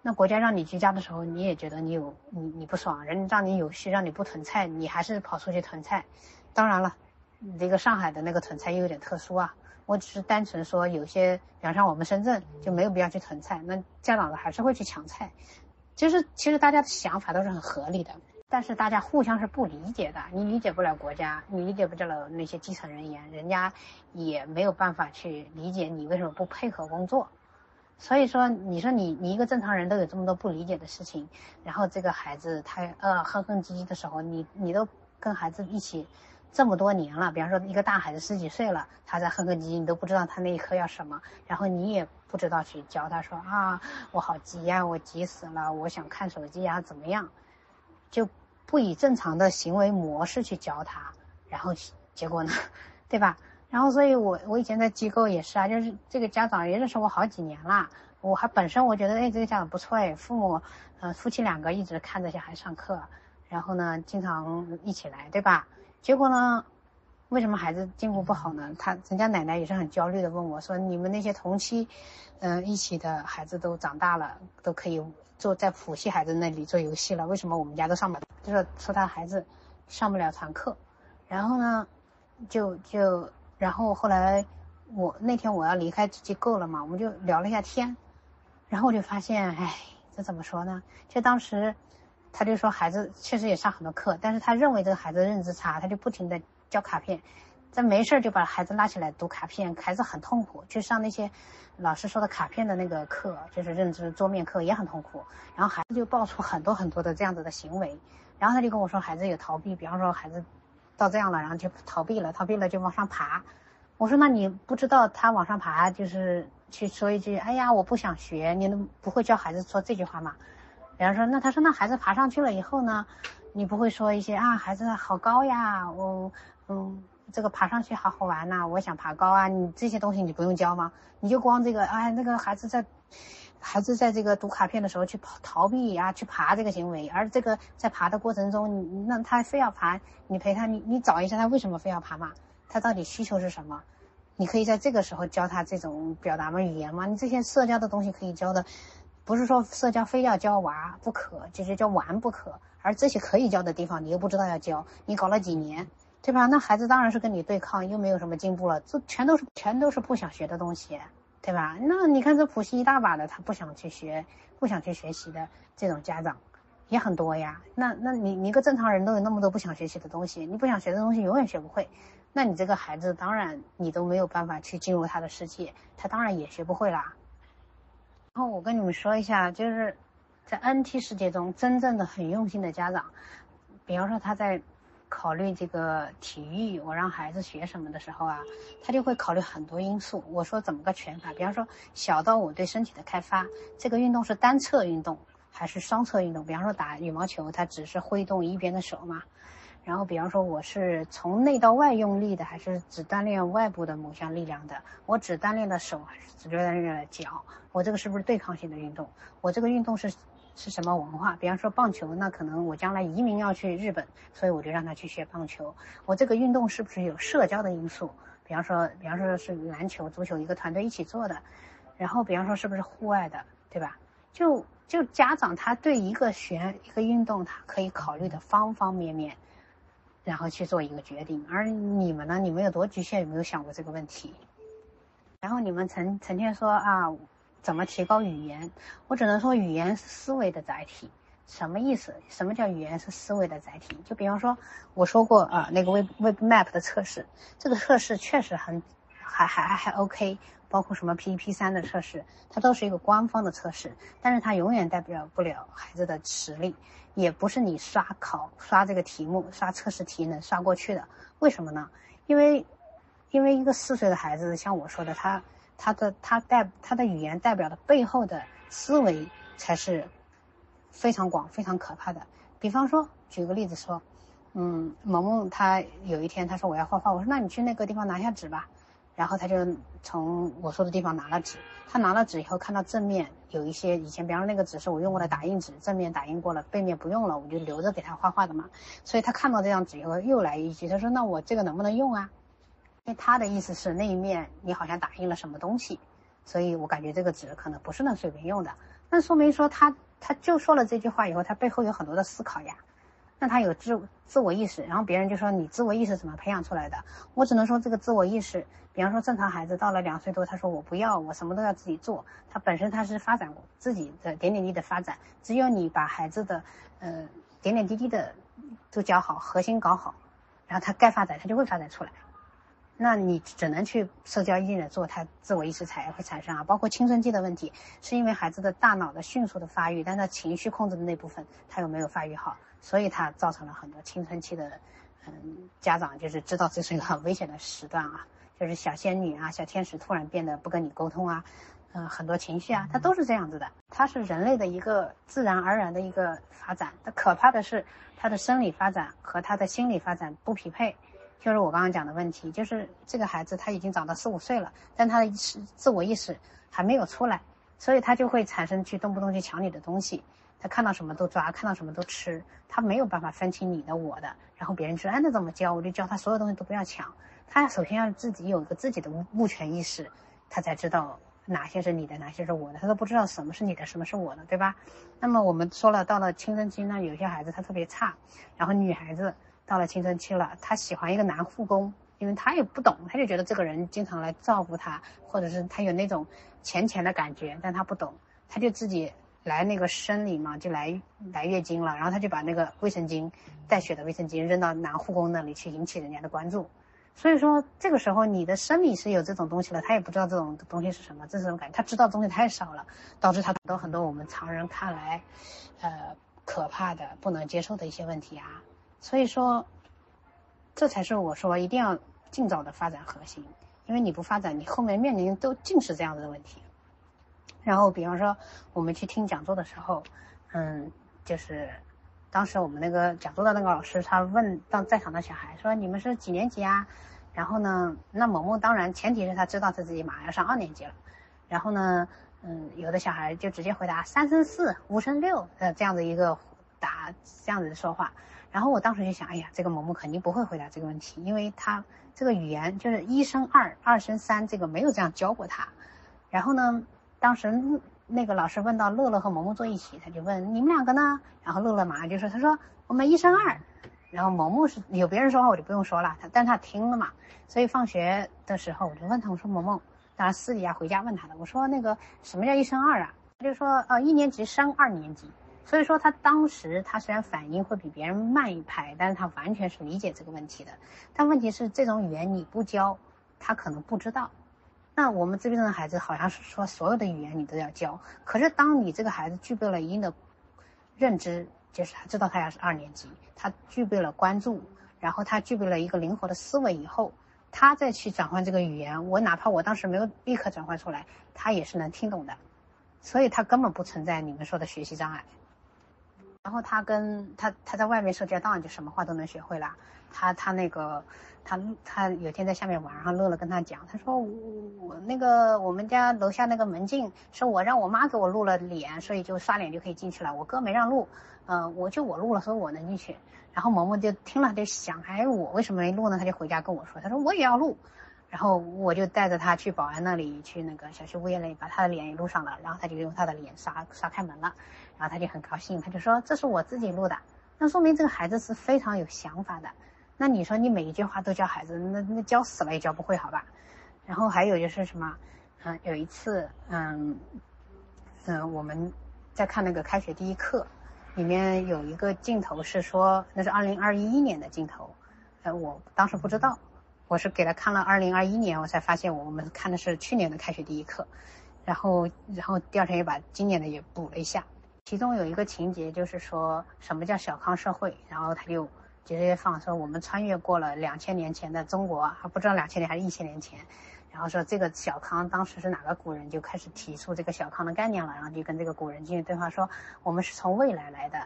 那国家让你居家的时候，你也觉得你有你你不爽，人让你有序让你不囤菜，你还是跑出去囤菜。当然了，你这个上海的那个囤菜又有点特殊啊。我只是单纯说，有些，比方像我们深圳就没有必要去囤菜，那家长呢还是会去抢菜。就是其实大家的想法都是很合理的，但是大家互相是不理解的。你理解不了国家，你理解不了那些基层人员，人家也没有办法去理解你为什么不配合工作。所以说，你说你你一个正常人都有这么多不理解的事情，然后这个孩子他呃哼哼唧唧的时候，你你都跟孩子一起这么多年了，比方说一个大孩子十几岁了，他在哼哼唧唧，你都不知道他那一刻要什么，然后你也不知道去教他说啊，我好急呀，我急死了，我想看手机呀，怎么样，就不以正常的行为模式去教他，然后结果呢，对吧？然后，所以我我以前在机构也是啊，就是这个家长也认识我好几年了，我还本身我觉得，哎，这个家长不错哎，父母，呃，夫妻两个一直看着小孩上课，然后呢，经常一起来，对吧？结果呢，为什么孩子进步不好呢？他人家奶奶也是很焦虑的问我说，你们那些同期，嗯，一起的孩子都长大了，都可以做在普系孩子那里做游戏了，为什么我们家都上不了？就是说他孩子上不了团课，然后呢，就就。然后后来，我那天我要离开机构了嘛，我们就聊了一下天，然后我就发现，哎，这怎么说呢？就当时，他就说孩子确实也上很多课，但是他认为这个孩子认知差，他就不停的交卡片，在没事就把孩子拉起来读卡片，孩子很痛苦。去上那些老师说的卡片的那个课，就是认知桌面课也很痛苦。然后孩子就爆出很多很多的这样子的行为，然后他就跟我说，孩子有逃避，比方说孩子。到这样了，然后就逃避了，逃避了就往上爬。我说，那你不知道他往上爬就是去说一句，哎呀，我不想学，你能不会教孩子说这句话吗？比方说，那他说，那孩子爬上去了以后呢，你不会说一些啊，孩子好高呀，我，嗯，这个爬上去好好玩呐，我想爬高啊，你这些东西你不用教吗？你就光这个，哎，那个孩子在。孩子在这个读卡片的时候去跑逃避啊，去爬这个行为，而这个在爬的过程中，你那他非要爬，你陪他，你你找一下他为什么非要爬嘛？他到底需求是什么？你可以在这个时候教他这种表达嘛语言嘛？你这些社交的东西可以教的，不是说社交非要教娃不可，就是教玩不可。而这些可以教的地方，你又不知道要教，你搞了几年，对吧？那孩子当然是跟你对抗，又没有什么进步了，这全都是全都是不想学的东西。对吧？那你看这普系一大把的，他不想去学，不想去学习的这种家长也很多呀。那那你你一个正常人都有那么多不想学习的东西，你不想学的东西永远学不会，那你这个孩子当然你都没有办法去进入他的世界，他当然也学不会啦。然后我跟你们说一下，就是在 NT 世界中真正的很用心的家长，比方说他在。考虑这个体育，我让孩子学什么的时候啊，他就会考虑很多因素。我说怎么个拳法？比方说小到我对身体的开发，这个运动是单侧运动还是双侧运动？比方说打羽毛球，他只是挥动一边的手嘛。然后比方说我是从内到外用力的，还是只锻炼外部的某项力量的？我只锻炼了手，还是只锻炼了脚？我这个是不是对抗性的运动？我这个运动是？是什么文化？比方说棒球，那可能我将来移民要去日本，所以我就让他去学棒球。我这个运动是不是有社交的因素？比方说，比方说是篮球、足球一个团队一起做的，然后比方说是不是户外的，对吧？就就家长他对一个学一个运动，他可以考虑的方方面面，然后去做一个决定。而你们呢？你们有多局限？有没有想过这个问题？然后你们成成天说啊。怎么提高语言？我只能说，语言是思维的载体。什么意思？什么叫语言是思维的载体？就比方说，我说过啊，那个 Web Web Map 的测试，这个测试确实很，还还还还 OK。包括什么 PEP 三的测试，它都是一个官方的测试，但是它永远代表不了孩子的实力，也不是你刷考刷这个题目、刷测试题能刷过去的。为什么呢？因为，因为一个四岁的孩子，像我说的，他。他的他代他的语言代表的背后的思维才是非常广、非常可怕的。比方说，举个例子说，嗯，萌萌他有一天他说我要画画，我说那你去那个地方拿下纸吧。然后他就从我说的地方拿了纸。他拿了纸以后，看到正面有一些以前，比方说那个纸是我用过的打印纸，正面打印过了，背面不用了，我就留着给他画画的嘛。所以他看到这张纸以后，又来一句，他说那我这个能不能用啊？因为他的意思是那一面你好像打印了什么东西，所以我感觉这个纸可能不是能随便用的。那说明说他他就说了这句话以后，他背后有很多的思考呀。那他有自自我意识，然后别人就说你自我意识怎么培养出来的？我只能说这个自我意识，比方说正常孩子到了两岁多，他说我不要，我什么都要自己做。他本身他是发展自己的点点滴滴的发展，只有你把孩子的呃点点滴滴的都教好，核心搞好，然后他该发展他就会发展出来。那你只能去社交一定的做，他自我意识才会产生啊。包括青春期的问题，是因为孩子的大脑的迅速的发育，但他情绪控制的那部分他又没有发育好，所以他造成了很多青春期的，嗯，家长就是知道这是一个很危险的时段啊，就是小仙女啊、小天使突然变得不跟你沟通啊，嗯，很多情绪啊，它都是这样子的。它是人类的一个自然而然的一个发展，它可怕的是他的生理发展和他的心理发展不匹配。就是我刚刚讲的问题，就是这个孩子他已经长到四五岁了，但他的意识自我意识还没有出来，所以他就会产生去动不动去抢你的东西，他看到什么都抓，看到什么都吃，他没有办法分清你的我的。然后别人说，哎，那怎么教？我就教他所有东西都不要抢，他首先要自己有一个自己的物权意识，他才知道哪些是你的，哪些是我的。他都不知道什么是你的，什么是我的，对吧？那么我们说了，到了青春期呢，有些孩子他特别差，然后女孩子。到了青春期了，他喜欢一个男护工，因为他也不懂，他就觉得这个人经常来照顾他，或者是他有那种浅浅的感觉，但他不懂，他就自己来那个生理嘛，就来来月经了，然后他就把那个卫生巾带血的卫生巾扔到男护工那里去引起人家的关注，所以说这个时候你的生理是有这种东西了，他也不知道这种东西是什么，这种感觉，他知道东西太少了，导致他都很多我们常人看来，呃，可怕的不能接受的一些问题啊。所以说，这才是我说一定要尽早的发展核心，因为你不发展，你后面面临都尽是这样子的问题。然后，比方说我们去听讲座的时候，嗯，就是当时我们那个讲座的那个老师，他问当在场的小孩说：“你们是几年级啊？”然后呢，那萌萌当然前提是他知道他自己马上要上二年级了。然后呢，嗯，有的小孩就直接回答三升四，五升六，呃，这样的一个答，这样子说话。然后我当时就想，哎呀，这个萌萌肯定不会回答这个问题，因为他这个语言就是一升二，二升三，这个没有这样教过他。然后呢，当时那个老师问到乐乐和萌萌坐一起，他就问你们两个呢？然后乐乐马上就说，他说我们一升二。然后萌萌是有别人说话我就不用说了，他但他听了嘛。所以放学的时候我就问他，我说萌萌。当然私底下回家问他的，我说那个什么叫一升二啊？他就说呃一年级升二年级，所以说他当时他虽然反应会比别人慢一拍，但是他完全是理解这个问题的。但问题是这种语言你不教，他可能不知道。那我们自闭症的孩子好像是说所有的语言你都要教，可是当你这个孩子具备了一定的认知，就是他知道他要是二年级，他具备了关注，然后他具备了一个灵活的思维以后。他再去转换这个语言，我哪怕我当时没有立刻转换出来，他也是能听懂的，所以他根本不存在你们说的学习障碍。然后他跟他他在外面社交当然就什么话都能学会了。他他那个他他有天在下面玩，然后乐乐跟他讲，他说我我那个我们家楼下那个门禁是我让我妈给我录了脸，所以就刷脸就可以进去了。我哥没让录，嗯，我就我录了，所以我能进去。然后萌萌就听了，就想，哎，我为什么没录呢？他就回家跟我说，他说我也要录。然后我就带着他去保安那里，去那个小区物业那里，把他的脸也录上了。然后他就用他的脸刷刷开门了。然后他就很高兴，他就说这是我自己录的。那说明这个孩子是非常有想法的。那你说你每一句话都教孩子，那那教死了也教不会，好吧？然后还有就是什么，嗯，有一次，嗯，嗯，我们在看那个开学第一课。里面有一个镜头是说，那是二零二一年的镜头，呃，我当时不知道，我是给他看了二零二一年，我才发现我们看的是去年的开学第一课，然后，然后第二天又把今年的也补了一下。其中有一个情节就是说什么叫小康社会，然后他就直接放说我们穿越过了两千年前的中国，还不知道两千年还是一千年前。然后说这个小康当时是哪个古人就开始提出这个小康的概念了，然后就跟这个古人进行对话，说我们是从未来来的。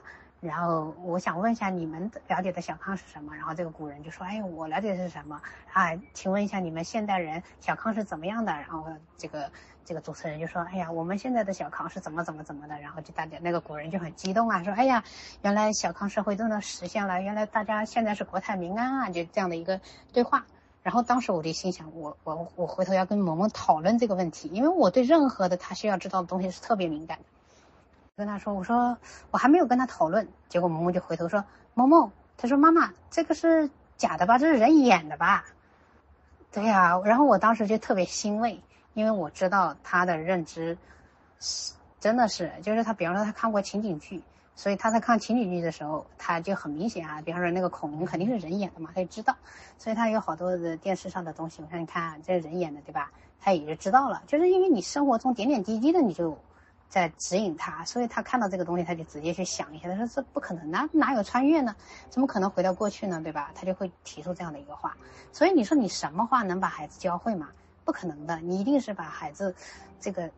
然后我想问一下你们了解的小康是什么？然后这个古人就说：哎，我了解的是什么？啊，请问一下你们现代人小康是怎么样的？然后这个这个主持人就说：哎呀，我们现在的小康是怎么怎么怎么的？然后就大家那个古人就很激动啊，说：哎呀，原来小康社会都能实现了，原来大家现在是国泰民安啊，就这样的一个对话。然后当时我就心想，我我我回头要跟萌萌讨论这个问题，因为我对任何的他需要知道的东西是特别敏感的。跟他说，我说我还没有跟他讨论，结果萌萌就回头说，萌萌，他说妈妈，这个是假的吧？这是人演的吧？对呀，然后我当时就特别欣慰，因为我知道他的认知是真的是，就是他，比方说他看过情景剧。所以他在看情景剧的时候，他就很明显啊，比方说那个恐龙肯定是人演的嘛，他就知道。所以他有好多的电视上的东西，我说你看这是人演的，对吧？他也就知道了，就是因为你生活中点点滴滴的你就在指引他，所以他看到这个东西他就直接去想一下，他说这不可能哪哪有穿越呢？怎么可能回到过去呢？对吧？他就会提出这样的一个话。所以你说你什么话能把孩子教会吗？不可能的，你一定是把孩子这个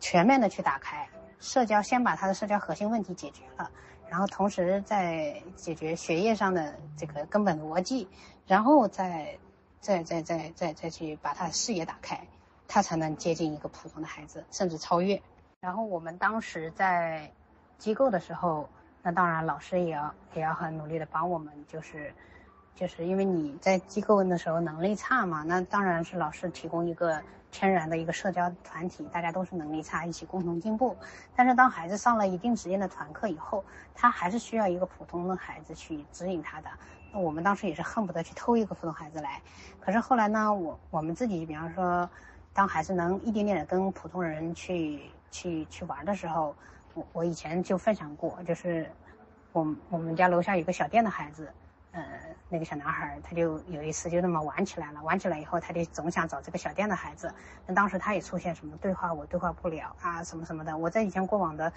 全面的去打开。社交先把他的社交核心问题解决了，然后同时再解决学业上的这个根本逻辑，然后再再再再再再去把他的视野打开，他才能接近一个普通的孩子，甚至超越。然后我们当时在机构的时候，那当然老师也要也要很努力的帮我们，就是就是因为你在机构的时候能力差嘛，那当然是老师提供一个。天然的一个社交团体，大家都是能力差，一起共同进步。但是当孩子上了一定时间的团课以后，他还是需要一个普通的孩子去指引他的。那我们当时也是恨不得去偷一个普通孩子来。可是后来呢，我我们自己，比方说，当孩子能一点点的跟普通人去去去玩的时候，我我以前就分享过，就是我我们家楼下有个小店的孩子。呃，那个小男孩他就有一次就那么玩起来了，玩起来以后，他就总想找这个小店的孩子。那当时他也出现什么对话我对话不了啊，什么什么的。我在以前过往的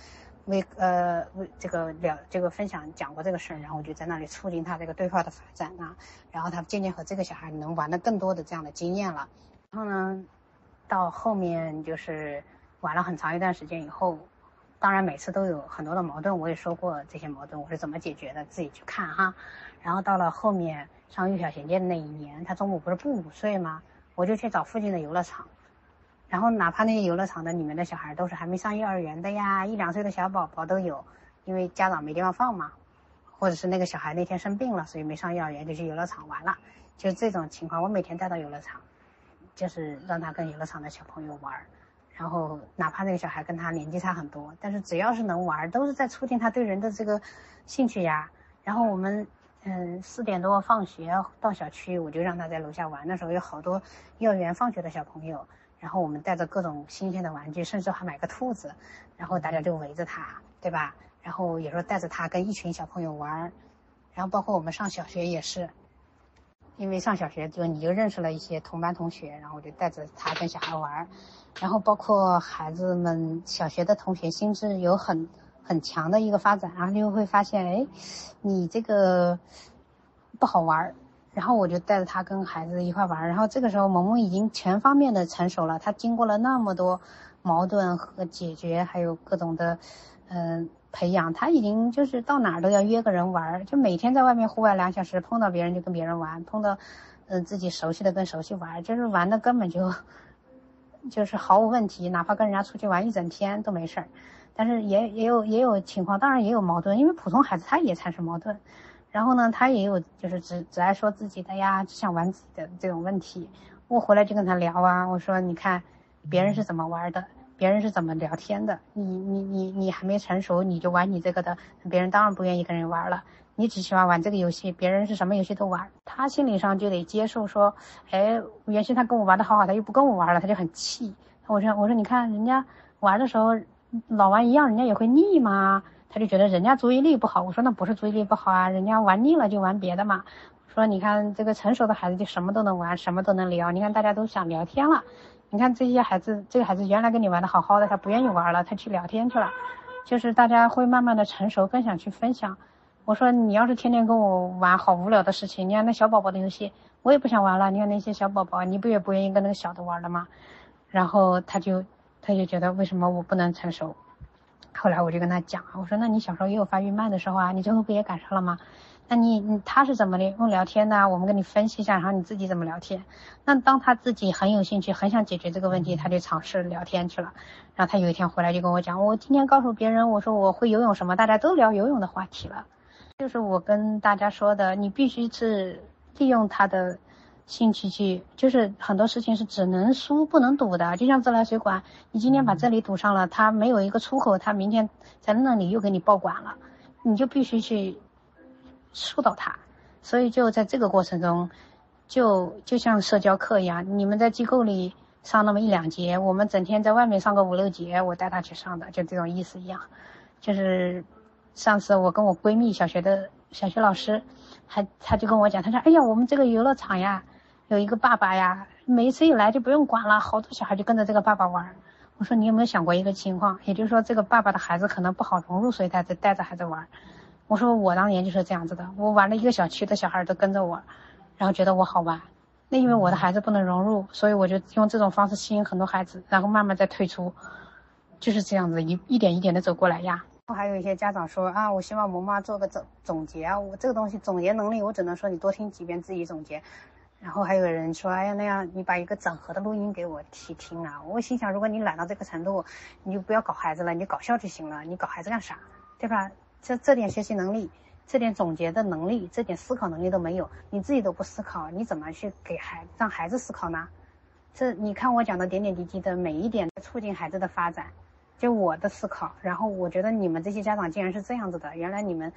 为呃为这个了这个分享讲过这个事儿，然后我就在那里促进他这个对话的发展啊。然后他渐渐和这个小孩能玩的更多的这样的经验了。然后呢，到后面就是玩了很长一段时间以后。当然，每次都有很多的矛盾，我也说过这些矛盾我是怎么解决的，自己去看哈。然后到了后面上幼小衔接的那一年，他中午不是不午睡吗？我就去找附近的游乐场，然后哪怕那些游乐场的里面的小孩都是还没上幼儿园的呀，一两岁的小宝宝都有，因为家长没地方放嘛，或者是那个小孩那天生病了，所以没上幼儿园就去游乐场玩了，就这种情况，我每天带到游乐场，就是让他跟游乐场的小朋友玩。然后，哪怕那个小孩跟他年纪差很多，但是只要是能玩，都是在促进他对人的这个兴趣呀。然后我们，嗯，四点多放学到小区，我就让他在楼下玩。那时候有好多幼儿园放学的小朋友，然后我们带着各种新鲜的玩具，甚至还买个兔子，然后大家就围着他，对吧？然后有时候带着他跟一群小朋友玩，然后包括我们上小学也是。因为上小学就你就认识了一些同班同学，然后我就带着他跟小孩玩，然后包括孩子们小学的同学心智有很很强的一个发展，然后就会发现，哎，你这个不好玩，然后我就带着他跟孩子一块玩，然后这个时候萌萌已经全方面的成熟了，他经过了那么多矛盾和解决，还有各种的，嗯。培养他已经就是到哪儿都要约个人玩，就每天在外面户外两小时，碰到别人就跟别人玩，碰到，嗯自己熟悉的跟熟悉玩，就是玩的根本就，就是毫无问题，哪怕跟人家出去玩一整天都没事儿。但是也也有也有情况，当然也有矛盾，因为普通孩子他也产生矛盾，然后呢他也有就是只只爱说自己的呀，只想玩自己的这种问题。我回来就跟他聊啊，我说你看别人是怎么玩的。别人是怎么聊天的？你你你你还没成熟，你就玩你这个的，别人当然不愿意跟人玩了。你只喜欢玩这个游戏，别人是什么游戏都玩，他心理上就得接受说，哎，原先他跟我玩的好好，他又不跟我玩了，他就很气。我说我说你看人家玩的时候老玩一样，人家也会腻吗？他就觉得人家注意力不好。我说那不是注意力不好啊，人家玩腻了就玩别的嘛。说你看这个成熟的孩子就什么都能玩，什么都能聊。你看大家都想聊天了。你看这些孩子，这个孩子原来跟你玩的好好的，他不愿意玩了，他去聊天去了。就是大家会慢慢的成熟，更想去分享。我说你要是天天跟我玩好无聊的事情，你看那小宝宝的游戏，我也不想玩了。你看那些小宝宝，你不也不愿意跟那个小的玩了吗？然后他就他就觉得为什么我不能成熟？后来我就跟他讲，我说那你小时候也有发育慢的时候啊，你最后不也赶上了吗？那你他是怎么的用聊天的？我们跟你分析一下，然后你自己怎么聊天？那当他自己很有兴趣，很想解决这个问题，他就尝试聊天去了。然后他有一天回来就跟我讲，我今天告诉别人，我说我会游泳什么，大家都聊游泳的话题了。就是我跟大家说的，你必须是利用他的兴趣去，就是很多事情是只能输不能堵的。就像自来水管，你今天把这里堵上了，它没有一个出口，它明天在那里又给你爆管了，你就必须去。疏导他，所以就在这个过程中，就就像社交课一样，你们在机构里上那么一两节，我们整天在外面上个五六节，我带他去上的，就这种意思一样。就是上次我跟我闺蜜小学的小学老师，还他就跟我讲，他说：“哎呀，我们这个游乐场呀，有一个爸爸呀，每一次一来就不用管了，好多小孩就跟着这个爸爸玩。”我说：“你有没有想过一个情况？也就是说，这个爸爸的孩子可能不好融入，所以他在带着孩子玩。”我说我当年就是这样子的，我玩了一个小区的小孩都跟着我，然后觉得我好玩。那因为我的孩子不能融入，所以我就用这种方式吸引很多孩子，然后慢慢再退出，就是这样子一一点一点的走过来呀。还有一些家长说啊，我希望萌妈做个总总结啊，我这个东西总结能力，我只能说你多听几遍自己总结。然后还有人说，哎呀那样你把一个整合的录音给我听听啊。我心想，如果你懒到这个程度，你就不要搞孩子了，你搞笑就行了，你搞孩子干啥，对吧？这这点学习能力，这点总结的能力，这点思考能力都没有，你自己都不思考，你怎么去给孩让孩子思考呢？这你看我讲的点点滴滴的每一点促进孩子的发展，就我的思考，然后我觉得你们这些家长竟然是这样子的，原来你们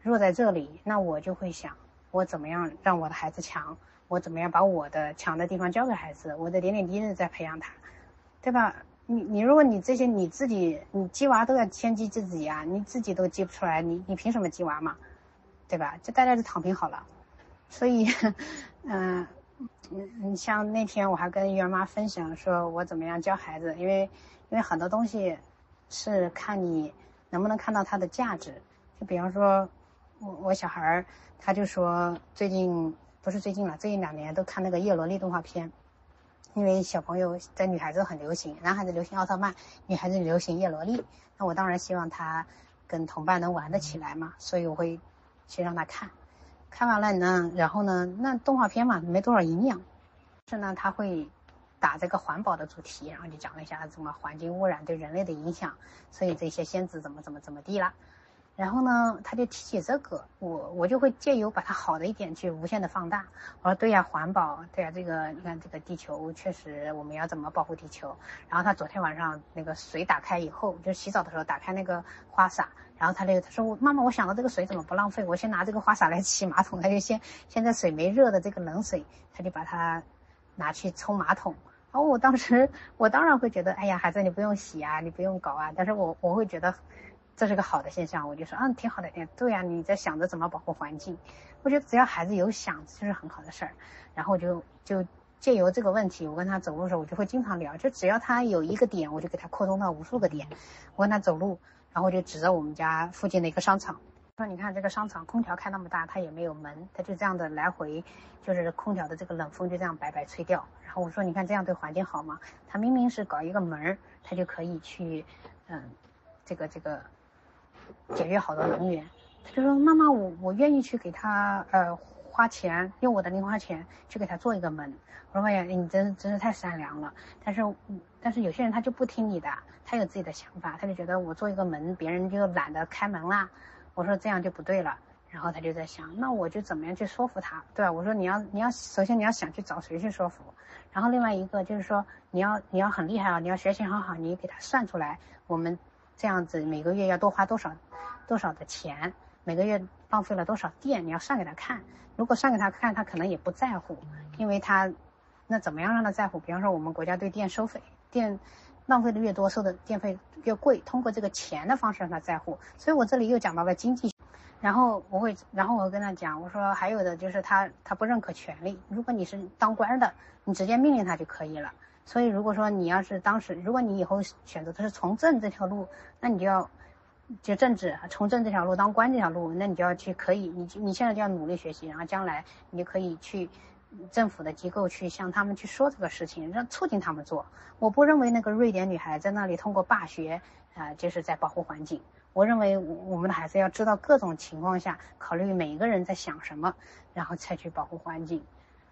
弱在这里，那我就会想，我怎么样让我的孩子强，我怎么样把我的强的地方教给孩子，我的点点滴滴在培养他，对吧？你你如果你这些你自己你鸡娃都要先鸡自己啊，你自己都鸡不出来，你你凭什么鸡娃嘛，对吧？就大家就躺平好了。所以，嗯，你你像那天我还跟育儿妈分享说我怎么样教孩子，因为因为很多东西是看你能不能看到它的价值。就比方说，我我小孩儿他就说最近不是最近了，最近两年都看那个叶罗丽动画片。因为小朋友在女孩子很流行，男孩子流行奥特曼，女孩子流行叶罗丽。那我当然希望他跟同伴能玩得起来嘛，所以我会去让他看。看完了呢，然后呢，那动画片嘛，没多少营养，是呢，他会打这个环保的主题，然后就讲了一下怎么环境污染对人类的影响，所以这些仙子怎么怎么怎么地了。然后呢，他就提起这个，我我就会借由把它好的一点去无限的放大。我说对呀，环保，对呀，这个你看这个地球确实我们要怎么保护地球。然后他昨天晚上那个水打开以后，就洗澡的时候打开那个花洒，然后他那个他说妈妈，我想到这个水怎么不浪费，我先拿这个花洒来洗马桶。他就先现在水没热的这个冷水，他就把它拿去冲马桶。然后我当时我当然会觉得，哎呀，孩子你不用洗啊，你不用搞啊，但是我我会觉得。这是个好的现象，我就说，嗯，挺好的，哎，对呀，你在想着怎么保护环境，我觉得只要孩子有想，就是很好的事儿。然后就就借由这个问题，我跟他走路的时候，我就会经常聊，就只要他有一个点，我就给他扩充到无数个点。我跟他走路，然后就指着我们家附近的一个商场，说，你看这个商场空调开那么大，它也没有门，它就这样的来回，就是空调的这个冷风就这样白白吹掉。然后我说，你看这样对环境好吗？他明明是搞一个门儿，他就可以去，嗯，这个这个。节约好多能源，他就说：“妈妈，我我愿意去给他呃花钱，用我的零花钱去给他做一个门。”我说：“妈呀，你真真是太善良了。”但是但是有些人他就不听你的，他有自己的想法，他就觉得我做一个门，别人就懒得开门啦。我说这样就不对了。然后他就在想，那我就怎么样去说服他，对吧？我说你要你要首先你要想去找谁去说服，然后另外一个就是说你要你要很厉害啊，你要学习很好，你给他算出来我们。这样子每个月要多花多少，多少的钱，每个月浪费了多少电，你要算给他看。如果算给他看，他可能也不在乎，因为他，那怎么样让他在乎？比方说我们国家对电收费，电浪费的越多，收的电费越贵。通过这个钱的方式让他在乎。所以我这里又讲到了经济，然后我会，然后我跟他讲，我说还有的就是他他不认可权利。如果你是当官的，你直接命令他就可以了。所以，如果说你要是当时，如果你以后选择的是从政这条路，那你就要就政治从政这条路当官这条路，那你就要去可以，你你现在就要努力学习，然后将来你就可以去政府的机构去向他们去说这个事情，让促进他们做。我不认为那个瑞典女孩在那里通过罢学啊，就是在保护环境。我认为我们的孩子要知道各种情况下考虑每一个人在想什么，然后才去保护环境。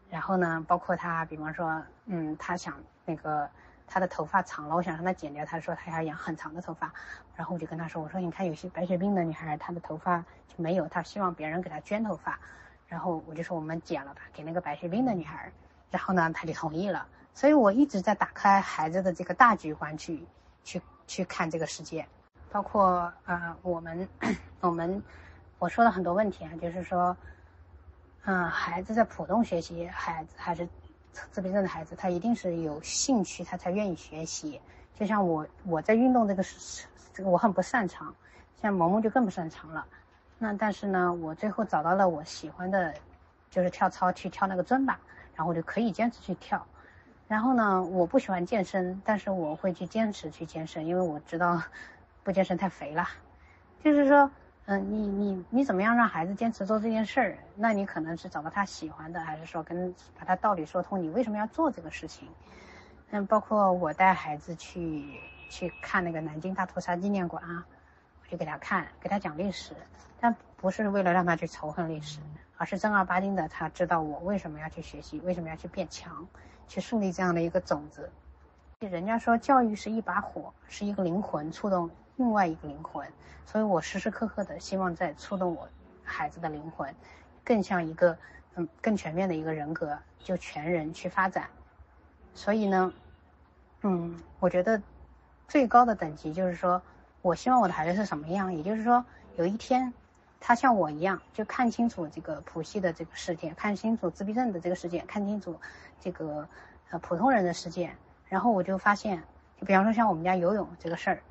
然后呢，包括他，比方说，嗯，他想那个他的头发长了，我想让他剪掉，他说他要养很长的头发，然后我就跟他说，我说你看有些白血病的女孩，她的头发就没有，她希望别人给她捐头发，然后我就说我们剪了吧，给那个白血病的女孩，然后呢，他就同意了，所以我一直在打开孩子的这个大局观去去去看这个世界，包括呃我们我们我说了很多问题啊，就是说。嗯，孩子在普通学习，孩子还是自闭症的孩子，他一定是有兴趣，他才愿意学习。就像我，我在运动这个这个我很不擅长，像萌萌就更不擅长了。那但是呢，我最后找到了我喜欢的，就是跳操，去跳那个尊巴，然后我就可以坚持去跳。然后呢，我不喜欢健身，但是我会去坚持去健身，因为我知道不健身太肥了。就是说。嗯，你你你怎么样让孩子坚持做这件事儿？那你可能是找到他喜欢的，还是说跟把他道理说通？你为什么要做这个事情？嗯，包括我带孩子去去看那个南京大屠杀纪念馆啊，我就给他看，给他讲历史，但不是为了让他去仇恨历史，而是正儿八经的他知道我为什么要去学习，为什么要去变强，去树立这样的一个种子。人家说教育是一把火，是一个灵魂触动。另外一个灵魂，所以我时时刻刻的希望在触动我孩子的灵魂，更像一个嗯更全面的一个人格，就全人去发展。所以呢，嗯，我觉得最高的等级就是说，我希望我的孩子是什么样？也就是说，有一天他像我一样，就看清楚这个谱系的这个世界，看清楚自闭症的这个世界，看清楚这个呃普通人的世界。然后我就发现，就比方说像我们家游泳这个事儿。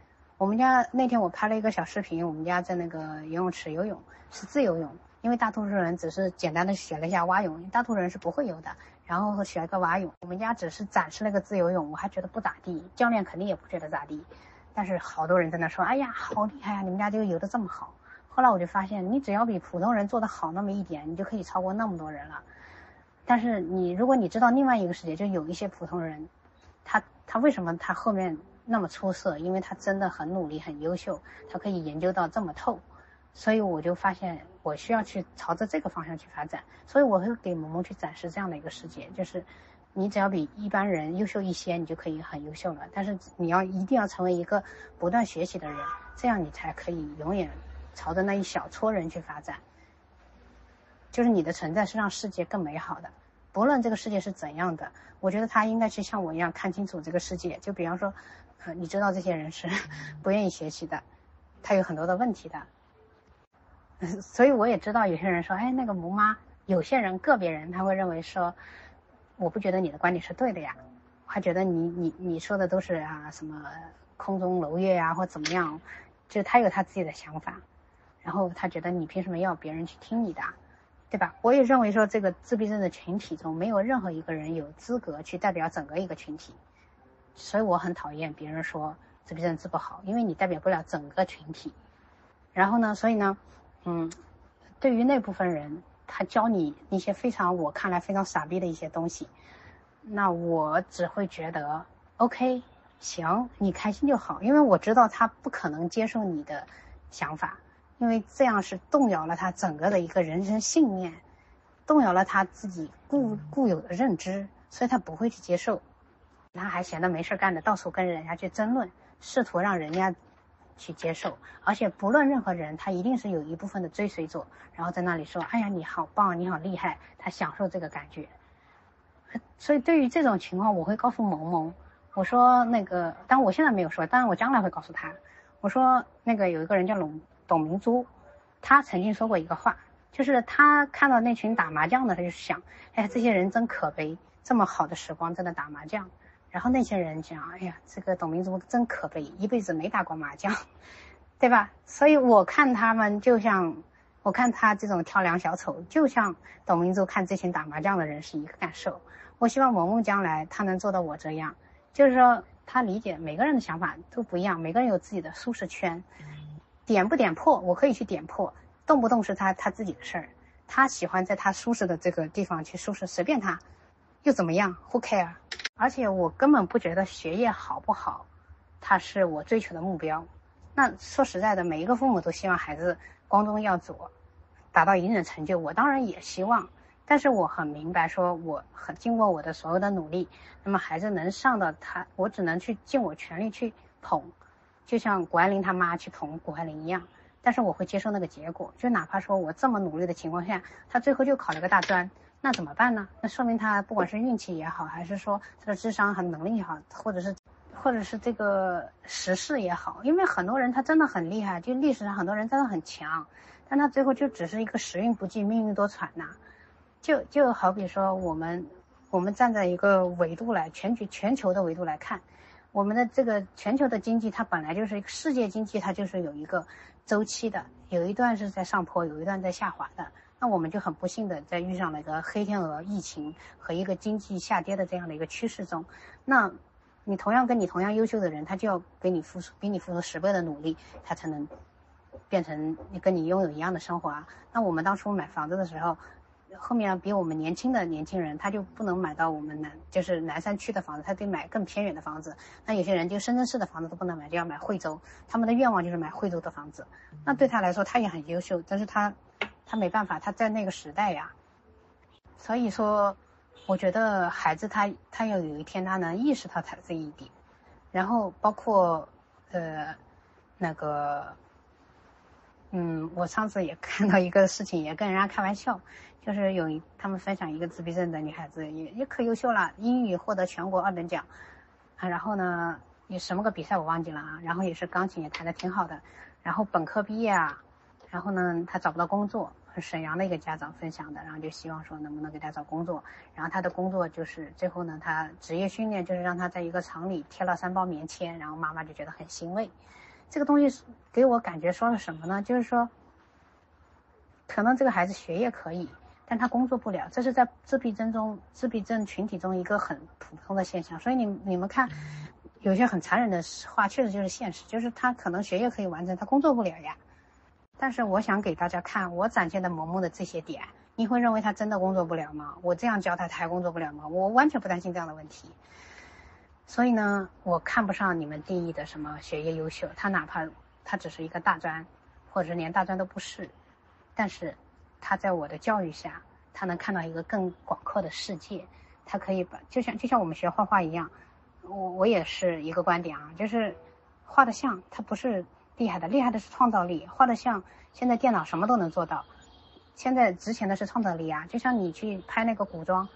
我们家那天我拍了一个小视频，我们家在那个游泳池游泳是自由泳，因为大多数人只是简单的学了一下蛙泳，大多数人是不会游的，然后学了个蛙泳。我们家只是展示了个自由泳，我还觉得不咋地，教练肯定也不觉得咋地，但是好多人在那说，哎呀，好厉害啊，你们家这个游的这么好。后来我就发现，你只要比普通人做的好那么一点，你就可以超过那么多人了。但是你如果你知道另外一个世界，就有一些普通人，他他为什么他后面？那么出色，因为他真的很努力、很优秀，他可以研究到这么透，所以我就发现我需要去朝着这个方向去发展，所以我会给萌萌去展示这样的一个世界，就是你只要比一般人优秀一些，你就可以很优秀了。但是你要一定要成为一个不断学习的人，这样你才可以永远朝着那一小撮人去发展。就是你的存在是让世界更美好的，不论这个世界是怎样的，我觉得他应该去像我一样看清楚这个世界。就比方说，你知道这些人是不愿意学习的，他有很多的问题的。所以我也知道有些人说，哎，那个母妈，有些人个别人他会认为说，我不觉得你的观点是对的呀，他觉得你你你说的都是啊什么空中楼月呀或怎么样，就他有他自己的想法，然后他觉得你凭什么要别人去听你的？对吧？我也认为说，这个自闭症的群体中，没有任何一个人有资格去代表整个一个群体，所以我很讨厌别人说自闭症治不好，因为你代表不了整个群体。然后呢，所以呢，嗯，对于那部分人，他教你一些非常我看来非常傻逼的一些东西，那我只会觉得 OK，行，你开心就好，因为我知道他不可能接受你的想法。因为这样是动摇了他整个的一个人生信念，动摇了他自己固固有的认知，所以他不会去接受。他还闲得没事干的，到处跟人家去争论，试图让人家去接受。而且不论任何人，他一定是有一部分的追随者，然后在那里说：“哎呀，你好棒，你好厉害。”他享受这个感觉。所以对于这种情况，我会告诉萌萌，我说那个，但我现在没有说，当然我将来会告诉他。我说那个有一个人叫董。董明珠，他曾经说过一个话，就是他看到那群打麻将的，他就想，哎，这些人真可悲，这么好的时光在那打麻将。然后那些人讲，哎呀，这个董明珠真可悲，一辈子没打过麻将，对吧？所以我看他们就像，我看他这种跳梁小丑，就像董明珠看这群打麻将的人是一个感受。我希望萌萌将来他能做到我这样，就是说他理解每个人的想法都不一样，每个人有自己的舒适圈。点不点破，我可以去点破，动不动是他他自己的事儿，他喜欢在他舒适的这个地方去舒适，随便他，又怎么样？Who care？而且我根本不觉得学业好不好，他是我追求的目标。那说实在的，每一个父母都希望孩子光宗耀祖，达到一定的成就。我当然也希望，但是我很明白，说我很经过我的所有的努力，那么孩子能上到他，我只能去尽我全力去捧。就像谷爱凌他妈去捧谷爱凌一样，但是我会接受那个结果。就哪怕说我这么努力的情况下，他最后就考了个大专，那怎么办呢？那说明他不管是运气也好，还是说他的智商和能力也好，或者是，或者是这个时势也好，因为很多人他真的很厉害，就历史上很多人真的很强，但他最后就只是一个时运不济，命运多舛呐。就就好比说我们，我们站在一个维度来全局全球的维度来看。我们的这个全球的经济，它本来就是一个世界经济，它就是有一个周期的，有一段是在上坡，有一段在下滑的。那我们就很不幸的在遇上了一个黑天鹅疫情和一个经济下跌的这样的一个趋势中。那，你同样跟你同样优秀的人，他就要给你付出比你付出十倍的努力，他才能变成跟你拥有一样的生活啊。那我们当初买房子的时候。后面比我们年轻的年轻人，他就不能买到我们南就是南山区的房子，他得买更偏远的房子。那有些人就深圳市的房子都不能买，就要买惠州。他们的愿望就是买惠州的房子。那对他来说，他也很优秀，但是他他没办法，他在那个时代呀。所以说，我觉得孩子他他要有一天他能意识到他这一点，然后包括呃那个。嗯，我上次也看到一个事情，也跟人家开玩笑，就是有他们分享一个自闭症的女孩子，也也可优秀了，英语获得全国二等奖，啊，然后呢，有什么个比赛我忘记了啊，然后也是钢琴也弹得挺好的，然后本科毕业啊，然后呢，他找不到工作，沈阳的一个家长分享的，然后就希望说能不能给他找工作，然后他的工作就是最后呢，他职业训练就是让他在一个厂里贴了三包棉签，然后妈妈就觉得很欣慰。这个东西给我感觉说了什么呢？就是说，可能这个孩子学业可以，但他工作不了，这是在自闭症中、自闭症群体中一个很普通的现象。所以你你们看，有些很残忍的话，确实就是现实，就是他可能学业可以完成，他工作不了呀。但是我想给大家看我展现的萌萌的这些点，你会认为他真的工作不了吗？我这样教他，他还工作不了吗？我完全不担心这样的问题。所以呢，我看不上你们定义的什么学业优秀，他哪怕他只是一个大专，或者连大专都不是，但是他在我的教育下，他能看到一个更广阔的世界，他可以把就像就像我们学画画一样，我我也是一个观点啊，就是画的像，他不是厉害的，厉害的是创造力，画的像，现在电脑什么都能做到，现在值钱的是创造力啊，就像你去拍那个古装，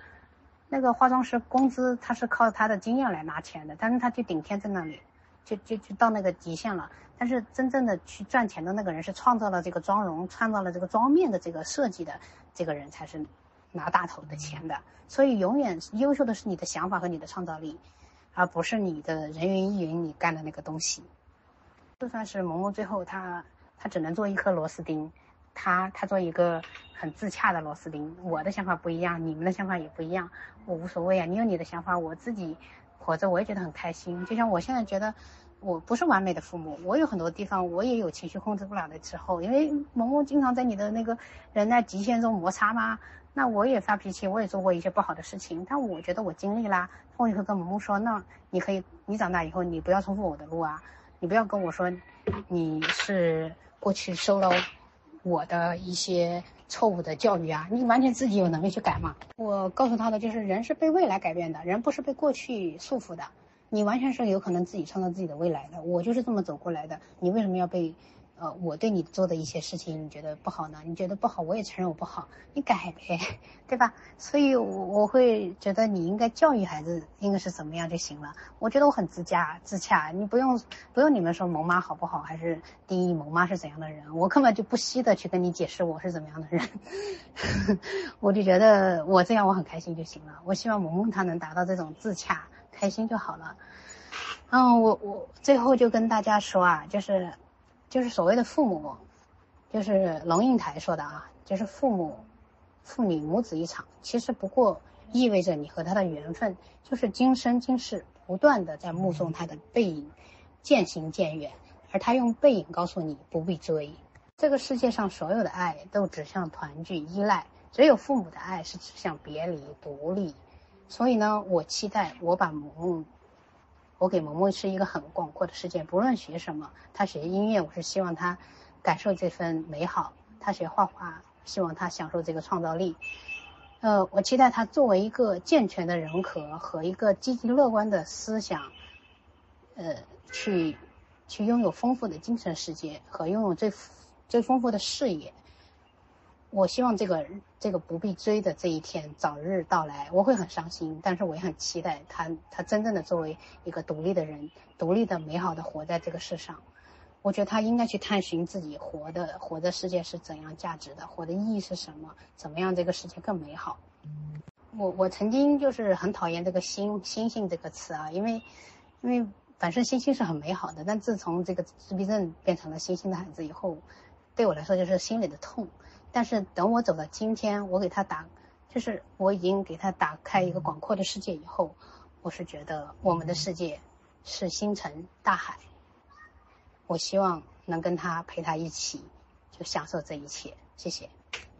那个化妆师工资他是靠他的经验来拿钱的，但是他就顶天在那里。就就就到那个极限了，但是真正的去赚钱的那个人是创造了这个妆容，创造了这个妆面的这个设计的这个人才是拿大头的钱的。所以永远优秀的是你的想法和你的创造力，而不是你的人云亦云你干的那个东西。就算是萌萌最后他他只能做一颗螺丝钉，他他做一个很自洽的螺丝钉。我的想法不一样，你们的想法也不一样，我无所谓啊。你有你的想法，我自己。活着我也觉得很开心，就像我现在觉得我不是完美的父母，我有很多地方我也有情绪控制不了的时候，因为萌萌经常在你的那个人在极限中摩擦嘛，那我也发脾气，我也做过一些不好的事情，但我觉得我经历啦，我也会跟萌萌说，那你可以，你长大以后你不要重复我的路啊，你不要跟我说你是过去受了我的一些。错误的教育啊，你完全自己有能力去改嘛？我告诉他的就是，人是被未来改变的，人不是被过去束缚的，你完全是有可能自己创造自己的未来的。我就是这么走过来的，你为什么要被？呃，我对你做的一些事情，你觉得不好呢？你觉得不好，我也承认我不好，你改呗，对吧？所以，我我会觉得你应该教育孩子应该是怎么样就行了。我觉得我很自洽自洽，你不用不用你们说萌妈好不好，还是定义萌妈是怎样的人，我根本就不惜的去跟你解释我是怎么样的人。我就觉得我这样我很开心就行了。我希望萌萌她能达到这种自洽，开心就好了。嗯，我我最后就跟大家说啊，就是。就是所谓的父母，就是龙应台说的啊，就是父母，父女母子一场，其实不过意味着你和他的缘分，就是今生今世不断的在目送他的背影渐行渐远，而他用背影告诉你不必追。这个世界上所有的爱都指向团聚依赖，只有父母的爱是指向别离独立。所以呢，我期待我把萌。我给萌萌是一个很广阔的世界，不论学什么，他学音乐，我是希望他感受这份美好；他学画画，希望他享受这个创造力。呃，我期待他作为一个健全的人格和一个积极乐观的思想，呃，去去拥有丰富的精神世界和拥有最最丰富的视野。我希望这个这个不必追的这一天早日到来，我会很伤心，但是我也很期待他他真正的作为一个独立的人，独立的美好的活在这个世上。我觉得他应该去探寻自己活的活的世界是怎样价值的，活的意义是什么，怎么样这个世界更美好。我我曾经就是很讨厌这个星星星这个词啊，因为因为本身星星是很美好的，但自从这个自闭症变成了星星的孩子以后，对我来说就是心里的痛。但是等我走到今天，我给他打，就是我已经给他打开一个广阔的世界以后，我是觉得我们的世界是星辰大海，我希望能跟他陪他一起，就享受这一切。谢谢。